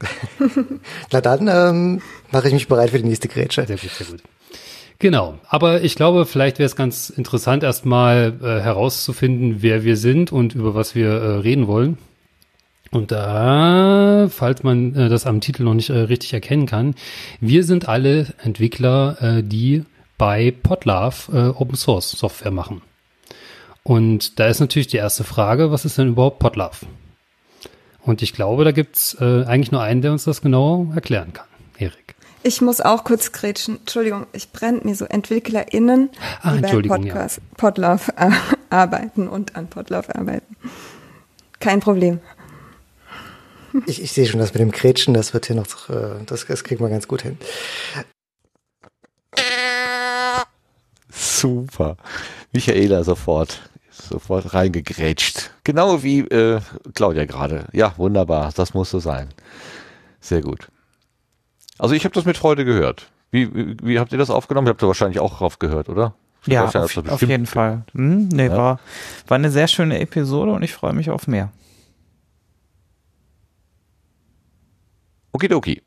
Na dann ähm, mache ich mich bereit für die nächste Grätsche. Sehr gut, sehr gut. Genau, aber ich glaube, vielleicht wäre es ganz interessant, erstmal äh, herauszufinden, wer wir sind und über was wir äh, reden wollen. Und da, falls man äh, das am Titel noch nicht äh, richtig erkennen kann, wir sind alle Entwickler, äh, die bei Podlove äh, Open Source Software machen. Und da ist natürlich die erste Frage, was ist denn überhaupt Podlove? Und ich glaube, da gibt's äh, eigentlich nur einen, der uns das genau erklären kann. Erik. Ich muss auch kurz grätschen. Entschuldigung, ich brennt mir so EntwicklerInnen, Ah, die bei Podcast, Podlove äh, arbeiten und an Podlove arbeiten. Kein Problem. Ich, ich sehe schon, das mit dem Grätschen, das wird hier noch, äh, das, das kriegen wir ganz gut hin. Super. Michaela sofort, sofort reingegrätscht. Genau wie äh, Claudia gerade. Ja, wunderbar. Das muss so sein. Sehr gut. Also ich habe das mit Freude gehört. Wie, wie, wie habt ihr das aufgenommen? Ihr habt da wahrscheinlich auch drauf gehört, oder? Ja, Sebastian auf, auf jeden Fall. Hm, nee, Ja. war, war eine sehr schöne Episode und ich freue mich auf mehr. Okidoki.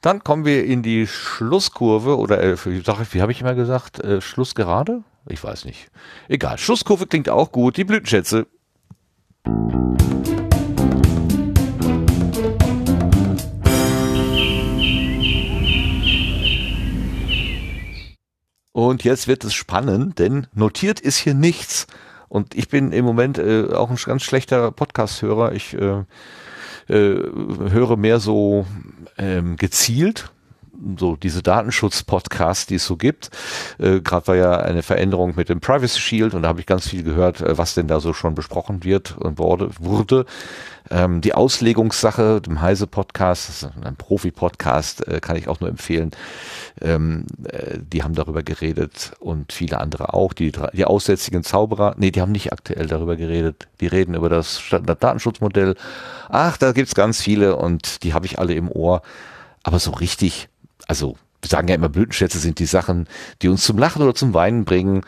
Dann kommen wir in die Schlusskurve oder äh, wie, habe ich immer gesagt? Äh, Schlussgerade? Ich weiß nicht. Egal. Schlusskurve klingt auch gut. Die Blütenschätze. Und jetzt wird es spannend, denn notiert ist hier nichts. Und ich bin im Moment äh, auch ein ganz schlechter Podcast-Hörer. Ich äh, äh, höre mehr so ähm, gezielt so diese Datenschutz-Podcasts, die es so gibt. Äh, Gerade war ja eine Veränderung mit dem Privacy Shield und da habe ich ganz viel gehört, äh, was denn da so schon besprochen wird und wurde. wurde. Ähm, die Auslegungssache, dem Heise-Podcast, ein Profi-Podcast, äh, kann ich auch nur empfehlen. Ähm, äh, die haben darüber geredet und viele andere auch. Die, die aussätzigen Zauberer, nee, die haben nicht aktuell darüber geredet. Die reden über das Standard-Datenschutzmodell. Ach, da gibt's ganz viele und die habe ich alle im Ohr. Aber so richtig, also wir sagen ja immer, Blütenschätze sind die Sachen, die uns zum Lachen oder zum Weinen bringen.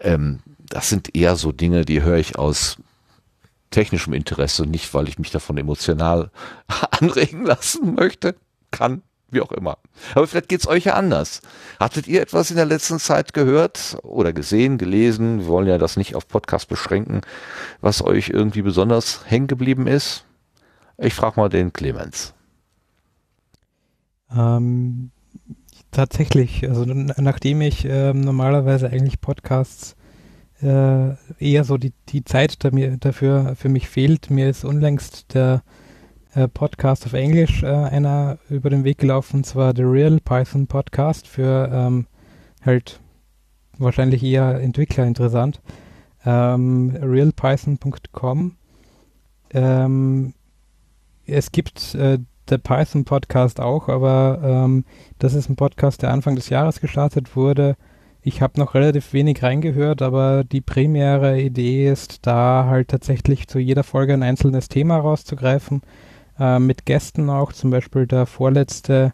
Ähm, das sind eher so Dinge, die höre ich aus technischem Interesse, nicht weil ich mich davon emotional anregen lassen möchte, kann, wie auch immer. Aber vielleicht geht's euch ja anders. Hattet ihr etwas in der letzten Zeit gehört oder gesehen, gelesen? Wir wollen ja das nicht auf Podcast beschränken, was euch irgendwie besonders hängen geblieben ist. Ich frage mal den Clemens. Ähm, tatsächlich, also nachdem ich ähm, normalerweise eigentlich Podcasts äh, eher so die, die Zeit da mir, dafür für mich fehlt, mir ist unlängst der äh, Podcast auf Englisch äh, einer über den Weg gelaufen, zwar The Real Python Podcast für ähm, halt wahrscheinlich eher Entwickler interessant. Ähm, realpython.com. Ähm, es gibt äh, der Python Podcast auch, aber ähm, das ist ein Podcast, der Anfang des Jahres gestartet wurde. Ich habe noch relativ wenig reingehört, aber die primäre Idee ist, da halt tatsächlich zu jeder Folge ein einzelnes Thema rauszugreifen, äh, mit Gästen auch, zum Beispiel der vorletzte,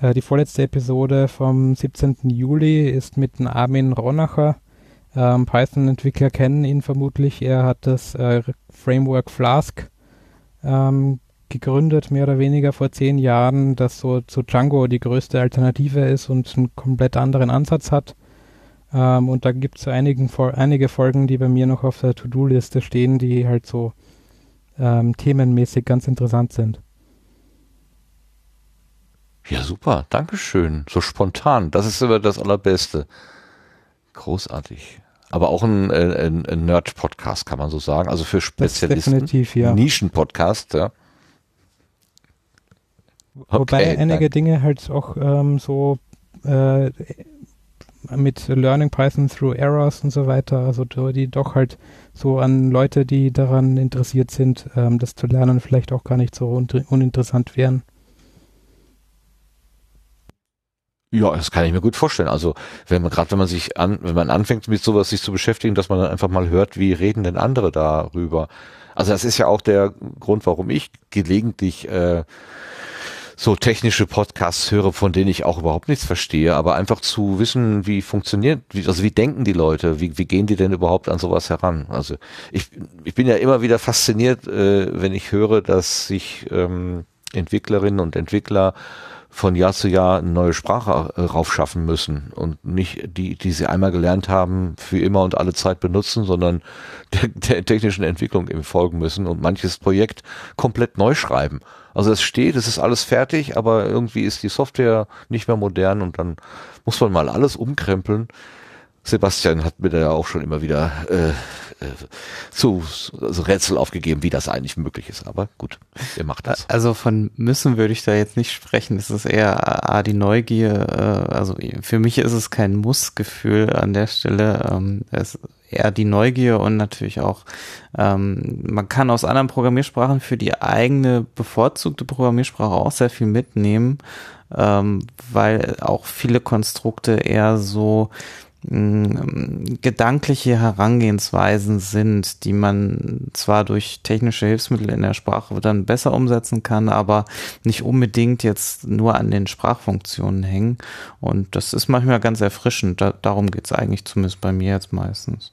äh, die vorletzte Episode vom 17. Juli ist mit dem Armin Ronacher. Ähm, Python-Entwickler kennen ihn vermutlich. Er hat das äh, Framework Flask ähm, gegründet, mehr oder weniger vor zehn Jahren, das so zu Django die größte Alternative ist und einen komplett anderen Ansatz hat. Ähm, und da gibt es einige Folgen, die bei mir noch auf der To-Do-Liste stehen, die halt so ähm, themenmäßig ganz interessant sind. Ja, super. Dankeschön. So spontan. Das ist immer das Allerbeste. Großartig. Aber auch ein, äh, ein, ein Nerd-Podcast, kann man so sagen. Also für Das Spezialisten. definitiv, ja. Nischen-Podcast, ja. Wobei Okay, einige Dinge halt auch ähm, so äh, mit Learning Python through Errors und so weiter, also die doch halt so an Leute, die daran interessiert sind, ähm, das zu lernen, vielleicht auch gar nicht so un uninteressant wären. Ja, das kann ich mir gut vorstellen. Also wenn man gerade, wenn man sich an, wenn man anfängt mit sowas sich zu beschäftigen, dass man dann einfach mal hört, wie reden denn andere darüber. Also das ist ja auch der Grund, warum ich gelegentlich äh, so technische Podcasts höre, von denen ich auch überhaupt nichts verstehe, aber einfach zu wissen, wie funktioniert, wie, also wie denken die Leute, wie, wie gehen die denn überhaupt an sowas heran? Also ich, ich bin ja immer wieder fasziniert, äh, wenn ich höre, dass sich ähm, Entwicklerinnen und Entwickler von Jahr zu Jahr eine neue Sprache äh, raufschaffen müssen und nicht die, die sie einmal gelernt haben, für immer und alle Zeit benutzen, sondern der, der technischen Entwicklung eben folgen müssen und manches Projekt komplett neu schreiben. Also es steht, es ist alles fertig, aber irgendwie ist die Software nicht mehr modern und dann muss man mal alles umkrempeln. Sebastian hat mir da ja auch schon immer wieder äh, äh, zu also Rätsel aufgegeben, wie das eigentlich möglich ist. Aber gut, ihr macht das. Also von müssen würde ich da jetzt nicht sprechen. Es ist eher A, die Neugier. Äh, also für mich ist es kein Muss-Gefühl an der Stelle. Ähm, es eher die Neugier und natürlich auch, ähm, man kann aus anderen Programmiersprachen für die eigene bevorzugte Programmiersprache auch sehr viel mitnehmen, ähm, weil auch viele Konstrukte eher so gedankliche Herangehensweisen sind, die man zwar durch technische Hilfsmittel in der Sprache dann besser umsetzen kann, aber nicht unbedingt jetzt nur an den Sprachfunktionen hängen. Und das ist manchmal ganz erfrischend. Da, darum geht es eigentlich zumindest bei mir jetzt meistens.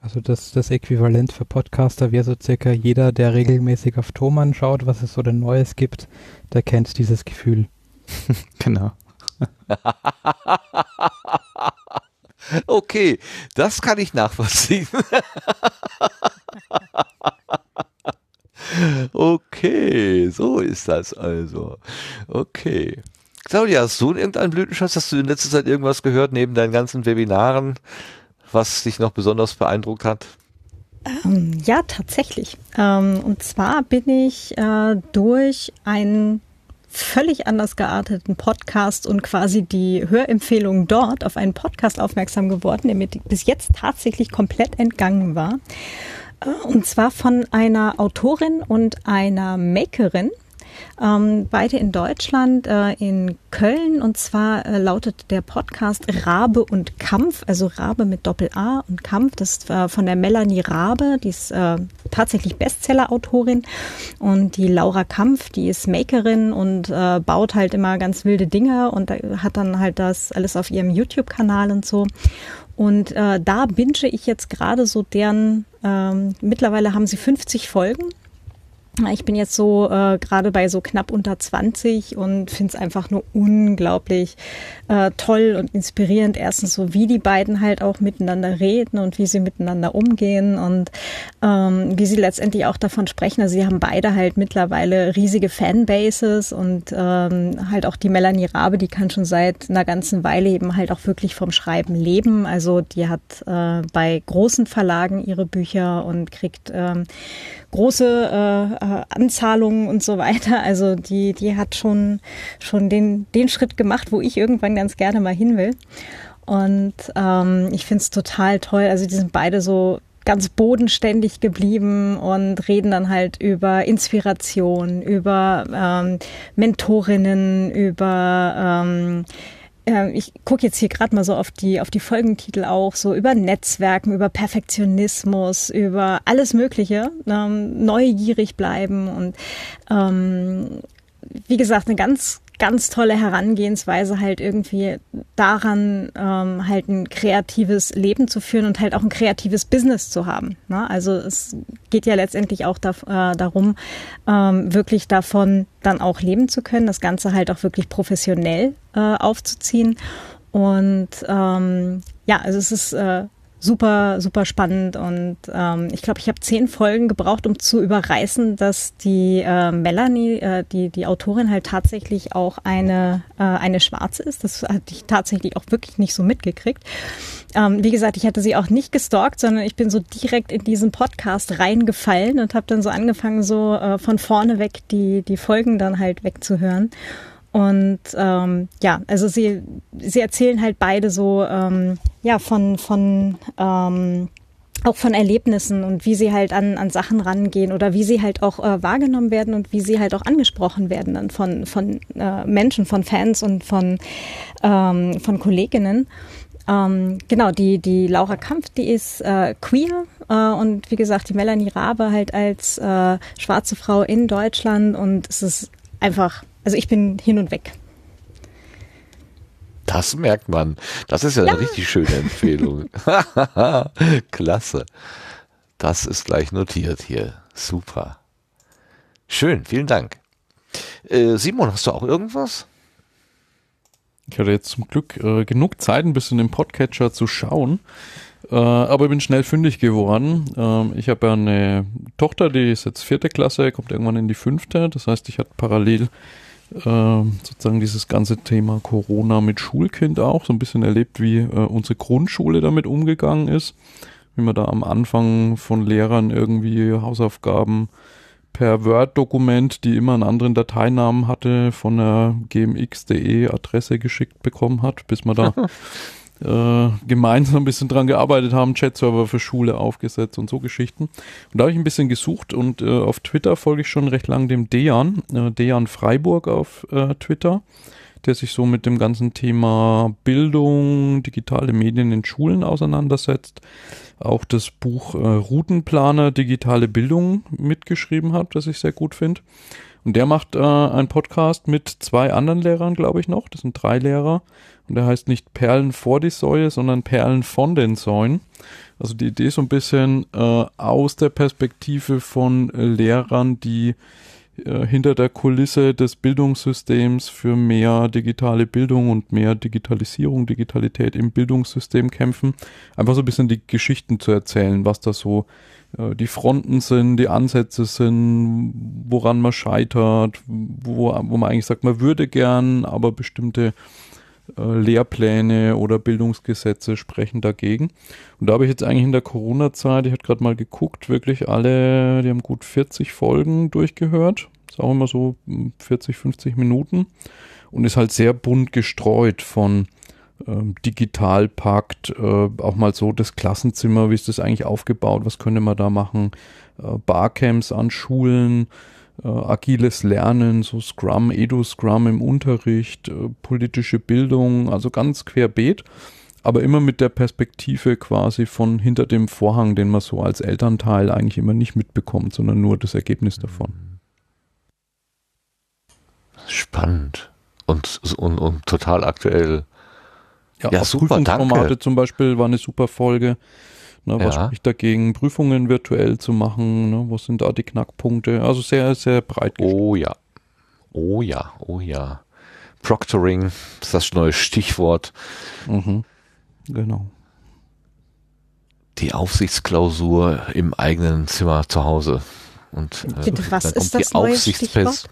Also das, das Äquivalent für Podcaster wäre so circa jeder, der regelmäßig auf Thomann schaut, was es so denn Neues gibt, der kennt dieses Gefühl. genau. Okay, das kann ich nachvollziehen. okay, so ist das also. Okay. Claudia, hast du irgendeinen Blütenschatz? Hast du in letzter Zeit irgendwas gehört neben deinen ganzen Webinaren, was dich noch besonders beeindruckt hat? Ähm, ja, tatsächlich. Ähm, und zwar bin ich äh, durch einen völlig anders gearteten Podcast und quasi die Hörempfehlung dort auf einen Podcast aufmerksam geworden, der mir bis jetzt tatsächlich komplett entgangen war. Äh, und zwar von einer Autorin und einer Makerin, ähm, beide in Deutschland, äh, in Köln. Und zwar äh, lautet der Podcast Rabe und Kampf, also Rabe mit Doppel-A und Kampf. Das ist äh, von der Melanie Rabe, die ist äh, tatsächlich Bestseller-Autorin. Und die Laura Kampf, die ist Makerin und äh, baut halt immer ganz wilde Dinge und hat dann halt das alles auf ihrem YouTube-Kanal und so. Und äh, da binge ich jetzt gerade so deren, ähm, mittlerweile haben sie 50 Folgen ich bin jetzt so äh, gerade bei so knapp unter 20 und finde es einfach nur unglaublich äh, toll und inspirierend. Erstens so, wie die beiden halt auch miteinander reden und wie sie miteinander umgehen und ähm, wie sie letztendlich auch davon sprechen. Also sie haben beide halt mittlerweile riesige Fanbases und ähm, halt auch die Melanie Rabe, die kann schon seit einer ganzen Weile eben halt auch wirklich vom Schreiben leben. Also die hat äh, bei großen Verlagen ihre Bücher und kriegt ähm, große äh, Anzahlungen und so weiter. Also die, die hat schon, schon den, den Schritt gemacht, wo ich irgendwann ganz gerne mal hin will. Und ähm, ich finde es total toll. Also die sind beide so ganz bodenständig geblieben und reden dann halt über Inspiration, über ähm, Mentorinnen, über ähm, ähm, ich gucke jetzt hier gerade mal so auf die, auf die Folgentitel auch, so über Netzwerken, über Perfektionismus, über alles Mögliche, ähm, neugierig bleiben und ähm, wie gesagt, eine ganz ganz tolle Herangehensweise halt irgendwie daran, ähm, halt ein kreatives Leben zu führen und halt auch ein kreatives Business zu haben. Ne? Also es geht ja letztendlich auch da, äh, darum, ähm, wirklich davon dann auch leben zu können, das Ganze halt auch wirklich professionell äh, aufzuziehen. Und ähm, ja, also es ist äh, super, super spannend und ähm, ich glaube, ich habe zehn Folgen gebraucht, um zu überreißen, dass die äh, Melanie, äh, die die Autorin halt tatsächlich auch eine äh, eine Schwarze ist. Das hatte ich tatsächlich auch wirklich nicht so mitgekriegt. Ähm, wie gesagt, ich hatte sie auch nicht gestalkt, sondern ich bin so direkt in diesen Podcast reingefallen und habe dann so angefangen, so äh, von vorne weg die die Folgen dann halt wegzuhören. Und ähm, ja, also sie, sie erzählen halt beide so ähm, ja von, von ähm, auch von Erlebnissen und wie sie halt an, an Sachen rangehen oder wie sie halt auch äh, wahrgenommen werden und wie sie halt auch angesprochen werden dann von, von äh, Menschen, von Fans und von, ähm, von Kolleginnen. Ähm, genau, die, die Laura Kampf, die ist äh, queer äh, und wie gesagt, die Melanie Rabe halt als äh, schwarze Frau in Deutschland und es ist einfach, also ich bin hin und weg. Das merkt man. Das ist ja, ja. eine richtig schöne Empfehlung. Klasse. Das ist gleich notiert hier. Super. Schön, vielen Dank. Äh, Simon, hast du auch irgendwas? Ich hatte jetzt zum Glück äh, genug Zeit, ein bisschen im Podcatcher zu schauen. Äh, aber ich bin schnell fündig geworden. Ähm, ich habe ja eine Tochter, die ist jetzt vierte Klasse, kommt irgendwann in die fünfte. Das heißt, ich hatte parallel äh, sozusagen dieses ganze Thema Corona mit Schulkind auch so ein bisschen erlebt, wie äh, unsere Grundschule damit umgegangen ist. Wie man da am Anfang von Lehrern irgendwie Hausaufgaben per Word-Dokument, die immer einen anderen Dateinamen hatte, von der gmx.de Adresse geschickt bekommen hat, bis man da äh, gemeinsam ein bisschen dran gearbeitet haben, Chat-Server für Schule aufgesetzt und so Geschichten. Und da habe ich ein bisschen gesucht und äh, auf Twitter folge ich schon recht lang dem Dejan, äh, Dejan Freiburg auf äh, Twitter, der sich so mit dem ganzen Thema Bildung, digitale Medien in Schulen auseinandersetzt. Auch das Buch äh, Routenplaner digitale Bildung mitgeschrieben hat, das ich sehr gut finde. Und der macht äh, einen Podcast mit zwei anderen Lehrern, glaube ich noch. Das sind drei Lehrer. Und der heißt nicht Perlen vor die Säue, sondern Perlen von den Säuen. Also die Idee ist so ein bisschen äh, aus der Perspektive von äh, Lehrern, die äh, hinter der Kulisse des Bildungssystems für mehr digitale Bildung und mehr Digitalisierung, Digitalität im Bildungssystem kämpfen. Einfach so ein bisschen die Geschichten zu erzählen, was da so die Fronten sind, die Ansätze sind, woran man scheitert, wo, wo man eigentlich sagt, man würde gern, aber bestimmte äh, Lehrpläne oder Bildungsgesetze sprechen dagegen. Und da habe ich jetzt eigentlich in der Corona-Zeit, ich hatte gerade mal geguckt, wirklich alle, die haben gut 40 Folgen durchgehört. Ist auch immer so 40, hm, 50 Minuten. Und ist halt sehr bunt gestreut von ähm, Digitalpakt, äh, auch mal so das Klassenzimmer, wie ist das eigentlich aufgebaut, was könnte man da machen, äh, Barcamps an Schulen, äh, agiles Lernen, so Scrum, Edu-Scrum im Unterricht, äh, politische Bildung, also ganz querbeet, aber immer mit der Perspektive quasi von hinter dem Vorhang, den man so als Elternteil eigentlich immer nicht mitbekommt, sondern nur das Ergebnis davon. Spannend und, und, und total aktuell. Ja, ja super, danke. zum Beispiel war eine super Folge. Ne, was ja. spricht dagegen, Prüfungen virtuell zu machen? Ne, was sind da die Knackpunkte? Also sehr, sehr breit. Oh ja. Oh ja, oh ja. Proctoring ist das neue Stichwort. Mhm. Genau. Die Aufsichtsklausur im eigenen Zimmer zu Hause. Und äh, was ist das neue Stichwort?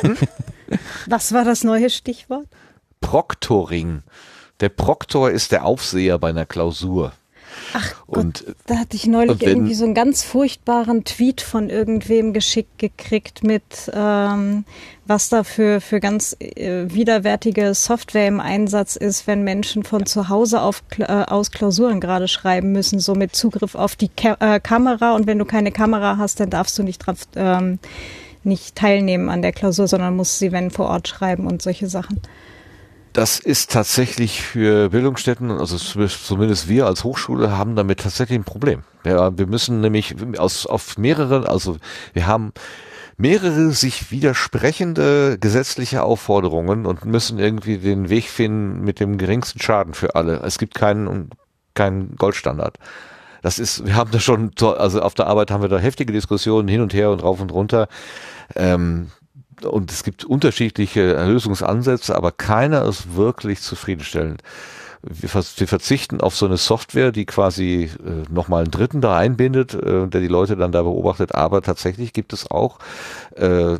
Hm? was war das neue Stichwort? Proctoring. Der Proktor ist der Aufseher bei einer Klausur. Ach und, Gott, da hatte ich neulich wenn, irgendwie so einen ganz furchtbaren Tweet von irgendwem geschickt gekriegt mit, ähm, was da für, für ganz äh, widerwärtige Software im Einsatz ist, wenn Menschen von zu Hause auf, äh, aus Klausuren gerade schreiben müssen, so mit Zugriff auf die Ka äh, Kamera und wenn du keine Kamera hast, dann darfst du nicht drauf, ähm, nicht teilnehmen an der Klausur, sondern musst sie, wenn vor Ort schreiben und solche Sachen. Das ist tatsächlich für Bildungsstätten, also zumindest wir als Hochschule haben damit tatsächlich ein Problem. Ja, wir müssen nämlich aus, auf mehrere, also wir haben mehrere sich widersprechende gesetzliche Aufforderungen und müssen irgendwie den Weg finden mit dem geringsten Schaden für alle. Es gibt keinen, keinen Goldstandard. Das ist, wir haben da schon, also auf der Arbeit haben wir da heftige Diskussionen hin und her und rauf und runter. Ähm, und es gibt unterschiedliche Lösungsansätze, aber keiner ist wirklich zufriedenstellend. Wir, wir verzichten auf so eine Software, die quasi äh, nochmal einen Dritten da einbindet, äh, der die Leute dann da beobachtet. Aber tatsächlich gibt es auch äh,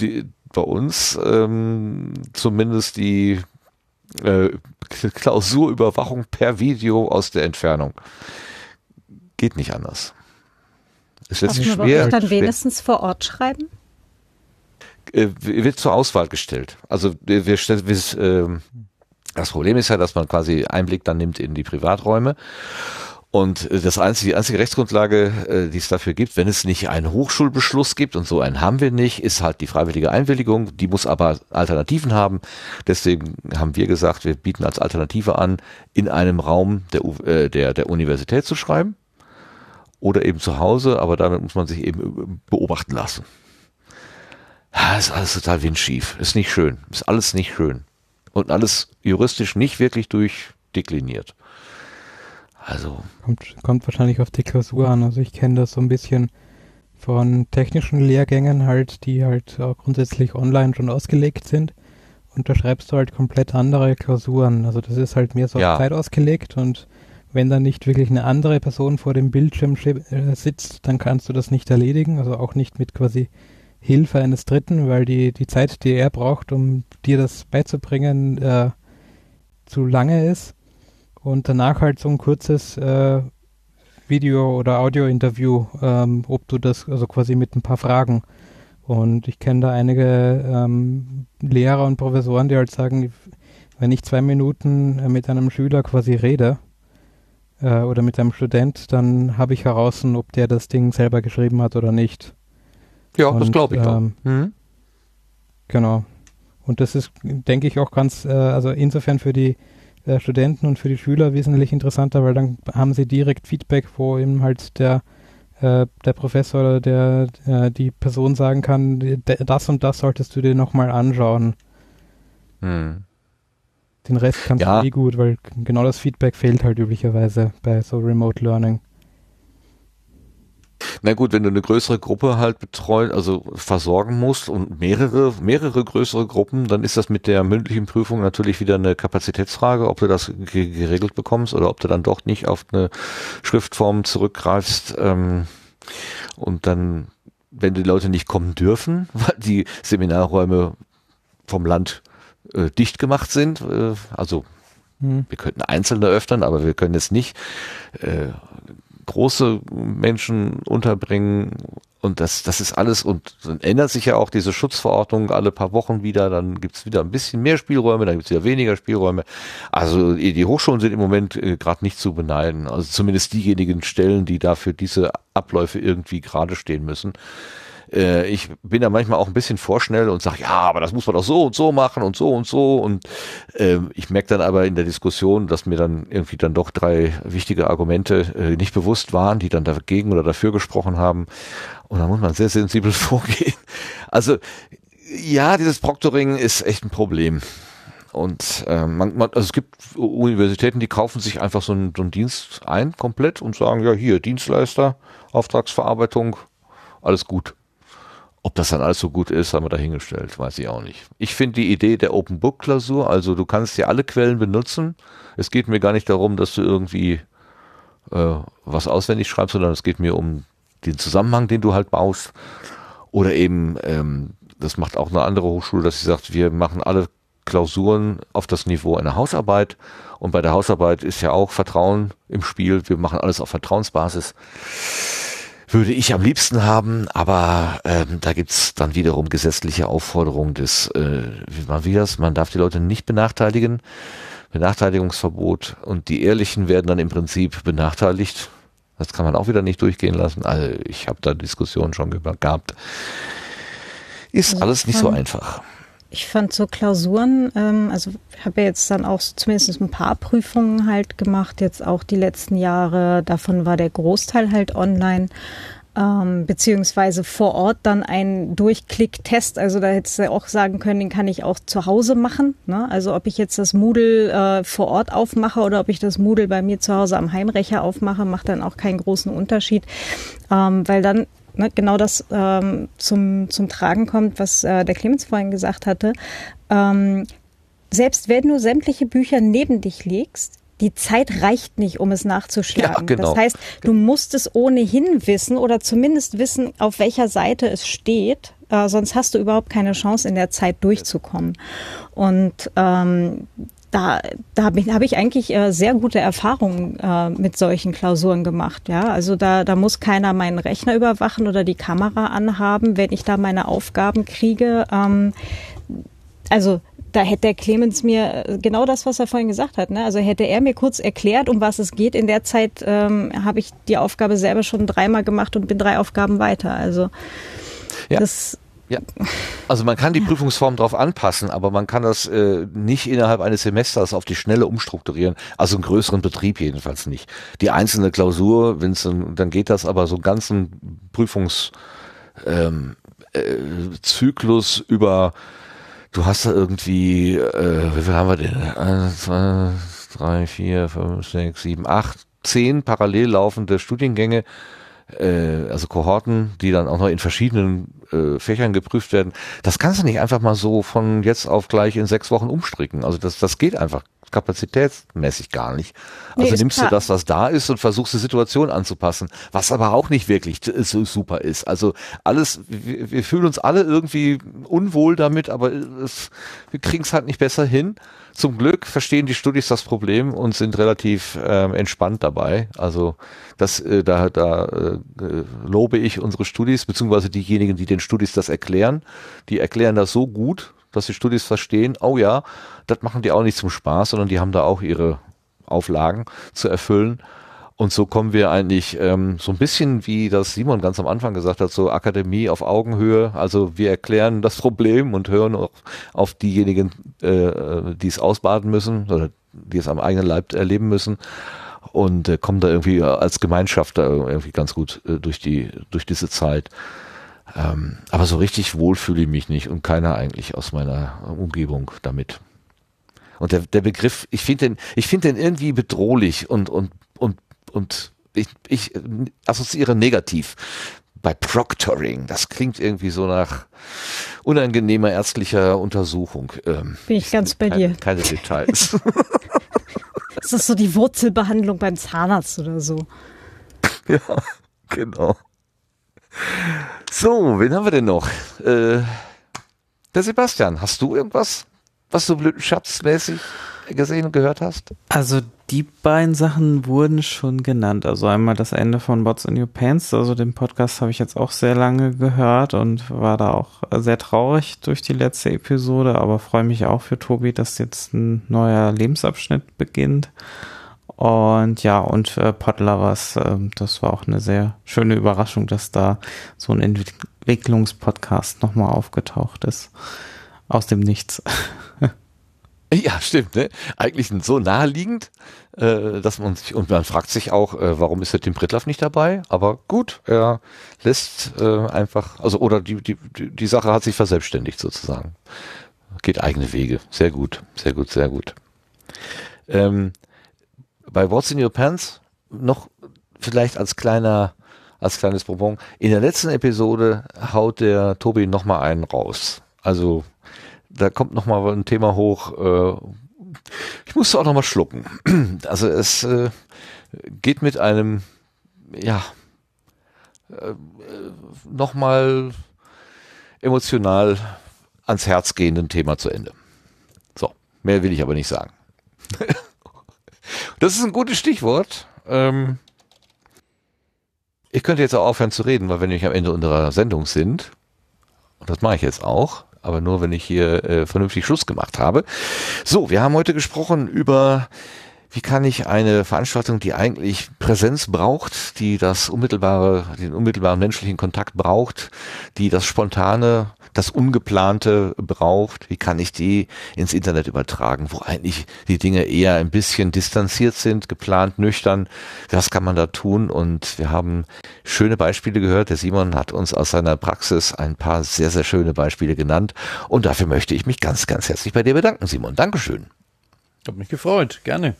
die, bei uns ähm, zumindest die äh, Klausurüberwachung per Video aus der Entfernung. Geht nicht anders. Ist jetzt Darf schwer. dann wenigstens vor Ort schreiben? Äh, wird zur Auswahl gestellt. Also wir, wir, wir äh, das Problem ist ja, dass man quasi Einblick dann nimmt in die Privaträume Und äh, das einzige, die einzige Rechtsgrundlage, äh, die es dafür gibt, wenn es nicht einen Hochschulbeschluss gibt, und so einen haben wir nicht, ist halt die freiwillige Einwilligung. Die muss aber Alternativen haben. Deswegen haben wir gesagt, wir bieten als Alternative an, in einem Raum der, äh, der, der Universität zu schreiben oder eben zu Hause, aber damit muss man sich eben beobachten lassen. Ist alles total windschief. Ist nicht schön. Ist alles nicht schön. Und alles juristisch nicht wirklich durchdekliniert. Also. Kommt, kommt wahrscheinlich auf die Klausur an. Also ich kenne das so ein bisschen von technischen Lehrgängen halt, die halt auch grundsätzlich online schon ausgelegt sind. Und da schreibst du halt komplett andere Klausuren. Also das ist halt mehr so ja. auf Zeit ausgelegt und wenn dann nicht wirklich eine andere Person vor dem Bildschirm äh, sitzt, dann kannst du das nicht erledigen. Also auch nicht mit quasi Hilfe eines Dritten, weil die, die Zeit, die er braucht, um dir das beizubringen, äh, zu lange ist. Und danach halt so ein kurzes äh, Video- oder Audio-Interview, ähm, ob du das, also quasi mit ein paar Fragen. Und ich kenne da einige ähm, Lehrer und Professoren, die halt sagen, wenn ich zwei Minuten äh, mit einem Schüler quasi rede äh, oder mit einem Student, dann habe ich heraus, ob der das Ding selber geschrieben hat oder nicht. Ja, und, das glaube ich ähm, mhm. Genau. Und das ist, denke ich, auch ganz, äh, also insofern für die äh, Studenten und für die Schüler wesentlich interessanter, weil dann haben sie direkt Feedback, wo eben halt der, äh, der Professor oder der, äh, die Person sagen kann, das und das solltest du dir nochmal anschauen. Hm. Den Rest kannst ja. du eh gut, weil genau das Feedback fehlt halt üblicherweise bei so Remote Learning. Na gut, wenn du eine größere Gruppe halt betreuen, also versorgen musst und mehrere, mehrere größere Gruppen, dann ist das mit der mündlichen Prüfung natürlich wieder eine Kapazitätsfrage, ob du das geregelt bekommst oder ob du dann doch nicht auf eine Schriftform zurückgreifst ähm, und dann, wenn die Leute nicht kommen dürfen, weil die Seminarräume vom Land äh, dicht gemacht sind, äh, also hm. wir könnten einzelne öffnen, aber wir können jetzt nicht äh, große Menschen unterbringen. Und das, das ist alles und dann ändert sich ja auch diese Schutzverordnung alle paar Wochen wieder, dann gibt's wieder ein bisschen mehr Spielräume, dann gibt's wieder weniger Spielräume. Also die Hochschulen sind im Moment äh, gerade nicht zu beneiden, also zumindest diejenigen Stellen, die dafür diese Abläufe irgendwie gerade stehen müssen äh, ich bin da manchmal auch ein bisschen vorschnell und sage, ja, aber das muss man doch so und so machen und so und so. Und äh, ich merke dann aber in der Diskussion, dass mir dann irgendwie dann doch drei wichtige Argumente äh, nicht bewusst waren, die dann dagegen oder dafür gesprochen haben. Und da muss man sehr sensibel vorgehen. Also ja, dieses Proctoring ist echt ein Problem. Und äh, man, man, also es gibt Universitäten, die kaufen sich einfach so einen, so einen Dienst ein komplett und sagen, ja, hier, Dienstleister, Auftragsverarbeitung, alles gut. Ob das dann alles so gut ist, haben wir dahingestellt, weiß ich auch nicht. Ich finde die Idee der Open Book Klausur, also du kannst ja alle Quellen benutzen. Es geht mir gar nicht darum, dass du irgendwie äh, was auswendig schreibst, sondern es geht mir um den Zusammenhang, den du halt baust. Oder eben, ähm, das macht auch eine andere Hochschule, dass sie sagt, wir machen alle Klausuren auf das Niveau einer Hausarbeit. Und bei der Hausarbeit ist ja auch Vertrauen im Spiel. Wir machen alles auf Vertrauensbasis würde ich am liebsten haben, aber ähm, da gibt's dann wiederum gesetzliche Aufforderungen des, äh, wie man wie das, man darf die Leute nicht benachteiligen, Benachteiligungsverbot und die Ehrlichen werden dann im Prinzip benachteiligt. Das kann man auch wieder nicht durchgehen lassen. Also ich habe da Diskussionen schon gehabt. Ist alles nicht so einfach. Ich fand so Klausuren, ähm, also habe ja jetzt dann auch zumindest ein paar Prüfungen halt gemacht, jetzt auch die letzten Jahre. Davon war der Großteil halt online. Ähm, beziehungsweise vor Ort dann ein Durchklick-Test. Also da hättest du auch sagen können, den kann ich auch zu Hause machen. Ne? Also ob ich jetzt das Moodle äh, vor Ort aufmache oder ob ich das Moodle bei mir zu Hause am Heimrecher aufmache, macht dann auch keinen großen Unterschied. Ähm, weil dann ne, genau das ähm, zum, zum Tragen kommt, was äh, der Clemens vorhin gesagt hatte. Ähm, selbst wenn du sämtliche Bücher neben dich legst, die Zeit reicht nicht, um es nachzuschlagen. Ja, genau. Das heißt, du musst es ohnehin wissen oder zumindest wissen, auf welcher Seite es steht. Äh, sonst hast du überhaupt keine Chance, in der Zeit durchzukommen. Und ähm, da, da habe ich, eigentlich äh, sehr gute Erfahrungen äh, mit solchen Klausuren gemacht. Ja, also da, da muss keiner meinen Rechner überwachen oder die Kamera anhaben, wenn ich da meine Aufgaben kriege. Ähm, also da hätte der Clemens mir äh, genau das, was er vorhin gesagt hat. Ne? Also hätte er mir kurz erklärt, um was es geht. In der Zeit ähm, habe ich die Aufgabe selber schon dreimal gemacht und bin drei Aufgaben weiter. Also Ja. das Ja. Also man kann die Prüfungsform darauf anpassen, aber man kann das äh, nicht innerhalb eines Semesters auf die Schnelle umstrukturieren. Also einen größeren Betrieb jedenfalls nicht. Die einzelne Klausur, wenn's dann, dann geht das, aber so einen ganzen Prüfungs ähm, äh, Zyklus über du hast da irgendwie, äh, wie viel haben wir denn? Eins, zwei, drei, vier, fünf, sechs, sieben, acht, zehn parallel laufende Studiengänge, äh, also Kohorten, die dann auch noch in verschiedenen äh, Fächern geprüft werden. Das kannst du nicht einfach mal so von jetzt auf gleich in sechs Wochen umstricken. Also das, das geht einfach kapazitätsmäßig gar nicht. Nee, Also ist nimmst klar. du das, was da ist und versuchst die Situation anzupassen, was aber auch nicht wirklich t- so super ist. Also alles, wir, wir fühlen uns alle irgendwie unwohl damit, aber es, wir kriegen es halt nicht besser hin. Zum Glück verstehen die Studis das Problem und sind relativ ähm, entspannt dabei. Also das, äh, da, da äh, lobe ich unsere Studis, beziehungsweise diejenigen, die den Studis das erklären. Die erklären das so gut, dass die Studis verstehen, oh ja, das machen die auch nicht zum Spaß, sondern die haben da auch ihre Auflagen zu erfüllen. Und so kommen wir eigentlich ähm, so ein bisschen, wie das Simon ganz am Anfang gesagt hat, so Akademie auf Augenhöhe. Also wir erklären das Problem und hören auch auf diejenigen, äh, die es ausbaden müssen oder die es am eigenen Leib erleben müssen und äh, kommen da irgendwie als Gemeinschaft da irgendwie ganz gut äh, durch die durch diese Zeit. Ähm, aber so richtig wohl fühle ich mich nicht und keiner eigentlich aus meiner Umgebung damit. Und der, der Begriff, ich finde den, ich finde den irgendwie bedrohlich und, und, und, und ich, ich assoziiere negativ bei Proctoring. Das klingt irgendwie so nach unangenehmer ärztlicher Untersuchung. Ähm, bin ich ganz bei keine, dir. keine Details. Das ist so die Wurzelbehandlung beim Zahnarzt oder so. ja, genau. So, wen haben wir denn noch? Äh, der Sebastian, hast du irgendwas, was du blütenschatzmäßig gesehen und gehört hast? Also die beiden Sachen wurden schon genannt. Also einmal das Ende von Bots in Your Pants. Also den Podcast habe ich jetzt auch sehr lange gehört und war da auch sehr traurig durch die letzte Episode, aber freue mich auch für Tobi, dass jetzt ein neuer Lebensabschnitt beginnt. Und ja, und äh, Podlovers, äh, das war auch eine sehr schöne Überraschung, dass da so ein Entwick Entwicklungspodcast nochmal aufgetaucht ist. Aus dem Nichts. Ja, stimmt. Ne? Eigentlich so naheliegend, äh, dass man sich, und man fragt sich auch, äh, warum ist der Tim Pritlaff nicht dabei? Aber gut, er lässt äh, einfach, also oder die, die, die Sache hat sich verselbstständigt sozusagen. Geht eigene Wege. Sehr gut, sehr gut, sehr gut. Ähm, bei What's in Your Pants noch vielleicht als kleiner, als kleines Bonbon. In der letzten Episode haut der Tobi noch mal einen raus. Also da kommt noch mal ein Thema hoch. Äh, ich musste auch noch mal schlucken. Also es äh, geht mit einem, ja, äh, noch mal emotional ans Herz gehenden Thema zu Ende. So, mehr will ich aber nicht sagen. das ist ein gutes Stichwort. Ähm, ich könnte jetzt auch aufhören zu reden, weil wir nämlich am Ende unserer Sendung sind, und das mache ich jetzt auch, aber nur wenn ich hier äh, vernünftig Schluss gemacht habe. So, wir haben heute gesprochen über wie kann ich eine Veranstaltung, die eigentlich Präsenz braucht, die das unmittelbare, den unmittelbaren menschlichen Kontakt braucht, die das Spontane, das Ungeplante braucht, wie kann ich die ins Internet übertragen, wo eigentlich die Dinge eher ein bisschen distanziert sind, geplant, nüchtern. Was kann man da tun? Und wir haben schöne Beispiele gehört. Der Simon hat uns aus seiner Praxis ein paar sehr, sehr schöne Beispiele genannt. Und dafür möchte ich mich ganz, ganz herzlich bei dir bedanken, Simon. Dankeschön. Hab mich gefreut, gerne.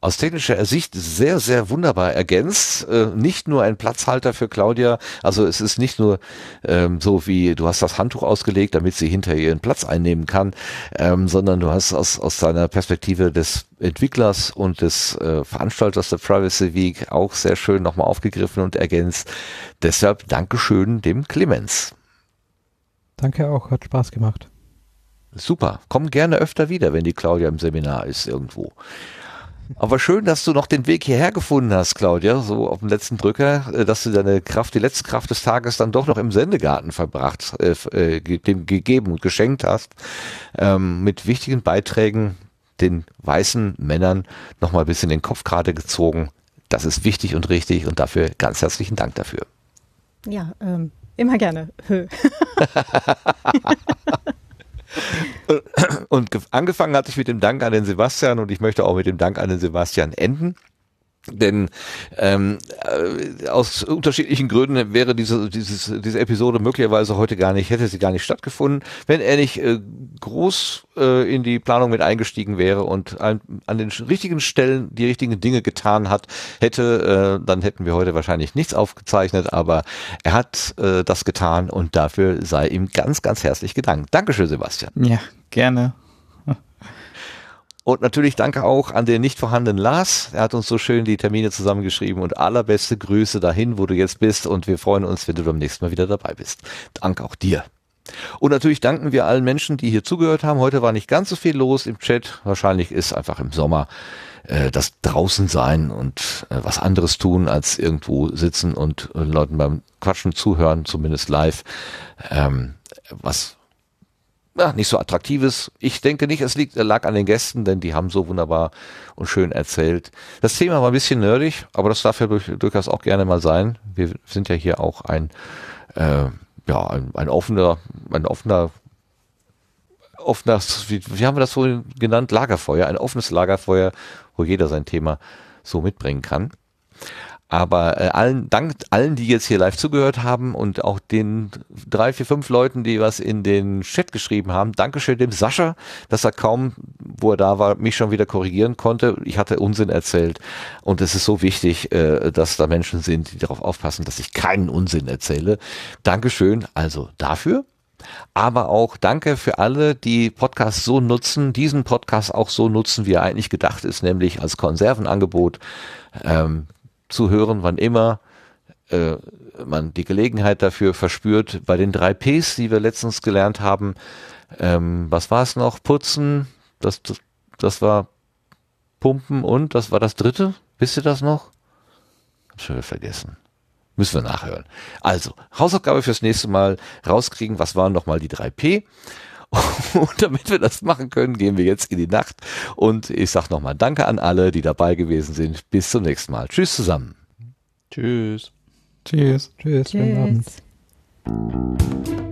Aus technischer Sicht sehr, sehr wunderbar ergänzt. Äh, nicht nur ein Platzhalter für Claudia, also es ist nicht nur ähm, so wie du hast das Handtuch ausgelegt, damit sie hinter ihren Platz einnehmen kann, ähm, sondern du hast aus, aus deiner Perspektive des Entwicklers und des äh, Veranstalters der Privacy Week auch sehr schön nochmal aufgegriffen und ergänzt. Deshalb Dankeschön dem Clemens. Danke auch, hat Spaß gemacht. Super. Komm gerne öfter wieder, wenn die Claudia im Seminar ist irgendwo. Aber schön, dass du noch den Weg hierher gefunden hast, Claudia, so auf dem letzten Drücker, äh, dass du deine Kraft, die letzte Kraft des Tages dann doch noch im Sendegarten verbracht, äh, äh dem gegeben und geschenkt hast, ähm, mit wichtigen Beiträgen den weißen Männern nochmal ein bisschen den Kopf gerade gezogen. Das ist wichtig und richtig und dafür ganz herzlichen Dank dafür. Ja, ähm, immer gerne. Und angefangen hatte ich mit dem Dank an den Sebastian und ich möchte auch mit dem Dank an den Sebastian enden. Denn ähm, äh, aus unterschiedlichen Gründen wäre diese, dieses, diese Episode möglicherweise heute gar nicht, hätte sie gar nicht stattgefunden, wenn er nicht äh, groß äh, in die Planung mit eingestiegen wäre und an, an den richtigen Stellen die richtigen Dinge getan hat, hätte, äh, dann hätten wir heute wahrscheinlich nichts aufgezeichnet, aber er hat äh, das getan und dafür sei ihm ganz, ganz herzlich gedankt. Dankeschön, Sebastian. Ja, gerne. Und natürlich danke auch an den nicht vorhandenen Lars. Er hat uns so schön die Termine zusammengeschrieben und allerbeste Grüße dahin, wo du jetzt bist. Und wir freuen uns, wenn du beim nächsten Mal wieder dabei bist. Danke auch dir. Und natürlich danken wir allen Menschen, die hier zugehört haben. Heute war nicht ganz so viel los im Chat. Wahrscheinlich ist einfach im Sommer äh, das draußen sein und äh, was anderes tun, als irgendwo sitzen und äh, Leuten beim Quatschen zuhören, zumindest live. Ähm, was ja, nicht so attraktives. Ich denke nicht, es liegt, lag an den Gästen, denn die haben so wunderbar und schön erzählt. Das Thema war ein bisschen nerdig, aber das darf ja durch, durchaus auch gerne mal sein. Wir sind ja hier auch ein, äh, ja, ein, ein offener, ein offener, offener, wie, wie haben wir das vorhin genannt? Lagerfeuer, ein offenes Lagerfeuer, wo jeder sein Thema so mitbringen kann. Aber äh, allen Dank allen, die jetzt hier live zugehört haben und auch den drei, vier, fünf Leuten, die was in den Chat geschrieben haben. Dankeschön dem Sascha, dass er kaum, wo er da war, mich schon wieder korrigieren konnte. Ich hatte Unsinn erzählt. Und es ist so wichtig, äh, dass da Menschen sind, die darauf aufpassen, dass ich keinen Unsinn erzähle. Dankeschön also dafür. Aber auch danke für alle, die Podcasts so nutzen, diesen Podcast auch so nutzen, wie er eigentlich gedacht ist, nämlich als Konservenangebot. Ähm, zu hören, wann immer äh, man die Gelegenheit dafür verspürt. Bei den drei Ps, die wir letztens gelernt haben, ähm, was war es noch? Putzen, das, das, das war Pumpen und, das war das dritte? Wisst ihr das noch? Hab schon vergessen. Müssen wir nachhören. Also, Hausaufgabe fürs nächste Mal rauskriegen, was waren nochmal die drei P und damit wir das machen können, gehen wir jetzt in die Nacht. Und ich sage nochmal Danke an alle, die dabei gewesen sind. Bis zum nächsten Mal. Tschüss zusammen. Tschüss. Tschüss. Tschüss. Tschüss. Schönen Abend.